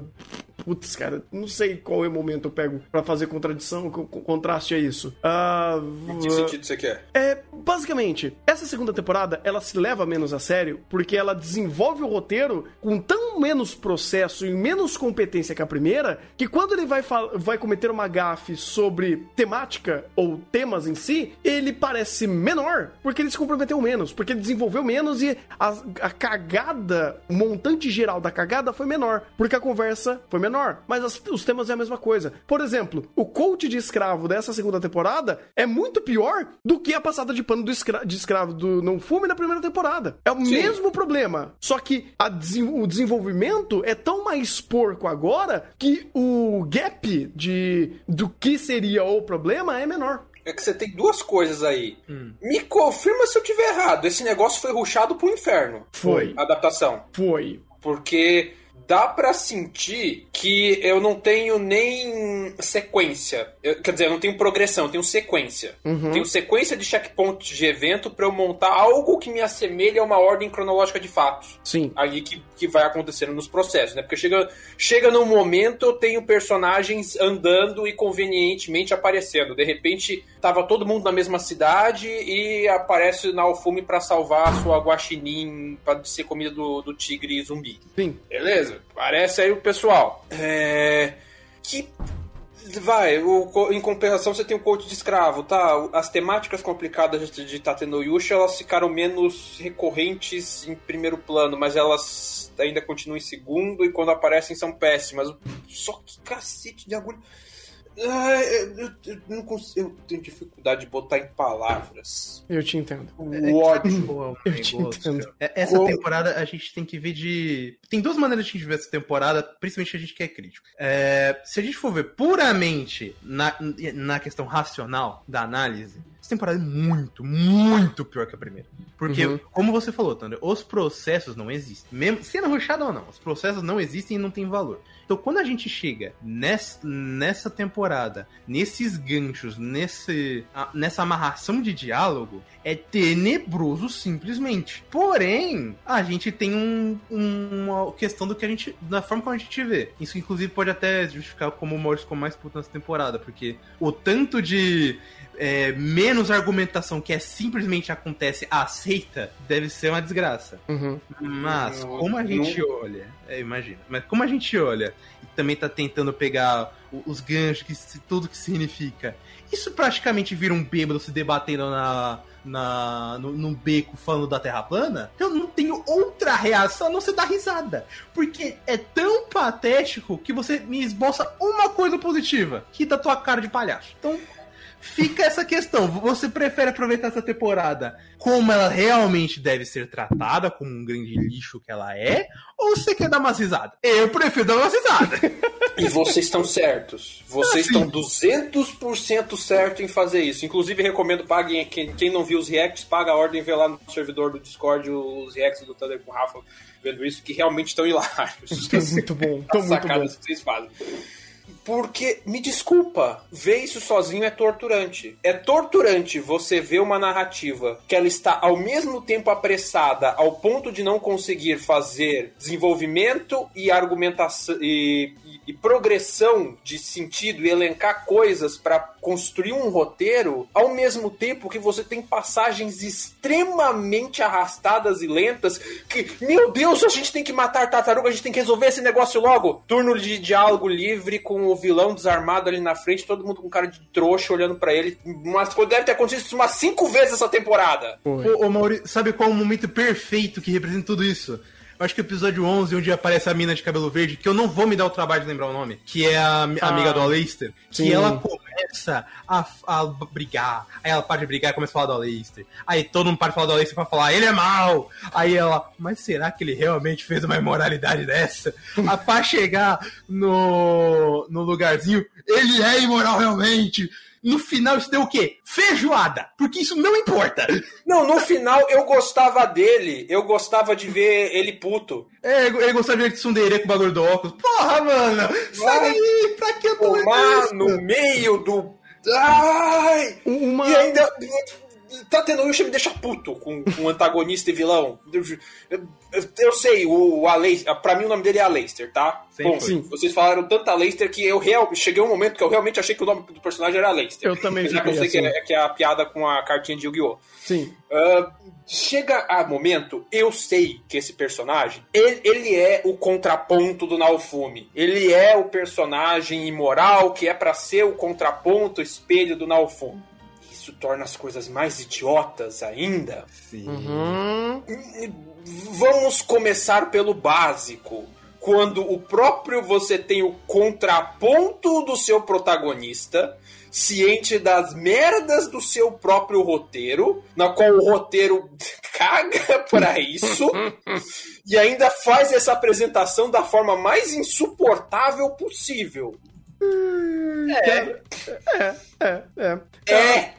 Putz, cara, não sei qual é o momento eu pego pra fazer contradição, co- co- contraste a isso. Ah, Em que sentido você quer? é, basicamente, essa segunda temporada, ela se leva menos a sério porque ela desenvolve o roteiro com tão menos processo e menos competência que a primeira, que quando ele vai, vai cometer uma gafe sobre temática ou temas em si, ele parece menor porque ele se comprometeu menos, porque ele desenvolveu menos e a, a cagada, o montante geral da cagada foi menor, porque a conversa foi menor, mas as- os temas é a mesma coisa. Por exemplo, o coach de escravo dessa segunda temporada é muito pior do que a passada de pano do escra- de escravo do Não Fume na primeira temporada. É o Sim. mesmo problema, só que a desen- o desenvolvimento é tão mais porco agora que o gap de do que seria o problema é menor. É que você tem duas coisas aí. Me confirma se eu tiver errado. Esse negócio foi ruxado pro inferno. Foi. A adaptação. Foi. Porque dá pra sentir que eu não tenho nem sequência. Eu- quer dizer, eu não tenho progressão, eu tenho sequência. Tenho sequência de checkpoints de evento pra eu montar algo que me assemelhe a uma ordem cronológica de fatos. Sim. aí que, que vai acontecendo nos processos, né? Porque chega, chega num momento, eu tenho personagens andando e convenientemente aparecendo. De repente, tava todo mundo na mesma cidade e aparece na Alfume pra salvar a sua guaxinim pra ser comida do, do tigre zumbi. Sim. Beleza? Parece aí o pessoal. É... Que... Vai, o, em compensação você tem o coach de escravo, tá? As temáticas complicadas de, de Tatenoyusha, elas ficaram menos recorrentes em primeiro plano, mas elas ainda continuam em segundo e quando aparecem são péssimas. Só que cacete de agulha. Ah, eu, eu- eu não consigo, eu tenho dificuldade de botar em palavras. Eu te entendo. O ódio. Boa, Eu te entendo. É- Essa temporada a gente tem que ver de. Tem duas maneiras de a gente ver essa temporada, principalmente a gente que é crítico. É, Se a gente for ver puramente na, na questão racional da análise, essa temporada é muito, muito pior que a primeira. Porque, Uhum. como você falou, Thunder, os processos não existem. Mesmo sendo rushado ou não, os processos não existem e não têm valor. Então, quando a gente chega nessa, nessa temporada, nesses ganchos, nesse, nessa amarração de diálogo, é tenebroso simplesmente. Porém, a gente tem um- um- uma questão do que a gente. da forma como a gente vê. Isso, inclusive, pode até justificar como o Maurício ficou mais puto nessa temporada, porque o tanto de. É, menos argumentação que é simplesmente acontece aceita deve ser uma desgraça. Uhum. Mas, como a gente olha, é, imagina, mas como a gente olha e também tá tentando pegar os ganchos, que, tudo que significa, isso praticamente vira um bêbado se debatendo na, na, no, num beco falando da Terra plana, eu não tenho outra reação a não ser dar risada. Porque é tão patético que você me esboça uma coisa positiva, que da tua cara de palhaço. Então, fica essa questão. Você prefere aproveitar essa temporada como ela realmente deve ser tratada, como um grande lixo que ela é, ou você quer dar umas risadas? Eu prefiro dar umas risadas. E vocês estão certos. Vocês Ah, sim. estão 200% certo em fazer isso. Inclusive, recomendo, paguem. Quem, quem não viu os reacts, paga a ordem, vê lá no servidor do Discord os reacts do Thunder com o Rafa vendo isso, que realmente estão hilários. Tá muito bom. Tá As muito bom. sacadas que vocês fazem. Porque, me desculpa, ver isso sozinho é torturante. É torturante você ver uma narrativa que ela está ao mesmo tempo apressada ao ponto de não conseguir fazer desenvolvimento e argumentação e, e- e progressão de sentido e elencar coisas para construir um roteiro, ao mesmo tempo que você tem passagens extremamente arrastadas e lentas que, meu Deus, a gente tem que matar tartaruga, a gente tem que resolver esse negócio logo. Turno de diálogo livre com o vilão desarmado ali na frente, todo mundo com cara de trouxa olhando pra ele. Mas deve ter acontecido isso umas cinco vezes essa temporada. Ô, ô Mauri, sabe qual é o momento perfeito que representa tudo isso? Eu acho que o episódio 11, onde aparece a mina de cabelo verde, que eu não vou me dar o trabalho de lembrar o nome, que é a Ah, amiga do Aleister, que ela começa a, a brigar. Aí ela para de brigar e começa a falar do Aleister. Aí todo mundo para de falar do Aleister pra falar, ele é mal! Aí ela, mas será que ele realmente fez uma imoralidade dessa? A pra chegar no, no lugarzinho, ele é imoral realmente! No final isso deu o quê? Feijoada! Porque isso não importa! Não, no final eu gostava dele. Eu gostava de ver ele puto. É, ele gostava de ver tsundere com o bagulho do óculos. Porra, mano! Sai daí! Pra que eu tô Tomar no meio do. Ai! Uma... E ainda. Tatenoyusha me deixa puto com, com antagonista e vilão. Eu, sei, o Aleister. Pra mim o nome dele é Aleister, tá? Sempre Bom. Sim. vocês falaram tanto Aleister que eu real, cheguei um momento que eu realmente achei que o nome do personagem era Aleister. Eu também Apesar que eu fiquei sei que assim. é, que é a piada com a cartinha de Yu-Gi-Oh! Sim. Ah, chega a momento, eu sei que esse personagem, ele, ele é o contraponto do Naofumi. Ele é o personagem imoral que é pra ser o contraponto, espelho do Naofumi. Isso torna as coisas mais idiotas ainda. Sim. Uhum. Vamos começar pelo básico. Quando o próprio você tem o contraponto do seu protagonista, ciente das merdas do seu próprio roteiro, na qual o roteiro caga pra isso, e ainda faz essa apresentação da forma mais insuportável possível. É, é, é. É, é. É,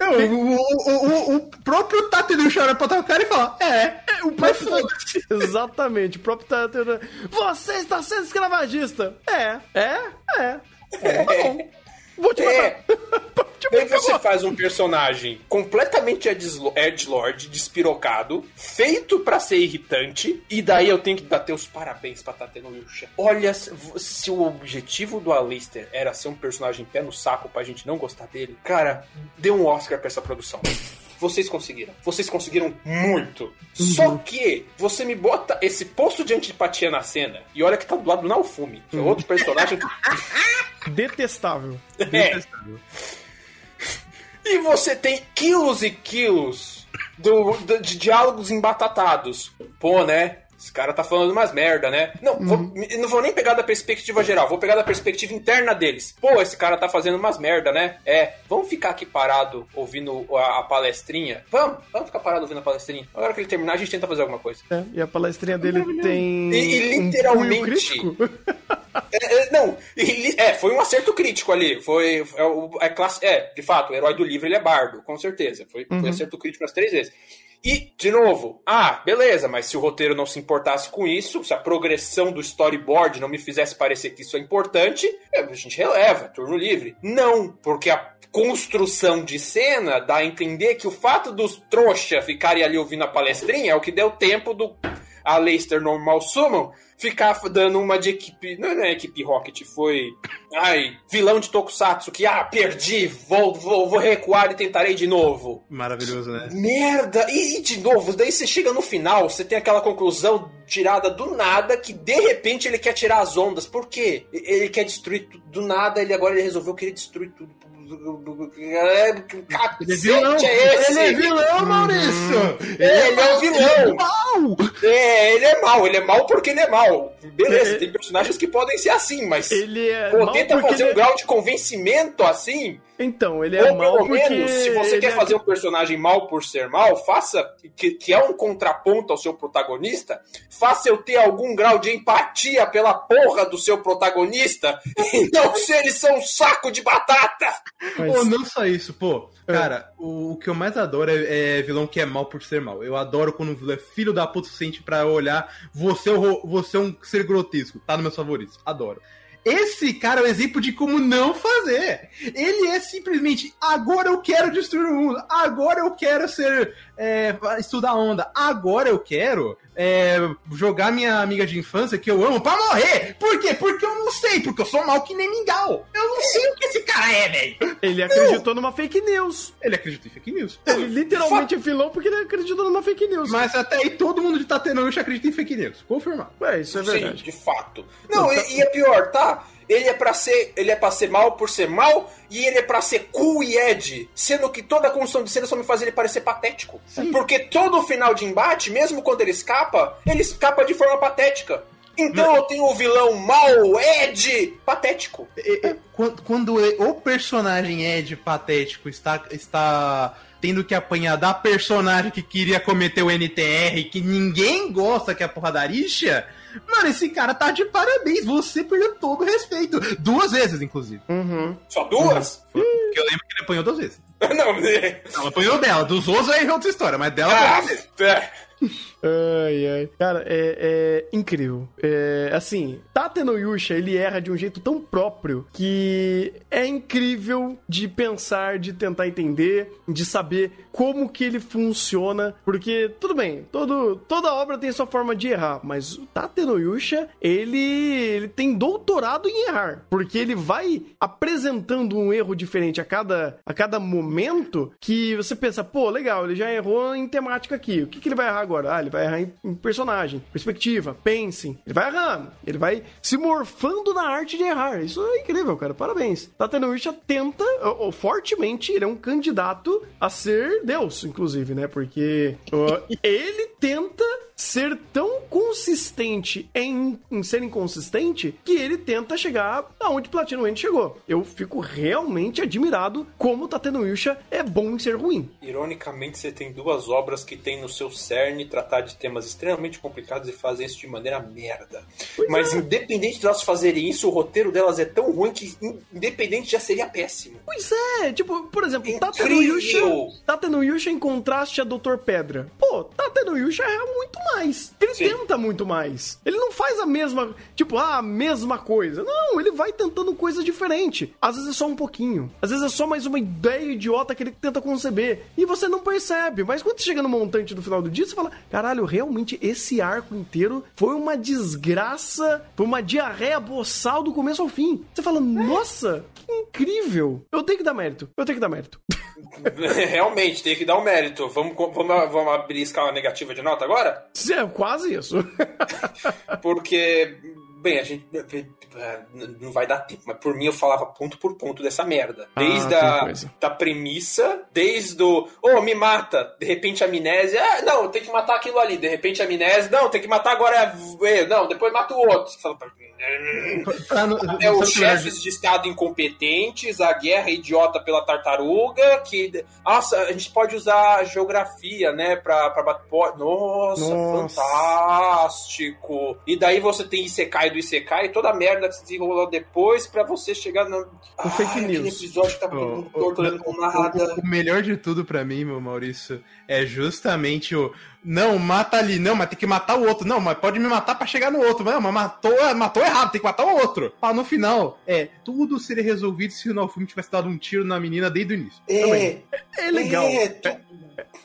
O, o, o, o, o próprio Tatenu chora pra o cara e fala: É, é o mas foda-se. Exatamente. O próprio Tatena. Você está sendo escravagista. É, é, é. é. Tá bom. Vou te É. matar. tipo, Daí você faz um personagem completamente edgelord, despirocado, feito pra ser irritante, e daí eu tenho que bater os parabéns pra Tateno Yusha. Olha, se se o objetivo do Alistair era ser um personagem pé no saco pra gente não gostar dele, cara, dê um Oscar pra essa produção. Vocês conseguiram. Vocês conseguiram muito. Só que você me bota esse poço de antipatia na cena, e olha que tá do lado do Naofumi, que é outro personagem Detestável. É. E você tem quilos e quilos do, do- de diálogos embatatados. Pô, né? Esse cara tá falando umas merda, né? Não, vou- não vou nem pegar da perspectiva geral, vou pegar da perspectiva interna deles. Pô, esse cara tá fazendo umas merda, né? É, vamos ficar aqui parado ouvindo a, a palestrinha? Vamos, vamos ficar parado ouvindo a palestrinha. Agora que ele terminar, a gente tenta fazer alguma coisa. É, e a palestrinha dele tem. E- e um literalmente- crítico. É, é, não, ele- é, foi um acerto crítico ali. Foi. É, é, classe, é, de fato, o herói do livro ele é bardo, com certeza. Foi, foi acerto crítico nas três vezes. E, de novo, ah, beleza, mas se o roteiro não se importasse com isso, se a progressão do storyboard não me fizesse parecer que isso é importante, é, a gente releva, turno livre. Não, porque a construção de cena dá a entender que o fato dos trouxa ficarem ali ouvindo a palestrinha é o que deu tempo do a Leicester Normal Summon ficar dando uma de equipe. Não é equipe Rocket, foi. Ai, vilão de Tokusatsu que, ah, perdi, vou, vou, vou recuar e tentarei de novo. Maravilhoso, né? Merda! E, e de novo, daí você chega no final, você tem aquela conclusão tirada do nada que de repente ele quer tirar as ondas. Por quê? Ele quer destruir tudo do nada, ele agora ele resolveu querer destruir tudo. É, que Ele é vilão! cacete é esse? Ele é vilão, Maurício! É, ele é o vilão! Mal! É, ele é mal, ele é mal porque ele é mal. Beleza, tem personagens que podem ser assim, mas. Ele é. Pô, tenta fazer ele um grau de convencimento assim. Então, ele é ou mal pelo porque. menos, se você ele quer é- fazer um personagem mal por ser mal, faça. Que, que é um contraponto ao seu protagonista, faça eu ter algum grau de empatia pela porra do seu protagonista e não se eles são um saco de batata. Mas- Pô, não só isso, pô. Cara, o, o que eu mais adoro é, é vilão que é mal por ser mal. Eu adoro quando o vilão é filho da puta suficiente pra olhar. Você é, você é um ser grotesco. Tá nos meus favoritos. Adoro. Esse cara é o exemplo de como não fazer. Ele é simplesmente, agora eu quero destruir o mundo, agora eu quero ser. é, estudar onda, agora eu quero é, jogar minha amiga de infância que eu amo pra morrer. Por quê? Porque eu não sei, porque eu sou mal que nem mingau. Eu não sei o que esse cara é, velho. Ele acreditou numa fake news. Ele acredita em fake news. Ele literalmente vilão porque ele acreditou numa fake news. Mas até aí todo mundo de Tatenoush acredita em fake news. Confirmado. É, isso é Sim, verdade. de fato. Não, e, e é pior, tá? Ele é pra ser, ele é para ser mal por ser mal e ele é pra ser cool e Ed, sendo que toda a construção de cena só me faz ele parecer patético. Porque todo final de embate, mesmo quando ele escapa, ele escapa de forma patética. Então eu tenho o vilão mal, Ed, patético. É, é, Quando, quando é- o personagem Ed patético está, está tendo que apanhar da personagem que queria cometer o NTR, que ninguém gosta que é a porradarixa, mano, esse cara tá de parabéns. Você perdeu todo o respeito. Duas vezes, inclusive. Uhum. Só duas? Porque eu lembro que ele apanhou duas vezes. Não, é. Não, apanhou dela. Dos outros aí é outra história, mas dela Ah, duas vezes. é. Ai, ai. Cara, é, é incrível. É, assim, Tate no Yusha, ele erra de um jeito tão próprio que é incrível de pensar, de tentar entender, de saber como que ele funciona. Porque, tudo bem, todo, toda obra tem sua forma de errar, mas o Tate no Yusha, ele, ele tem doutorado em errar. Porque ele vai apresentando um erro diferente a cada, a cada momento que você pensa, pô, legal, ele já errou em temática aqui. O que, que ele vai errar agora? Ah, ele vai errar em, em personagem, perspectiva, pensem. Ele vai errando. Ele vai se morfando na arte de errar. Isso é incrível, cara. Parabéns. Tatenoisha tenta, ou, ou, fortemente, ele é um candidato a ser Deus, inclusive, né? Porque ó, ele tenta ser tão consistente em, em ser inconsistente que ele tenta chegar aonde Platino End chegou. Eu fico realmente admirado como Tateno Yusha é bom em ser ruim. Ironicamente, você tem duas obras que tem no seu cerne tratar de temas extremamente complicados e fazem isso de maneira merda. Pois Mas é. independente de elas fazerem isso, o roteiro delas é tão ruim que in- independente já seria péssimo. Pois é, tipo, por exemplo! Tateno Yusha, Tateno Yusha em contraste a Dr. Pedra. Pô, Tateno Yusha erra muito mais. Ele Sim. tenta muito mais. Ele não faz a mesma, tipo, ah, a mesma coisa. Não, ele vai tentando coisa diferente. Às vezes é só um pouquinho. Às vezes é só mais uma ideia idiota que ele tenta conceber. E você não percebe. Mas quando você chega no montante do final do dia, você fala: caralho, realmente esse arco inteiro foi uma desgraça, foi uma diarreia boçal do começo ao fim. Você fala, nossa, que incrível. Eu tenho que dar mérito. Eu tenho que dar mérito. Realmente, tem que dar um mérito. Vamos, vamos, vamos abrir escala negativa de nota agora? É quase isso. Porque, bem, a gente. é, Não vai dar tempo, mas por mim eu falava ponto por ponto dessa merda. Ah, Desde tem a da premissa, desde o. Ô, me mata! De repente amnésia. Ah, não, tem que matar aquilo ali. De repente amnésia. Não, tem que matar agora. é, Não, depois mata o outro. Você fala. Pra não- É os chefes de estado incompetentes, a guerra idiota pela tartaruga, que. Nossa, a gente pode usar a geografia, né? Pra, pra bater. Nossa, Nossa. fantástico! E daí você tem Isekai do Isekai, toda a merda que se desenrolou depois pra você chegar no. O fake aquele news. episódio que tá todo O- mundo o- com melhor de tudo pra mim, meu Maurício, é justamente o. Não, mata ali. Não, mas tem que matar o outro. Não, mas pode me matar pra chegar no outro. Não, mas matou, matou errado, tem que matar o outro. Ah, no final, é, tudo seria resolvido se o Nalfumi tivesse dado um tiro na menina desde o início. É, É legal. É, tu-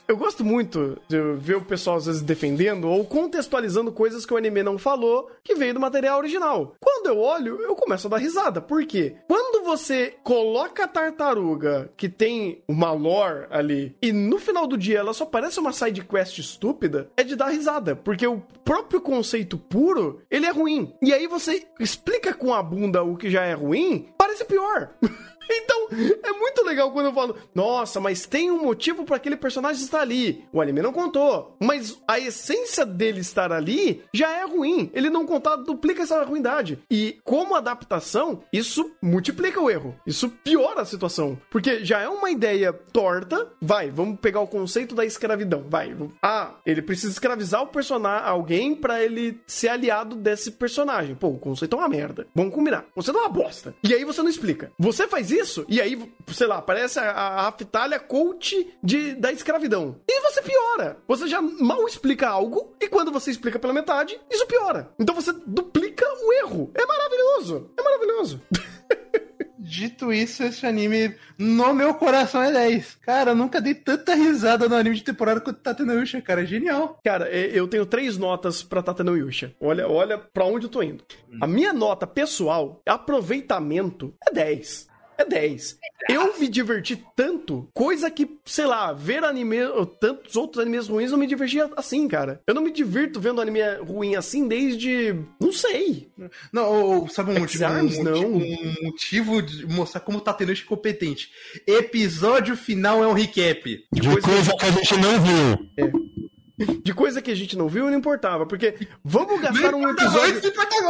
Eu gosto muito de ver o pessoal às vezes defendendo ou contextualizando coisas que o anime não falou que veio do material original. Quando eu olho, eu começo a dar risada. Por quê? Quando você coloca a tartaruga que tem uma lore ali e no final do dia ela só parece uma side quest estúpida, é de dar risada. Porque o próprio conceito puro, ele é ruim. E aí você explica com a bunda o que já é ruim, parece pior. Então, é muito legal quando eu falo, nossa, mas tem um motivo para aquele personagem estar ali. O anime não contou. Mas a essência dele estar ali já é ruim. Ele não contar duplica essa ruindade. E como adaptação, isso multiplica o erro. Isso piora a situação. Porque já é uma ideia torta. Vai, vamos pegar o conceito da escravidão. Vai. Ah, ele precisa escravizar o personagem, alguém para ele ser aliado desse personagem. Pô, o conceito é uma merda. Vamos combinar. Conceito é uma bosta. E aí você não explica. Você faz isso, e aí, sei lá, parece a, a Raftalha coach de, da escravidão. E você piora. Você já mal explica algo, e quando você explica pela metade, isso piora. Então você duplica o erro. É maravilhoso. É maravilhoso. Dito isso, esse anime, no meu coração, é 10. Cara, eu nunca dei tanta risada no anime de temporada quanto tendo Yusha, cara. É genial. Cara, eu tenho três notas pra Tata no Yusha. Olha, olha pra onde eu tô indo. A minha nota pessoal, aproveitamento, é 10. É 10. Eu me diverti tanto, coisa que, sei lá, ver anime, ou tantos outros animes ruins, não me divertia assim, cara. Eu não me divirto vendo anime ruim assim desde. Não sei. Não, sabe um motivo, um, não. um motivo de mostrar como o Tatenushi é competente. Episódio final é um recap. De De coisa que a gente não viu. De coisa que a gente não viu não importava, porque vamos gastar um episódio.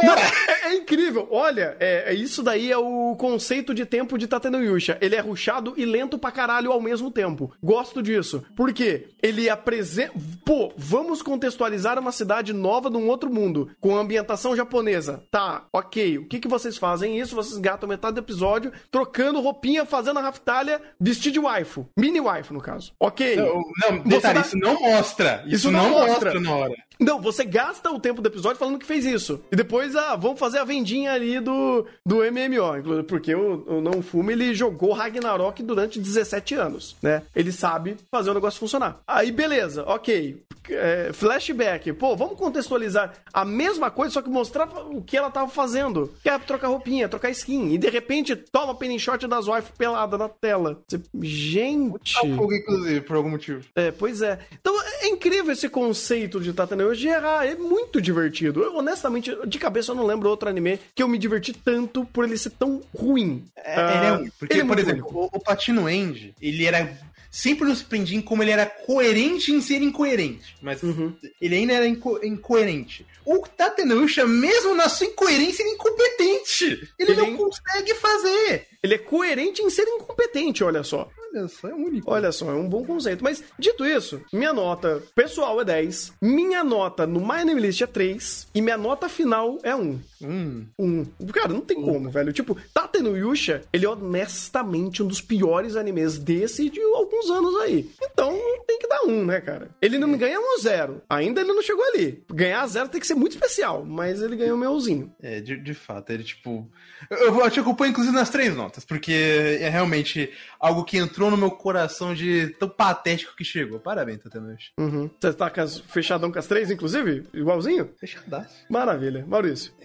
Não, é, é incrível. Olha, é, é isso daí é o conceito de tempo de Tatenuyusha. Ele é ruchado e lento pra caralho ao mesmo tempo. Gosto disso. Por quê? Ele apresenta. Pô, vamos contextualizar uma cidade nova num outro mundo, com ambientação japonesa. Tá, ok. O que, que vocês fazem? Isso, vocês gatam metade do episódio, trocando roupinha, fazendo a raftalha, vestir de waifu. Mini waifu, no caso. Ok. Não, não, detalhe, dá- isso não mostra. Isso, Isso não não, mostra. mostra. na hora. Não, você gasta o tempo do episódio falando que fez isso. E depois, ah, vamos fazer a vendinha ali do, do MMO. Porque o, o Não Fume, ele jogou Ragnarok durante 17 anos, né? Ele sabe fazer o negócio funcionar. Aí, beleza, ok. É, flashback. Pô, vamos contextualizar a mesma coisa, só que mostrar o que ela tava fazendo. Que é trocar roupinha, trocar skin. E de repente, toma penny shot das wife pelada na tela. Você- Gente... Tá um fogo, inclusive, por algum motivo. É, pois é. Então é incrível esse conceito de Tataneo de errar, é muito divertido. Eu, honestamente, de cabeça eu não lembro outro anime que eu me diverti tanto por ele ser tão ruim. É, ele é ruim. Porque, ele é por exemplo, o, o Platino End, ele era. Sempre nos prendia em como ele era coerente em ser incoerente. Mas Uhum. ele ainda era inco- incoerente. O Tatenusha, mesmo na sua incoerência, ele é incompetente. Ele, Ele não é consegue fazer. Ele é coerente em ser incompetente, olha só. Olha só, é único. Olha só, é um bom conceito. Mas, dito isso, minha nota pessoal é 10, minha nota no My Name List é 3 e minha nota final é 1. Hum. Um. Cara, não tem como, velho. Tipo, Tate no Yusha, ele é honestamente um dos piores animes desse de alguns anos aí. Então, tem que dar um, né, cara? Ele não me ganha um zero. Ainda ele não chegou ali. Ganhar zero tem que ser muito especial, mas ele ganhou meuzinho. É, de, de fato, ele tipo. Eu, eu, vou- eu te acompanho, inclusive, nas três notas, porque é realmente algo que entrou no meu coração de tão patético que chegou. Parabéns, Tatenusha. Uhum. Você tá com as- fechadão com as três, inclusive? Igualzinho? Fechadaço. Maravilha. Maurício.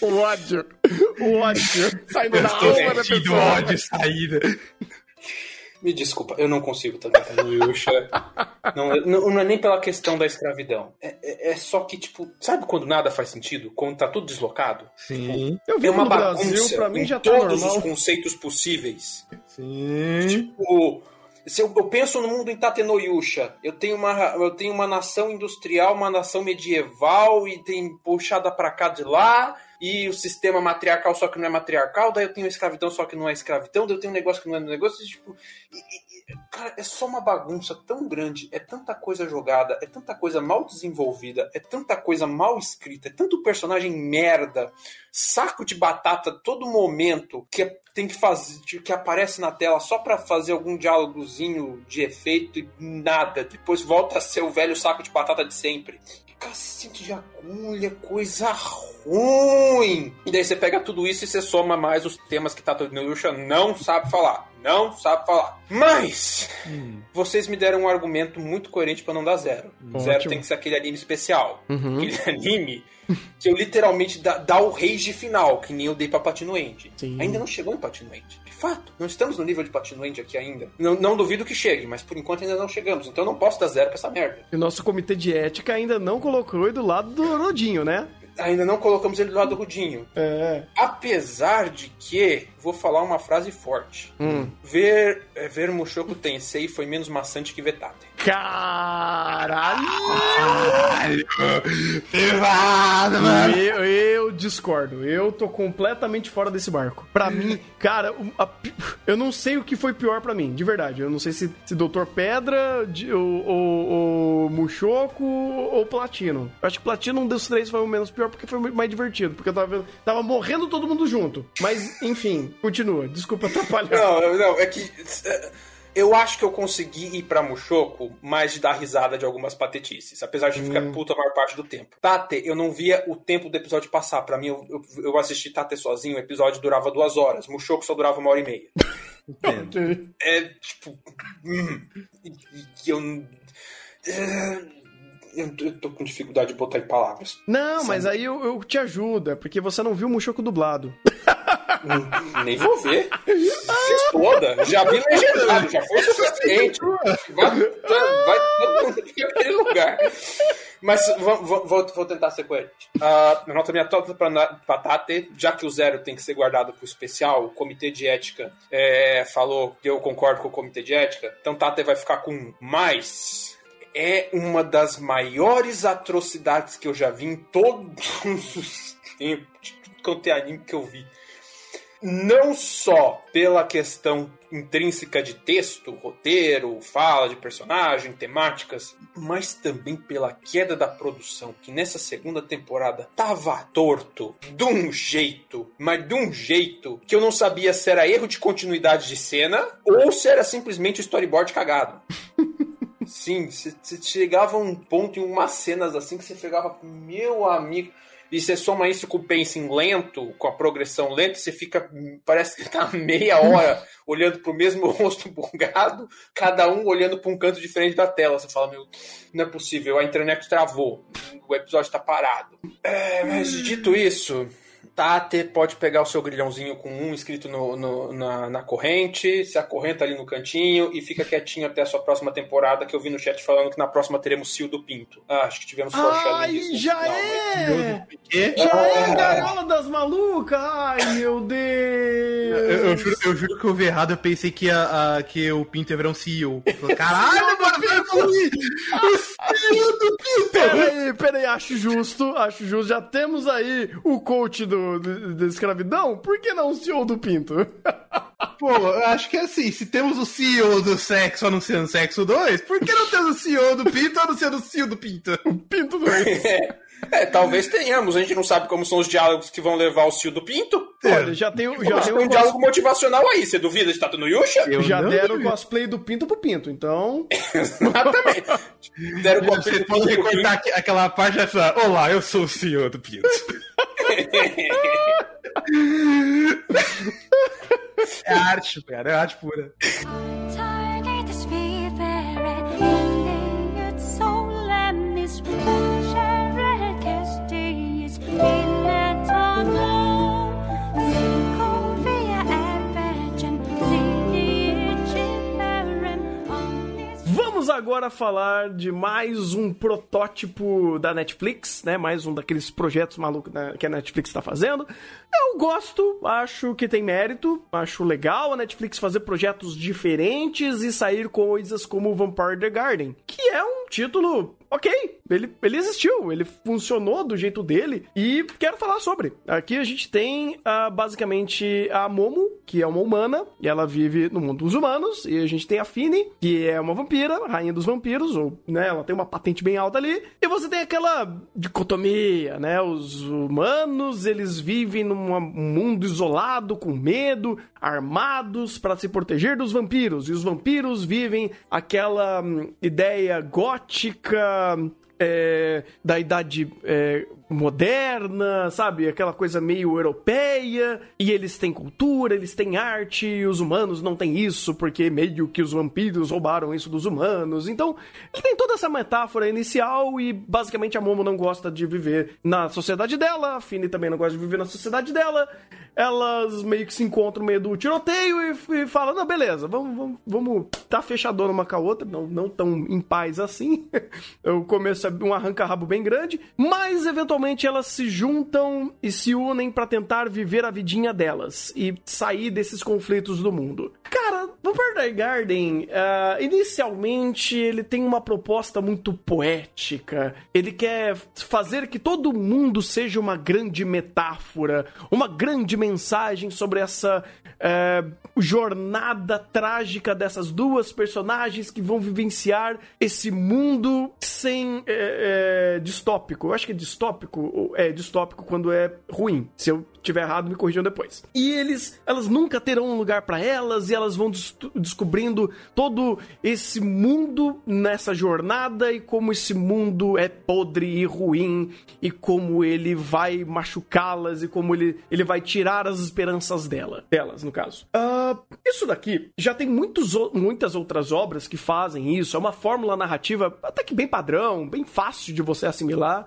O ódio. O ódio. Saindo da alma da pessoa. ódio saída. Me desculpa, eu não consigo também no Yusha. não, não, não é nem pela questão da escravidão. É, é- é só que, tipo, sabe quando nada faz sentido? Quando tá tudo deslocado? Sim, Eu É vivo uma no Brasil, bagunça pra mim já tá todos normal. os conceitos possíveis. sim. Tipo, se eu, eu penso no mundo em Tatenoyusha, eu tenho uma eu tenho uma nação industrial, uma nação medieval e tem puxada pra cá de lá e o sistema matriarcal só que não é matriarcal, daí eu tenho escravidão só que não é escravidão, daí eu tenho um negócio que não é negócio, e, tipo, e- e- cara, é só uma bagunça tão grande, é tanta coisa jogada, é tanta coisa mal desenvolvida, é tanta coisa mal escrita, é tanto personagem merda, saco de batata todo momento que é- tem que fazer que aparece na tela só pra fazer algum diálogozinho de efeito e nada. Depois volta a ser o velho saco de batata de sempre. Cacete de agulha, coisa ruim. E daí você pega tudo isso e você soma mais os temas que Tato Yusha não sabe falar. Não sabe falar. Mas vocês me deram um argumento muito coerente pra não dar zero. Zero Ótimo. tem que ser aquele anime especial. Uhum. Aquele anime que eu literalmente dá, dá o rage final, que nem eu dei pra. Sim. Ainda não chegou em Platino End. De fato, não estamos no nível de Platino End aqui ainda. Não, não duvido que chegue, mas por enquanto ainda não chegamos. Então eu não posso dar zero pra essa merda. E o nosso comitê de ética ainda não colocou ele do lado do Rodinho, né? Ainda não colocamos ele do lado do Rudinho. É. Apesar de que, vou falar uma frase forte. Hum. Ver, é, ver Mushoku Tensei foi menos maçante que Vetate. Caralho! Pesado, mano. Eu, eu discordo. Eu tô completamente fora desse barco. Pra mim, cara, o- a eu não sei o que foi pior pra mim, de verdade. Eu não sei se, se Doutor Pedra, de- ou, ou, ou Mushoku ou Platino. Eu acho que Platino, um dos três, foi o menos pior porque foi mais divertido. Porque eu tava vendo. Tava morrendo todo mundo junto. Mas, enfim, continua. Desculpa atrapalhar. Não, não, é que. Eu acho que eu consegui ir pra Mushoku mais de dar risada de algumas patetices, apesar de ficar puto a maior parte do tempo. Tate, eu não via o tempo do episódio passar. Pra mim, eu, eu, eu assisti Tate sozinho, o episódio durava duas horas. Mushoku só durava uma hora e meia. É tipo. hum, eu. é, Eu, eu tô com dificuldade de botar em palavras. Não, mas aí eu, eu te ajudo, é porque você não viu o Mushoku dublado. Nem vou ver. Se exploda. Já vi legendado, já foi o suficiente. Vai, vai todo mundo naquele lugar. Mas vou, vou- vou- tentar ser coerente. A nota minha top pra, pra Tate, já que o zero tem que ser guardado pro especial, o comitê de ética é, falou que eu concordo com o comitê de ética, então Tate vai ficar com mais. É uma das maiores atrocidades que eu já vi em todos os tempos, de tudo é que eu vi não só pela questão intrínseca de texto, roteiro, fala de personagem, temáticas, mas também pela queda da produção, que nessa segunda temporada tava torto de um jeito, mas de um jeito que eu não sabia se era erro de continuidade de cena ou se era simplesmente o storyboard cagado. Sim, você chegava a um ponto em umas cenas assim que você pegava, meu amigo. E você soma isso com o pacing lento, com a progressão lenta, você fica. Parece que tá meia hora olhando pro mesmo rosto bugado, cada um olhando pra um canto diferente da tela. Você fala, meu, não é possível, a internet travou, o episódio tá parado. É, mas dito isso, Tate pode pegar o seu grilhãozinho com um escrito no, no- na, na corrente, se acorrenta ali no cantinho e fica quietinho até a sua próxima temporada, que eu vi no chat falando que na próxima teremos Cio do Pinto. Ah, acho que tivemos Ai, disso já final, é! Quê? Já é a gaiola das malucas! Ai, meu Deus! Eu, eu juro, eu juro que eu vi errado, eu pensei que, a, a- que o Pinto ia virar um CEO. Caralho, O CEO do Pinto! Peraí, peraí, acho justo, acho justo. Já temos aí o coach do, do- da escravidão, por que não o CEO do Pinto? Pô, eu acho que é assim, se temos o CEO do sexo anunciando sexo 2, por que não temos o CEO do Pinto anunciando o CEO do Pinto? Pinto 2. É, talvez tenhamos, a gente não sabe como são os diálogos que vão levar o Cio do Pinto. Olha, já tem, já tem um diálogo motivacional aí, você duvida de estar no Yusha? Eu já deram o duvido. cosplay do Pinto pro Pinto, então. Exatamente. Deram com Você pode recortar aquela parte e falar, olá, eu sou o CEO do Pinto. é arte, cara, é arte pura. Vamos agora falar de mais um protótipo da Netflix, né? Mais um daqueles projetos malucos né, que a Netflix está fazendo. Eu gosto, acho que tem mérito, acho legal a Netflix fazer projetos diferentes e sair coisas como Vampire the Garden, que é um título ok, ele, ele existiu, ele funcionou do jeito dele e quero falar sobre. Aqui a gente tem ah, basicamente a Momo, que é uma humana, e ela vive no mundo dos humanos, e a gente tem a Fini, que é uma vampira, rainha dos vampiros, ou, né, ela tem uma patente bem alta ali, e você tem aquela dicotomia, né, os humanos, eles vivem num mundo isolado, com medo, armados para se proteger dos vampiros, e os vampiros vivem aquela hum, ideia gótica é, da idade é, moderna, sabe? Aquela coisa meio europeia. E eles têm cultura, eles têm arte, e os humanos não têm isso, porque meio que os vampiros roubaram isso dos humanos. Então, ele tem toda essa metáfora inicial e basicamente a Momo não gosta de viver na sociedade dela, a Fini também não gosta de viver na sociedade dela. Elas meio que se encontram no meio do tiroteio e, e falam: não, beleza, vamos, vamos, vamos tá fechadona uma com a outra, não, não tão em paz assim. o começo um arranca-rabo bem grande, mas eventualmente elas se juntam e se unem pra tentar viver a vidinha delas e sair desses conflitos do mundo. Cara, Vampire Garden, ah, inicialmente ele tem uma proposta muito poética. Ele quer fazer que todo mundo seja uma grande metáfora, uma grande mensagem sobre essa eh, jornada trágica dessas duas personagens que vão vivenciar esse mundo sem eh, eh, distópico. Eu acho que é distópico, é distópico quando é ruim. Se eu tiver errado, me corrijam depois. E eles, elas nunca terão um lugar pra elas e elas vão des- descobrindo todo esse mundo nessa jornada e como esse mundo é podre e ruim e como ele vai machucá-las e como ele, ele vai tirar as esperanças dela, delas, no caso. Ah, isso daqui já tem muitos, muitas outras obras que fazem isso. É uma fórmula narrativa até que bem padrão, bem fácil de você assimilar.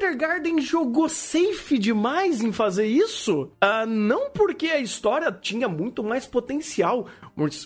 The Garden jogou safe demais em fazer isso? Ah, não porque a história tinha muito mais potencial,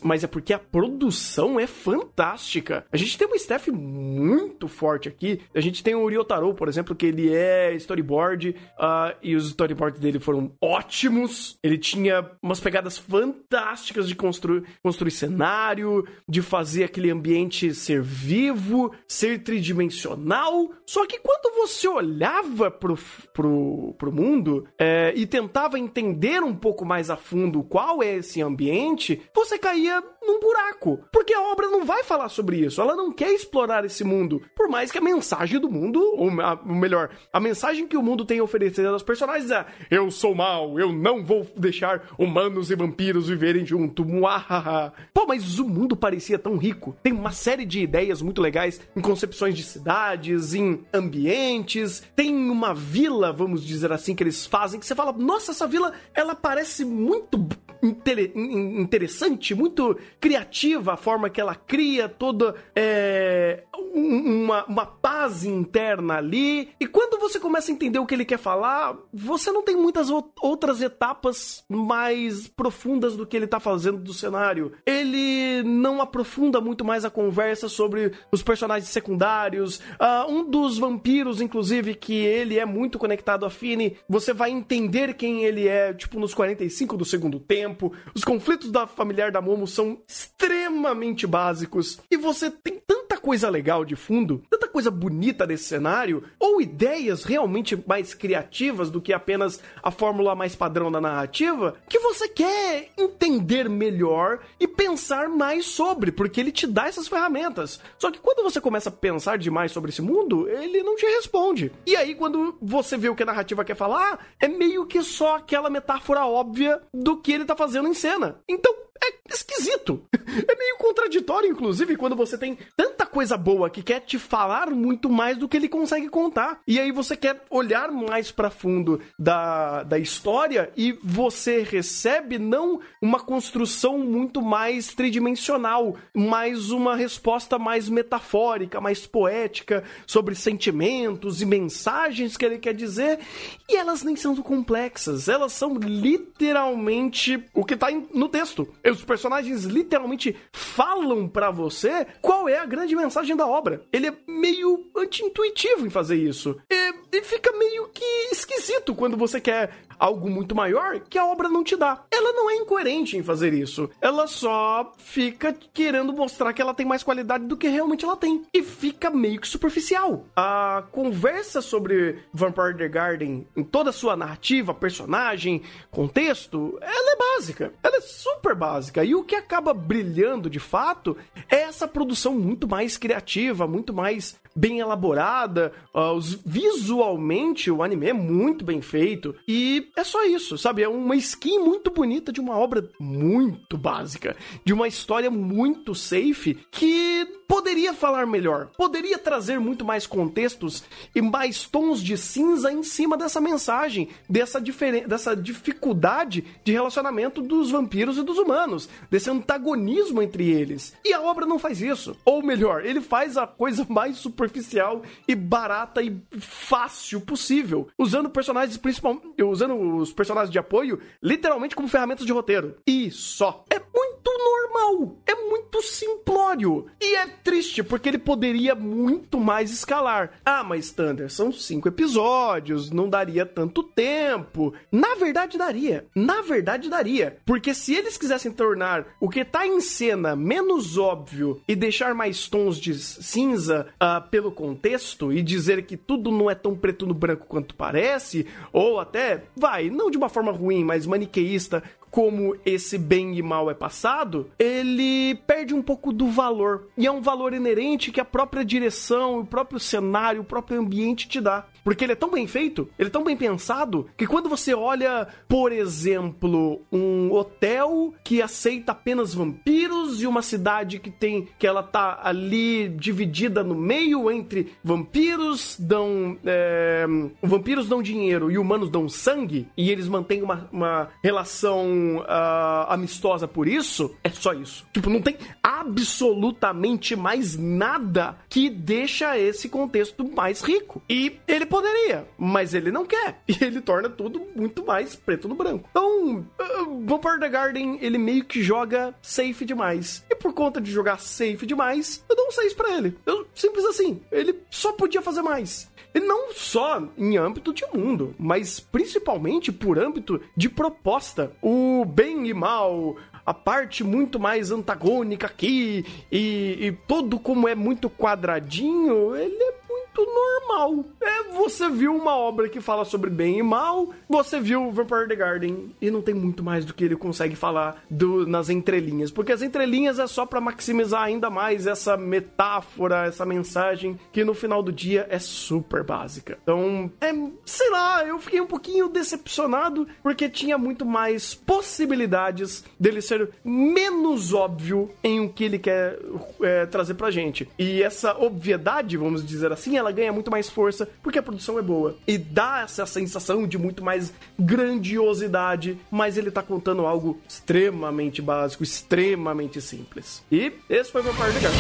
mas- é porque a produção é fantástica. A gente tem um staff muito forte aqui. A gente tem o Ryotaro, por exemplo, que ele é storyboard ah, e os storyboards dele foram ótimos. Ele tinha umas pegadas fantásticas de construir, construir cenário, de fazer aquele ambiente ser vivo, ser tridimensional. Só que quando você olhava pro, pro, pro mundo é, e tentava entender um pouco mais a fundo qual é esse ambiente, você 盖一 num buraco. Porque a obra não vai falar sobre isso. Ela não quer explorar esse mundo. Por mais que a mensagem do mundo, ou a- melhor, a mensagem que o mundo tem a oferecer aos personagens é: eu sou mal, eu não vou deixar humanos e vampiros viverem junto. Muahaha. Pô, mas o mundo parecia tão rico. Tem uma série de ideias muito legais em concepções de cidades, em ambientes. Tem uma vila, vamos dizer assim, que eles fazem que você fala: nossa, essa vila ela parece muito intere- in- interessante, muito criativa a forma que ela cria toda é, um- uma, uma paz interna ali. E quando você começa a entender o que ele quer falar, você não tem muitas ou- outras etapas mais profundas do que ele tá fazendo do cenário. Ele não aprofunda muito mais a conversa sobre os personagens secundários. Ah, um dos vampiros, inclusive, que ele é muito conectado a Fini, você vai entender quem ele é, tipo, nos 45 do segundo tempo. Os conflitos da familiar da Momo são extremamente básicos. E você tem tanta coisa legal de fundo, tanta coisa bonita nesse cenário, ou ideias realmente mais criativas do que apenas a fórmula mais padrão da narrativa, que você quer entender melhor e pensar mais sobre, porque ele te dá essas ferramentas. Só que quando você começa a pensar demais sobre esse mundo, ele não te responde. E aí, quando você vê o que a narrativa quer falar, é meio que só aquela metáfora óbvia do que ele tá fazendo em cena. Então, é esquisito. É meio contraditório, inclusive, quando você tem tanta coisa boa que quer te falar muito mais do que ele consegue contar. E aí você quer olhar mais pra fundo da, da história e você recebe não uma construção muito mais tridimensional, mas uma resposta mais metafórica, mais poética sobre sentimentos e mensagens que ele quer dizer. E elas nem são complexas, elas são literalmente o que tá no texto. Os personagens literalmente falam pra você qual é a grande mensagem da obra. Ele é meio anti-intuitivo em fazer isso. E, e fica meio que esquisito quando você quer algo muito maior que a obra não te dá. Ela não é incoerente em fazer isso. Ela só fica querendo mostrar que ela tem mais qualidade do que realmente ela tem. E fica meio que superficial. A conversa sobre Vampire the Garden, em toda a sua narrativa, personagem, contexto, ela é básica. Ela é super básica. E o que acaba brilhando de fato é essa produção muito mais criativa, muito mais bem elaborada. ah, visualmente, o anime é muito bem feito. E é só isso, sabe? É uma skin muito bonita de uma obra muito básica, de uma história muito safe que poderia falar melhor, poderia trazer muito mais contextos e mais tons de cinza em cima dessa mensagem, dessa, dessa dificuldade de relacionamento dos vampiros e dos humanos, desse antagonismo entre eles. E a obra não faz isso. Ou melhor, ele faz a coisa mais superficial e barata e fácil possível, usando personagens principal, usando os personagens de apoio literalmente como ferramentas de roteiro. E só. É muito normal, é muito simplório. E é triste porque ele poderia muito mais escalar. Ah, mas Thunder, são cinco episódios, não daria tanto tempo. Na verdade, daria. Na verdade, daria. Porque se eles quisessem tornar o que tá em cena menos óbvio e deixar mais tons de cinza ah, pelo contexto e dizer que tudo não é tão preto no branco quanto parece, ou até, vai, não de uma forma ruim, mas maniqueísta, como esse bem e mal é passado ele perde um pouco do valor. E é um valor inerente que a própria direção, o próprio cenário, o próprio ambiente te dá. Porque ele é tão bem feito, ele é tão bem pensado, que quando você olha, por exemplo, um hotel que aceita apenas vampiros e uma cidade que tem que ela tá ali dividida no meio entre vampiros dão é, vampiros dão dinheiro e humanos dão sangue e eles mantêm uma, uma relação ah, amistosa por isso, é só isso. Tipo, não tem absolutamente mais nada que deixa esse contexto mais rico. E ele poderia, mas ele não quer. E ele torna tudo muito mais preto no branco. Então, uh, Vampire the Garden, ele meio que joga safe demais. E por conta de jogar safe demais, eu dou um 6 pra ele. Eu, simples assim. Ele só podia fazer mais. E não só em âmbito de mundo, mas principalmente por âmbito de proposta. O bem e mal, a parte muito mais antagônica aqui, e, e todo como é muito quadradinho, ele é muito normal. É, você viu uma obra que fala sobre bem e mal, você viu Vampire the Garden e não tem muito mais do que ele consegue falar do, nas entrelinhas, porque as entrelinhas é só pra maximizar ainda mais essa metáfora, essa mensagem que no final do dia é super básica. Então, é, sei lá, eu fiquei um pouquinho decepcionado porque tinha muito mais possibilidades dele ser menos óbvio em o que ele quer é, trazer pra gente. E essa obviedade, vamos dizer assim, ela ganha muito mais força porque a produção é boa. E dá essa sensação de muito mais grandiosidade, mas ele tá contando algo extremamente básico, extremamente simples. E esse foi meu par de gato.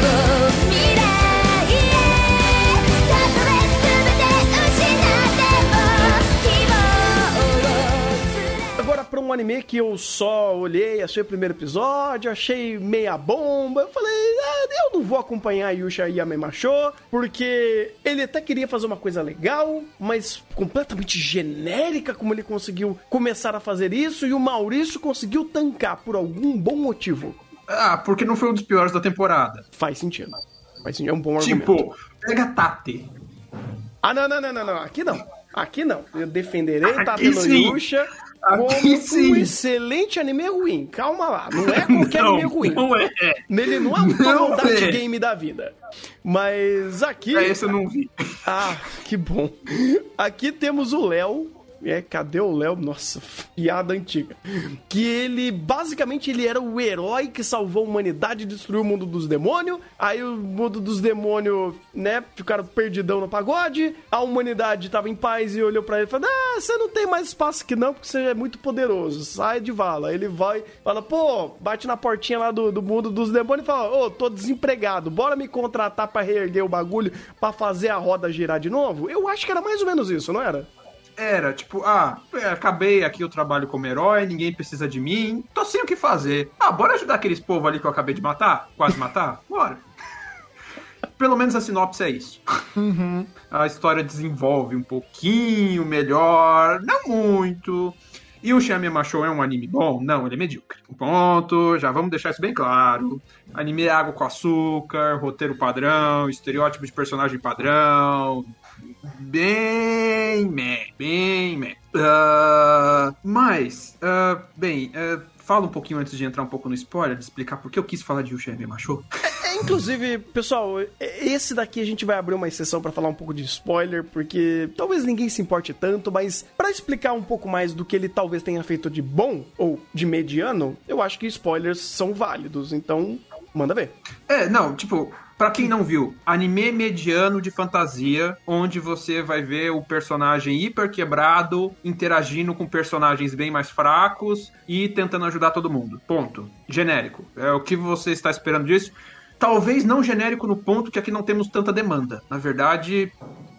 生 pra um anime que eu só olhei, achei o primeiro episódio, achei meia bomba, eu falei, ah, eu não vou acompanhar Yusha Yamemacho, porque ele até queria fazer uma coisa legal, mas completamente genérica, como ele conseguiu começar a fazer isso, e o Maurício conseguiu tancar por algum bom motivo. Ah, porque não foi um dos piores da temporada. Faz sentido. Faz sentido, é um bom argumento. Tipo, pega Tate. Ah, não, não, não, não, não, aqui não. Aqui não. Eu defenderei Aqui Tate no. Yusha Aqui como sim. um excelente anime ruim. Calma lá, não é qualquer Não, anime ruim. não é. Nele não é um Tomodachi é. Game da vida. Mas aqui... É, esse eu não vi. Ah, que bom. Aqui temos o Léo. É, cadê o Léo? Nossa, piada antiga. Que ele, basicamente, ele era o herói que salvou a humanidade e destruiu o mundo dos demônios. Aí o mundo dos demônios, né, ficaram perdidão no pagode. A humanidade tava em paz e olhou pra ele e falou: Ah, você não tem mais espaço aqui não, porque você é muito poderoso. Sai de vala. Ele vai, fala, pô, bate na portinha lá do, do mundo dos demônios e fala: Ô, tô desempregado, bora me contratar pra reerguer o bagulho pra fazer a roda girar de novo? Eu acho que era mais ou menos isso, não era? Era, tipo, ah, é, acabei aqui o trabalho como herói, ninguém precisa de mim, tô sem o que fazer. Ah, bora ajudar aqueles povo ali que eu acabei de matar? Quase matar? Bora. Pelo menos a sinopse é isso. A história desenvolve um pouquinho melhor, não muito. E o Shami Macho é um anime bom? Não, ele é medíocre. Ponto, já vamos deixar isso bem claro. Anime é água com açúcar, roteiro padrão, estereótipo de personagem padrão, bem meh, bem meh. Ah, mas, ah, bem, ah, fala um pouquinho antes de entrar um pouco no spoiler, de explicar por que eu quis falar de Yushime Macho. É, inclusive, pessoal, esse daqui a gente vai abrir uma exceção pra falar um pouco de spoiler, porque talvez ninguém se importe tanto, mas pra explicar um pouco mais do que ele talvez tenha feito de bom ou de mediano, eu acho que spoilers são válidos, então manda ver. É, não, tipo, pra quem não viu, anime mediano de fantasia, onde você vai ver o personagem hiper quebrado interagindo com personagens bem mais fracos e tentando ajudar todo mundo. Ponto. Genérico. É o que você está esperando disso. Talvez não genérico no ponto que aqui não temos tanta demanda. Na verdade,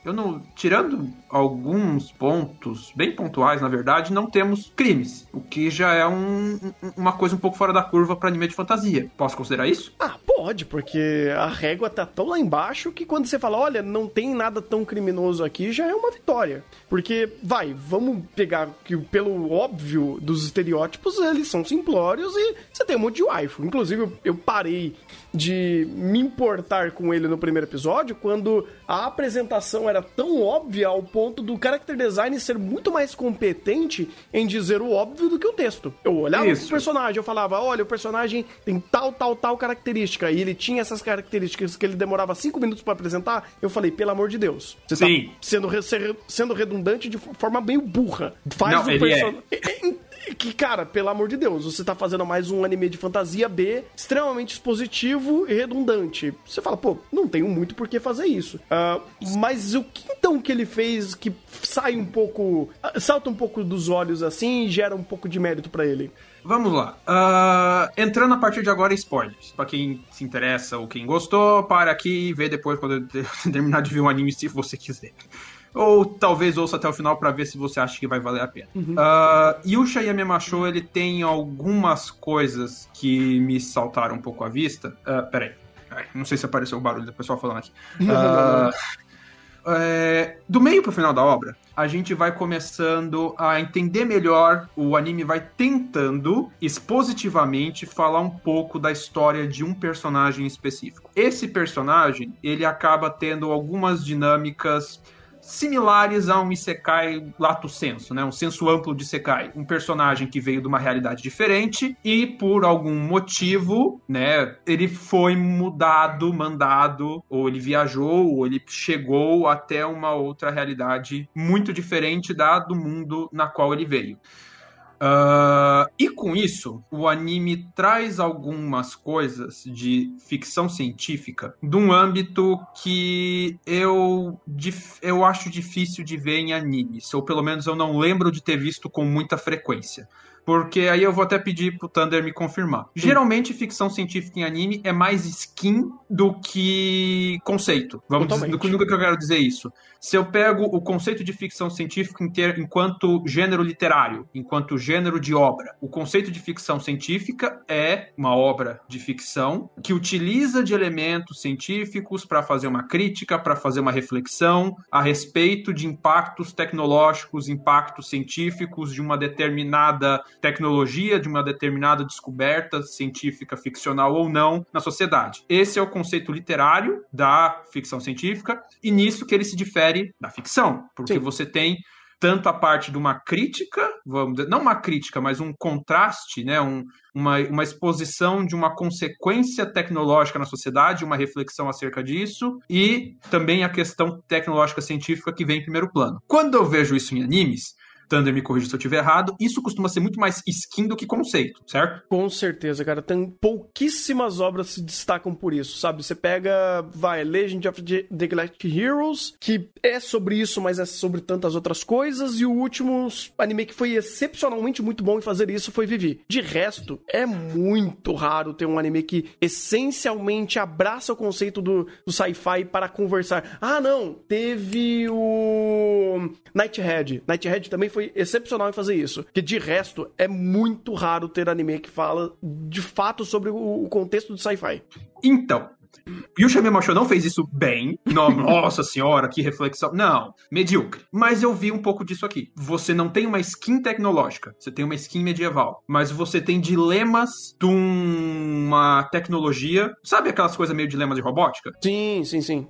eu não. Tirando alguns pontos bem pontuais, na verdade, não temos crimes. O que já é um- um- uma coisa um pouco fora da curva para anime de fantasia. Posso considerar isso? Ah, pode, porque a régua tá tão lá embaixo que quando você fala, olha, não tem nada tão criminoso aqui, já é uma vitória. Porque, vai, vamos pegar que pelo óbvio dos estereótipos, eles são simplórios e você tem um monte de waifu. Inclusive, eu- eu parei de me importar com ele no primeiro episódio quando a apresentação era tão óbvia ao ponto ponto do character design ser muito mais competente em dizer o óbvio do que o texto. Eu olhava Isso. pro personagem, eu falava, olha, o personagem tem tal, tal, tal característica, e ele tinha essas características que ele demorava cinco minutos pra apresentar, eu falei, pelo amor de Deus. Você Sim. tá sendo, re- sendo redundante de forma meio burra. Faz Não, o ele é. Que, cara, pelo amor de Deus, você tá fazendo mais um anime de fantasia B extremamente expositivo e redundante. Você fala, pô, não tenho muito por que fazer isso. Ah, mas o que então que ele fez que sai um pouco. ah, salta um pouco dos olhos assim e gera um pouco de mérito pra ele? Vamos lá. Ah, entrando a partir de agora, spoilers. Pra quem se interessa ou quem gostou, para aqui e vê depois quando eu ter- terminar de ver o anime, se você quiser. Ou talvez ouça até o final pra ver se você acha que vai valer a pena. Ah, Yusha Yamemashou, ele tem algumas coisas que me saltaram um pouco à vista. Ah, peraí. Não sei se apareceu o barulho do pessoal falando aqui. Ah, é, do meio pro final da obra, a gente vai começando a entender melhor, o anime vai tentando expositivamente falar um pouco da história de um personagem específico. Esse personagem, ele acaba tendo algumas dinâmicas similares a um Isekai lato senso, né? Um senso amplo de Isekai. Um personagem que veio de uma realidade diferente e por algum motivo, né, ele foi mudado, mandado, ou ele viajou, ou ele chegou até uma outra realidade muito diferente da do mundo na qual ele veio. Ah, e com isso, o anime traz algumas coisas de ficção científica de um âmbito que eu, eu acho difícil de ver em animes, ou pelo menos eu não lembro de ter visto com muita frequência. Porque aí eu vou até pedir pro Thunder me confirmar. Geralmente, ficção científica em anime é mais skin do que conceito. Vamos dizer, nunca que eu quero dizer isso. Se eu pego o conceito de ficção científica enquanto gênero literário, enquanto gênero de obra, o conceito de ficção científica é uma obra de ficção que utiliza de elementos científicos para fazer uma crítica, para fazer uma reflexão a respeito de impactos tecnológicos, impactos científicos de uma determinada tecnologia, de uma determinada descoberta científica, ficcional ou não, na sociedade. Esse é o conceito literário da ficção científica, e nisso que ele se difere da ficção, porque Sim. você tem tanto a parte de uma crítica, vamos dizer, não uma crítica, mas um contraste, né, um, uma, uma exposição de uma consequência tecnológica na sociedade, uma reflexão acerca disso, e também a questão tecnológica científica que vem em primeiro plano. Quando eu vejo isso em animes, Thunder me corrija se eu estiver errado, isso costuma ser muito mais skin do que conceito, certo? Com certeza, cara. Tem pouquíssimas obras que se destacam por isso, sabe? Você pega, vai, Legend of the Galactic Heroes, que é sobre isso, mas é sobre tantas outras coisas, e o último anime que foi excepcionalmente muito bom em fazer isso foi Vivi. De resto, é muito raro ter um anime que essencialmente abraça o conceito do, do sci-fi para conversar. Ah, não, teve o Nighthead. Nighthead também foi excepcional em fazer isso. Que de resto, é muito raro ter anime que fala de fato sobre o, contexto do sci-fi. Então, Yusha Mimosho não fez isso bem. Não, nossa senhora, que reflexão. Não, medíocre. Mas eu vi um pouco disso aqui. Você não tem uma skin tecnológica, você tem uma skin medieval. Mas você tem dilemas de uma tecnologia. Sabe aquelas coisas meio dilemas de robótica? Sim, sim, sim.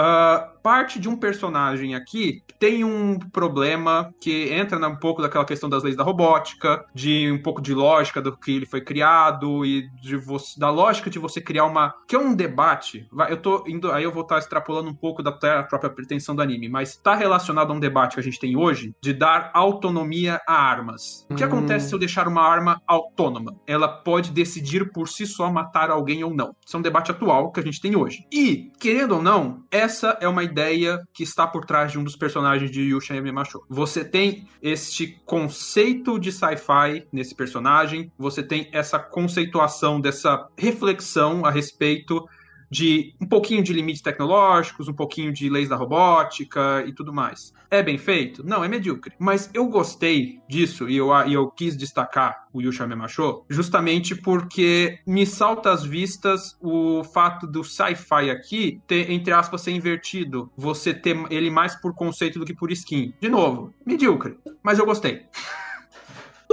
Ah, parte de um personagem aqui tem um problema que entra um pouco daquela questão das leis da robótica, de um pouco de lógica do que ele foi criado e de você- da lógica de você criar uma. que é um debate. Vai, eu tô indo. Aí eu vou estar extrapolando um pouco da própria pretensão do anime, mas está relacionado a um debate que a gente tem hoje de dar autonomia a armas. O que Hum. acontece se eu deixar uma arma autônoma? Ela pode decidir por si só matar alguém ou não. Isso é um debate atual que a gente tem hoje. E, querendo ou não, essa é uma ideia que está por trás de um dos personagens de Yusha Yamashou. Você tem este conceito de sci-fi nesse personagem, você tem essa conceituação dessa reflexão a respeito de um pouquinho de limites tecnológicos, um pouquinho de leis da robótica e tudo mais. É bem feito? Não, é medíocre. Mas eu gostei disso e eu, e eu quis destacar o Yusha Memachou justamente porque me salta às vistas o fato do sci-fi aqui ter, entre aspas, ser invertido. Você ter ele mais por conceito do que por skin. De novo, medíocre. Mas eu gostei.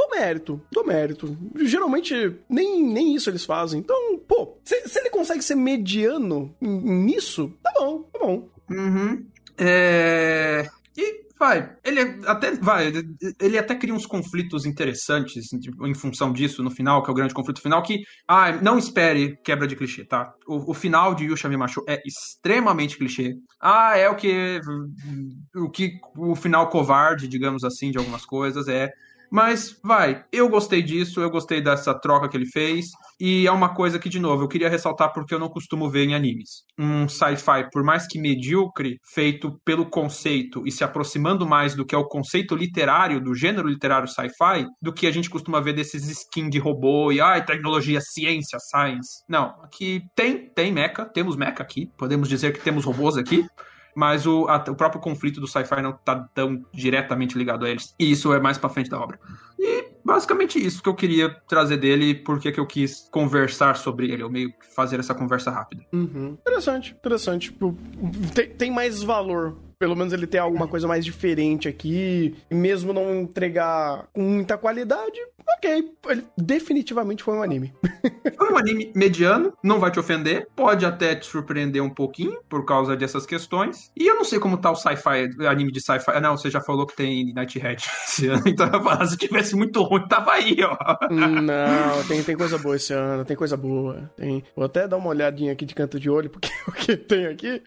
Do mérito, do mérito. Geralmente, nem, nem isso eles fazem. Então, pô, se, se ele consegue ser mediano nisso, tá bom, tá bom. Uhum. É... E vai, ele até vai, ele até cria uns conflitos interessantes tipo, em função disso no final, que é o grande conflito final, que ah, não espere quebra de clichê, tá? O, o final de Yusha Me Macho é extremamente clichê. Ah, é o que o que o final covarde, digamos assim, de algumas coisas é mas vai, eu gostei disso, eu gostei dessa troca que ele fez. E é uma coisa que, de novo, eu queria ressaltar porque eu não costumo ver em animes. Um sci-fi, por mais que medíocre, feito pelo conceito e se aproximando mais do que é o conceito literário, do gênero literário sci-fi, do que a gente costuma ver desses skins de robô e ai, tecnologia, ciência, science. Não, aqui tem, tem mecha, temos mecha aqui, podemos dizer que temos robôs aqui mas o, a- o próprio conflito do sci-fi não tá tão diretamente ligado a eles. E isso é mais pra frente da obra. E basicamente isso que eu queria trazer dele e por que que eu quis conversar sobre ele, ou meio que fazer essa conversa rápida. Uhum. Interessante, interessante. Tipo, tem, tem mais valor. Pelo menos ele tem alguma coisa mais diferente aqui. E mesmo não entregar com muita qualidade, ok. Ele definitivamente foi um anime. Foi um anime mediano, não vai te ofender, pode até te surpreender um pouquinho por causa dessas questões. E eu não sei como tá o sci-fi, anime de sci-fi. Ah, Não, você já falou que tem Nighthead esse ano, então eu falar, se tivesse muito ruim, tava aí, ó. Não, tem, tem coisa boa esse ano, tem coisa boa. Tem... Vou até dar uma olhadinha aqui de canto de olho, porque o que tem aqui.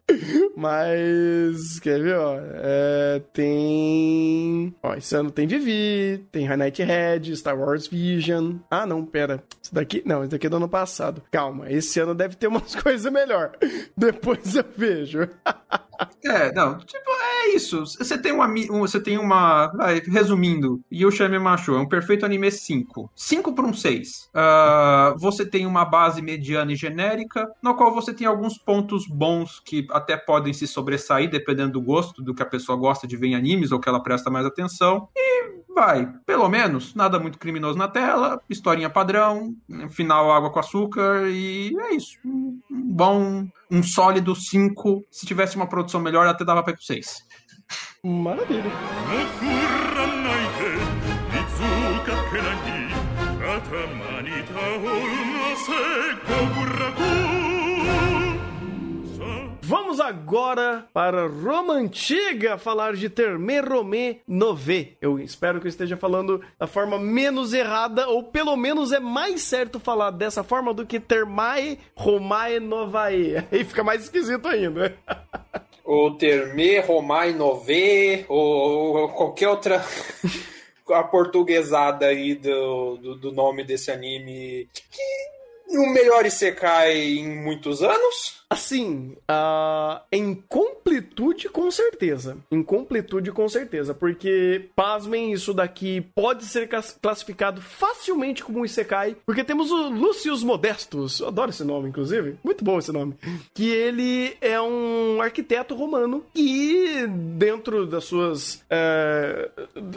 Mas, quer ó? É, tem. Ó, esse ano tem Vivi, tem High Night Red, Star Wars Vision. Ah, não, pera. Esse daqui. Não, esse daqui é do ano passado. Calma, esse ano deve ter umas coisas melhor. Depois eu vejo. É, não, tipo, é isso. Você tem uma. um- Você tem uma. Vai, resumindo, Yoshimi Macho é um perfeito anime 5. 5 para um 6. Ah, você tem uma base mediana e genérica, na qual você tem alguns pontos bons que até podem se sobressair, dependendo do gosto, do que a pessoa gosta de ver em animes ou que ela presta mais atenção. E vai, pelo menos, nada muito criminoso na tela, historinha padrão, final água com açúcar, e é isso. Um bom, um sólido 5. Se tivesse uma produção melhor, até dava pra ir pro 6. Maravilha. Vamos agora para Roma Antiga falar de Termerome Nové. Eu espero que eu esteja falando da forma menos errada, ou pelo menos é mais certo falar dessa forma do que Termae Romae Novae. Aí fica mais esquisito ainda. Ou Terme, Romai, Nové, ou, ou qualquer outra a portuguesada aí do, do, do nome desse anime. Que o melhor Isekai em muitos anos. Assim, ah, em completude, com certeza. Em completude, com certeza. Porque, pasmem, isso daqui pode ser clas- classificado facilmente como um Isekai. Porque temos o Lucius Modestus. Eu adoro esse nome, inclusive. Muito bom esse nome. Que ele é um arquiteto romano. E, dentro das suas. eh,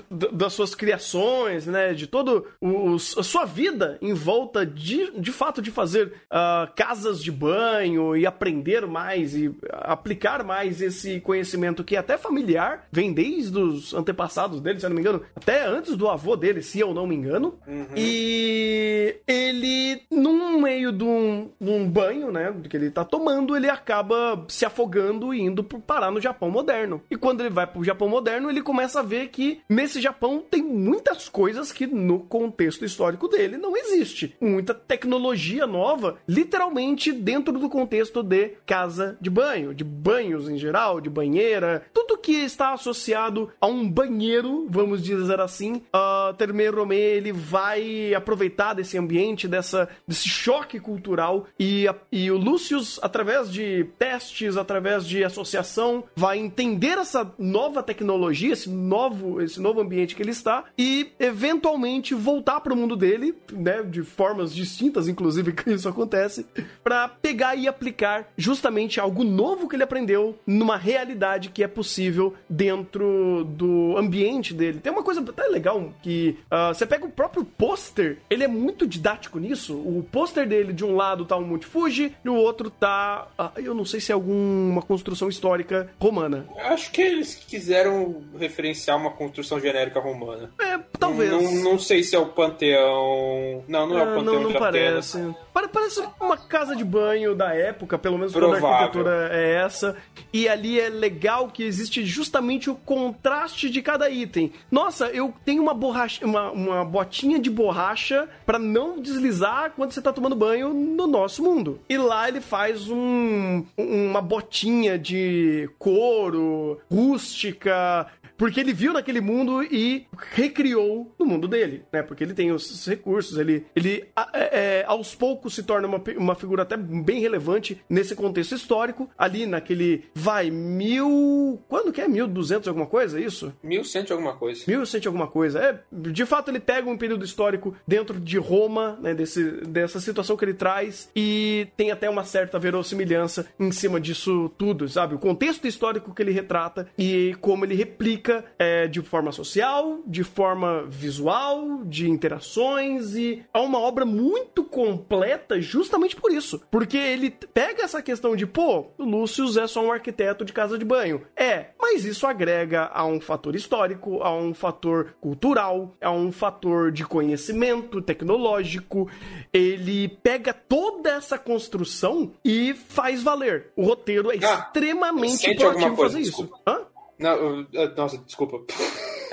das suas criações, né? De todo o, a sua vida em volta de, de fato de fazer ah, casas de banho e aprender mais e aplicar mais esse conhecimento que é até familiar, vem desde os antepassados dele, se eu não me engano, até antes do avô dele, se eu não me engano. E ele, num meio de um, de um banho, né, que ele tá tomando, ele acaba se afogando e indo parar no Japão moderno. E quando ele vai pro Japão moderno, ele começa a ver que nesse Japão tem muitas coisas que no contexto histórico dele não existe. Muita tecnologia nova, literalmente dentro do contexto de casa de banho, de banhos em geral, de banheira, tudo que está associado a um banheiro, vamos dizer assim, a Terme Rome, ele vai aproveitar desse ambiente, dessa, desse choque cultural e, e o Lucius, através de testes, através de associação, vai entender essa nova tecnologia, esse novo, esse novo ambiente que ele está e eventualmente voltar para o mundo dele, né, de formas distintas, inclusive que isso acontece, para pegar e aplicar justamente algo novo que ele aprendeu numa realidade que é possível dentro do ambiente dele. Tem uma coisa até legal que ah, você pega o próprio pôster, ele é muito didático nisso. O pôster dele de um lado tá um Monte Fuji, e o outro tá, ah, eu não sei se é alguma construção histórica romana. Acho que eles quiseram referenciar uma construção genérica romana. É, Talvez. Não, não sei se é o panteão. Não, não é o Ah, panteão não, não de Atenas. parece. Pare- Parece uma casa de banho da época, pelo menos quando a Provável. arquitetura é essa. E ali é legal que existe justamente o contraste de cada item. Nossa, eu tenho uma borracha, uma, uma botinha de borracha pra não deslizar quando você tá tomando banho no nosso mundo. E lá ele faz um, uma botinha de couro, rústica, porque ele viu naquele mundo e recriou no mundo dele, né? Porque ele tem os recursos, ele, ele é, é, aos poucos se torna uma, uma figura até bem relevante nesse contexto histórico. Ali naquele, vai, mil... Quando que é? 1200 alguma coisa, é isso? 1100 e alguma coisa. 1100 alguma coisa. É, de fato, ele pega um período histórico dentro de Roma, né, desse, dessa situação que ele traz, e tem até uma certa verossimilhança em cima disso tudo, sabe? O contexto histórico que ele retrata e como ele replica é, de forma social, de forma visual, de interações, e é uma obra muito completa justamente por isso. Porque ele pega essa questão de, pô, o Lúcio é só um arquiteto de casa de banho. É, mas isso agrega a um fator histórico, a um fator cultural, a um fator de conhecimento tecnológico. Ele pega toda essa construção e faz valer. O roteiro é Ah, extremamente proativo coisa, fazer isso. desculpa. Hã? Não, nossa, desculpa.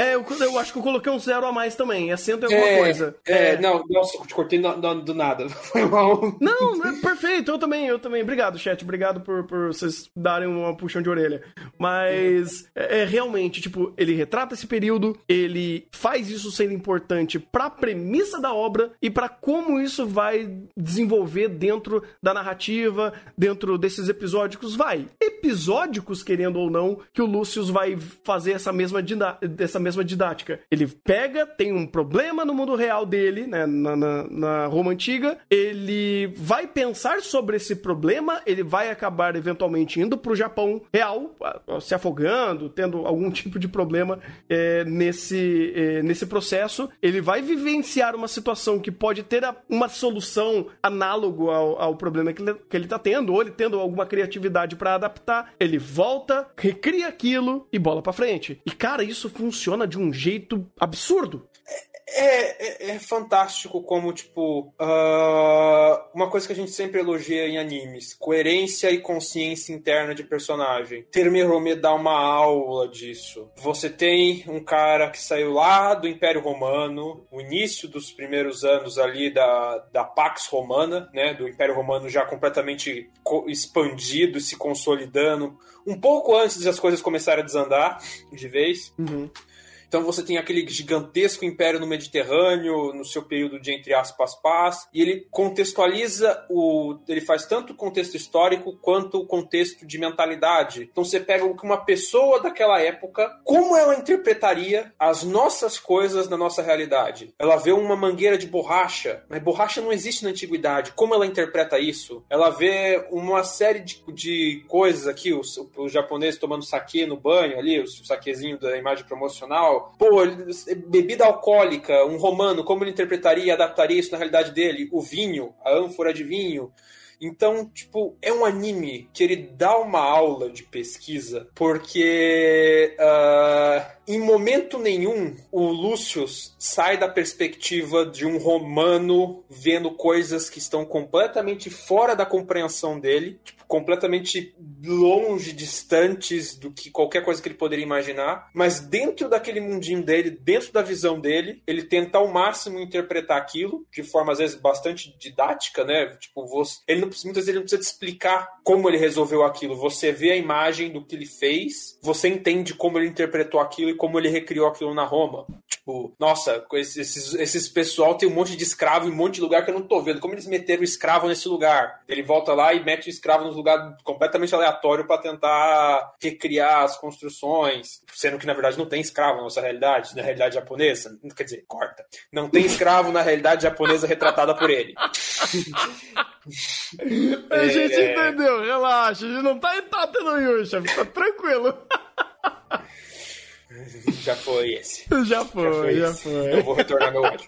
É, eu, eu acho que eu coloquei um zero a mais também. É cento e alguma É, coisa. É, não, nossa, eu te cortei no- do nada. Foi mal. Não, é perfeito, eu também, eu também. Obrigado, chat. Obrigado por, por vocês darem uma puxão de orelha. Mas é, é realmente, tipo, ele retrata esse período, ele faz isso sendo importante pra premissa da obra e pra como isso vai desenvolver dentro da narrativa, dentro desses episódicos. Vai. Episódicos, querendo ou não, que o Lúcio vai fazer essa mesma, essa mesma didática. Ele pega, tem um problema no mundo real dele, né, na, na, na Roma Antiga, ele vai pensar sobre esse problema, ele vai acabar eventualmente indo pro Japão real, se afogando, tendo algum tipo de problema é, nesse, é, nesse processo. Ele vai vivenciar uma situação que pode ter uma solução análogo ao, ao problema que ele, que ele tá tendo, ou ele tendo alguma criatividade pra adaptar. Ele volta, recria aquilo e bola pra frente. E cara, isso funciona de um jeito absurdo. É, é, é fantástico como, tipo, ah, uma coisa que a gente sempre elogia em animes: coerência e consciência interna de personagem. Termerome dá uma aula disso. Você tem um cara que saiu lá do Império Romano, o início dos primeiros anos ali da, da Pax Romana, né? Do Império Romano já completamente co- expandido, se consolidando. Um pouco antes das coisas começarem a desandar de vez. Então você tem aquele gigantesco império no Mediterrâneo, no seu período de entre aspas paz, e ele contextualiza o. Ele faz tanto o contexto histórico quanto o contexto de mentalidade. Então você pega o que uma pessoa daquela época, como ela interpretaria as nossas coisas na nossa realidade. Ela vê uma mangueira de borracha, mas borracha não existe na antiguidade. Como ela interpreta isso? Ela vê uma série de, de coisas aqui, os, os japoneses tomando saque no banho ali, o saquezinho da imagem promocional. Pô, bebida alcoólica, um romano, como ele interpretaria e adaptaria isso na realidade dele? O vinho, a ânfora de vinho. Então, tipo, é um anime que ele dá uma aula de pesquisa, porque ah, em momento nenhum o Lúcius sai da perspectiva de um romano vendo coisas que estão completamente fora da compreensão dele, tipo, completamente longe, distantes do que qualquer coisa que ele poderia imaginar, mas dentro daquele mundinho dele, dentro da visão dele, ele tenta ao máximo interpretar aquilo de forma às vezes bastante didática, né? Tipo, você, ele não, muitas vezes ele não precisa te explicar como ele resolveu aquilo. Você vê a imagem do que ele fez, você entende como ele interpretou aquilo e como ele recriou aquilo na Roma. Tipo, nossa, esses, esses pessoal tem um monte de escravo em um monte de lugar que eu não tô vendo. Como eles meteram o escravo nesse lugar? Ele volta lá e mete o escravo nos lugares completamente aleatório para tentar recriar as construções, sendo que na verdade não tem escravo na nossa realidade, na realidade japonesa. Quer dizer, corta. Não tem escravo na realidade japonesa retratada por ele. A gente É. entendeu, relaxa. A gente não tá, tá tendo Yusha, tá tranquilo. Já foi esse. Já foi, Já foi já foi. Eu vou retornar meu ódio.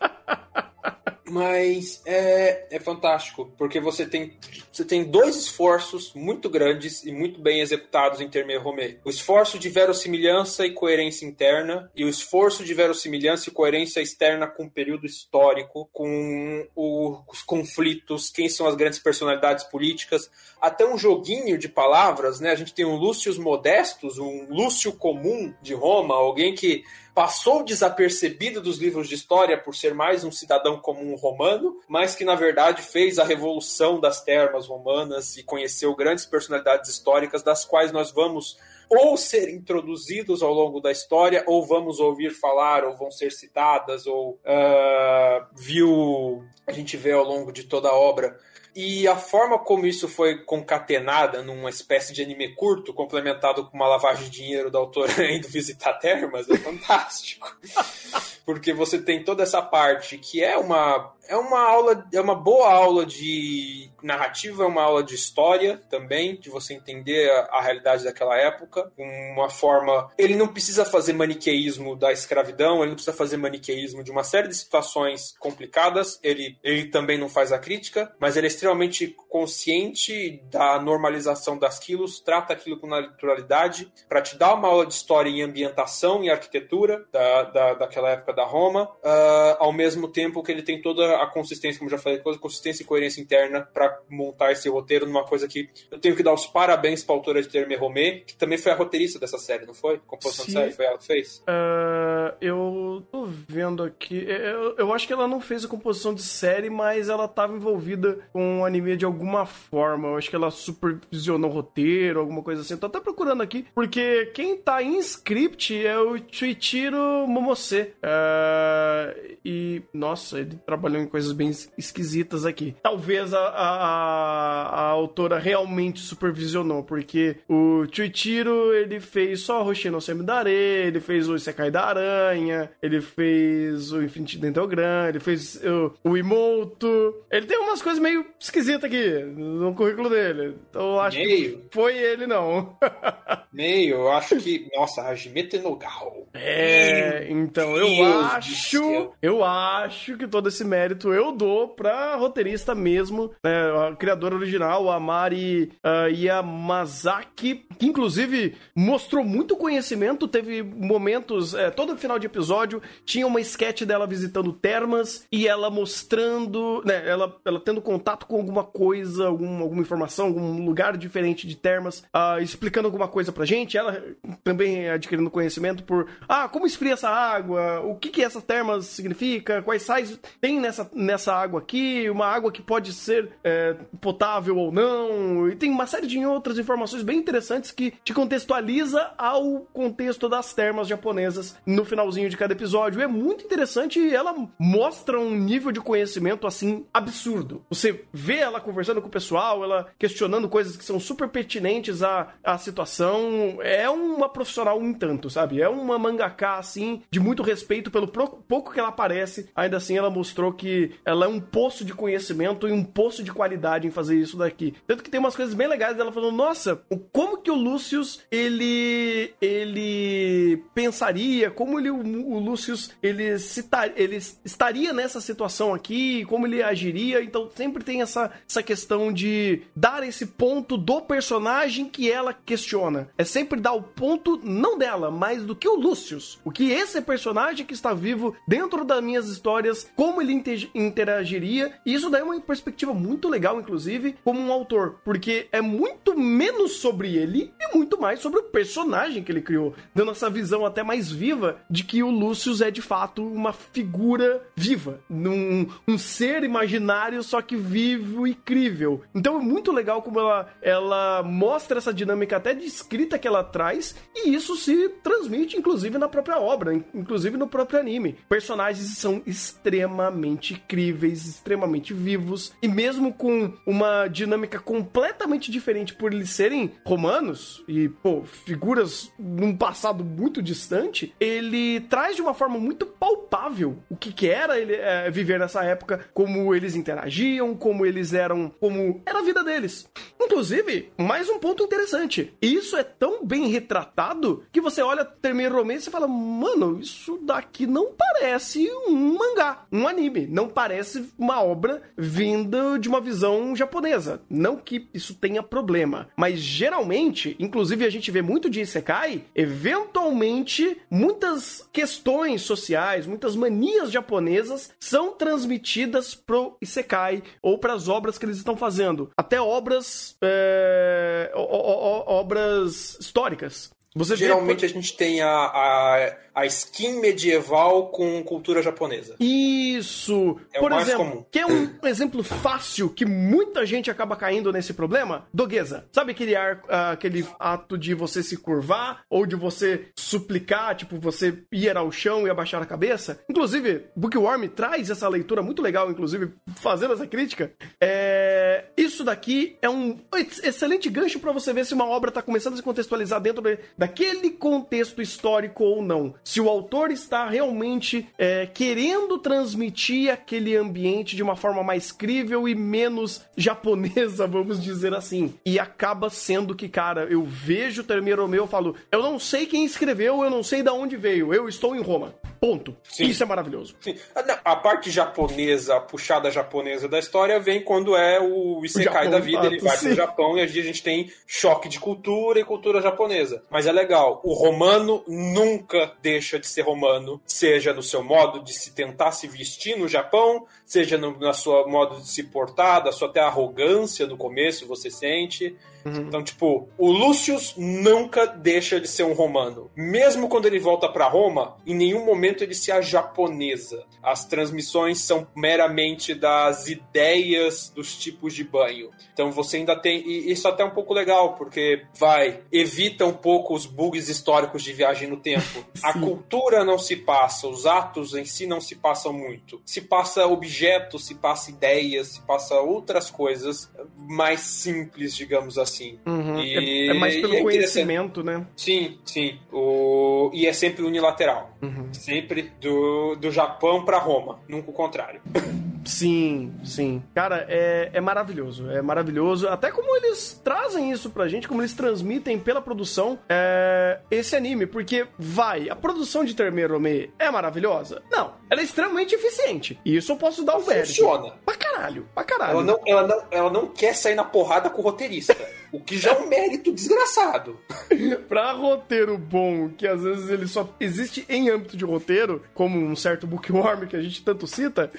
Mas é, é fantástico, porque você tem, você tem dois esforços muito grandes e muito bem executados em Terme Romé. O esforço de verossimilhança e coerência interna, e o esforço de verossimilhança e coerência externa com o período histórico, com o- os conflitos, quem são as grandes personalidades políticas, até um joguinho de palavras, né? A gente tem um Lúcio Modestus, um Lúcio comum de Roma, alguém que passou desapercebido dos livros de história por ser mais um cidadão comum romano, mas que na verdade fez a revolução das termas romanas e conheceu grandes personalidades históricas das quais nós vamos ou ser introduzidos ao longo da história, ou vamos ouvir falar, ou vão ser citadas, ou ah, viu a gente vê ao longo de toda a obra. E a forma como isso foi concatenada numa espécie de anime curto, complementado com uma lavagem de dinheiro da autora indo visitar termas, é fantástico. Porque você tem toda essa parte que é uma é uma aula, é uma boa aula de narrativa, é uma aula de história também, de você entender a, a realidade daquela época, uma forma, ele não precisa fazer maniqueísmo da escravidão, ele não precisa fazer maniqueísmo de uma série de situações complicadas, ele ele também não faz a crítica, mas ele é extremamente consciente da normalização das quilos, trata aquilo com naturalidade, para te dar uma aula de história em ambientação e arquitetura da, da, daquela época da Roma, ah, ao mesmo tempo que ele tem toda a consistência, como já falei, consistência e coerência interna para montar esse roteiro numa coisa que eu tenho que dar os parabéns para a autora de Terme Romé, que também foi a roteirista dessa série, não foi? Composição de série, foi ela que fez? Ah, eu tô vendo aqui. Eu, eu acho que ela não fez a composição de série, mas ela tava envolvida com o anime de alguma forma. Eu acho que ela supervisionou o roteiro, alguma coisa assim. Eu tô até procurando aqui, porque quem tá em script é o Chuichiro Momose. Ah, e, nossa, ele trabalhou em coisas bem es- esquisitas aqui. Talvez a, a, a- autora realmente supervisionou, porque o Chuichiro, ele fez só Hoshino Semidare, ele fez o Isekai da Aranha, ele fez o Infinity Dentogram, ele fez o, o Imoto. Ele tem umas coisas meio esquisitas aqui no currículo dele. Então eu acho Meio. que foi ele, não. Meio, eu acho que. Nossa, Hajime Tenogal. É, então eu Deus acho, eu acho que todo esse mérito eu dou pra roteirista mesmo, né, a criadora original, a Mari ah, Yamazaki, que inclusive mostrou muito conhecimento, teve momentos, é, todo final de episódio tinha uma sketch dela visitando termas e ela mostrando, né, ela, ela tendo contato com alguma coisa, algum, alguma informação, algum lugar diferente de termas, ah, explicando alguma coisa pra gente, ela também adquirindo conhecimento por, ah, como esfria essa água, o que que essa termas significa, quais sais tem nessa, nessa água aqui, uma água que pode ser é, potável ou não, e tem uma série de outras informações bem interessantes que te contextualiza ao contexto das termas japonesas no finalzinho de cada episódio. É muito interessante e ela mostra um nível de conhecimento assim absurdo. Você vê ela conversando com o pessoal, ela questionando coisas que são super pertinentes à, à situação. É uma profissional um tanto, sabe? É uma mangaka assim de muito respeito pelo pouco que ela aparece. Ainda assim, ela mostrou que ela é um poço de conhecimento e um poço de qualidade em fazer isso daqui. Tanto que tem umas coisas bem legais dela falando: Nossa, como que o Lucius ele ele pensaria, como ele, o, Lucius ele, se tar- ele estaria nessa situação aqui, como ele agiria. Então sempre tem essa, essa questão de dar esse ponto do personagem que ela questiona. É sempre dar o ponto, não dela, mas do que o Lucius. O que esse personagem que está vivo dentro das minhas histórias, como ele interagiria. E isso daí é uma perspectiva muito legal, inclusive, como um autor. Porque é muito menos sobre ele e muito mais sobre o personagem que ele criou. Dando essa visão até mais viva de que o Lucius é de fato uma figura viva. Um, um ser imaginário, só que vivo e crível. Então é muito legal como ela, ela mostra essa dinâmica até de escrita que ela traz. E isso se transmite, inclusive, na própria obra, in- inclusive no próprio anime. Personagens são extremamente críveis, extremamente vivos. E mesmo com uma dinâmica completamente diferente por eles serem romanos e, pô, figuras num passado muito distante, ele traz de uma forma muito palpável o que, que era ele, é, viver nessa época, como eles interagiam, como eles eram, como era a vida deles. Inclusive, mais um ponto interessante. Isso é tão bem retratado que você olha Termine Romance e fala, mano, isso daqui não parece um mangá, um anime. Não não parece uma obra vinda de uma visão japonesa. Não que isso tenha problema, mas geralmente, inclusive a gente vê muito de Isekai, eventualmente muitas questões sociais, muitas manias japonesas são transmitidas pro Isekai ou para as obras que eles estão fazendo. Até obras é, o- o- o- obras históricas. Você vê, Geralmente a gente tem a, a, a skin medieval com cultura japonesa. Isso! É o Por mais exemplo, comum. que é um exemplo fácil que muita gente acaba caindo nesse problema? Doguesa. Sabe aquele, ar- ah, aquele ato de você se curvar ou de você suplicar, tipo, você ir ao chão e abaixar a cabeça? Inclusive, Bookworm traz essa leitura muito legal, inclusive, fazendo essa crítica. É, Isso daqui é um ex- excelente gancho pra você ver se uma obra tá começando a se contextualizar dentro de- daquele contexto histórico ou não. Se o autor está realmente é, querendo transmitir aquele ambiente de uma forma mais crível e menos japonesa, vamos dizer assim. E acaba sendo que, cara, eu vejo o Termeiro meu, eu falo, eu não sei quem escreveu, eu não sei de onde veio, eu estou em Roma. Ponto. Sim. Isso é maravilhoso. Sim. A, não, a parte japonesa, a puxada japonesa da história vem quando é o Isekai Japão, da vida, ele vai sim. pro Japão e a gente tem choque de cultura e cultura japonesa. Mas é legal, o romano nunca deixa de ser romano, seja no seu modo de se tentar se vestir no Japão, seja no, na sua modo de se portar, da sua até arrogância no começo você sente. Então, tipo, o Lúcius nunca deixa de ser um romano. Mesmo quando ele volta pra Roma, em nenhum momento ele se japonesa. As transmissões são meramente das ideias dos tipos de banho. Então você ainda tem. E isso até é um pouco legal, porque vai, evita um pouco os bugs históricos de viagem no tempo. A cultura não se passa, os atos em si não se passam muito. Se passa objetos, se passa ideias, se passa outras coisas mais simples, digamos assim. Uhum. E- É, é mais pelo é conhecimento, né? Sim, sim. O... E é sempre unilateral. Uhum. Sempre do, do Japão pra Roma, nunca o contrário. Sim, sim. Cara, é, é maravilhoso. É maravilhoso. Até como eles trazem isso pra gente, como eles transmitem pela produção é, esse anime. Porque, vai, a produção de Termerome é maravilhosa? Não. Ela é extremamente eficiente. E isso eu posso dar o mérito. Funciona. Pra caralho, pra caralho. Ela não, ela, não, ela não quer sair na porrada com o roteirista. o que já é um mérito desgraçado. pra roteiro bom, que às vezes ele só existe em âmbito de roteiro, como um certo bookworm que a gente tanto cita,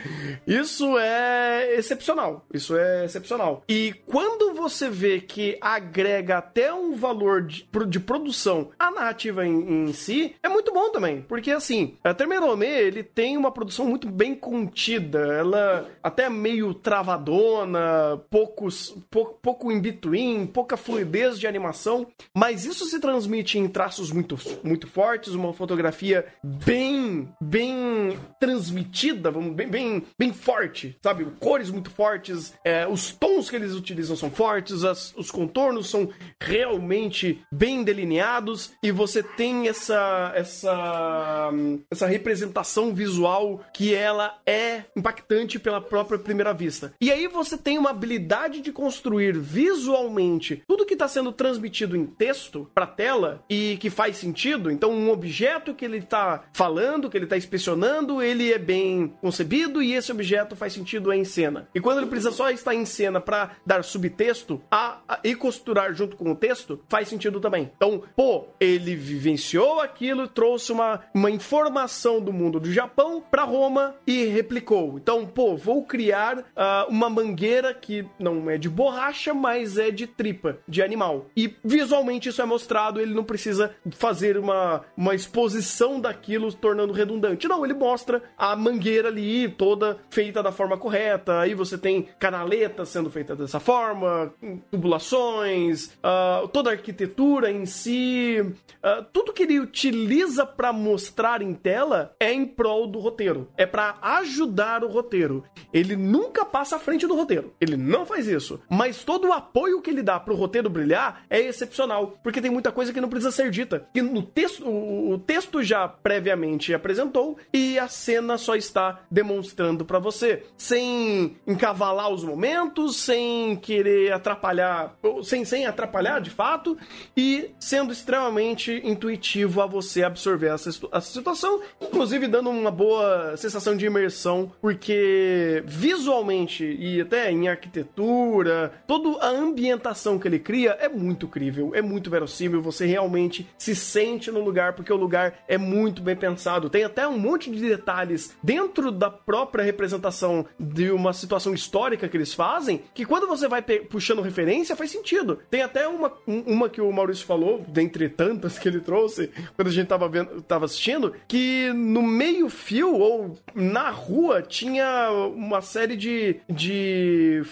isso é excepcional. Isso é excepcional. E quando você vê que agrega até um valor de, de produção à narrativa em, em si, é muito bom também. Porque assim, a Termerome, ele tem uma produção muito bem contida. Ela até meio travadona, poucos, pou- pouco in between, pouca fluidez de animação, mas isso se transmite em traços muito, muito fortes, uma fotografia bem, bem transmitida, bem, bem, bem forte, sabe? Cores muito fortes, é, os tons que eles utilizam são fortes, as- os contornos são realmente bem delineados e você tem essa, essa, essa representação visual que ela é impactante pela própria primeira vista. E aí você tem uma habilidade de construir visualmente tudo que está sendo transmitido em texto para tela e que faz sentido. Então, um objeto que ele está falando, que ele está inspecionando, ele é bem concebido e esse objeto faz sentido em cena. E quando ele precisa só estar em cena para dar subtexto a, a- e costurar junto com o texto, faz sentido também. Então, pô, ele vivenciou aquilo, trouxe uma, uma informação do mundo do Japão para Roma e replicou. Então, pô, vou criar ah, uma mangueira que não é de borracha, mas é de tripa, de animal. E visualmente isso é mostrado, ele não precisa fazer uma, uma exposição daquilo tornando redundante. Não, ele mostra a mangueira ali toda feita da forma correta. Aí você tem canaletas sendo feitas dessa forma, tubulações, ah, toda a arquitetura em si, ah, tudo que ele utiliza para mostrar em tela é em prol do roteiro, é para ajudar o roteiro. Ele nunca passa à frente do roteiro. Ele não faz isso. Mas todo o apoio que ele dá pro roteiro brilhar é excepcional. Porque tem muita coisa que não precisa ser dita. Que no texto, o, o texto já previamente apresentou e a cena só está demonstrando pra você. Sem encavalar os momentos, sem querer atrapalhar, sem, sem atrapalhar de fato, e sendo extremamente intuitivo a você absorver essa, essa situação, inclusive dando uma boa sensação de imersão, porque visualmente e até em arquitetura, toda a ambientação que ele cria é muito crível, é muito verossímil, você realmente se sente no lugar, porque o lugar é muito bem pensado. Tem até um monte de detalhes dentro da própria representação de uma situação histórica que eles fazem, que quando você vai puxando referência, faz sentido. Tem até uma, um- uma que o Maurício falou, dentre tantas que ele trouxe, quando a gente tava, vendo, tava assistindo, que no meio-fio ou na rua tinha uma série de. de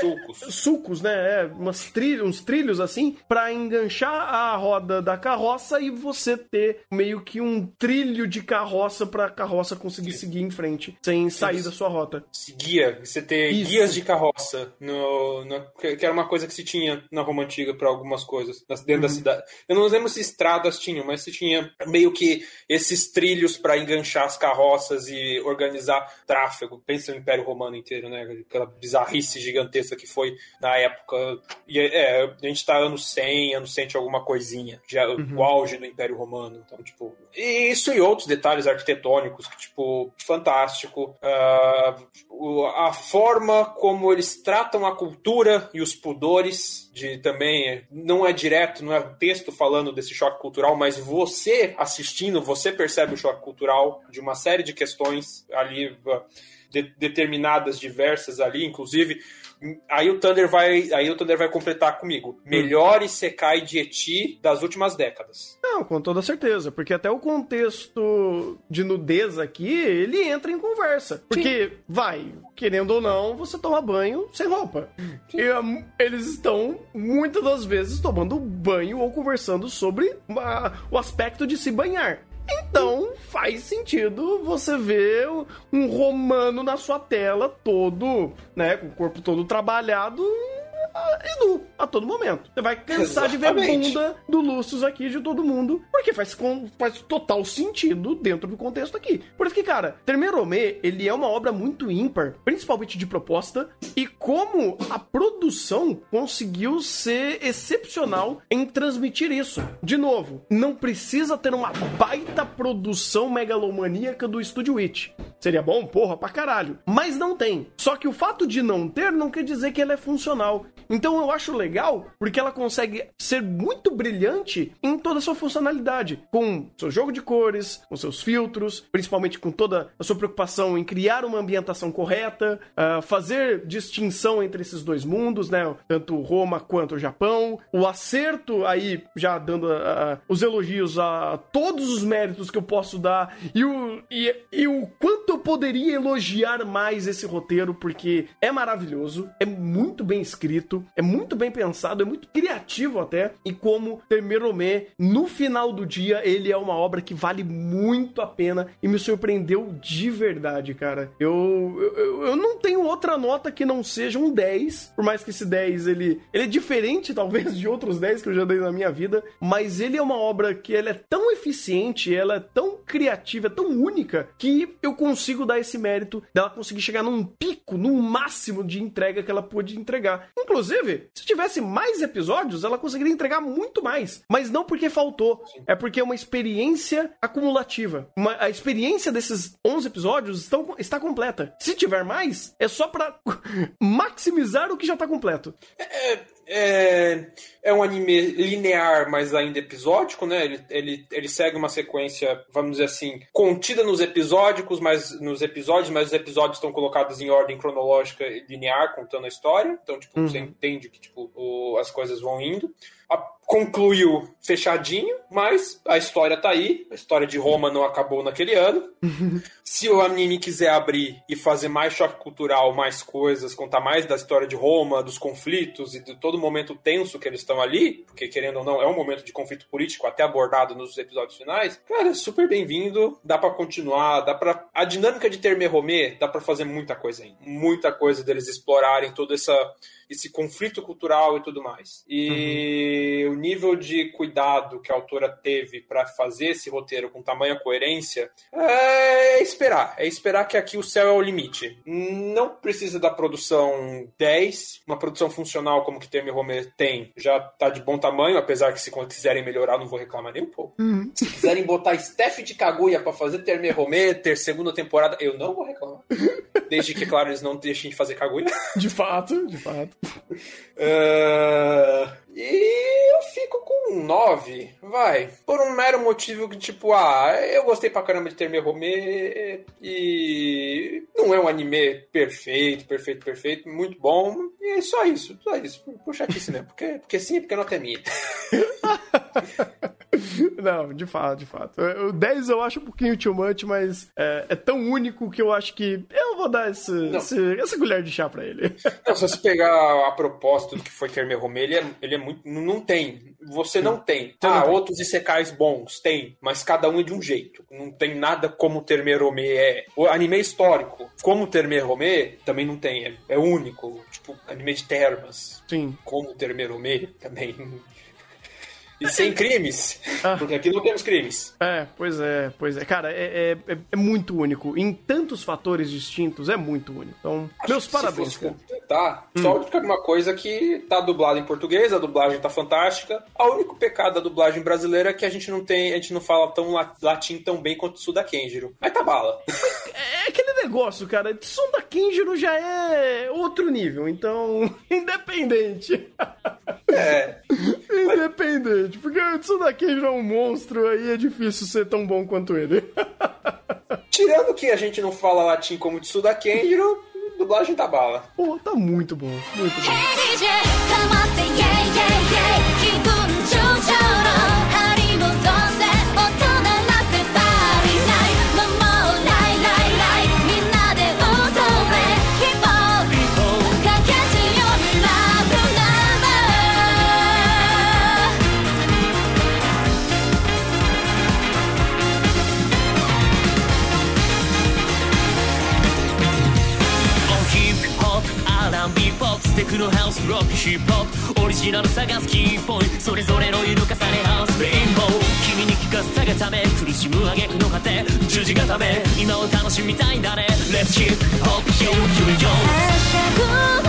Sucos. sucos, né? É, umas trilhos, uns trilhos assim, pra enganchar a roda da carroça e você ter meio que um trilho de carroça pra carroça conseguir seguir em frente, sem sair da sua rota. Guia, você ter Isso. guias de carroça, no, no- que era uma coisa que se tinha na Roma Antiga para algumas coisas, dentro Uhum. da cidade. Eu não lembro se estradas tinham, mas se tinha meio que esses trilhos para enganchar as carroças e organizar tráfego. Pensa no Império Romano inteiro, né? Aquela bizarrice gigantesca que foi na época. E é, a gente tá anos 100, anos 100 de alguma coisinha, já o auge do Império Romano. Então, tipo, e isso e outros detalhes arquitetônicos que, tipo, fantástico. O- a forma como eles tratam a cultura e os pudores de também não é direto, não é texto falando desse choque cultural, mas você assistindo, você percebe o choque cultural de uma série de questões ali ah, de- determinadas, diversas ali, inclusive Aí o Thunder vai, aí o Thunder vai completar comigo. Melhor Isekai de Eti das últimas décadas. Não, com toda certeza, porque até o contexto de nudez aqui, ele entra em conversa. Porque, vai, querendo ou não, você toma banho sem roupa. E hum, eles estão, muitas das vezes, tomando banho ou conversando sobre uma- o aspecto de se banhar. Então, faz sentido você ver um romano na sua tela todo, né, com o corpo todo trabalhado ah, e nu a todo momento. Você vai cansar de ver a Exatamente. bunda do Lucius aqui de todo mundo, porque faz, faz total sentido dentro do contexto aqui. Por isso que, cara, Termerome, ele é uma obra muito ímpar, principalmente de proposta, e como a produção conseguiu ser excepcional em transmitir isso. De novo, não precisa ter uma baita produção megalomaníaca do Studio Witch. Seria bom, porra, pra caralho. Mas não tem. Só que o fato de não ter não quer dizer que ela é funcional. Então eu acho legal porque ela consegue ser muito brilhante em toda a sua funcionalidade. Com seu jogo de cores, com seus filtros, principalmente com toda a sua preocupação em criar uma ambientação correta, ah, fazer distinção entre esses dois mundos, né? Tanto Roma quanto o Japão. O acerto aí, já dando ah, os elogios a todos os méritos que eu posso dar e o, e, e o quanto eu poderia elogiar mais esse roteiro, porque é maravilhoso, é muito bem escrito, é muito bem pensado, é muito criativo até, e como Termerome, no final do dia, ele é uma obra que vale muito a pena e me surpreendeu de verdade, cara. Eu, eu, eu não tenho outra nota que não seja um 10, por mais que esse 10 ele, ele é diferente talvez de outros 10 que eu já dei na minha vida, mas ele é uma obra que ela é tão eficiente, ela é tão criativa, é tão única, que eu consigo dar esse mérito dela conseguir chegar num pico, num máximo de entrega que ela pôde entregar. Inclusive, se tivesse mais episódios, ela conseguiria entregar muito mais. Mas não porque faltou, é porque é uma experiência acumulativa. Uma- a experiência desses 11 episódios estão, está completa. Se tiver mais, é só pra maximizar o que já tá completo. É, é um anime linear, mas ainda episódico, né? Ele, ele, ele segue uma sequência, vamos dizer assim, contida nos episódicos, mas nos episódios, mas os episódios estão colocados em ordem cronológica e linear, contando a história. Então, tipo, você entende que tipo, o- as coisas vão indo. A- concluiu fechadinho, mas a história tá aí. A história de Roma não acabou naquele ano. Se o anime quiser abrir e fazer mais choque cultural, mais coisas, contar mais da história de Roma, dos conflitos e de todo o momento tenso que eles estão ali, porque querendo ou não, é um momento de conflito político até abordado nos episódios finais, cara, é super bem-vindo, dá pra continuar, dá para A dinâmica de Terme Romê, dá pra fazer muita coisa ainda. Muita coisa deles explorarem toda essa esse conflito cultural e tudo mais. E o nível de cuidado que a autora teve para fazer esse roteiro com tamanha coerência é esperar. É esperar que aqui o céu é o limite. Não precisa da produção 10, uma produção funcional como que Terme Homer tem, já tá de bom tamanho, apesar que se quiserem melhorar, não vou reclamar nem um pouco. Se quiserem botar Steph de Kaguya para fazer Terme Homer, ter segunda temporada, eu não vou reclamar. Desde que, claro, eles não deixem de fazer Kaguya. De fato, de fato. Ah, e eu fico com um 9, vai. Por um mero motivo que, tipo, ah, eu gostei pra caramba de Terme Romê e não é um anime perfeito, perfeito, perfeito, muito bom. E é só isso, só isso. Puxa aqui mesmo. Porque, porque sim, porque a nota é minha. Não, de fato, de fato. O 10 eu acho um pouquinho too much, mas é, é tão único que eu acho que eu vou dar esse, esse- essa colher de chá pra ele. Não, se você pegar a proposta do que foi Terme Romê, ele é, ele é muito. Não tem. Você não tem. Então ah, não tem. outros Isekais bons, tem. Mas cada um é de um jeito. Não tem nada como Terme Romê é. O anime histórico, como Terme Romê, também não tem. É, é único. Tipo, anime de termas. Sim. Como Terme Romê, também. E sem crimes. Ah. Porque aqui não temos crimes. É, pois é, pois é. Cara, é, é, é- é muito único. Em tantos fatores distintos, é muito único. Então, meus Se parabéns, fosse cara. completar, só única uma coisa que tá dublado em português, a dublagem tá fantástica. O único pecado da dublagem brasileira é que a gente não tem, a gente não fala tão la- latim tão bem quanto o Suda Kenjiro. Mas tá bala. É aquele negócio, cara. Tsunda Kenjiro já é outro nível, então, independente. É. independente. Porque o Tsunda Kenjiro é um monstro, aí é difícil ser tão bom quanto ele. Tirando que a gente não fala latim como de Suda Kenjiro, a dublagem tá bala. Pô, tá muito bom, muito bom. ジナル探すキーポイントそれぞれの色重ね合わすレインボー君に聞かせたがため苦しむ挙句の果て十字固め今を楽しみたいんだね Let's keep hop よよよはしゃぐ